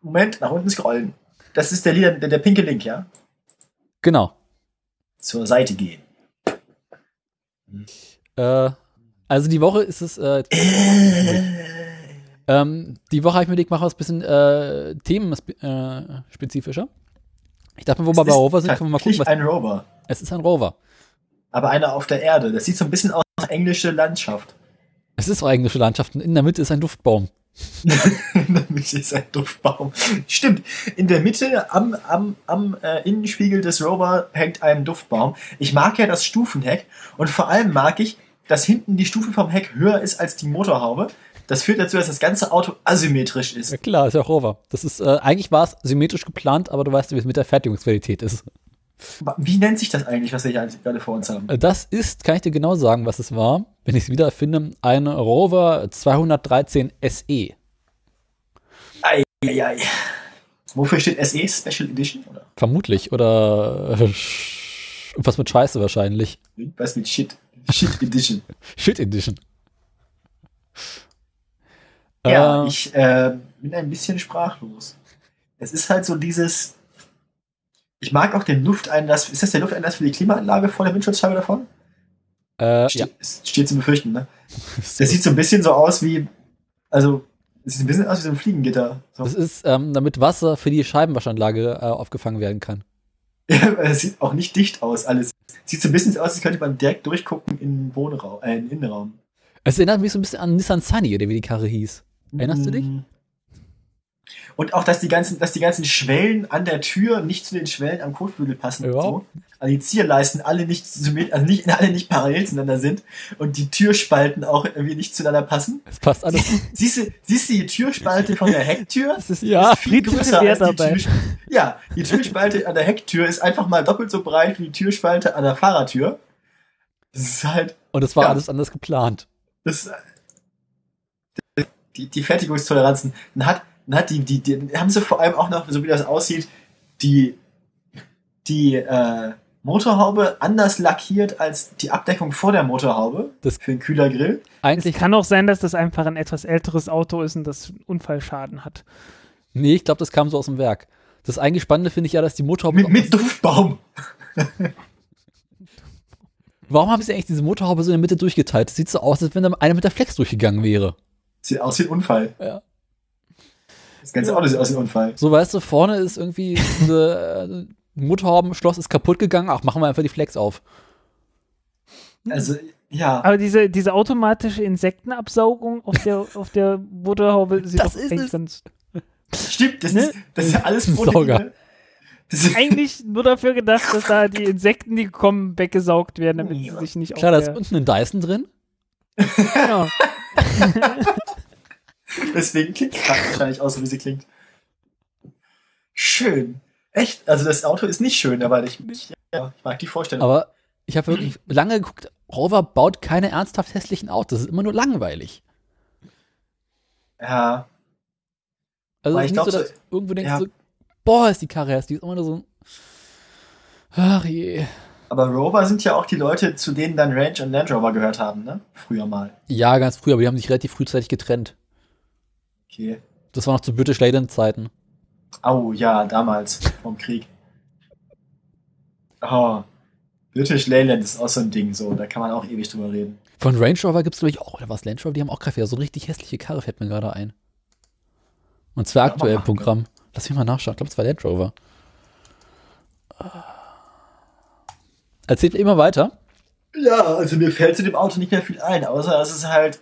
Moment, nach unten scrollen. Das ist der, Lila, der, der pinke Link, ja? Genau. Zur Seite gehen. Äh, also die Woche ist es. Äh, ähm, die Woche habe ich mir gedacht, mache es ein bisschen äh, themenspezifischer. Ich dachte mir, wo wir bei Rover sind, können wir mal gucken, Nicht was. ein Rover, Es ist ein Rover. aber einer auf der Erde. Das sieht so ein bisschen aus wie englische Landschaft. Es ist englische Landschaften. In der Mitte ist ein Duftbaum. In der Mitte ist ein Duftbaum. Stimmt. In der Mitte am, am, am äh, Innenspiegel des Rover hängt ein Duftbaum. Ich mag ja das Stufenheck und vor allem mag ich, dass hinten die Stufe vom Heck höher ist als die Motorhaube. Das führt dazu, dass das ganze Auto asymmetrisch ist. Ja klar, ist ja auch Rover. Das ist, äh, eigentlich war es symmetrisch geplant, aber du weißt, wie es mit der Fertigungsqualität ist. Wie nennt sich das eigentlich, was wir hier eigentlich gerade vor uns haben? Das ist, kann ich dir genau sagen, was es war, wenn ich es wieder finde, ein Rover 213 SE. Eieiei. Wofür steht SE Special Edition? Oder Vermutlich. Oder äh, irgendwas mit Scheiße wahrscheinlich. was mit Shit? Shit Edition. Shit Edition. Ja, Äh, ich äh, bin ein bisschen sprachlos. Es ist halt so dieses. Ich mag auch den Lufteinlass. Ist das der Lufteinlass für die Klimaanlage vor der Windschutzscheibe davon? äh, Ste ja. Steht zu befürchten, ne? Das sieht so ein bisschen so aus wie. Also, es sieht ein bisschen aus wie so ein Fliegengitter. So. Das ist, ähm, damit Wasser für die Scheibenwaschanlage äh, aufgefangen werden kann. es sieht auch nicht dicht aus, alles. Sieht so ein bisschen so aus, als könnte man direkt durchgucken in den Wohnraum, äh, in den Innenraum. Es erinnert mich so ein bisschen an Nissan Sunny, oder wie die Karre hieß. Erinnerst du dich? Und auch, dass die ganzen, dass die ganzen Schwellen an der Tür nicht zu den Schwellen am Kotflügel passen und so. Also die Zierleisten alle nicht also nicht, alle nicht parallel zueinander sind und die Türspalten auch irgendwie nicht zueinander passen. Es passt alles. Siehst du, siehst du die Türspalte von der Hecktür? Das ist Ja, Ist viel größer als die dabei. Ja, die Türspalte an der Hecktür ist einfach mal doppelt so breit wie die Türspalte an der Fahrertür. Das ist halt, Und es war Ja. alles anders geplant. das, die, die Fertigungstoleranzen. Dann hat, hat die, die, die, haben sie vor allem auch noch, so wie das aussieht, die, die äh, Motorhaube anders lackiert als die Abdeckung vor der Motorhaube Das- für den Kühlergrill. Es Eigentlich, kann auch sein, dass das einfach ein etwas älteres Auto ist und das Unfallschaden hat. nee, ich glaube, das kam so aus dem Werk. Das eigentlich Spannende finde ich ja, dass die Motorhaube. Mit, mit Duftbaum. Warum haben sie eigentlich diese Motorhaube so in der Mitte durchgeteilt? Das sieht so aus, als wenn da einer mit der Flex durchgegangen wäre. Sieht aus wie ein Unfall. Ja. Das ganze Auto sieht aus wie ein Unfall. So, weißt du, vorne ist irgendwie eine äh, Motorhaubenschloss ist kaputt gegangen. Ach, machen wir einfach die Flex auf. Also, ja. Aber diese, diese automatische Insektenabsaugung auf der, auf der Motorhaube sieht Das doch ist eigentlich es. ganz Stimmt, das, Ne? ist, das ist ja alles Sauger. Proteine. Das ist, eigentlich nur dafür gedacht, dass da die Insekten, die kommen, weggesaugt werden, damit sie sich nicht Klar, da ist unten ein Dyson drin. ja. deswegen klingt die Karte wahrscheinlich auch so, wie sie klingt. Schön. Echt? Also das Auto ist nicht schön, aber ich, ich, ja, ich mag die Vorstellung. Aber ich habe wirklich lange geguckt, Rover baut keine ernsthaft hässlichen Autos. Das ist immer nur langweilig. ja, Also ich nicht glaub, so, dass so- du irgendwo denkst ja. so, boah, ist die Karre hässlich. Die ist immer nur so, ach je. aber Rover sind ja auch die Leute, zu denen dann Range und Land Rover gehört haben, ne? Früher mal. Ja, ganz früh, aber die haben sich relativ frühzeitig getrennt. Okay. Das war noch zu British Leyland Zeiten. Au, ja, damals, vom Krieg. Oh, British Leyland ist auch so ein Ding, so, da kann man auch ewig drüber reden. Von Range Rover gibt es, glaube ich, auch, oder was? Land Rover, die haben auch gerade wieder so eine richtig hässliche Karre, fällt mir gerade ein. Und zwar Ja, aktuell im. Programm. Lass mich mal nachschauen. Ich glaube, es war Land Rover. Erzählt immer weiter. Ja, also mir fällt zu dem Auto nicht mehr viel ein, außer es ist halt,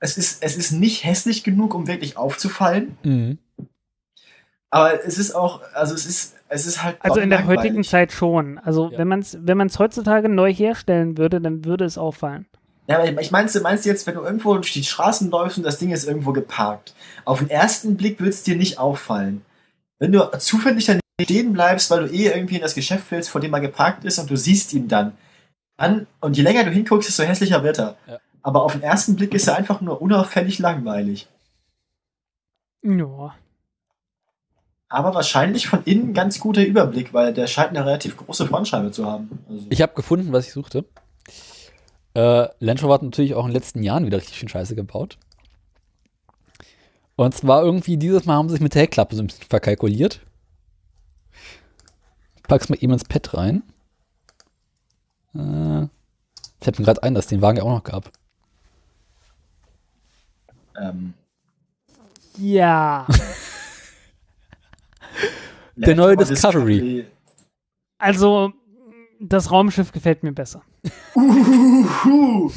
es ist, es ist nicht hässlich genug, um wirklich aufzufallen, Mhm. aber es ist auch, also es ist, es ist halt. Also in der langweilig. heutigen Zeit schon. Also Ja. wenn man es wenn man's heutzutage neu herstellen würde, dann würde es auffallen. Ja, aber ich meinst du, meinst du jetzt, wenn du irgendwo durch die Straßen läufst und das Ding ist irgendwo geparkt? Auf den ersten Blick wird es dir nicht auffallen. Wenn du zufällig dann stehen bleibst, weil du eh irgendwie in das Geschäft willst, vor dem er geparkt ist und du siehst ihn dann an und je länger du hinguckst, desto hässlicher wird er. Ja. Aber auf den ersten Blick ist er einfach nur unauffällig langweilig. Ja. Aber wahrscheinlich von innen ganz guter Überblick, weil der scheint eine relativ große Frontscheibe zu haben. Also, Ich habe gefunden, was ich suchte. Äh, Land Rover hat natürlich auch in den letzten Jahren wieder richtig schön Scheiße gebaut. Und zwar irgendwie dieses Mal haben sie sich mit der Heckklappe so ein bisschen verkalkuliert. Ich pack's mal eben ins Pad rein. Äh, fällt mir gerade ein, dass es den Wagen ja auch noch gab. Ähm, Ja. Der neue Rover Discovery. Also, das Raumschiff gefällt mir besser. Uhuhu.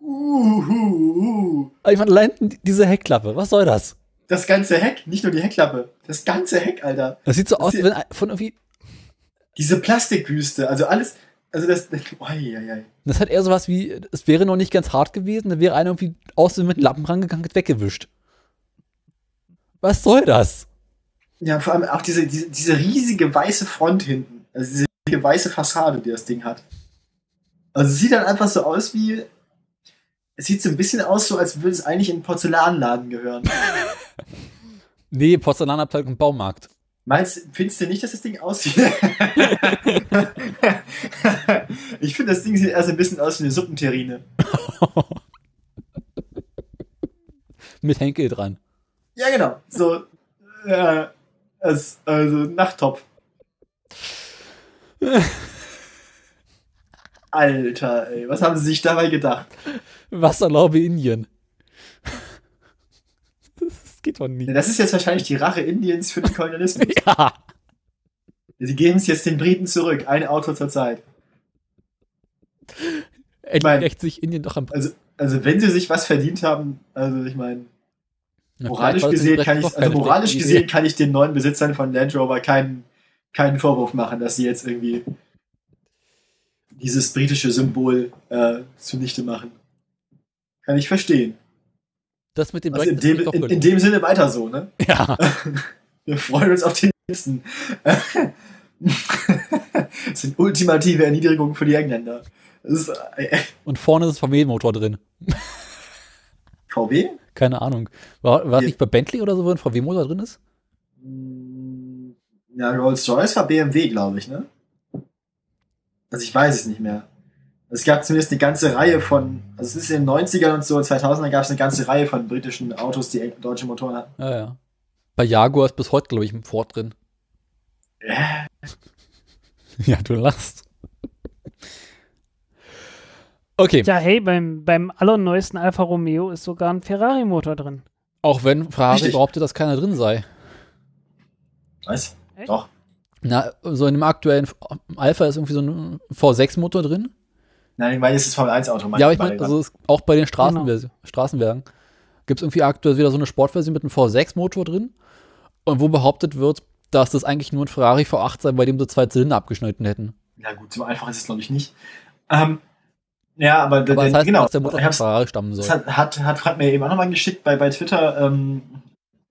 Uhuhu. Ich meine, allein diese Heckklappe, was soll das? Das ganze Heck, nicht nur die Heckklappe. Das ganze Heck, Alter. Das sieht so Das aus, wenn von irgendwie. Diese Plastikwüste, also alles, also das, das oi, oi. Das hat eher sowas wie, es wäre noch nicht ganz hart gewesen, da wäre einer irgendwie außen mit Lappen rangegangen und weggewischt. Was soll das? Ja, vor allem auch diese, diese, diese riesige weiße Front hinten. Also diese riesige weiße Fassade, die das Ding hat. Also es sieht dann einfach so aus wie. Es sieht so ein bisschen aus, so als würde es eigentlich in einen Porzellanladen gehören. Nee, Porzellanabteilung im Baumarkt. Meinst, findest du nicht, dass das Ding aussieht? ich finde, das Ding sieht erst ein bisschen aus wie eine Suppenterrine. Mit Henkel dran. Ja, genau. So, äh, es, also Nachttopf. Alter, ey, was haben sie sich dabei gedacht? Wasserlaube Indien. Das geht doch nicht. Das ist jetzt wahrscheinlich die Rache Indiens für den Kolonialismus. Ja. Sie geben es jetzt den Briten zurück, ein Auto zur Zeit. Endlich mein- rächt sich Indien doch am Also, also wenn sie sich was verdient haben, also ich meine, moralisch gesehen kann ich, also moralisch gesehen kann ich den neuen Besitzern von Land Rover keinen, keinen Vorwurf machen, dass sie jetzt irgendwie dieses britische Symbol äh, zunichte machen. Kann ich verstehen. Das mit dem Also in, dem, in, in dem Sinne weiter so, ne? Ja. Wir freuen uns auf den nächsten. das sind ultimative Erniedrigungen für die Engländer. Ist, äh, Und vorne ist VW-Motor drin. VW? Keine Ahnung. War, war nicht bei Bentley oder so, wo ein VW-Motor drin ist? Mm, Ja, Rolls-Royce war BMW, glaube ich, ne? Also ich weiß es nicht mehr. Es gab zumindest eine ganze Reihe von, also es ist in den 90ern und so, 2000er gab es eine ganze Reihe von britischen Autos, die deutsche Motoren hatten. Ja, ja. Bei Jaguar ist bis heute, glaube ich, ein Ford drin. Äh, Ja, du lachst. Okay, Ja, hey, beim, beim allerneuesten Alfa Romeo ist sogar ein Ferrari-Motor drin. auch wenn Ferrari Richtig. behauptet, dass keiner drin sei. Was? Echt? Doch. Na, so in dem aktuellen Alpha ist irgendwie so ein V6-Motor drin. Nein, ich meine, es ist Formel-1-Auto. Ja, aber ich meine, also ist auch bei den Straßenver Straßenwagen gibt es irgendwie aktuell wieder so eine Sportversion mit einem V6-Motor drin. Und wo behauptet wird, dass das eigentlich nur ein Ferrari V8 sei, bei dem sie zwei Zylinder abgeschnitten hätten. Ja gut, so einfach ist es glaube ich nicht. Ähm, ja, aber, der- Aber das heißt, genau, dass der Motor ich von Ferrari stammen soll. das hat, hat, hat Frank mir eben auch nochmal geschickt bei, bei Twitter. Ähm,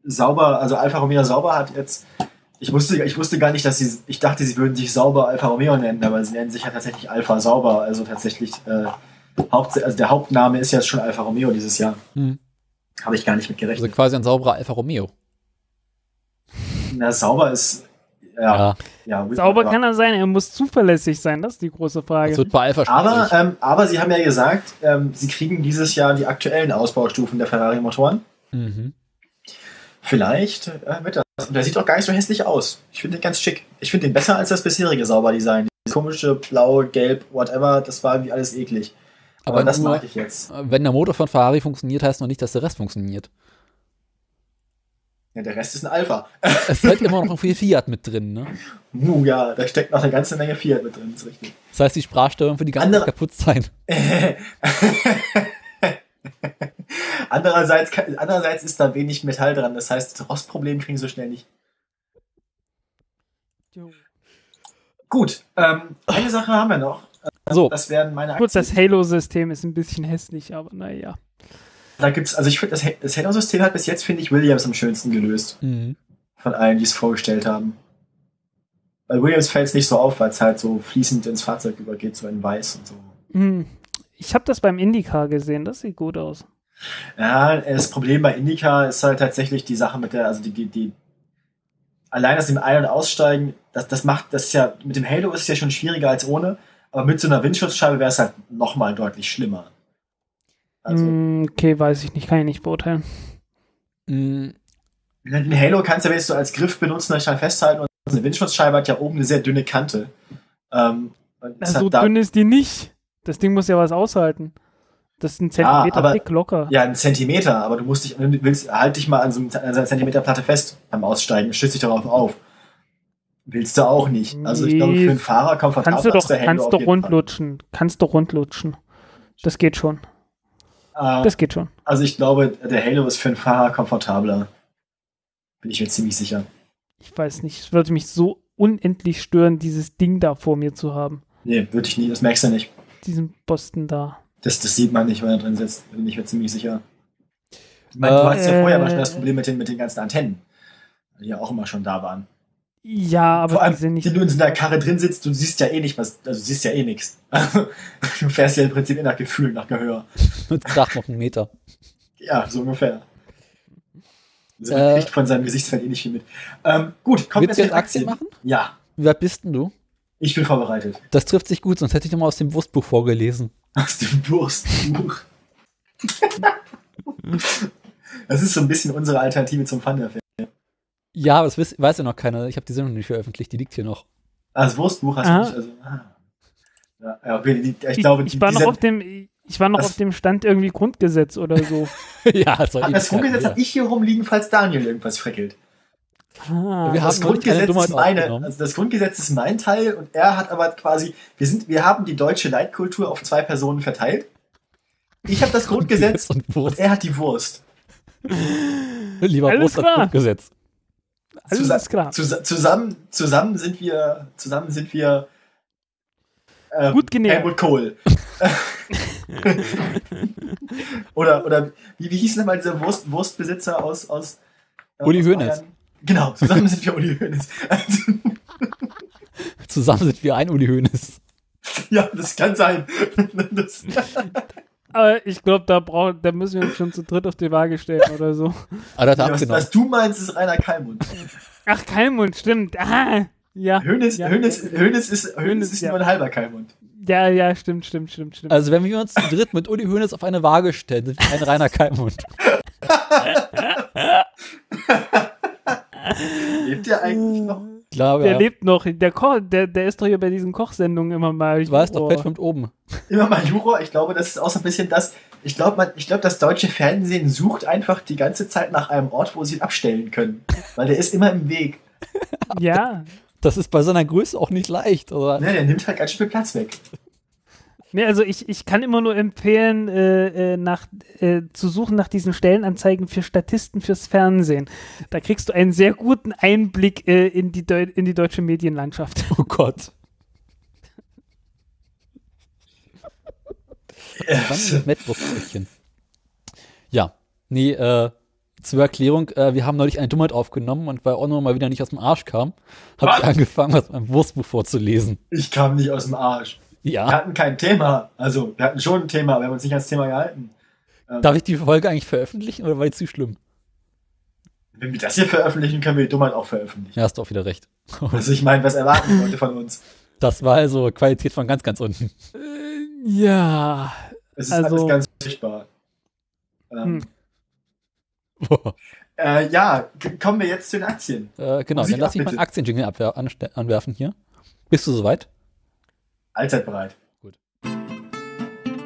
sauber, also Alfa Romeo Sauber hat jetzt, ich wusste, ich wusste gar nicht, dass sie, ich dachte, sie würden sich Sauber Alfa Romeo nennen, aber sie nennen sich ja tatsächlich Alfa Sauber, also tatsächlich, äh, Haupt, also der Hauptname ist ja schon Alfa Romeo dieses Jahr. Hm. Habe ich gar nicht mit Also gerechnet. quasi ein sauberer Alfa Romeo. Na, Sauber ist, ja, Ja, ja. Sauber kann er sein, er muss zuverlässig sein, das ist die große Frage. das wird bei Alpha Aber, ähm, aber sie haben ja gesagt, ähm, sie kriegen dieses Jahr die aktuellen Ausbaustufen der Ferrari-Motoren. mhm. Vielleicht äh, wird das. Und der sieht auch gar nicht so hässlich aus. Ich finde den ganz schick. Ich finde den besser als das bisherige Sauber-Design. Dieses komische Blau, Gelb, whatever, das war irgendwie alles eklig. Aber, Aber das nur- mag ich jetzt. Wenn der Motor von Ferrari funktioniert, heißt noch nicht, dass der Rest funktioniert. Ja, der Rest ist ein Alpha. Es ist immer noch ein viel Fiat mit drin, ne? Uh, ja, da steckt noch eine ganze Menge Fiat mit drin, ist richtig. Das heißt, die Sprachsteuerung für die ganze Andere- kaputt sein. andererseits, andererseits ist da wenig Metall dran, das heißt, das Rostproblem kriegen sie so schnell nicht. Gut, ähm, eine Sache haben wir noch. So, Das werden meine Gut, Aktien. das Halo-System ist ein bisschen hässlich, aber naja. Da gibt's, also ich finde, das, das Halo-System hat bis jetzt, finde ich, Williams am schönsten gelöst. mhm. Von allen, die es vorgestellt haben. Bei Williams fällt es nicht so auf, weil es halt so fließend ins Fahrzeug übergeht, so in weiß und so. Hm. Ich habe das beim IndyCar gesehen, das sieht gut aus. Ja, das Problem bei Indica ist halt tatsächlich die Sache mit der, also die, die, die allein aus dem Ein- und Aussteigen, das, das macht, das ist ja, mit dem Halo ist es ja schon schwieriger als ohne, aber mit so einer Windschutzscheibe wäre es halt nochmal deutlich schlimmer. Also, Mm, okay, weiß ich nicht, kann ich nicht beurteilen. Mm, den Halo kannst du ja wenigstens so als Griff benutzen, dann schnell festhalten und eine Windschutzscheibe hat ja oben eine sehr dünne Kante. Ähm, Na, hat so da- dünn ist die nicht. Das Ding muss ja was aushalten. Das ist ein Zentimeter aber- dick locker. Ja, ein Zentimeter, aber du musst dich, willst, halt dich mal an so, einem, an so einer Zentimeterplatte fest beim Aussteigen, stützt dich darauf auf. Willst du auch nicht. Also ich glaube, für einen Fahrer komfortabel Kannst du doch, der Halo kannst du jeden Fall. rundlutschen. Kannst du rundlutschen. Das geht schon. Äh, Das geht schon. also ich glaube, der Halo ist für einen Fahrer komfortabler. Bin ich mir ziemlich sicher. Ich weiß nicht, es würde mich so unendlich stören, dieses Ding da vor mir zu haben. Nee, würde ich nie, das merkst du nicht. Diesen Posten da. Das, das sieht man nicht, wenn er drin sitzt. Bin ich mir ziemlich sicher. Ich meine, du Äh, hattest ja vorher mal schon das Problem mit den, mit den ganzen Antennen, die ja auch immer schon da waren. Ja, aber Vor allem, die sind nicht. wenn du in so einer Karre drin sitzt, du siehst ja eh nicht was, also du siehst ja eh nichts. du fährst ja im Prinzip eh nach Gefühl, nach Gehör. mit Dach noch einen Meter. Ja, so ungefähr. Also Äh, kriegt von seinem Gesichtsfeld eh nicht viel mit. Ähm, gut, den jetzt Aktien Aktien. machen? Ja, weit bist denn du? ich bin vorbereitet. Das trifft sich gut, sonst hätte ich nochmal aus dem Wurstbuch vorgelesen. Aus dem Wurstbuch. das ist so ein bisschen unsere Alternative zum Thunderfair. Ja, aber das weiß, weiß ja noch keiner. Ich habe die Sendung nicht veröffentlicht, die liegt hier noch. Ah, das Wurstbuch hast du Aha. nicht. Also, ah. ja, okay, die, ich glaube, ich, die, ich war noch auf dem, ich war noch Das- auf dem Stand irgendwie Grundgesetz oder so. ja, das, Ah, das Grundgesetz habe ich hier rumliegen, falls Daniel irgendwas freckelt. Ah, Wir Das Grundgesetz, ist meine, also das Grundgesetz ist mein Teil und er hat aber quasi, wir sind, wir haben die deutsche Leitkultur auf zwei Personen verteilt. Ich habe das Grundgesetz und und Wurst. er hat die Wurst. Lieber Alles Wurst als. Grundgesetz. alles Zusa- ist klar. Zus zusammen, zusammen sind wir, zusammen sind wir ähm, Gut genährt. Helmut Kohl. oder, oder wie, wie hieß nochmal dieser Wurst, Wurstbesitzer aus, aus äh, Uli aus Hoeneß. Bayern? Genau, zusammen sind wir Uli Hoeneß. Zusammen sind wir ein Uli Hoeneß. ja, das kann sein. Das, Aber ich glaube, da, brauch- da müssen wir uns schon zu dritt auf die Waage stellen oder so. Ah, das hat was, was du meinst, ist Rainer Kalmund. Ach, Keimund, stimmt. Ah, ja. Hönes, ja. Hönes, Hönes ist, Hönes Hönes, ist ja. nur ein halber Kalmund. Ja, ja, stimmt, stimmt, stimmt, stimmt. Also wenn wir uns zu dritt mit Uli Hoeneß auf eine Waage stellen, sind wir ein reiner Keimhund. Lebt der eigentlich noch? Ich glaube, der ja. lebt noch. Der, Ko der, der ist doch hier bei diesen Kochsendungen immer mal. Du weißt doch. Fett schwimmt oben. Immer mal Juror. Ich glaube, das ist auch so ein bisschen das. Ich glaube, ich glaube, das deutsche Fernsehen sucht einfach die ganze Zeit nach einem Ort, wo sie ihn abstellen können. Weil der ist immer im Weg. Ja. Das ist bei seiner Größe auch nicht leicht. Oder? Ne, der nimmt halt ganz schön viel Platz weg. Nee, also ich, ich kann immer nur empfehlen, äh, äh, nach, äh, zu suchen nach diesen Stellenanzeigen für Statisten fürs Fernsehen. Da kriegst du einen sehr guten Einblick äh, in, die Deu in die deutsche Medienlandschaft. Oh Gott. Spannendes Mettwurstbrötchen. Ja, nee, äh, zur Erklärung, äh, wir haben neulich eine Dummheit aufgenommen und weil Onno mal wieder nicht aus dem Arsch kam, habe ich angefangen, was beim Wurstbuch vorzulesen. Ich kam nicht aus dem Arsch. Wir Ja. hatten kein Thema. Also, wir hatten schon ein Thema, aber wir haben uns nicht ans Thema gehalten. Ähm, Darf ich die Folge eigentlich veröffentlichen oder war die zu schlimm? wenn wir das hier veröffentlichen, können wir die Dummheit auch veröffentlichen. Ja, hast du auch wieder recht. Also, ich meine, was erwarten die Leute von uns? Das war also Qualität von ganz, ganz unten. Äh, ja. Es ist Also- alles ganz furchtbar. Ähm, Hm. äh, ja, kommen wir jetzt zu den Aktien. äh, genau, Musik dann lass ab, mich mal einen Aktienjingle anwerfen hier. Bist du soweit? Allzeit bereit. Gut.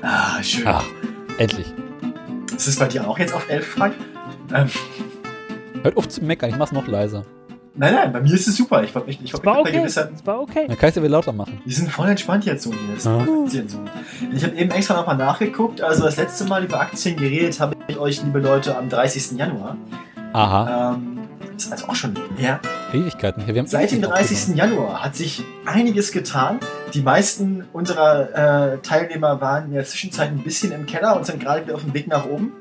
Ah, schön. Ah, endlich. Ist es bei dir auch jetzt auf 11, Frank? Ähm, Hört auf zu meckern, ich mach's noch leiser. nein, nein, bei mir ist es super. Ich wollte mich, ich war okay. vergewissern. Es war okay. Dann kann ich es ja wieder lauter machen. Die sind voll entspannt jetzt so. Das Ja. Aktien so. Ich habe eben extra nochmal nachgeguckt. Also das letzte Mal über Aktien geredet habe ich euch, liebe Leute, am 30. Januar. Aha, Ähm, ist also auch schon her. Ewigkeiten. Haben Seit dem ewig 30. Januar hat sich einiges getan. Die meisten unserer äh, Teilnehmer waren in der Zwischenzeit ein bisschen im Keller und sind gerade wieder auf dem Weg nach oben.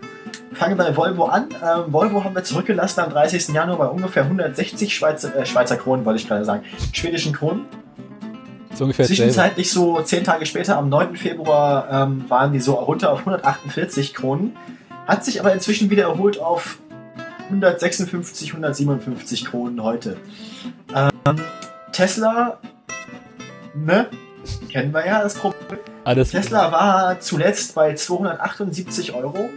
Fangen wir bei Volvo an. Ähm, Volvo haben wir zurückgelassen am 30. Januar bei ungefähr 160 Schweizer, äh, Schweizer Kronen, wollte ich gerade sagen, schwedischen Kronen. So ungefähr. Zwischenzeitlich so zehn Tage später, am 9. Februar, ähm, waren die so runter auf 148 Kronen. hat sich aber inzwischen wieder erholt auf 156, 157 Kronen heute. Ähm, Tesla, ne? Kennen wir ja das Problem. Alles Tesla war zuletzt bei 278 Euro,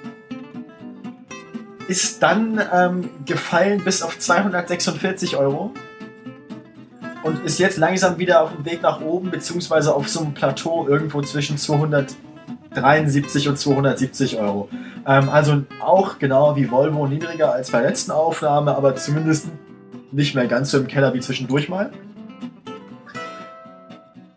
ist dann ähm, gefallen bis auf 246 Euro und ist jetzt langsam wieder auf dem Weg nach oben, beziehungsweise auf so einem Plateau irgendwo zwischen 273 und 270 Euro. Ähm, also auch genau wie Volvo niedriger als bei der letzten Aufnahme, aber zumindest nicht mehr ganz so im Keller wie zwischendurch mal.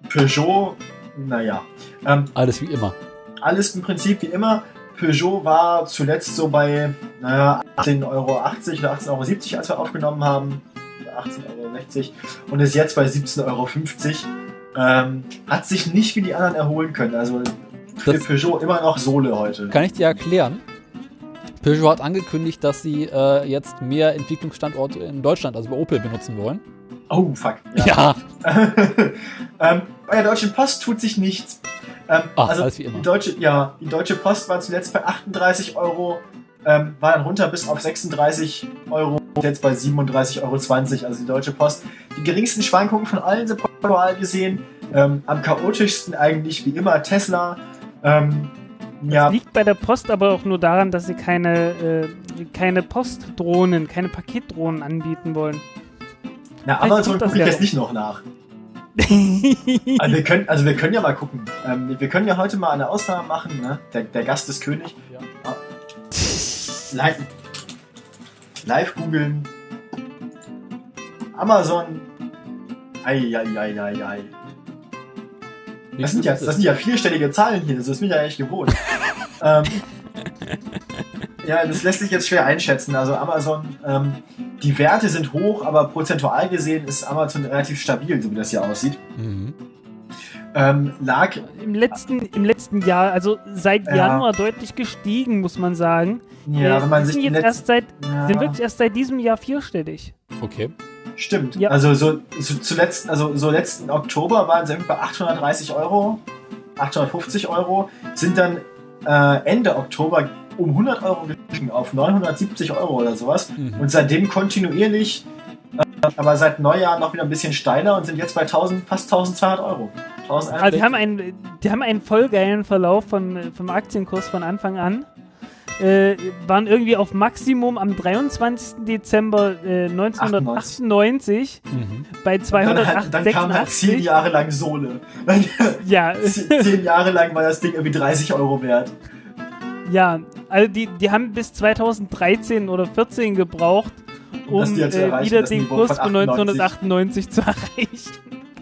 Peugeot, naja. Ähm, alles wie immer. alles im Prinzip wie immer. Peugeot war zuletzt so bei naja, 18,80 Euro oder 18,70 Euro, als wir aufgenommen haben. 18,60 Euro und ist jetzt bei 17,50 Euro. Ähm, hat sich nicht wie die anderen erholen können. Also für Peugeot immer noch Sohle heute. Kann ich dir erklären? Peugeot hat angekündigt, dass sie äh, jetzt mehr Entwicklungsstandorte in Deutschland, also bei Opel, benutzen wollen. Oh, fuck. Ja. ähm, bei der Deutschen Post tut sich nichts. Ähm, Ach, also alles wie immer. Die Deutsche, ja, die Deutsche Post war zuletzt bei 38 Euro, ähm, war dann runter bis auf 36 Euro, jetzt bei 37,20 Euro. Also die Deutsche Post. Die geringsten Schwankungen von allen sind prozentual gesehen. Ähm, am chaotischsten eigentlich wie immer Tesla. Ähm, ja, Liegt bei der Post aber auch nur daran, dass sie keine, äh, keine Postdrohnen, keine Paketdrohnen anbieten wollen. na, vielleicht Amazon das ja jetzt nicht noch nach. Also wir können, also wir können ja mal gucken. Ähm, wir können ja heute mal eine Ausnahme machen. Ne? Der, der Gast ist König. Ja. Ah. Live, live googeln. Amazon. Eieieiei. Das sind, ja, das sind ja vierstellige Zahlen hier. Das ist mir ja echt gewohnt. ähm, ja, das lässt sich jetzt schwer einschätzen. Also Amazon, ähm, die Werte sind hoch, aber prozentual gesehen ist Amazon relativ stabil, so wie das hier aussieht. Mhm. Ähm, lag Im letzten, Im letzten Jahr, also seit Ja. Januar deutlich gestiegen, muss man sagen. Ja, Äh, wenn man die sich sind die jetzt erst seit, ja, sind wirklich erst seit diesem Jahr vierstellig. Okay. Stimmt. Ja. Also so, so zuletzt, also so letzten Oktober waren sie irgendwie bei 830 Euro, 850 Euro, sind dann äh, Ende Oktober um 100 Euro gestiegen auf 970 Euro oder sowas Mhm. und seitdem kontinuierlich, äh, aber seit Neujahr noch wieder ein bisschen steiler und sind jetzt bei 1000, fast 1200 Euro. 1160. Also die haben einen, die haben einen voll geilen Verlauf von, vom Aktienkurs von Anfang an. Äh, waren irgendwie auf Maximum am 23. Dezember äh, 1998 Mhm. bei dann, halt, dann kam halt 286. zehn Jahre lang Sohle. ja, zehn Jahre lang war das Ding irgendwie 30 Euro wert. ja, also die, die haben bis 2013 oder 14 gebraucht, Um um äh, wieder den Kurs von von 98. 1998 zu erreichen.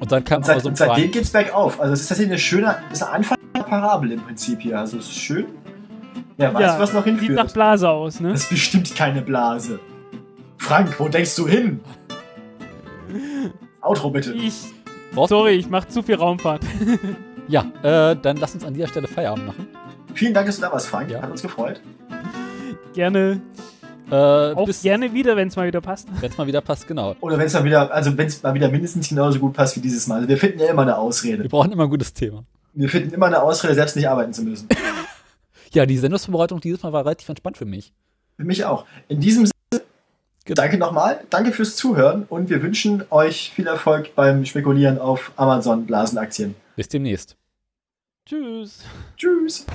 Und dann kam Und, seit, Amazon und seitdem geht's bergauf. Also es ist tatsächlich eine schöne, das ist ein Anfang einer Parabel im Prinzip hier. Also es ist schön. Wer weiß, ja, was noch sieht nach hinführt. Blase aus, ne? Das ist bestimmt keine Blase. Frank, wo denkst du hin? Outro bitte. Ich, sorry, ich mache zu viel Raumfahrt. Ja, äh, dann lass uns an dieser Stelle Feierabend machen. Vielen Dank, dass du da warst, Frank. Ja. Hat uns gefreut. Gerne, Äh, auch bis, gerne wieder, wenn es mal wieder passt. wenn es mal wieder passt, genau. Oder wenn es mal wieder, also wenn es mal wieder mindestens genauso gut passt wie dieses Mal. Also wir finden ja immer eine Wir Ausrede. brauchen immer ein gutes Thema. Wir finden immer eine Ausrede, selbst nicht arbeiten zu müssen. Ja, die Sendungsvorbereitung dieses Mal war relativ entspannt für mich. Für mich auch. In diesem Sinne, Genau. danke nochmal. Danke fürs Zuhören und wir wünschen euch viel Erfolg beim Spekulieren auf Amazon-Blasenaktien. Bis demnächst. Tschüss. Tschüss.